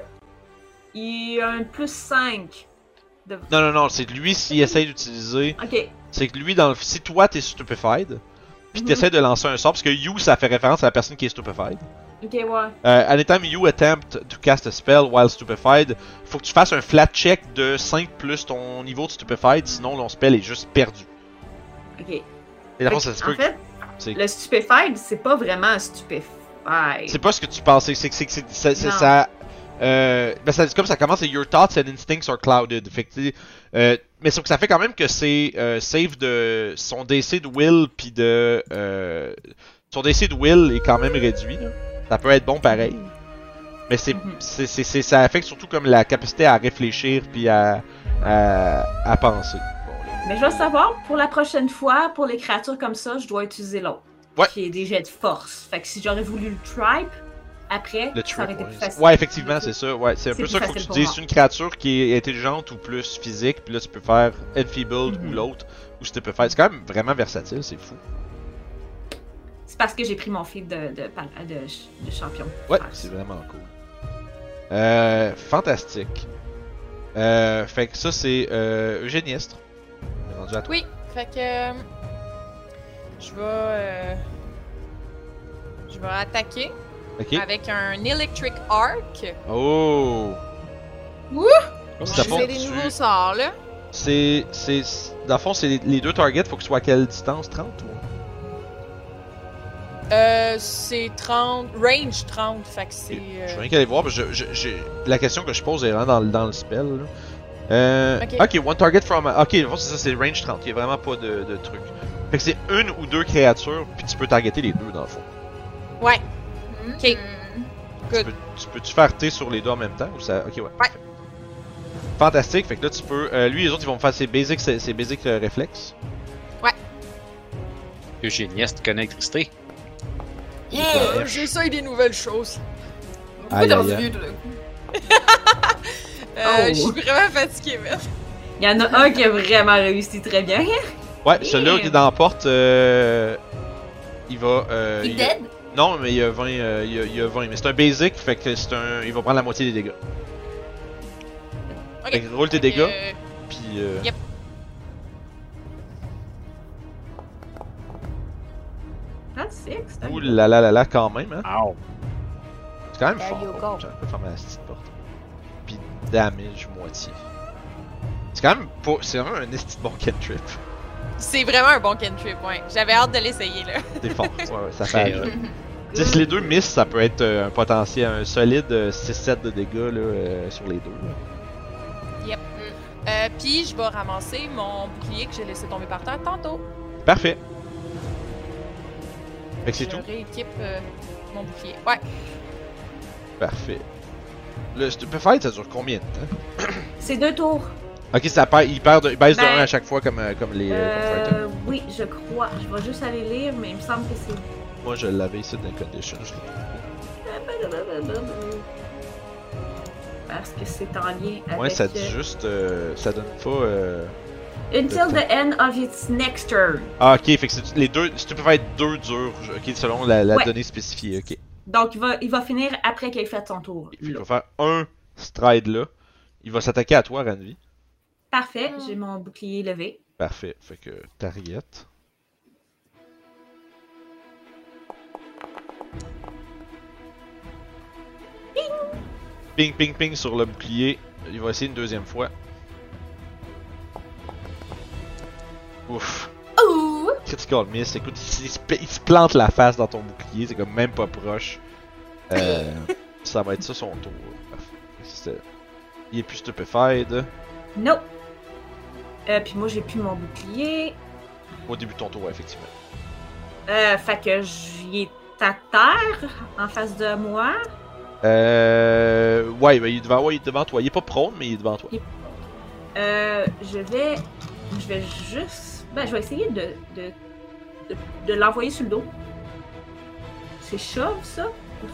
il y a un plus 5. De... Non, non, non, c'est que lui, s'il essaye d'utiliser. Ok, C'est que lui, dans le... si toi t'es Stupefied, puis t'essaies de lancer un sort, parce que you, ça fait référence à la personne qui est Stupefied. ok, ouais. Euh, anytime you attempt to cast a spell while stupefied, faut que tu fasses un flat check de 5 plus ton niveau de stupefied, sinon ton spell est juste perdu. Ok. Et Fait ça se peut en fait, le Stupéfied, c'est pas vraiment Stupéfied. C'est pas ce que tu penses, c'est que ça. Euh, ben ça, comme ça commence, c'est Your thoughts and instincts are clouded. Fait que, euh, mais sauf que ça fait quand même que c'est euh, save de son DC de will puis de euh, son DC de will est quand même réduit. là. Ça peut être bon pareil, mais c'est Mhm. c'est ça affecte surtout comme la capacité à réfléchir puis à, à à penser. Mais je veux savoir, pour la prochaine fois, pour les créatures comme ça, je dois utiliser l'autre. Ouais. Qui est des jets de force. Fait que si j'aurais voulu le tribe, après, Le ça aurait été ouais. plus facile. Ouais, effectivement, c'est ça. Ouais, c'est un peu ça qu'il faut que tu dises c'est une créature qui est intelligente ou plus physique, puis là tu peux faire Enfeebled Mhm. ou l'autre, ou si tu peux faire. C'est quand même vraiment versatile, c'est fou. C'est parce que j'ai pris mon feed de, de, par- de, de champion. Ouais, c'est vraiment cool. Euh, fantastique. Euh, fait que ça c'est euh, Eugéniestre. On est rendu à toi. Oui, fait que. euh, Je vais. euh, Je vais attaquer Ok. avec un Electric Arc. Oh! Wouh! Fais des nouveaux sorts, là. C'est. c'est- Dans le fond, c'est les, deux targets, faut que ce soit à quelle distance 30 ou? Euh, c'est 30. Range 30, fait que c'est. Je euh, vais rien qu'aller voir, parce que je, je- la question que je pose est vraiment dans, le- dans le spell. là. Euh, Ok. ok, one target from. Ok, le fond, c'est ça, c'est range 30, il y a vraiment pas de, de truc. Fait que c'est une ou deux créatures, puis tu peux targeter les deux dans le fond. Ouais. Ok. Tu Good. tu peux-tu faire T sur les deux en même temps ou ça. Ok, ouais. Fantastique, fait que là tu peux. euh, lui, les autres ils vont me faire ses basic, ses, ses basic euh, réflexes. Eugénieste connaît l'électricité. Yeah! J'essaye des nouvelles choses. Aïe, dans aïe, ce? Euh, Oh. Je suis vraiment fatiguée, man. Il y en a un qui a vraiment réussi très bien. Ouais, celui-là qui est dans la porte, euh, il va. Euh, Il il dead? Non, mais il y a 20, euh, il y a, il y a 20. Mais c'est un basic, fait que c'est un. Il va prendre la moitié des dégâts. Ok. Fait que roule tes dégâts, euh, puis. Euh... Yep. That's six. Ouh là là là là, quand même, hein. Ow. C'est quand même There fort. J'aurais pas fermé la petite porte. Puis damage moitié. C'est quand même pas. C'est vraiment un esti de bon cantrip. C'est vraiment un bon cantrip, ouais. J'avais hâte de l'essayer, là. C'est fort. Ouais, ouais, ça fait. Tu sais, si les deux miss, ça peut être euh, un potentiel, un solide euh, 6-7 de dégâts là, euh, sur les deux. là. Euh, puis je vais ramasser mon bouclier que j'ai laissé tomber par terre tantôt. Parfait. Fait que c'est je tout? rééquipe euh, mon bouclier. Ouais. Parfait. Le Stupefy, ça dure combien de temps? C'est deux tours. Ok, ça perd, il, perd de, il baisse de Ben, 1 à chaque fois comme, euh, comme les euh, comme. Euh, oui, je crois. Je vais juste aller lire, mais il me semble que c'est. Moi, je l'avais ici dans les conditions. je l'ai trouvé. Parce que c'est en lien avec. Ouais, ça dit euh, juste. euh, ça donne pas. Euh... Until the end of its next turn. Ah, ok, fait que c'est- les deux. Stupefy être deux durs, ok, selon la, la Ouais. donnée spécifiée, ok. Donc, il va, il va finir après qu'il ait fait son tour. Là. va faire un stride là. Il va s'attaquer à toi, Ranvi. Parfait, Mm. j'ai mon bouclier levé. Parfait. Fait que Tariet. Ping, ping, ping sur le bouclier. Il va essayer une deuxième fois. Ouf. Ouh! Critical miss. Écoute, il, se- il se plante la face dans ton bouclier. C'est comme même pas proche. Euh, ça va être ça son tour. Parfait. Il est plus stupefied. Non. Euh, puis moi, j'ai plus mon bouclier. Au début de ton tour, ouais, effectivement. Euh, fait que j'y est à terre, en face de moi. Euh. Ouais, il, est devant, ouais, il est devant toi. Il est pas prone, mais il est devant toi. Euh, je vais. Je vais juste. Ben, je vais essayer de. de, de, de l'envoyer sur le dos. C'est shove, ça?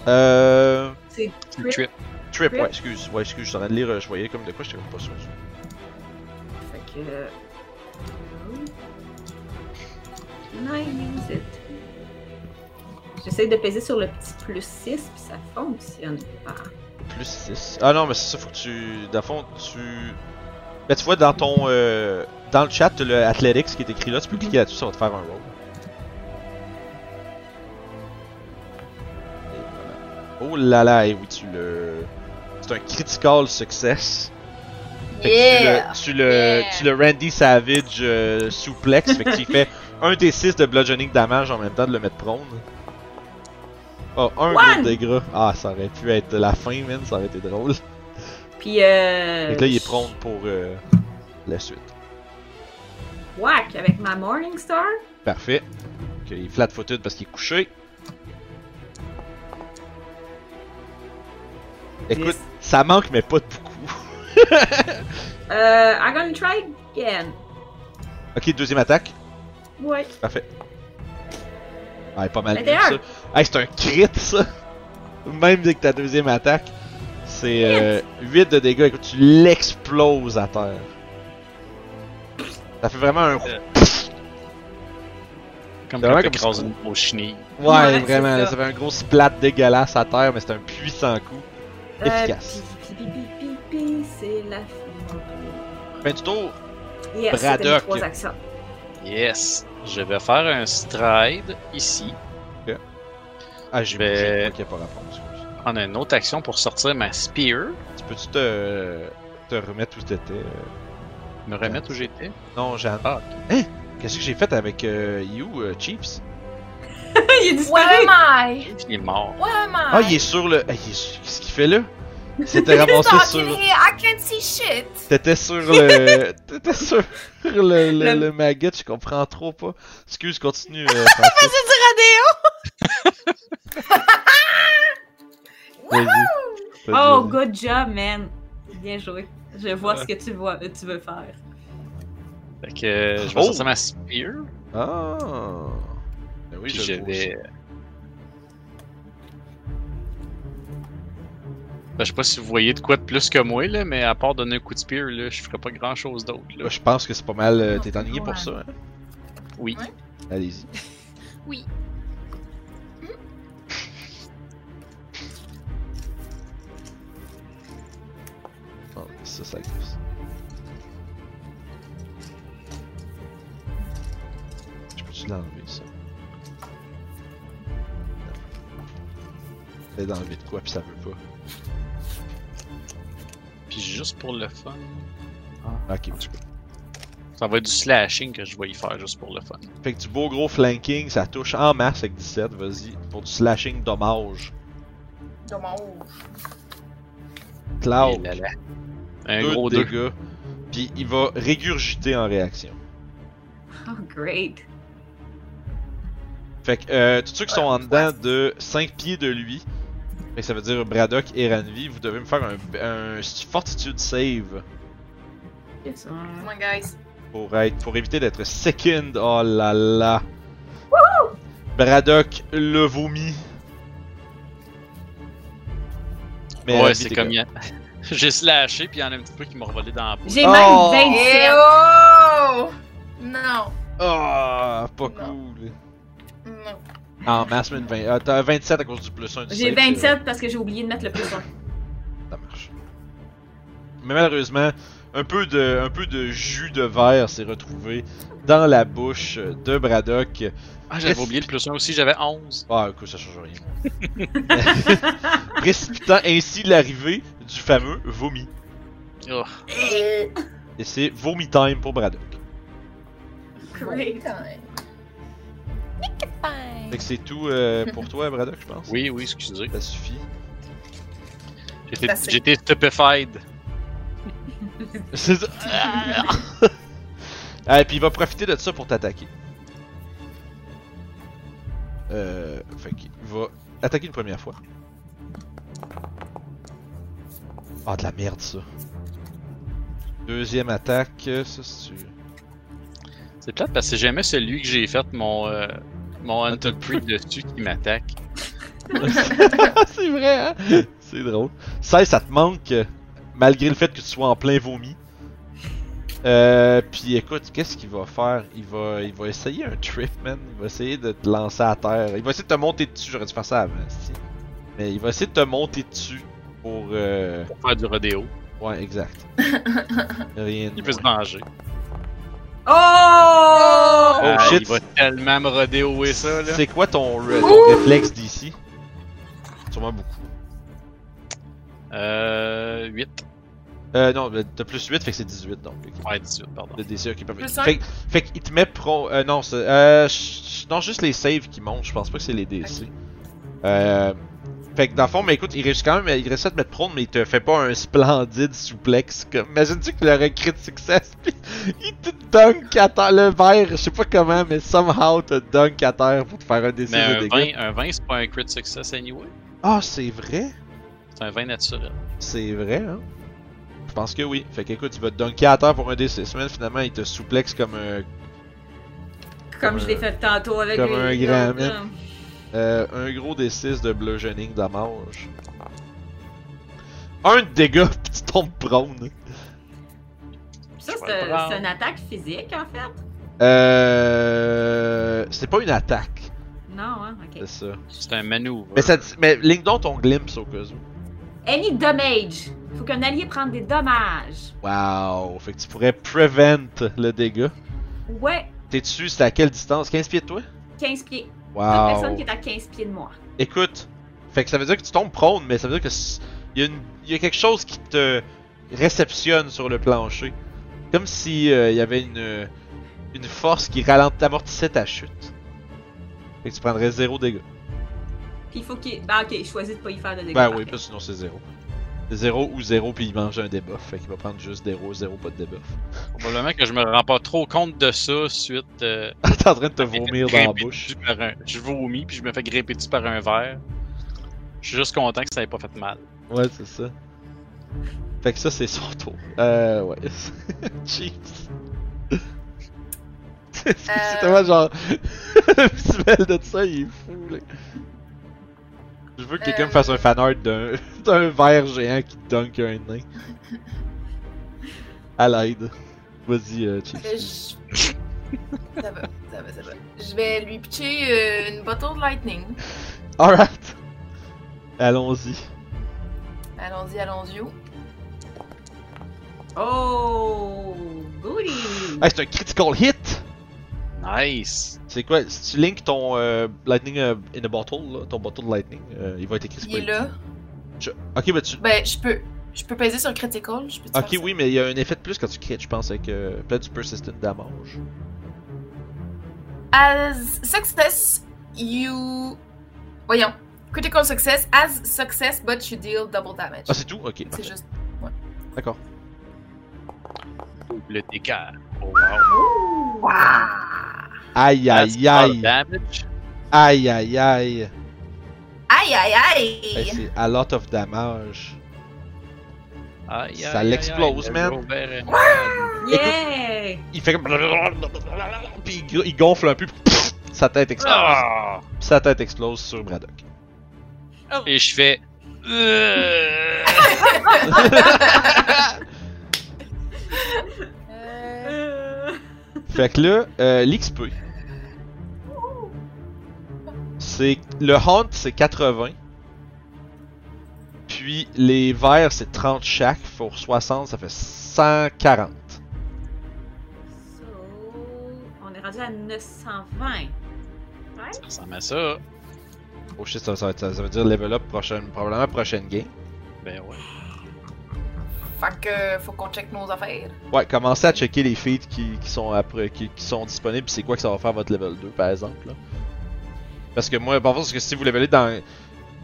Euh. C'est trip. Trip, Trip. ouais, excuse. Ouais, excuse, je suis en train de lire, euh, je voyais comme de quoi, j'étais comme pas sûr. J'essaie de peser sur le petit plus 6, puis ça fonctionne pas. Plus 6. Ah non, mais c'est ça, faut que tu. Dans le tu. Ben, tu vois, dans ton. euh, Dans le chat, le Athletics qui est écrit là, tu peux cliquer là-dessus, ça va te faire un roll. Oh là là, oui, tu le. C'est un critical success. Fait que Yeah! Tu le, tu le, Yeah. tu le Randy Savage euh, souplex, fait que tu fais un des 6 de bludgeoning damage en même temps de le mettre prone. Oh, un gros dégât. Ah, ça aurait pu être la fin, man, ça aurait été drôle. Puis, euh. Fait que là, il est prone pour euh, la suite. Whack avec ma Morning Star. Parfait. Ok, il est flat-footed parce qu'il est couché. Écoute, Yes. ça manque, mais pas de beaucoup. Euh, I'm gonna try again. Ok, deuxième attaque. Ouais. Parfait. Ah, est pas mal vu 21. ça. Hey, c'est un crit ça. même dès que ta deuxième attaque, c'est euh, 8 de dégâts. Écoute, tu l'exploses à terre. Ça fait vraiment un. Comme C'est quand vraiment comme t'écrases une grosse chenille. Ouais, Ouais, vraiment. Ça. ça. fait un gros splat dégueulasse à terre, mais c'est un puissant coup. Euh, Efficace. C'est la fin. Fin du tour. Yes, mes Braddock. trois actions. Yes. Je vais faire un stride ici. Ah, j'ai Je vais- bougé, ok, pas. Prendre une autre action pour sortir ma spear. Tu peux-tu te, te remettre où t'étais euh? Me remettre où j'étais? Non, Jeanne. Ah, Hein? Qu'est-ce que j'ai fait avec euh, You, euh, Chiefs? Il est Where disparu! am I? Il est mort. Where am I? Ah, il est sur le. ah, il est sur- Qu'est-ce qu'il fait là? C'était ramassé sur. here, I can't see shit. T'étais sur le. T'étais sur le, le, Le- le maggot, je comprends trop pas. Excuse, continue. Euh. C'est du. Vas-y, Oh, good job, man! Bien joué. Je vois ce que tu, vois, tu veux faire. Fait que euh, je vais Oh. sortir ma spear. Ah! Ben oui, puis je je vais. Je sais pas si vous voyez de quoi de plus que moi, là, mais à part donner un coup de spear, là, je ferai pas grand chose d'autre. là. Je pense que c'est pas mal. euh, T'es enligné pour ça, hein? Oui. Ouais. Allez-y. Oui. Oh, ça, ça glisse. Je peux-tu l'enlever, ça? Essaye d'enlever de quoi, puis ça veut pas. Puis juste pour le fun. Ah, ok, tu peux. Ça va être du slashing que je vais y faire juste pour le fun. Fait que du beau gros flanking, ça touche en masse avec 17, vas-y. Pour du slashing dommage. Dommage. Cloud, Et là, là. Un deux gros de 2. dégâts. Puis il va régurgiter en réaction. Oh, great. Fait que euh, tous ceux qui sont en dedans de 5 pieds de lui, que ça veut dire Braddock et Ranvi, vous devez me faire un, un fortitude save Yes, Come on, guys. pour être pour éviter d'être second. Oh là là. Braddock le vomi. Ouais, Ranvi, c'est comme. il y a- J'ai slashé, puis il y en a un petit peu qui m'ont revolé dans la peau. J'ai Oh! même Eh 27. oh! Non. Ah, pas Non. cool. Non. En masse, mais une 20. Ah, t'as 27 à cause du plus 1 du J'ai save, c'est- 27 parce que j'ai oublié de mettre le plus 1. Ça marche. Mais malheureusement, un peu de, un peu de jus de verre s'est retrouvé dans la bouche de Braddock. Ah, j'avais oublié le plus 1 aussi, j'avais 11. Ah, écoute, ça change rien. Précipitant ainsi l'arrivée du fameux vomi. Oh. Et c'est vomi time pour Braddock. Great. Fine. Fait que c'est tout euh, pour toi, Braddock, je pense. Oui, oui, excusez. Ça suffit. J'étais Assez. j'étais stupefied. C'est ça. Ah, et puis il va profiter de ça pour t'attaquer. Euh. Fait qu'il va attaquer une première fois. Ah, de la merde, ça. Deuxième attaque, ça c'est. C'est plate parce que c'est jamais celui que j'ai fait mon, euh, mon Hunted Prix dessus qui m'attaque. c'est vrai, hein? C'est drôle. 16, ça te manque, malgré le fait que tu sois en plein vomi. Euh, puis écoute, qu'est-ce qu'il va faire? Il va, il va essayer un trip, man. Il va essayer de te lancer à terre. Il va essayer de te monter dessus. J'aurais dû faire ça avant, si. Mais il va essayer de te monter dessus pour. Euh... Pour faire du rodéo. Ouais, exact. Rien de Il peut se moins. Venger. Oh! Ah, shit. Il va tellement me rodéoer ça, là. C'est quoi ton, ton réflexe d'ici? Sûrement beaucoup. Euh. 8. Euh, non, mais t'as plus 8, fait que c'est 18 donc. Ouais, 18, pardon. Le DC, ok, parfait. Fait, fait qu'il te met pro. Euh, non, c'est. Euh, non, juste les saves qui montent, je pense pas que c'est les DC. Euh. Fait que dans le fond, mais écoute, il réussit quand même, il réussit à te mettre prone, mais il te fait pas un splendide souplex. Comme... Imagine-tu qu'il aurait crit success, pis il te dunk à terre, le verre, je sais pas comment, mais somehow te dunk à terre pour te faire un Mais de un dégâts. 20, un 20 c'est pas un crit success anyway. Ah, c'est vrai? C'est un 20 naturel. C'est vrai, hein? Je pense que oui. Fait qu'écoute, il va te dunker à terre pour un D6, mais finalement, il te souplexe comme un Comme je l'ai fait tantôt avec Comme un grand là. Euh, un gros D6 de bludgeoning damage. Un de dégâts, pis tu tombes prone. Ça, c'est une attaque physique, en fait? Euh. C'est pas une attaque, Non, hein? Ok. c'est ça. C'est un manœuvre. Mais, ça, mais ligne donc ton glimpse au cas où. Any damage. Faut qu'un allié prenne des dommages. Wow! Fait que tu pourrais prevent le dégât. Ouais, T'es dessus, c'est à quelle distance? 15 pieds de toi? 15 pieds. Wow! personne qui est à 15 pieds de moi. Écoute, fait que ça veut dire que tu tombes prone, mais ça veut dire que il y, a une- y a quelque chose qui te réceptionne sur le plancher. Comme si euh, il y avait une, une force qui ralent- amortissait ta chute. Fait que tu prendrais zéro dégâts. Puis il faut qu'il. Ben, ok, je choisis de pas y faire de dégâts. Ben oui, parce que sinon c'est zéro. C'est zéro ou zéro, puis il mange un debuff. Fait qu'il va prendre juste zéro, zéro, pas de debuff. Probablement que je me rends pas trop compte de ça suite. Euh, T'es en train de te vomir dans la bouche. un- Je vomis puis je me fais grimper dessus par un verre. Je suis juste content que ça ait pas fait mal. Ouais, c'est ça. Fait que ça, c'est son tour. Euh, ouais. C'est c'est Euh. tellement genre. le visuel de ça, il est fou, là. Je veux que quelqu'un me fasse un fanart d'un d'un verre géant qui dunk un nain. À l'aide. Vas-y, euh. Euh, je- ça va, ça va, ça va. Je vais lui pitcher euh, une bottle de lightning. Alright. Allons-y. Allons-y, allons-y. Oh! Goody! Hey, c'est un critical hit! Nice! C'est quoi? Si tu links ton euh, Lightning euh, in a bottle, là, ton bottle de Lightning, euh, il va être écrit sur Il est là. Je- Ok, bah tu. Ben, je peux. Je peux peser sur critical. Je peux Ok, oui, mais il y a un effet de plus quand tu crées, je pense, avec euh, peut-être du persistent damage. As success, you. Voyons. Critical success. As success, but you deal double damage. Ah, c'est tout? Ok. c'est juste. D'accord. Le dégât. Oh wow! Waouh! Aïe, aïe, a lot of aïe. Aïe, aïe, aïe. Aïe, aïe, aïe! c'est a lot of damage. Aïe, Ça l'explose, man. Yeah! Il fait comme. Puis il, il gonfle un peu, puis sa tête explose. Ah! Puis sa tête explose sur Braddock. Et je fais. Euh, Fait que là, euh, l'XP. C'est. Le Hunt, c'est 80. Puis les verts, c'est 30 chaque. Pour 60, ça fait 140. so, on est rendu à 920. Ouais? Ça ressemble à ça. Oh shit, ça, ça, ça, ça veut dire level up prochaine, probablement prochaine game. Ben ouais. Fait que faut qu'on check nos affaires. Ouais, commencez à checker les feeds qui, qui sont après, qui, qui sont disponibles. C'est quoi que ça va faire votre level 2 par exemple. Là. Parce que moi, parfois, parce que si vous levelez dans.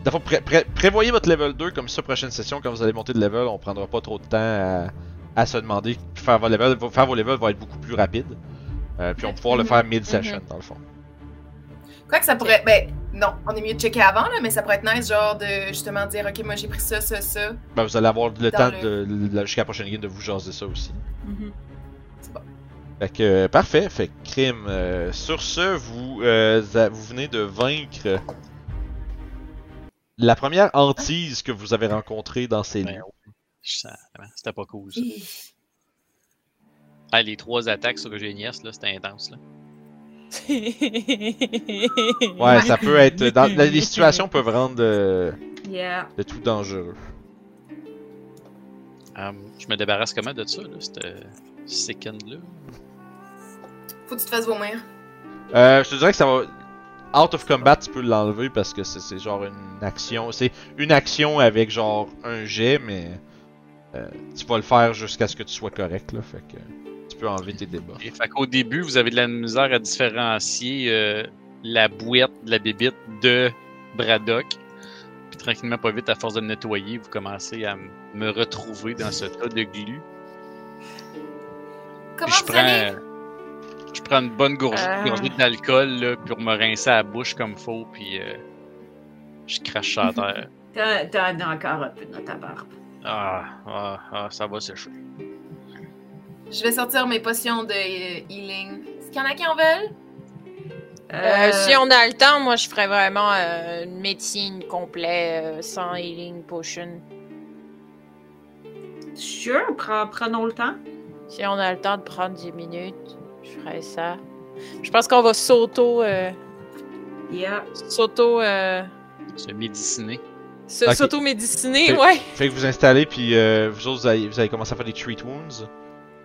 D'abord, pré- pré- prévoyez votre level 2 comme ça, prochaine session, quand vous allez monter de level, on prendra pas trop de temps à, à se demander. Puis Faire vos levels, faire vos levels va être beaucoup plus rapide. Euh, puis on va pouvoir le Mhm, faire mid-session dans le fond. Quoi que ça pourrait. Ben, non, on est mieux de checker avant, là, mais ça pourrait être nice, genre, de justement dire, ok, moi j'ai pris ça, ça, ça. Ben, vous allez avoir le temps le- de, de- jusqu'à la prochaine game de vous jaser ça aussi. Mhm. Fait que, euh, parfait. Fait que, crime. euh, sur ce, vous, euh, vous venez de vaincre la première hantise que vous avez rencontrée dans ces Ben lieux. C'était pas cool ça. Ah, les trois attaques sur Eugénias, là, c'était intense là. Ouais, ça peut être. Dans, les situations peuvent rendre euh, Yeah. le tout dangereux. Hum, je me débarrasse comment de ça, là, cette second-là? Faut que tu te fasses vomir. Euh, je te dirais que ça va. Out of combat, tu peux l'enlever parce que c'est genre une action. C'est une action avec genre un jet, mais euh, tu vas le faire jusqu'à ce que tu sois correct là. Fait que tu peux enlever tes débats. Et fait qu'au début, vous avez de la misère à différencier euh, la bouette de la bébite de Braddock. Puis tranquillement, pas vite, à force de le nettoyer, vous commencez à me retrouver dans ce tas de glu. Comment Puis je vous prends, allez? Euh, je prends une bonne gorgée, Euh. gorgée d'alcool là, pour me rincer à la bouche comme faut, puis euh, je crache à terre. T'as t'as encore un peu dans ta barbe. Ah, ah, ah, ça va sécher. Je vais sortir mes potions de euh, healing. Est-ce qu'il y en a qui en veulent? Euh, si on a le temps, moi je ferais vraiment euh, une médecine complète euh, sans healing potion. Sure, pre- prenons le temps. Si on a le temps de prendre 10 minutes, je ferais ça. Je pense qu'on va s'auto. euh, Yeah. s'auto. euh, Se médiciner. S'auto-médiciner, ouais. Fait que vous installez, puis euh, vous autres, vous allez, vous allez commencer à faire des treat wounds.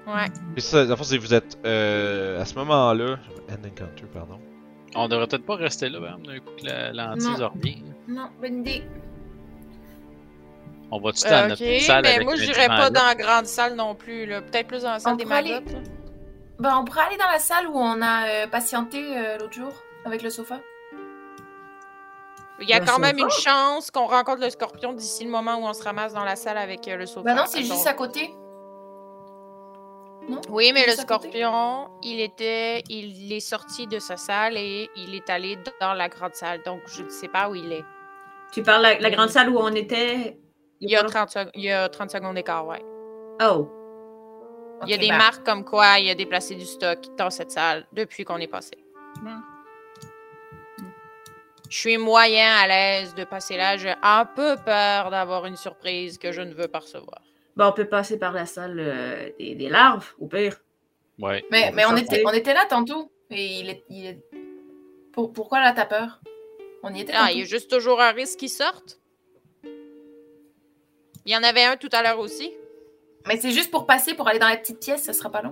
Ouais. Puis ça, dans le fond, c'est que vous êtes euh, à ce moment-là. End encounter, pardon. On devrait peut-être pas rester là, même, d'un coup que la lentille Non. revient. Non, bonne idée. On va tout dans Euh, notre ok, petite salle mais avec moi un j'irais pas dans la grande salle non plus. là. Peut-être plus dans la salle On des magottes. Ben, on pourrait aller dans la salle où on a euh, patienté euh, l'autre jour avec le sofa. Il y a Le quand même une chance qu'on rencontre le scorpion d'ici le moment où on se ramasse dans la salle avec euh, le sofa. Ben non, c'est juste à côté. Non? Oui, mais le scorpion, il était, il est sorti de sa salle et il est allé dans la grande salle. Donc, je ne sais pas où il est. Tu parles de la, la grande salle où on était? Il y a pas 30, sec- il y a 30 secondes d'écart, ouais. longtemps? Il y a des ben, marques comme quoi il a déplacé du stock dans cette salle depuis qu'on est passé. Je suis moyen à l'aise de passer là. J'ai un peu peur d'avoir une surprise que je ne veux pas recevoir. Bon, on peut passer par la salle euh, des, des larves, au pire. Ouais. Mais, mais on, était, on était là tantôt. Et il est. il est- Pour- pourquoi là, t'as peur? On y était Ah, tantôt. il y a juste toujours un risque qu'il sorte. Il y en avait un tout à l'heure aussi. Mais c'est juste pour passer, pour aller dans la petite pièce, ça sera pas long.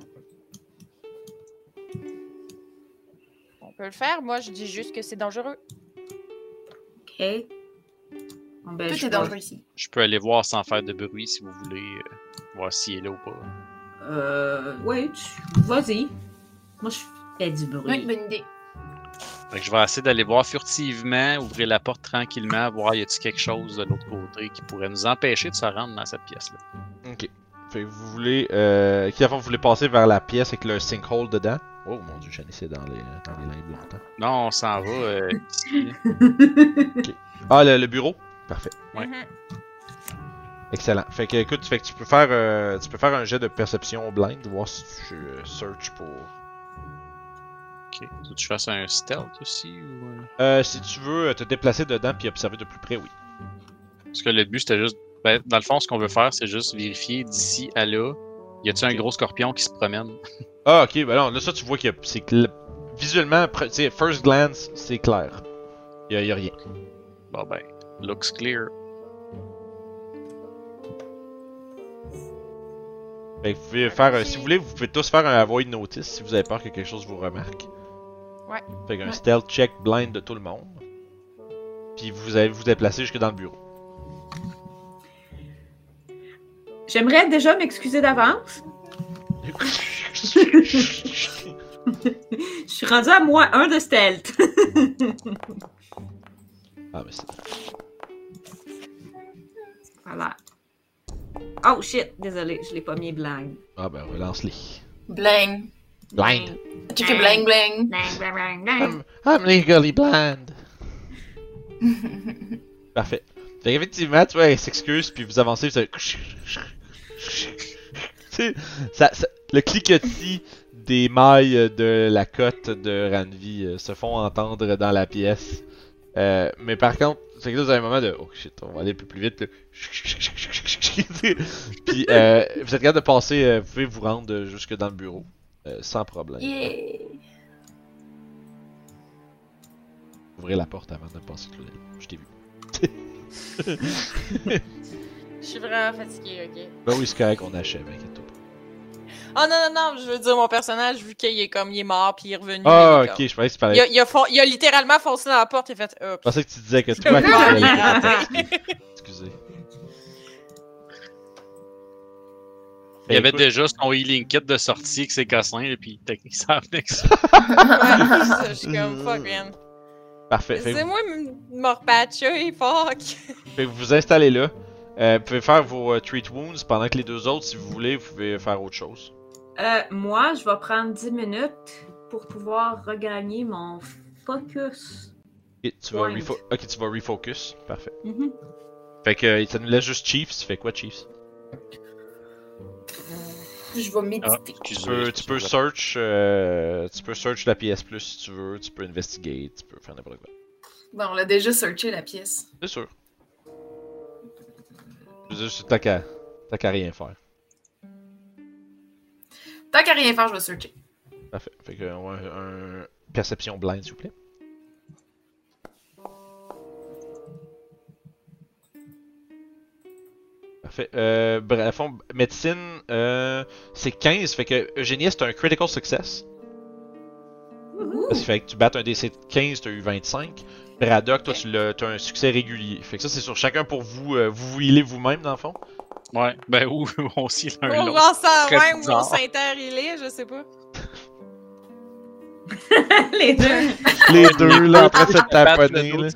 On peut le faire. Moi, je dis juste que c'est dangereux. OK. Bon, ben, Tout je est dangereux ici. Je peux aller voir sans faire de bruit si vous voulez euh, voir s'il est là ou pas. Euh. Ouais, tu- vas-y. Moi, je fais du bruit. Oui, bonne idée. Fait que je vais essayer d'aller voir furtivement, ouvrir la porte tranquillement, voir y a-t-il quelque chose de l'autre côté qui pourrait nous empêcher de se rendre dans cette pièce-là. Ok. Fait que vous voulez. Euh, qui, fond, vous voulez passer vers la pièce avec le sinkhole dedans? Oh mon dieu, j'en essayé dans les, dans les limbes longtemps. Non, on s'en va euh, ici. Ah, le, le bureau? Parfait. Ouais. Mhm. Excellent. Fait que, écoute, fait que tu peux faire, euh, tu peux faire un jet de perception blind, voir si tu euh, search pour. Ok. Tu veux que je fasse un stealth aussi ou. euh? Euh, si tu veux te déplacer dedans puis observer de plus près, oui. Parce que le but c'était juste. Ben, dans le fond, ce qu'on veut faire, c'est juste vérifier d'ici à là. Y a-t-il un gros scorpion qui se promène? Ah, ok, ben non, là, ça, tu vois que c'est cl- visuellement, first glance, c'est clair. Y a, y a rien. Bon ben, looks clear. Que vous pouvez faire, si vous voulez, vous pouvez tous faire un avoid notice si vous avez peur que quelque chose vous remarque. Ouais. Fait qu'un Ouais. stealth check blind de tout le monde. Puis vous allez vous déplacer jusque dans le bureau. J'aimerais déjà m'excuser d'avance. Je suis rendue à moins un de stealth. ah, mais c'est. voilà. Oh shit, désolé, je l'ai pas mis blanc. Ah, ben relance-les. Bling. Blind. Check bling bling. I'm, I'm legally blind. Parfait. Fait qu'effectivement, tu vois, elle s'excuse, puis vous avancez, vous avez... Ça, ça- le cliquetis des mailles de la cote de Ranvi euh, se font entendre dans la pièce. Euh, mais par contre, c'est que là, vous avez un moment de « Oh shit, on va aller un peu plus vite. » là. Puis euh, vous êtes capable de passer, vous pouvez vous rendre jusque dans le bureau. euh, sans problème. Yeah. Ouvrez la porte avant de passer Claudel. Je t'ai vu. Je suis vraiment fatiguée, ok. Ben oui, c'est correct, on achève, inquiète-toi pas. Oh non, non, non, je veux dire, mon personnage, vu qu'il est comme, il est mort, puis il est revenu. Ah, ok, comme- je pensais que tu Il parlais. a, il, a fon- il a littéralement foncé dans la porte et fait. Je Hop. pensais que tu disais que toi, tu. Excusez. Il y avait Écoute, déjà son healing kit de sortie avec ses cossins, et puis il s'en venait que ça. Ouais, c'est ça, je suis comme fuck, man. Parfait. C'est vous- moi, me repatcher, fuck. fait que vous vous installez là. Euh, vous pouvez faire vos euh, treat wounds pendant que les deux autres, si vous voulez, vous pouvez faire autre chose. Euh, moi, je vais prendre 10 minutes pour pouvoir regagner mon focus. Ok, tu vas, ok, tu vas refocus. Parfait. Mhm. Fait que ça nous laisse juste Chiefs. Tu fais quoi, Chiefs? Je vais Ah, méditer. Tu excusez. peux, tu peux search, euh, tu peux search la PS Plus si tu veux, tu peux investigate, tu peux faire n'importe quoi. Bon, on l'a déjà searché la pièce. C'est sûr. Je veux dire, t'as qu'à, t'as qu'à rien faire. Tant qu'à rien faire, je vais searcher. Parfait. Fait que, ouais, un perception blind, s'il vous plaît. Parfait. Euh, bref, fond, médecine, euh, c'est 15, fait que Eugénie, c'est un critical success. Parce que fait que tu battes un DC de 15, t'as eu 25. Braddock, toi, tu l'as, t'as un succès régulier. Fait que ça, c'est sur chacun pour vous, euh, vous vous healez vous-même, dans le fond? Ouais, ben ou aussi l'un On l'autre. ça, Très ouais, ou on s'inter-il je sais pas. Les deux. Les deux, là, en train de se taponner, là.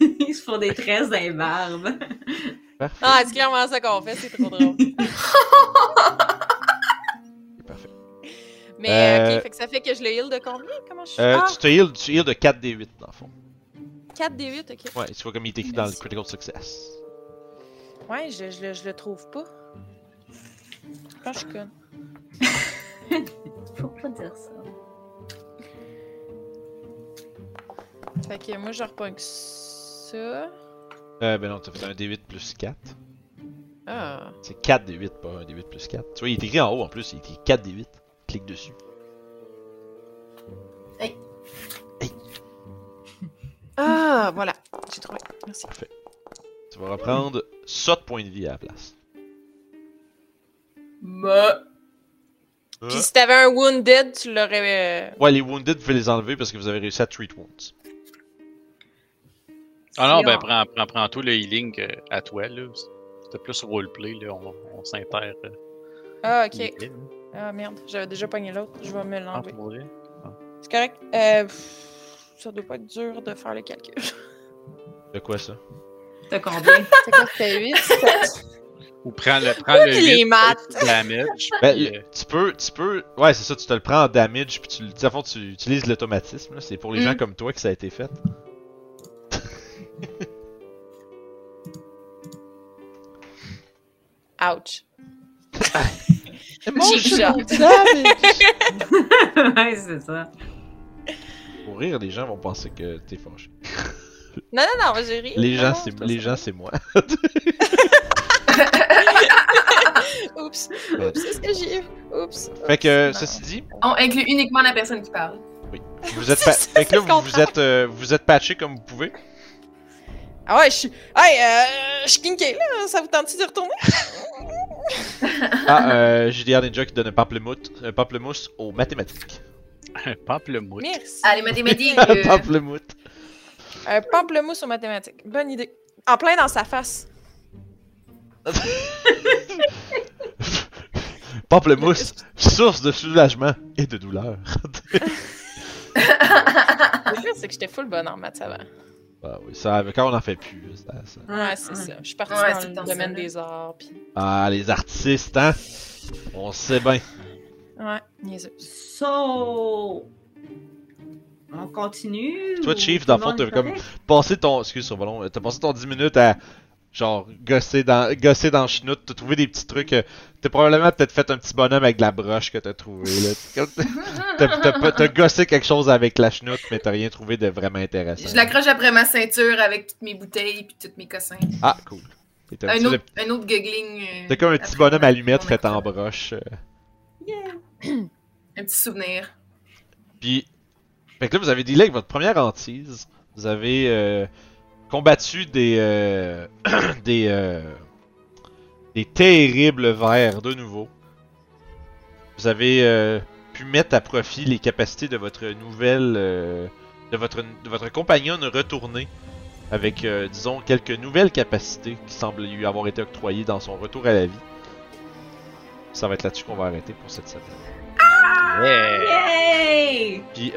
Ils se font des tresses dans les barbes. Ah, c'est clairement ça qu'on fait, c'est trop drôle. Mais Euh, ok, fait que ça fait que je le heal de combien? Comment je Euh, Ah, tu te heal, tu heal de 4 D8 dans le fond. 4 des 8, ok. Ouais, tu vois comme il est écrit dans le. Critical Success. Ouais, je, je, le- je le trouve pas. Je pense que je suis conne. Faut pas dire ça. Fait que moi, je reprends ça. Euh, ben non, t'as fait un D8 plus 4. Ah. C'est 4 D8, pas un D8 plus 4. Tu vois, il est écrit en haut en plus, il est écrit 4 D8. Clique dessus. Ah, voilà. J'ai trouvé. Merci. Tu vas reprendre ça de points de vie à la place. Bah. Euh, Puis si t'avais un wounded, tu l'aurais. euh, Ouais, les wounded, vous pouvez les enlever parce que vous avez réussi à treat wounds. Ah non, ben on- prends, prends, prends tout le healing euh, à toi, là. C'était plus roleplay, là. On, on s'inter. euh, Ah, ok. healing. Ah, merde. J'avais déjà pogné l'autre. Je vais me Ah, l'enlever. vrai? C'est correct. Euh, pff, ça doit pas être dur de faire le calcul. De quoi ça? T'as combien? C'est quoi, c'était 8? Ou prends le, prends le les 8 maths. damage. Ben, le- euh, tu peux, tu peux. Ouais, c'est ça, tu te le prends en damage, puis tu, à fond, tu utilises l'automatisme. là, C'est pour les Mm. gens comme toi que ça a été fait. Ouch. Ouais, c'est ça. Pour rire, les gens vont penser que t'es fâché. Non, non, non, j'ai ri. Les gens, c'est les gens, c'est moi. Oups. Oups, c'est ce que j'ai eu? Oups. Fait que, Non. ceci dit, On inclut uniquement la personne qui parle. vous êtes, pa- fait que là, vous, vous êtes, euh, vous êtes patché comme vous pouvez. Ah ouais, je suis. Hey, euh, je suis kinké là. Ça vous tente-tu de retourner? Ah, euh, JDR Ninja qui donne un pamplemousse, un pamplemousse aux mathématiques. Un pamplemousse. Merci. Allez, mathématiques. Un euh, pamplemousse. Un pamplemousse aux mathématiques. Bonne idée. En plein dans sa face. Pamplemousse, source de soulagement et de douleur. Le pire, c'est que j'étais full bonne en maths avant. Ah oui, ça, quand on en fait plus. ça- ça- Ouais, c'est ça. Je suis partie Ouais, dans le domaine ça, des arts. Ah, les artistes, hein? On sait bien. Ouais, niaiseux. So. On continue? Toi, Chief, dans le fond, t'as comme passé ton. Excuse sur ballon, t'as passé ton 10 minutes à. Genre, gosser dans, gosser dans le chenoute, t'as trouvé des petits trucs. euh, T'as probablement peut-être fait un petit bonhomme avec de la broche que t'as trouvé, là. T'as gossé quelque chose avec la chenoute, mais t'as rien trouvé de vraiment intéressant. Je l'accroche après ma ceinture avec toutes mes bouteilles puis tous mes cossins. Ah, cool. Un Un petit- autre, un autre guggling. euh, T'as comme un petit bonhomme allumette fait en broche. euh. Un petit souvenir. Puis, fait que là, vous avez dealé avec votre première hantise. Vous avez euh, combattu des euh, des euh, des terribles vers de nouveau. Vous avez euh, pu mettre à profit les capacités de votre nouvelle de votre de votre compagnon retourné avec disons quelques nouvelles capacités qui semblent lui avoir été octroyées dans son retour à la vie. Ça va être là-dessus qu'on va arrêter pour cette semaine. Yeah! Yay! Puis,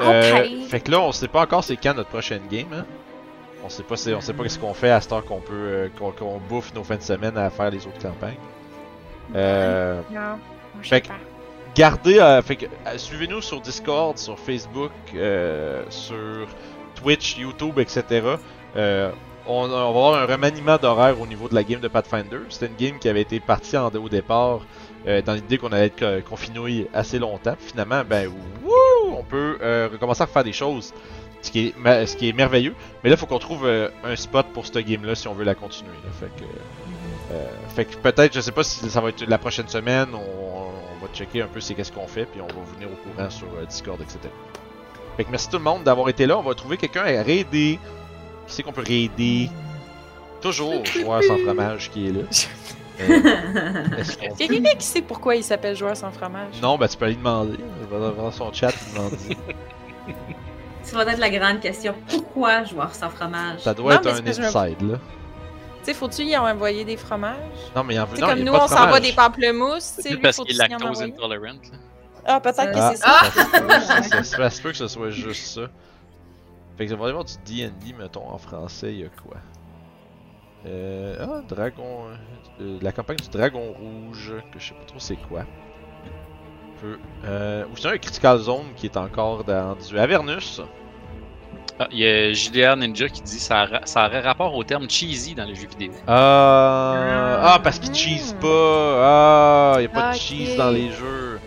fait que là, on sait pas encore c'est quand notre prochaine game. Hein? On sait pas, on sait pas ce qu'on fait à cette heure qu'on peut, euh, qu'on bouffe nos fins de semaine à faire les autres campagnes. Euh, Non. Fait que- gardez, euh, fait que euh, suivez-nous sur Discord, sur Facebook, euh, sur Twitch, YouTube, etc. Euh, on, on va avoir un remaniement d'horaire au niveau de la game de Pathfinder. C'était une game qui avait été partie en, au départ euh, dans l'idée qu'on allait être euh, confiné assez longtemps. Finalement, ben, wouh, on peut euh, recommencer à faire des choses. Ce qui est, ce qui est merveilleux. Mais là, il faut qu'on trouve euh, un spot pour cette game-là si on veut la continuer. là. Fait que, euh, fait que peut-être, je sais pas si ça va être la prochaine semaine, on, on va checker un peu c'est qu'est-ce qu'on fait, puis on va vous venir au courant sur euh, Discord, etc. Fait que merci tout le monde d'avoir été là. On va trouver quelqu'un à raider. Qui c'est qu'on peut raider? Toujours joueur sans fromage qui est là. Euh, est-ce qu'on- Il y a quelqu'un qui sait pourquoi il s'appelle joueur sans fromage? Non, ben tu peux aller demander. Il va dans son chat, il demander. Ça va être la grande question. Pourquoi joueur sans fromage? Ça doit Non, être un c'est je me- inside là. Tu sais, faut-tu y envoyer des fromages? Non, mais il en veut Tu sais, non, comme il y a nous, pas on s'envoie des pamplemousses. tu sais, C'est lui, parce faut qu'il est lactose intolerant. là. Ah, peut-être Ah. que c'est ça. Ah! Ça, se peut, ça, ça, ça se peut que ce soit juste ça. Fait que on va aller voir du D&D, mettons, en français, il y a quoi? Euh, ah, Dragon... euh, la campagne du Dragon Rouge, que je sais pas trop c'est quoi. Peu. Euh, ou c'est un Critical Zone qui est encore dans du Avernus. Ah, Il y a JDR Ninja qui dit ça, ça aurait rapport au terme cheesy dans les jeux vidéo. Ah, ah parce qu'il cheese pas. Ah, il y a pas de cheese dans les jeux.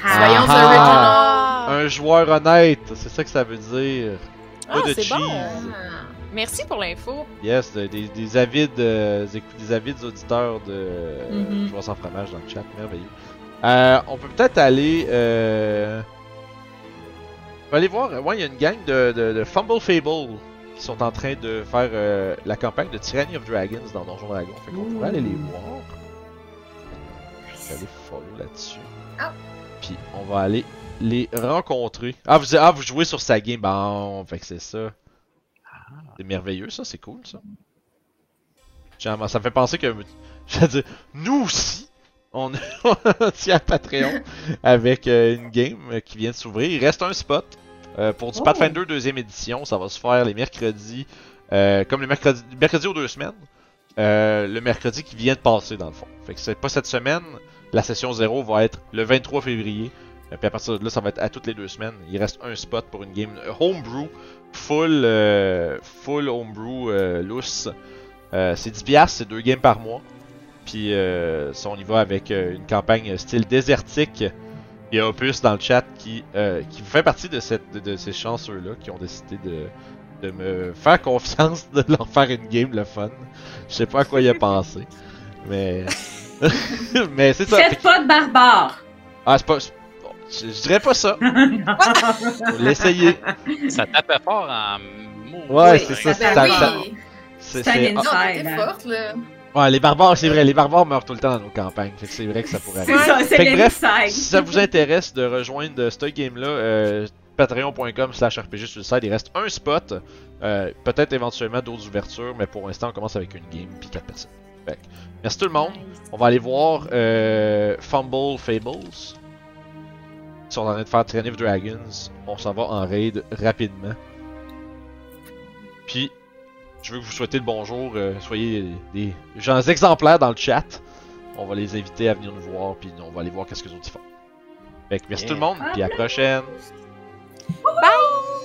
Soyons Ah. Un joueur honnête, c'est ça que ça veut dire. Pas Ah, de cheese. bon. Merci pour l'info. Yes, de- des, des avides, euh, des avides auditeurs de euh, Mhm. joueurs sans fromage dans le chat, merveilleux. Euh, on peut peut-être aller, euh... on va aller voir. Ouais, il y a une gang de, de, de Fumble Fable qui sont en train de faire euh, la campagne de Tyranny of Dragons dans Donjon Dragon. Fait qu'on pourrait aller les voir. Je vais aller follow là-dessus. Ah. Puis on va aller les rencontrer. Ah, vous, ah, vous jouez sur sa game. Bon, fait que c'est ça. C'est merveilleux, ça, c'est cool, ça. Genre, ça me fait penser que. Je veux dire, nous aussi, on tient à Patreon avec euh, une game qui vient de s'ouvrir. Il reste un spot euh, pour du Oh. Pathfinder deuxième édition. Ça va se faire les mercredis, euh, comme les mercredis, mercredis aux deux semaines. Euh, le mercredi qui vient de passer, dans le fond. Fait que c'est pas cette semaine. La session 0 va être le 23 février. Euh, Puis à partir de là, ça va être à toutes les deux semaines. Il reste un spot pour une game euh, homebrew, full, euh, full homebrew euh, loose. Euh, c'est 10$, piastres, c'est deux games par mois. Puis euh, ça, on y va avec euh, une campagne style désertique. Il y a Opus dans le chat qui, euh, qui fait partie de, cette, de, de ces chanceux-là qui ont décidé de, de me faire confiance, de leur faire une game le fun. Je sais pas à quoi il a pensé. Mais. mais c'est ça. Faites pas de barbare! Ah, c'est pas. Je, je dirais pas ça. Faut l'essayer. Ça tapait fort en mots. Ouais, Oui, c'est ça ça. fait c'est- ça- oui. c'est- C'est un inside. t'es hein. forte, là. Ouais, les barbares, c'est vrai, les barbares meurent tout le temps dans nos campagnes. Fait que c'est vrai que ça pourrait C'est arriver. ça, c'est Fait que bref, l'inside. Si ça vous intéresse de rejoindre ce game-là, euh, patreon.com slash RPG sur le site, il reste un spot. Euh, Peut-être éventuellement d'autres ouvertures, mais pour l'instant, on commence avec une game puis 4 personnes. Fait que, merci tout le monde. On va aller voir euh, Fumble Fables. Ils sont en train de faire Tyranny of Dragons. On s'en va en raid rapidement. Puis, je veux que vous souhaitez le bonjour. Euh, soyez des gens exemplaires dans le chat. On va les inviter à venir nous voir, puis on va aller voir qu'est-ce que les autres font. Fait que merci tout le monde, puis à la prochaine. Bye!